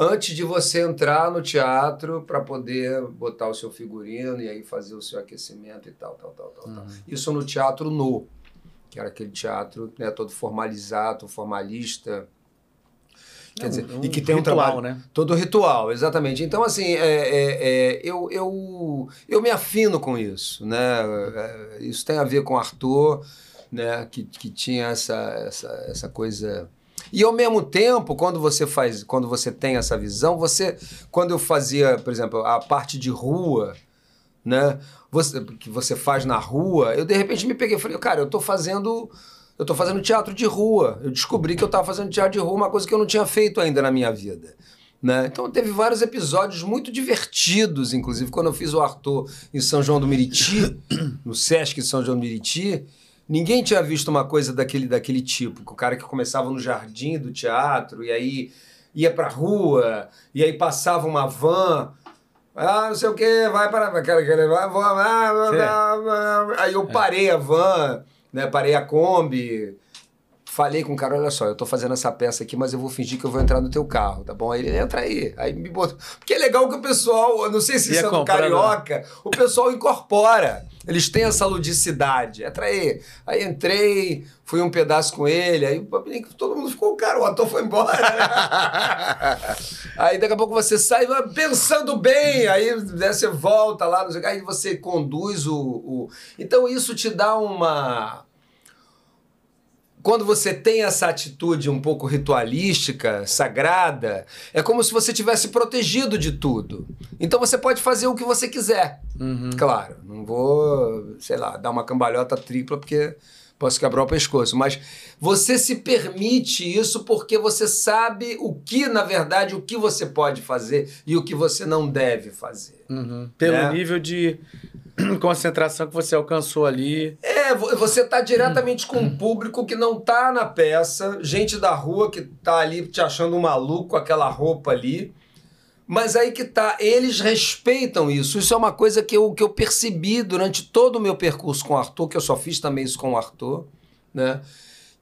antes de você entrar no teatro para poder botar o seu figurino e aí fazer o seu aquecimento e tal, tal, tal, tal. tal. Isso no teatro no, que era aquele teatro né, todo formalizado, formalista. Quer É um- dizer, um e que tem um ritual, trabalho, né? Todo ritual, exatamente. Então, assim, é, é, é, eu, eu, eu me afino com isso, né? É, Isso tem a ver com Arthur, né? Que, que tinha essa, essa, essa coisa... E ao mesmo tempo, quando você faz, quando você tem essa visão, você, quando eu fazia, por exemplo, a parte de rua, né? Você, que você faz na rua, eu de repente me peguei e falei, cara, eu tô fazendo, eu tô fazendo teatro de rua. Eu descobri que eu tava fazendo teatro de rua, uma coisa que eu não tinha feito ainda na minha vida. Né? Então teve vários episódios muito divertidos, inclusive quando eu fiz o Arthur em São João do Meriti, [COUGHS] no Sesc de São João do Meriti, ninguém tinha visto uma coisa daquele, daquele tipo, o cara que começava no jardim do teatro e aí ia pra rua, e aí passava uma van. Ah, não sei o que, vai para. Vai, vai, vai, vai, vai. Aí eu parei a van, né? Parei a Kombi. Falei com o cara, olha só, eu tô fazendo essa peça aqui, mas eu vou fingir que eu vou entrar no teu carro, tá bom? Aí ele entra aí. Aí me botou. Porque é legal que o pessoal, eu não sei se Ia sendo comprar, carioca, o pessoal incorpora. Eles têm essa ludicidade. Entra aí. Aí entrei, fui um pedaço com ele, aí todo mundo ficou, cara, o ator foi embora. [LAUGHS] aí daqui a pouco você sai pensando bem, aí né, você volta lá, aí você conduz o, o. Então isso te dá uma quando você tem essa atitude um pouco ritualística, sagrada, é como se você tivesse protegido de tudo. Então você pode fazer o que você quiser. Claro, não vou, sei lá, dar uma cambalhota tripla porque posso quebrar o pescoço, mas você se permite isso porque você sabe o que, na verdade, o que você pode fazer e o que você não deve fazer. Pelo É. nível de [CLEARS THROAT] concentração que você alcançou ali. É, vo- você tá diretamente com um público que não tá na peça, gente da rua que tá ali te achando um maluco com aquela roupa ali. Mas aí que tá, eles respeitam isso. Isso é uma coisa que eu, que eu percebi durante todo o meu percurso com o Arthur, que eu só fiz também isso com o Arthur, né?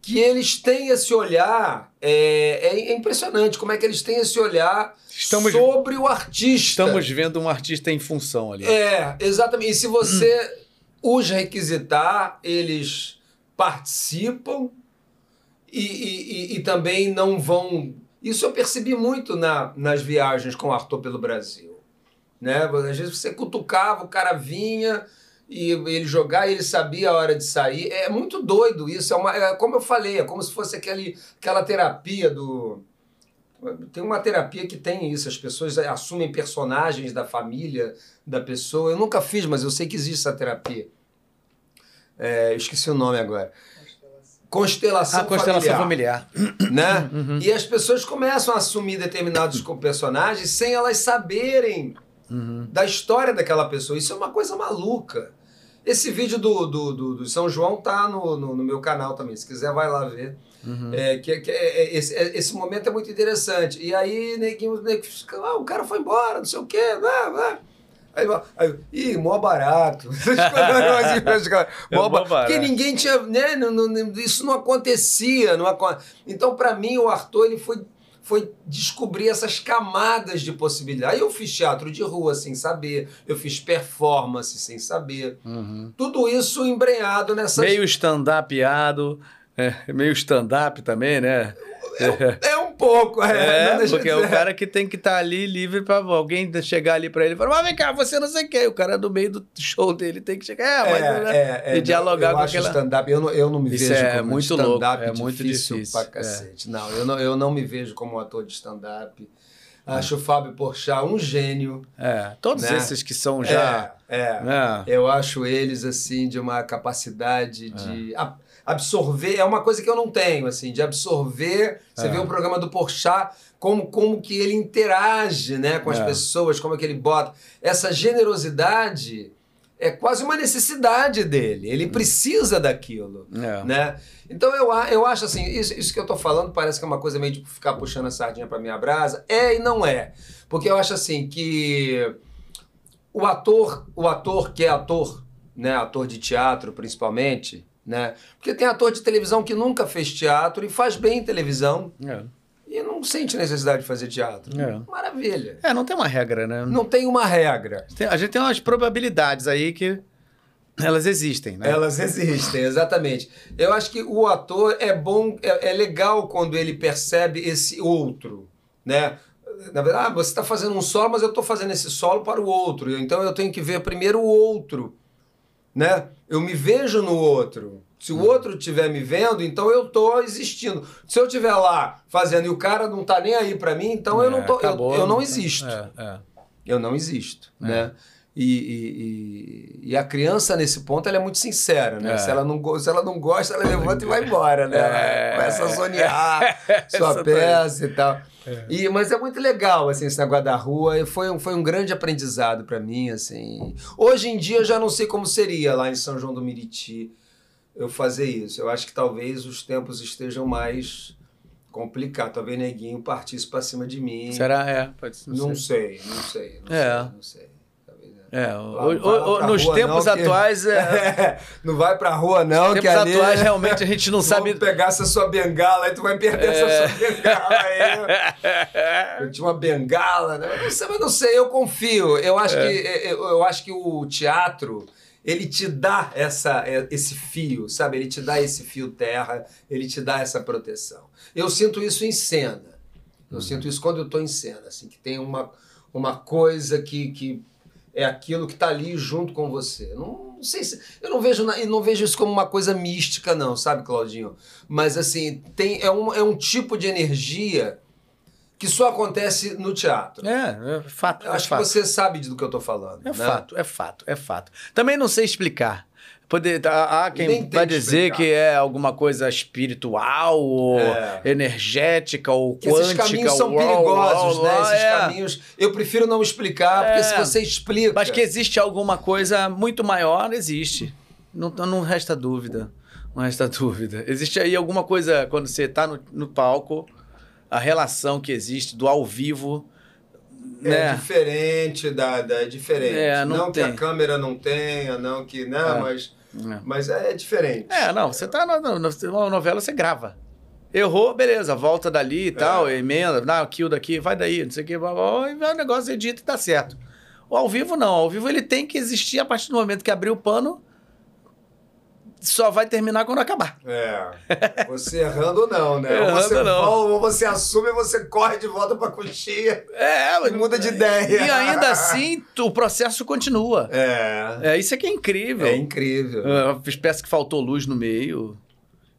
Que eles têm esse olhar, é, é impressionante como é que eles têm esse olhar Estamos- sobre o artista. Estamos vendo um artista em função ali. É, exatamente. E se você [CLEARS THROAT] os requisitar, eles participam e, e- e- e também não vão. Isso eu percebi muito na- nas viagens com o Arthur pelo Brasil. Né? Às vezes você cutucava, o cara vinha e ele jogar e ele sabia a hora de sair. É muito doido isso. É, uma, é como eu falei, é como se fosse aquele, aquela terapia do. Tem uma terapia que tem isso, as pessoas assumem personagens da família da pessoa. Eu nunca fiz, mas eu sei que existe essa terapia. É, eu esqueci o nome agora. Constelação, A constelação familiar. né? E as pessoas começam a assumir determinados personagens sem elas saberem da história daquela pessoa. Isso é uma coisa maluca. Esse vídeo do, do, do, do São João tá no, no, no meu canal também. Se quiser, vai lá ver. É, que, que é- é- esse, é- esse momento é muito interessante. E aí, neguinho, neguinho fica, ah, o cara foi embora, não sei o quê. Vai, vai. Aí, vai- aí, ih, mó barato. [LAUGHS] [LAUGHS] É mó mó ba- barato. Porque ninguém tinha. Né, não- não- isso não acontecia. Não acon... Então, para mim, o Arthur ele foi, foi descobrir essas camadas de possibilidade. Aí eu fiz teatro de rua sem saber, eu fiz performance sem saber. Tudo isso embrenhado nessas. Meio stand-upado, é, meio stand-up também, né? É um pouco, é. É, porque é o cara que tem que estar ali livre pra alguém chegar ali pra ele e falar, mas vem cá, você não sei o quê. O cara do meio do show dele tem que chegar, é, mas, né? e dialogar eu com aquela... stand-up, eu não, eu não me Isso vejo é como muito stand-up louco, é muito difícil, difícil, pra cacete. Não, eu não, eu não me vejo como um ator de stand-up. Acho o Fábio Porchat um gênio. É, todos Né? esses que são já... É, é. né? Eu acho eles, assim, de uma capacidade de absorver. É uma coisa que eu não tenho, assim, de absorver. Você É. vê o programa do Porchat, como, como que ele interage né, com as É. pessoas, como é que ele bota. Essa generosidade é quase uma necessidade dele. Ele precisa daquilo. É. Né? Então eu, eu acho assim, isso, isso que eu tô falando parece que é uma coisa meio de ficar puxando a sardinha pra minha brasa. É e não é. Porque eu acho assim que o ator, o ator que é ator, né, ator de teatro principalmente, né? Porque tem ator de televisão que nunca fez teatro e faz bem em televisão É. e não sente necessidade de fazer teatro. É. Maravilha. É, não tem uma regra, né? Não tem uma regra. Tem- a gente tem umas probabilidades aí que elas existem, né? Elas existem, exatamente. Eu acho que o ator é bom, é, é legal quando ele percebe esse outro, né? Na verdade, ah, você está fazendo um solo, mas eu estou fazendo esse solo para o outro. Então eu tenho que ver primeiro o outro, né? Eu me vejo no outro. Se o outro estiver me vendo, então eu estou existindo. Se eu estiver lá fazendo e o cara não está nem aí para mim, então eu É, não tô, eu, eu não tá- existo É, é. eu não existo, É. né? E, e- e- a criança, nesse ponto, ela é muito sincera, né? É. Se, ela não, se ela não gosta, ela levanta e vai embora, né? É. Começa a zonear [LAUGHS] sua peça e tal. E, mas é muito legal, assim, esse negócio da rua. E foi, um- foi um grande aprendizado para mim, assim. Hoje em dia, eu já não sei como seria lá em São João do Meriti eu fazer isso. Eu acho que talvez os tempos estejam mais Complicado. Talvez neguinho partisse pra cima de mim. Será? É, pode ser. Não sei, não sei. Não É. sei, não sei. Né? É, Lá- o- o- pra nos rua, tempos não, que- atuais, [LAUGHS] é, não vai pra rua, não, tempos que ali... atuais realmente a gente não sabe. Vamos pegar essa sua bengala, aí tu vai perder É. essa sua bengala aí. [LAUGHS] Eu tinha uma bengala, né? Mas não sei, mas não sei, eu confio. Eu acho, É. que, eu, eu acho que o teatro, ele te dá essa, esse fio, sabe? Ele te dá esse fio terra, ele te dá essa proteção. Eu sinto isso em cena. Eu sinto isso quando eu estou em cena, assim, que tem uma, uma coisa que, que é aquilo que está ali junto com você. Não, não sei se. Eu não vejo, eu não vejo isso como uma coisa mística, não, sabe, Claudinho? Mas assim, tem, é, um, é um tipo de energia que só acontece no teatro. É, é fato. Eu é acho que fato. você sabe do que eu tô falando. É né? fato, é fato, é fato. Também não sei explicar. Poder, há há quem Nem tem vai dizer explicar. que é alguma coisa espiritual, ou É. energética, ou Que quântica. esses caminhos são uau, perigosos, uau, né? uau, Esses é. caminhos. Eu prefiro não explicar, porque É. se você explica. Mas que existe alguma coisa muito maior, existe. Não, não resta dúvida. Não resta [LAUGHS] dúvida. Existe aí alguma coisa, quando você está no, no palco, a relação que existe do ao vivo. É né? diferente da, da- é diferente. É, não que a câmera não tenha, não que. Né, É. mas, É. mas é diferente. É, não, você tá na, na, na novela, você grava. Errou, beleza, volta dali e tal, emenda, dá um kill daqui, vai daí, não sei o que, blá, blá, blá, e o negócio edita e dá certo. O ao vivo não, ao vivo ele tem que existir a partir do momento que abrir o pano, só vai terminar quando acabar. É. Você errando ou não, né? Errando ou, você não. vol- ou você assume você corre de volta pra coxinha. É, E muda de ideia. E ainda assim, o processo continua. É. É, isso é que é incrível. É incrível. Ah, Parece que faltou luz no meio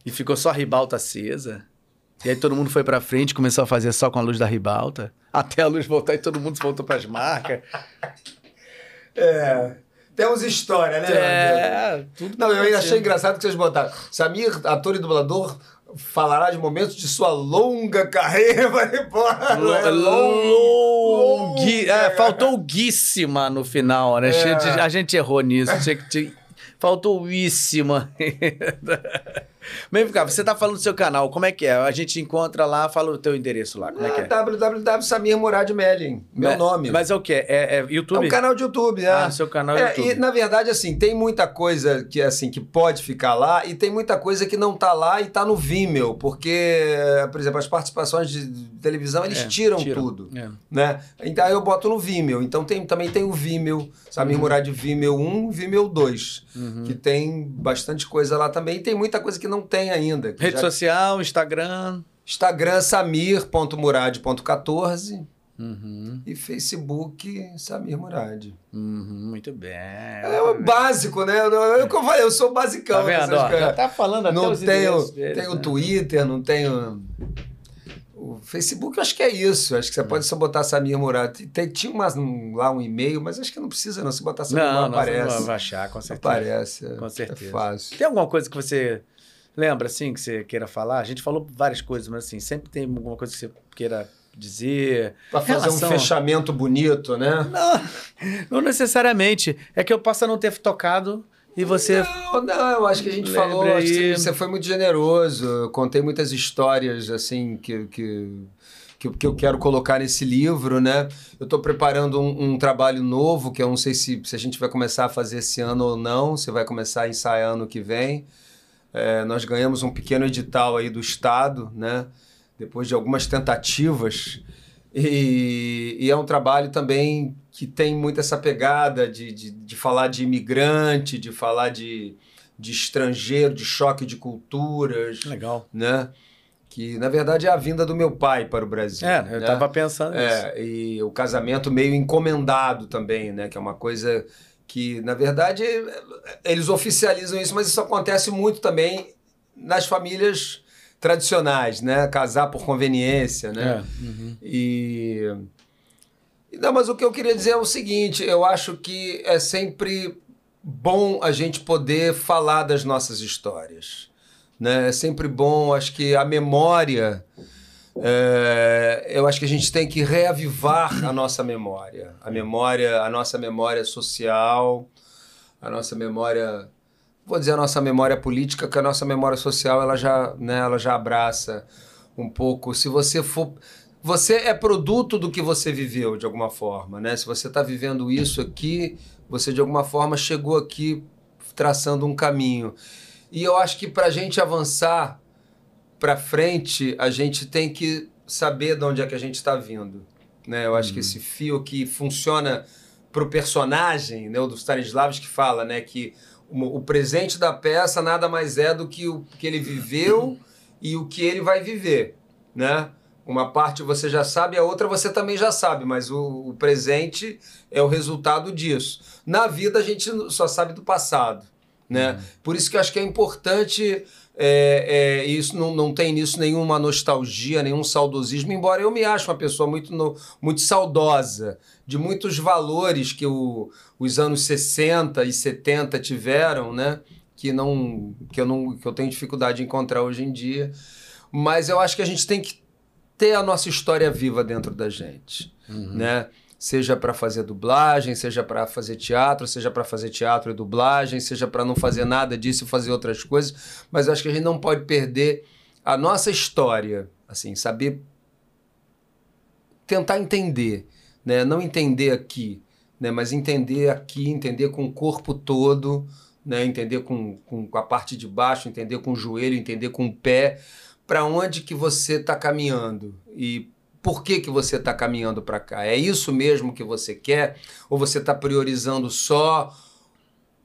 e ficou só a ribalta acesa. E aí todo mundo foi pra frente, começou a fazer só com a luz da ribalta. Até a luz voltar e todo mundo voltou pras marcas. É. Temos história, né? É, tudo Não, eu achei engraçado que vocês botaram. Samir, ator e dublador, falará de momentos de sua longa carreira. [LAUGHS] Não é long- longa. É, faltou o guíssima no final, né? É. Cheio de- A gente errou nisso. Tinha que- tinha- Faltou o íssima. [LAUGHS] Mas, cá, você tá falando do seu canal, como é que é? A gente encontra lá, fala o teu endereço lá, como é que É, é? www Samir Murad Melling, meu Mas- nome. Mas é o quê? É, é é YouTube? um canal de YouTube, né? Ah, seu canal É, YouTube. E na verdade, assim, tem muita coisa que assim que pode ficar lá e tem muita coisa que não tá lá e tá no Vimeo, porque, por exemplo, as participações de televisão eles É, tiram, tiram. tudo, É. né? Então aí eu boto no Vimeo. Então tem, também tem o Vimeo, Samir Uhum. Murad Vimeo 1, Vimeo 2, que tem bastante coisa lá também. E tem muita coisa que não tem ainda. Rede já- social, Instagram. Instagram samir.murad.14 Uhum, e Facebook Samir Murad. uhum, muito bem. É o básico, né? Eu- É o que eu falei, eu sou basicão. Tá vendo? ó? Já tá falando até não os tenho, deles, tenho né? Twitter, não tenho. O Facebook, eu acho que é isso. Acho que Hum. você pode só botar Samir Murad. Tem, tinha umas, um- lá um e-mail, mas acho que não precisa, não. Se botar Samir Não, Murad, não, aparece. vai achar, com certeza. Aparece. Com É certeza. fácil. Tem alguma coisa que você lembra, assim, que você queira falar? A gente falou várias coisas, mas assim, sempre tem alguma coisa que você queira dizer. Pra fazer Relação- um fechamento bonito, né? Não, [LAUGHS] não necessariamente. É que eu posso não ter tocado e você. Não, não, eu acho que a gente Lembra falou, acho que você foi muito generoso. Eu contei muitas histórias, assim, que, que, que, eu- que eu quero colocar nesse livro, né? Eu estou preparando um, um trabalho novo, que eu não sei se, se a gente vai começar a fazer esse ano ou não, se vai começar a ensaiar ano que vem. É, nós ganhamos um pequeno edital aí do Estado, né? Depois de algumas tentativas. E, e é um trabalho também que tem muito essa pegada de, de, de falar de imigrante, de falar de, de estrangeiro, de choque de culturas, Legal. né? Que, na verdade, é a vinda do meu pai para o Brasil. É, eu né? tava pensando nisso. É, e o casamento meio encomendado também, né? Que é uma coisa que, na verdade, eles oficializam isso, mas isso acontece muito também nas famílias tradicionais, né? Casar por conveniência, né? É, uhum. E. Não, mas o que eu queria dizer é o seguinte: eu acho que é sempre bom a gente poder falar das nossas histórias. Né? É sempre bom, acho que a memória. É, eu acho que a gente tem que reavivar a nossa memória. A memória, a nossa memória social, a nossa memória. Vou dizer a nossa memória política, que a nossa memória social ela já, né, ela já abraça um pouco, se você for. Você é produto do que você viveu, de alguma forma, né? Se você está vivendo isso aqui, você de alguma forma chegou aqui traçando um caminho. E eu acho que para a gente avançar para frente, a gente tem que saber de onde é que a gente está vindo. Né? Eu acho que esse fio que funciona para o personagem, né, o do Stanislavski fala né, que o, o presente da peça nada mais é do que o que ele viveu e o que ele vai viver. Né? Uma parte você já sabe, a outra você também já sabe, mas o, o presente é o resultado disso. Na vida a gente só sabe do passado. Né? Por isso que eu acho que é importante é, é, isso não, não tem nisso nenhuma nostalgia, nenhum saudosismo, embora eu me ache uma pessoa muito, no, muito saudosa de muitos valores que o, os anos 60 e 70 tiveram, né? Que, não, que, eu não, que eu tenho dificuldade de encontrar hoje em dia. Mas eu acho que a gente tem que ter a nossa história viva dentro da gente, Uhum. né? Seja para fazer dublagem, seja para fazer teatro, seja para fazer teatro e dublagem, seja para não fazer nada disso e fazer outras coisas, mas acho que a gente não pode perder a nossa história, assim, saber tentar entender, né? Não entender aqui, né? Mas entender aqui, entender com o corpo todo, né? Entender com, com a parte de baixo, entender com o joelho, entender com o pé, para onde que você está caminhando e por que, que você está caminhando para cá? É isso mesmo que você quer? Ou você está priorizando só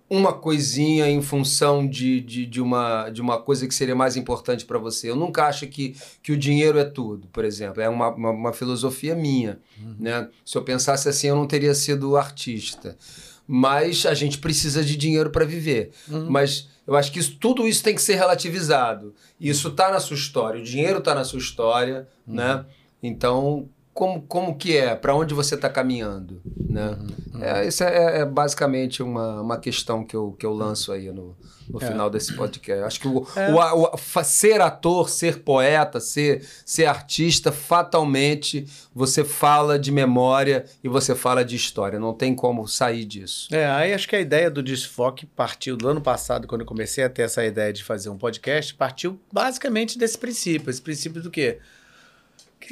uma coisinha em função de, de, de, uma, de uma coisa que seria mais importante para você? Eu nunca acho que, que o dinheiro é tudo, por exemplo. É uma, uma, uma filosofia minha. Né? Se eu pensasse assim, eu não teria sido artista. Mas a gente precisa de dinheiro para viver. Mas eu acho que isso, tudo isso tem que ser relativizado. Isso está na sua história, o dinheiro está na sua história, né? Então, como, como que é? Para onde você está caminhando? Né? É, isso é, é basicamente uma, uma questão que eu, que eu lanço aí no, no final desse podcast. Acho que o, o, o- fa- ser ator, ser poeta, ser, ser artista, fatalmente você fala de memória e você fala de história. Não tem como sair disso. É, aí acho que a ideia do Desfoque partiu do ano passado, quando eu comecei a ter essa ideia de fazer um podcast, partiu basicamente desse princípio. Esse princípio do quê?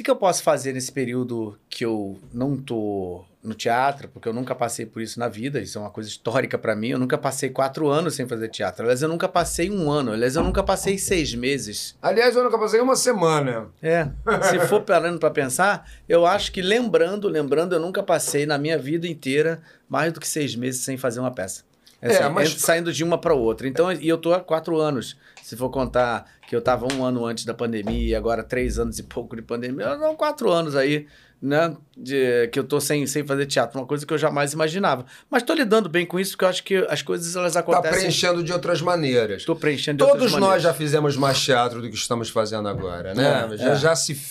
O que, que eu posso fazer nesse período que eu não tô no teatro, porque eu nunca passei por isso na vida, isso é uma coisa histórica pra mim. Eu nunca passei quatro anos sem fazer teatro. Aliás, eu nunca passei um ano. Aliás, eu nunca passei seis meses. Aliás, eu nunca passei uma semana. É, se for parando para pensar, eu acho que lembrando, lembrando, eu nunca passei na minha vida inteira mais do que seis meses sem fazer uma peça. É, É, mas- saindo de uma para outra. Então, e eu tô há quatro anos. Se for contar que eu tava um ano antes da pandemia e agora três anos e pouco de pandemia, não, quatro anos aí, né? De, que eu tô sem, sem fazer teatro, uma coisa que eu jamais imaginava. Mas tô lidando bem com isso, porque eu acho que as coisas elas Está acontecem. Tá preenchendo de outras maneiras. Tô preenchendo de Todos outras nós maneiras. já fizemos mais teatro do que estamos fazendo agora, né? É, já, é. já se.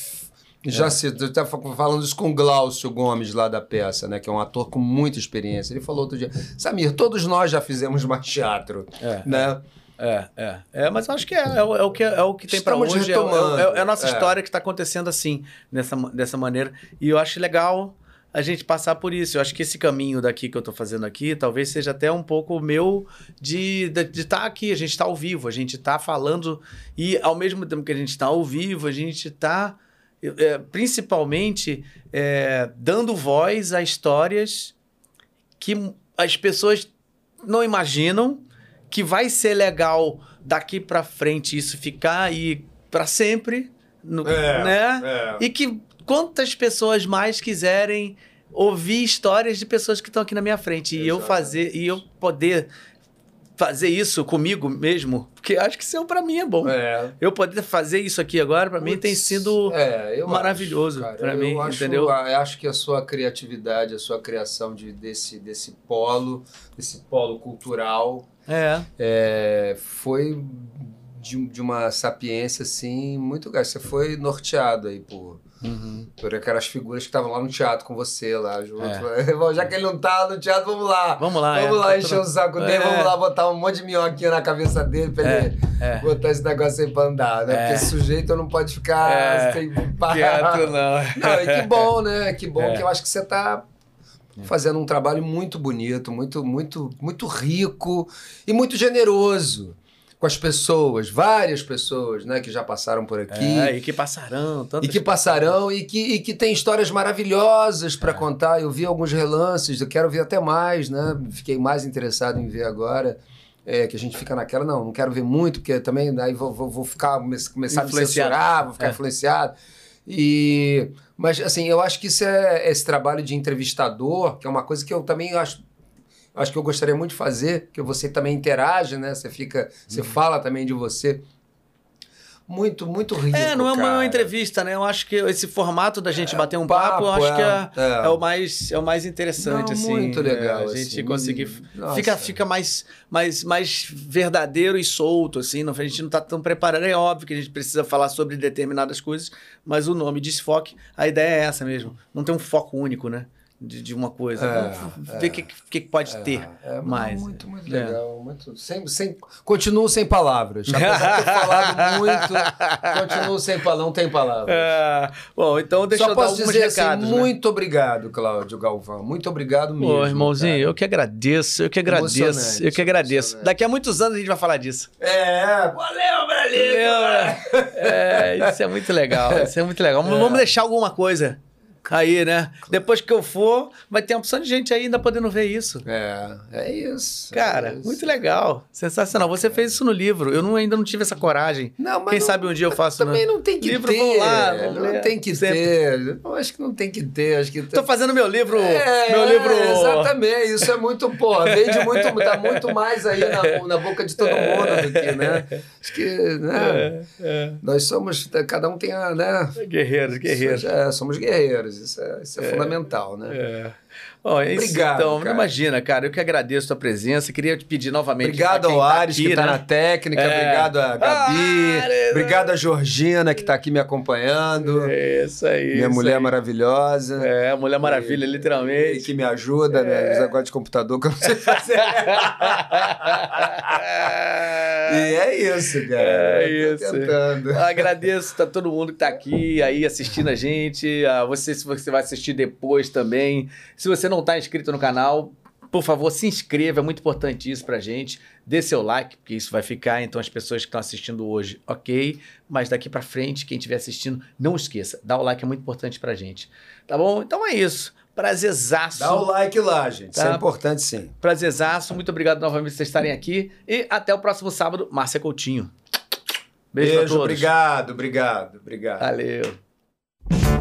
Já se. Eu tava falando isso com o Glaucio Gomes lá da peça, né? Que é um ator com muita experiência. Ele falou outro dia: Samir, todos nós já fizemos mais teatro. É, né? É, é. É, mas eu acho que é, é, o- é o, que, é o que tem para hoje. É, é, é a nossa É. história que está acontecendo assim, dessa, ma- dessa maneira. E eu acho legal a gente passar por isso. Eu acho que esse caminho daqui que eu tô fazendo aqui, talvez seja até um pouco meu de estar de, estar aqui. A gente está ao vivo, a gente está falando. E ao mesmo tempo que a gente está ao vivo, a gente está. é, principalmente é, dando voz a histórias que as pessoas não imaginam que vai ser legal daqui pra frente isso ficar aí pra sempre, no- É, né? é. E que quantas pessoas mais quiserem ouvir histórias de pessoas que estão aqui na minha frente e eu Exatamente. fazer e eu poder fazer isso comigo mesmo, porque acho que isso para mim é bom. É. Eu poder fazer isso aqui agora para mim tem sido é, eu maravilhoso acho, pra Eu mim, acho- entendeu? Eu acho que a sua criatividade, a sua criação de, desse, desse polo, desse polo cultural, é. é, foi de, de uma sapiência assim muito grande. Você foi norteado aí por, Uhum. por aquelas figuras que estavam lá no teatro com você lá junto. É. [LAUGHS] Bom, Já que ele não tá no teatro, vamos lá. Vamos lá, Vamos é, lá tá encher o saco dele, É. vamos lá botar um monte de minhoquinha na cabeça dele pra ele é. botar esse negócio aí pra andar, né? É. Porque esse sujeito não pode ficar É. sem Quieto parar. não. Não, e que bom, né? Que bom [LAUGHS] É. que eu acho que você tá fazendo um trabalho muito bonito, muito, muito, muito rico e muito generoso. com as pessoas, várias pessoas, né, que já passaram por aqui. É, e que passarão. E que passarão e que, e que tem histórias maravilhosas para contar. Eu vi alguns relances, eu quero ver até mais, né? Fiquei mais interessado em ver agora. É, que a gente fica naquela, não, não quero ver muito, porque também aí vou, vou, vou ficar, come- começar a me censurar, vou ficar É. influenciado. E, mas, assim, eu acho que isso é esse trabalho de entrevistador, que é uma coisa que eu também acho, acho que eu gostaria muito de fazer, que você também interage, né? Você fica, Uhum. você fala também de você. Muito, muito rico, É, não é uma, cara. entrevista, né? Eu acho que esse formato da gente bater um papo, eu papo, acho que é, é, é. é o mais, é o mais interessante, Não, assim. muito legal, é, a gente assim, conseguir. nossa. Fica, fica mais, mais, mais verdadeiro e solto, assim. Não, a gente não tá tão preparado. É óbvio que a gente precisa falar sobre determinadas coisas, mas o nome desfoque, a ideia é essa mesmo. Não tem um foco único, né? De, de uma coisa. É, Vamos é. ver o que, que pode ter É mais. muito, muito É. legal. Muito, sem, sem, continuo sem palavras. Apesar de ter falado [LAUGHS] muito, continuo sem palavras. Não tem palavras. É, bom, então deixa Só eu dar posso alguns dizer assim, recados. né? muito obrigado, Cláudio Galvão. Muito obrigado mesmo. Pô, irmãozinho, cara. eu que agradeço, eu que agradeço, eu que agradeço. Daqui a muitos anos a gente vai falar disso. É, valeu, Brasil! Lembra? É, isso é muito legal, isso é muito legal. Vamos deixar alguma coisa aí, né? Depois que eu for, vai ter uma opção de gente aí ainda podendo ver isso. É, é isso. Cara, é isso. muito legal, sensacional. Você fez isso no livro, eu não- ainda não tive essa coragem. Não, mas Quem não- sabe um dia eu faço Também no... não tem que Livro, ter. vamos lá, vamos não ler. tem que Sempre. ter. Eu acho que não tem que ter. Acho que Tô fazendo meu livro, É, meu livro... Exatamente, isso é muito, pô, vende muito, tá muito mais aí na, na boca de todo mundo do que, né? Acho que, né? É, Nós somos, cada um tem a, né? é. Guerreiros, guerreiros. É, somos guerreiros, isso é, isso é, fundamental, né? É. Bom, é isso, Obrigado, então, cara. imagina, cara, eu que agradeço a tua presença. Queria te pedir novamente. Obrigado ao tá Ares, aqui, que tá né? na técnica, É. obrigado a Gabi, Ares! obrigado a Georgina, que tá aqui me acompanhando, É Isso aí. minha isso mulher aí. maravilhosa. É, Mulher Maravilha, E literalmente. que me ajuda, né? Esse negócio de computador que eu não sei fazer. [LAUGHS] e é isso, cara. É isso. Tentando. Agradeço a todo mundo que tá aqui aí assistindo a gente. A você, se você vai assistir depois também. Se você não tá inscrito no canal, por favor, se inscreva. É muito importante isso pra gente. Dê seu like, porque isso vai ficar. Então, as pessoas que estão assistindo hoje, ok. Mas daqui pra frente, quem estiver assistindo, não esqueça. Dá o like, é muito importante pra gente. Tá bom? Então é isso. Prazerzaço. Dá o like lá, gente. Isso Tá. é importante sim. Prazerzaço. Muito obrigado novamente por vocês estarem aqui. E até o próximo sábado, Márcia Coutinho. Beijo, Beijo, todos. obrigado, obrigado, obrigado. Valeu.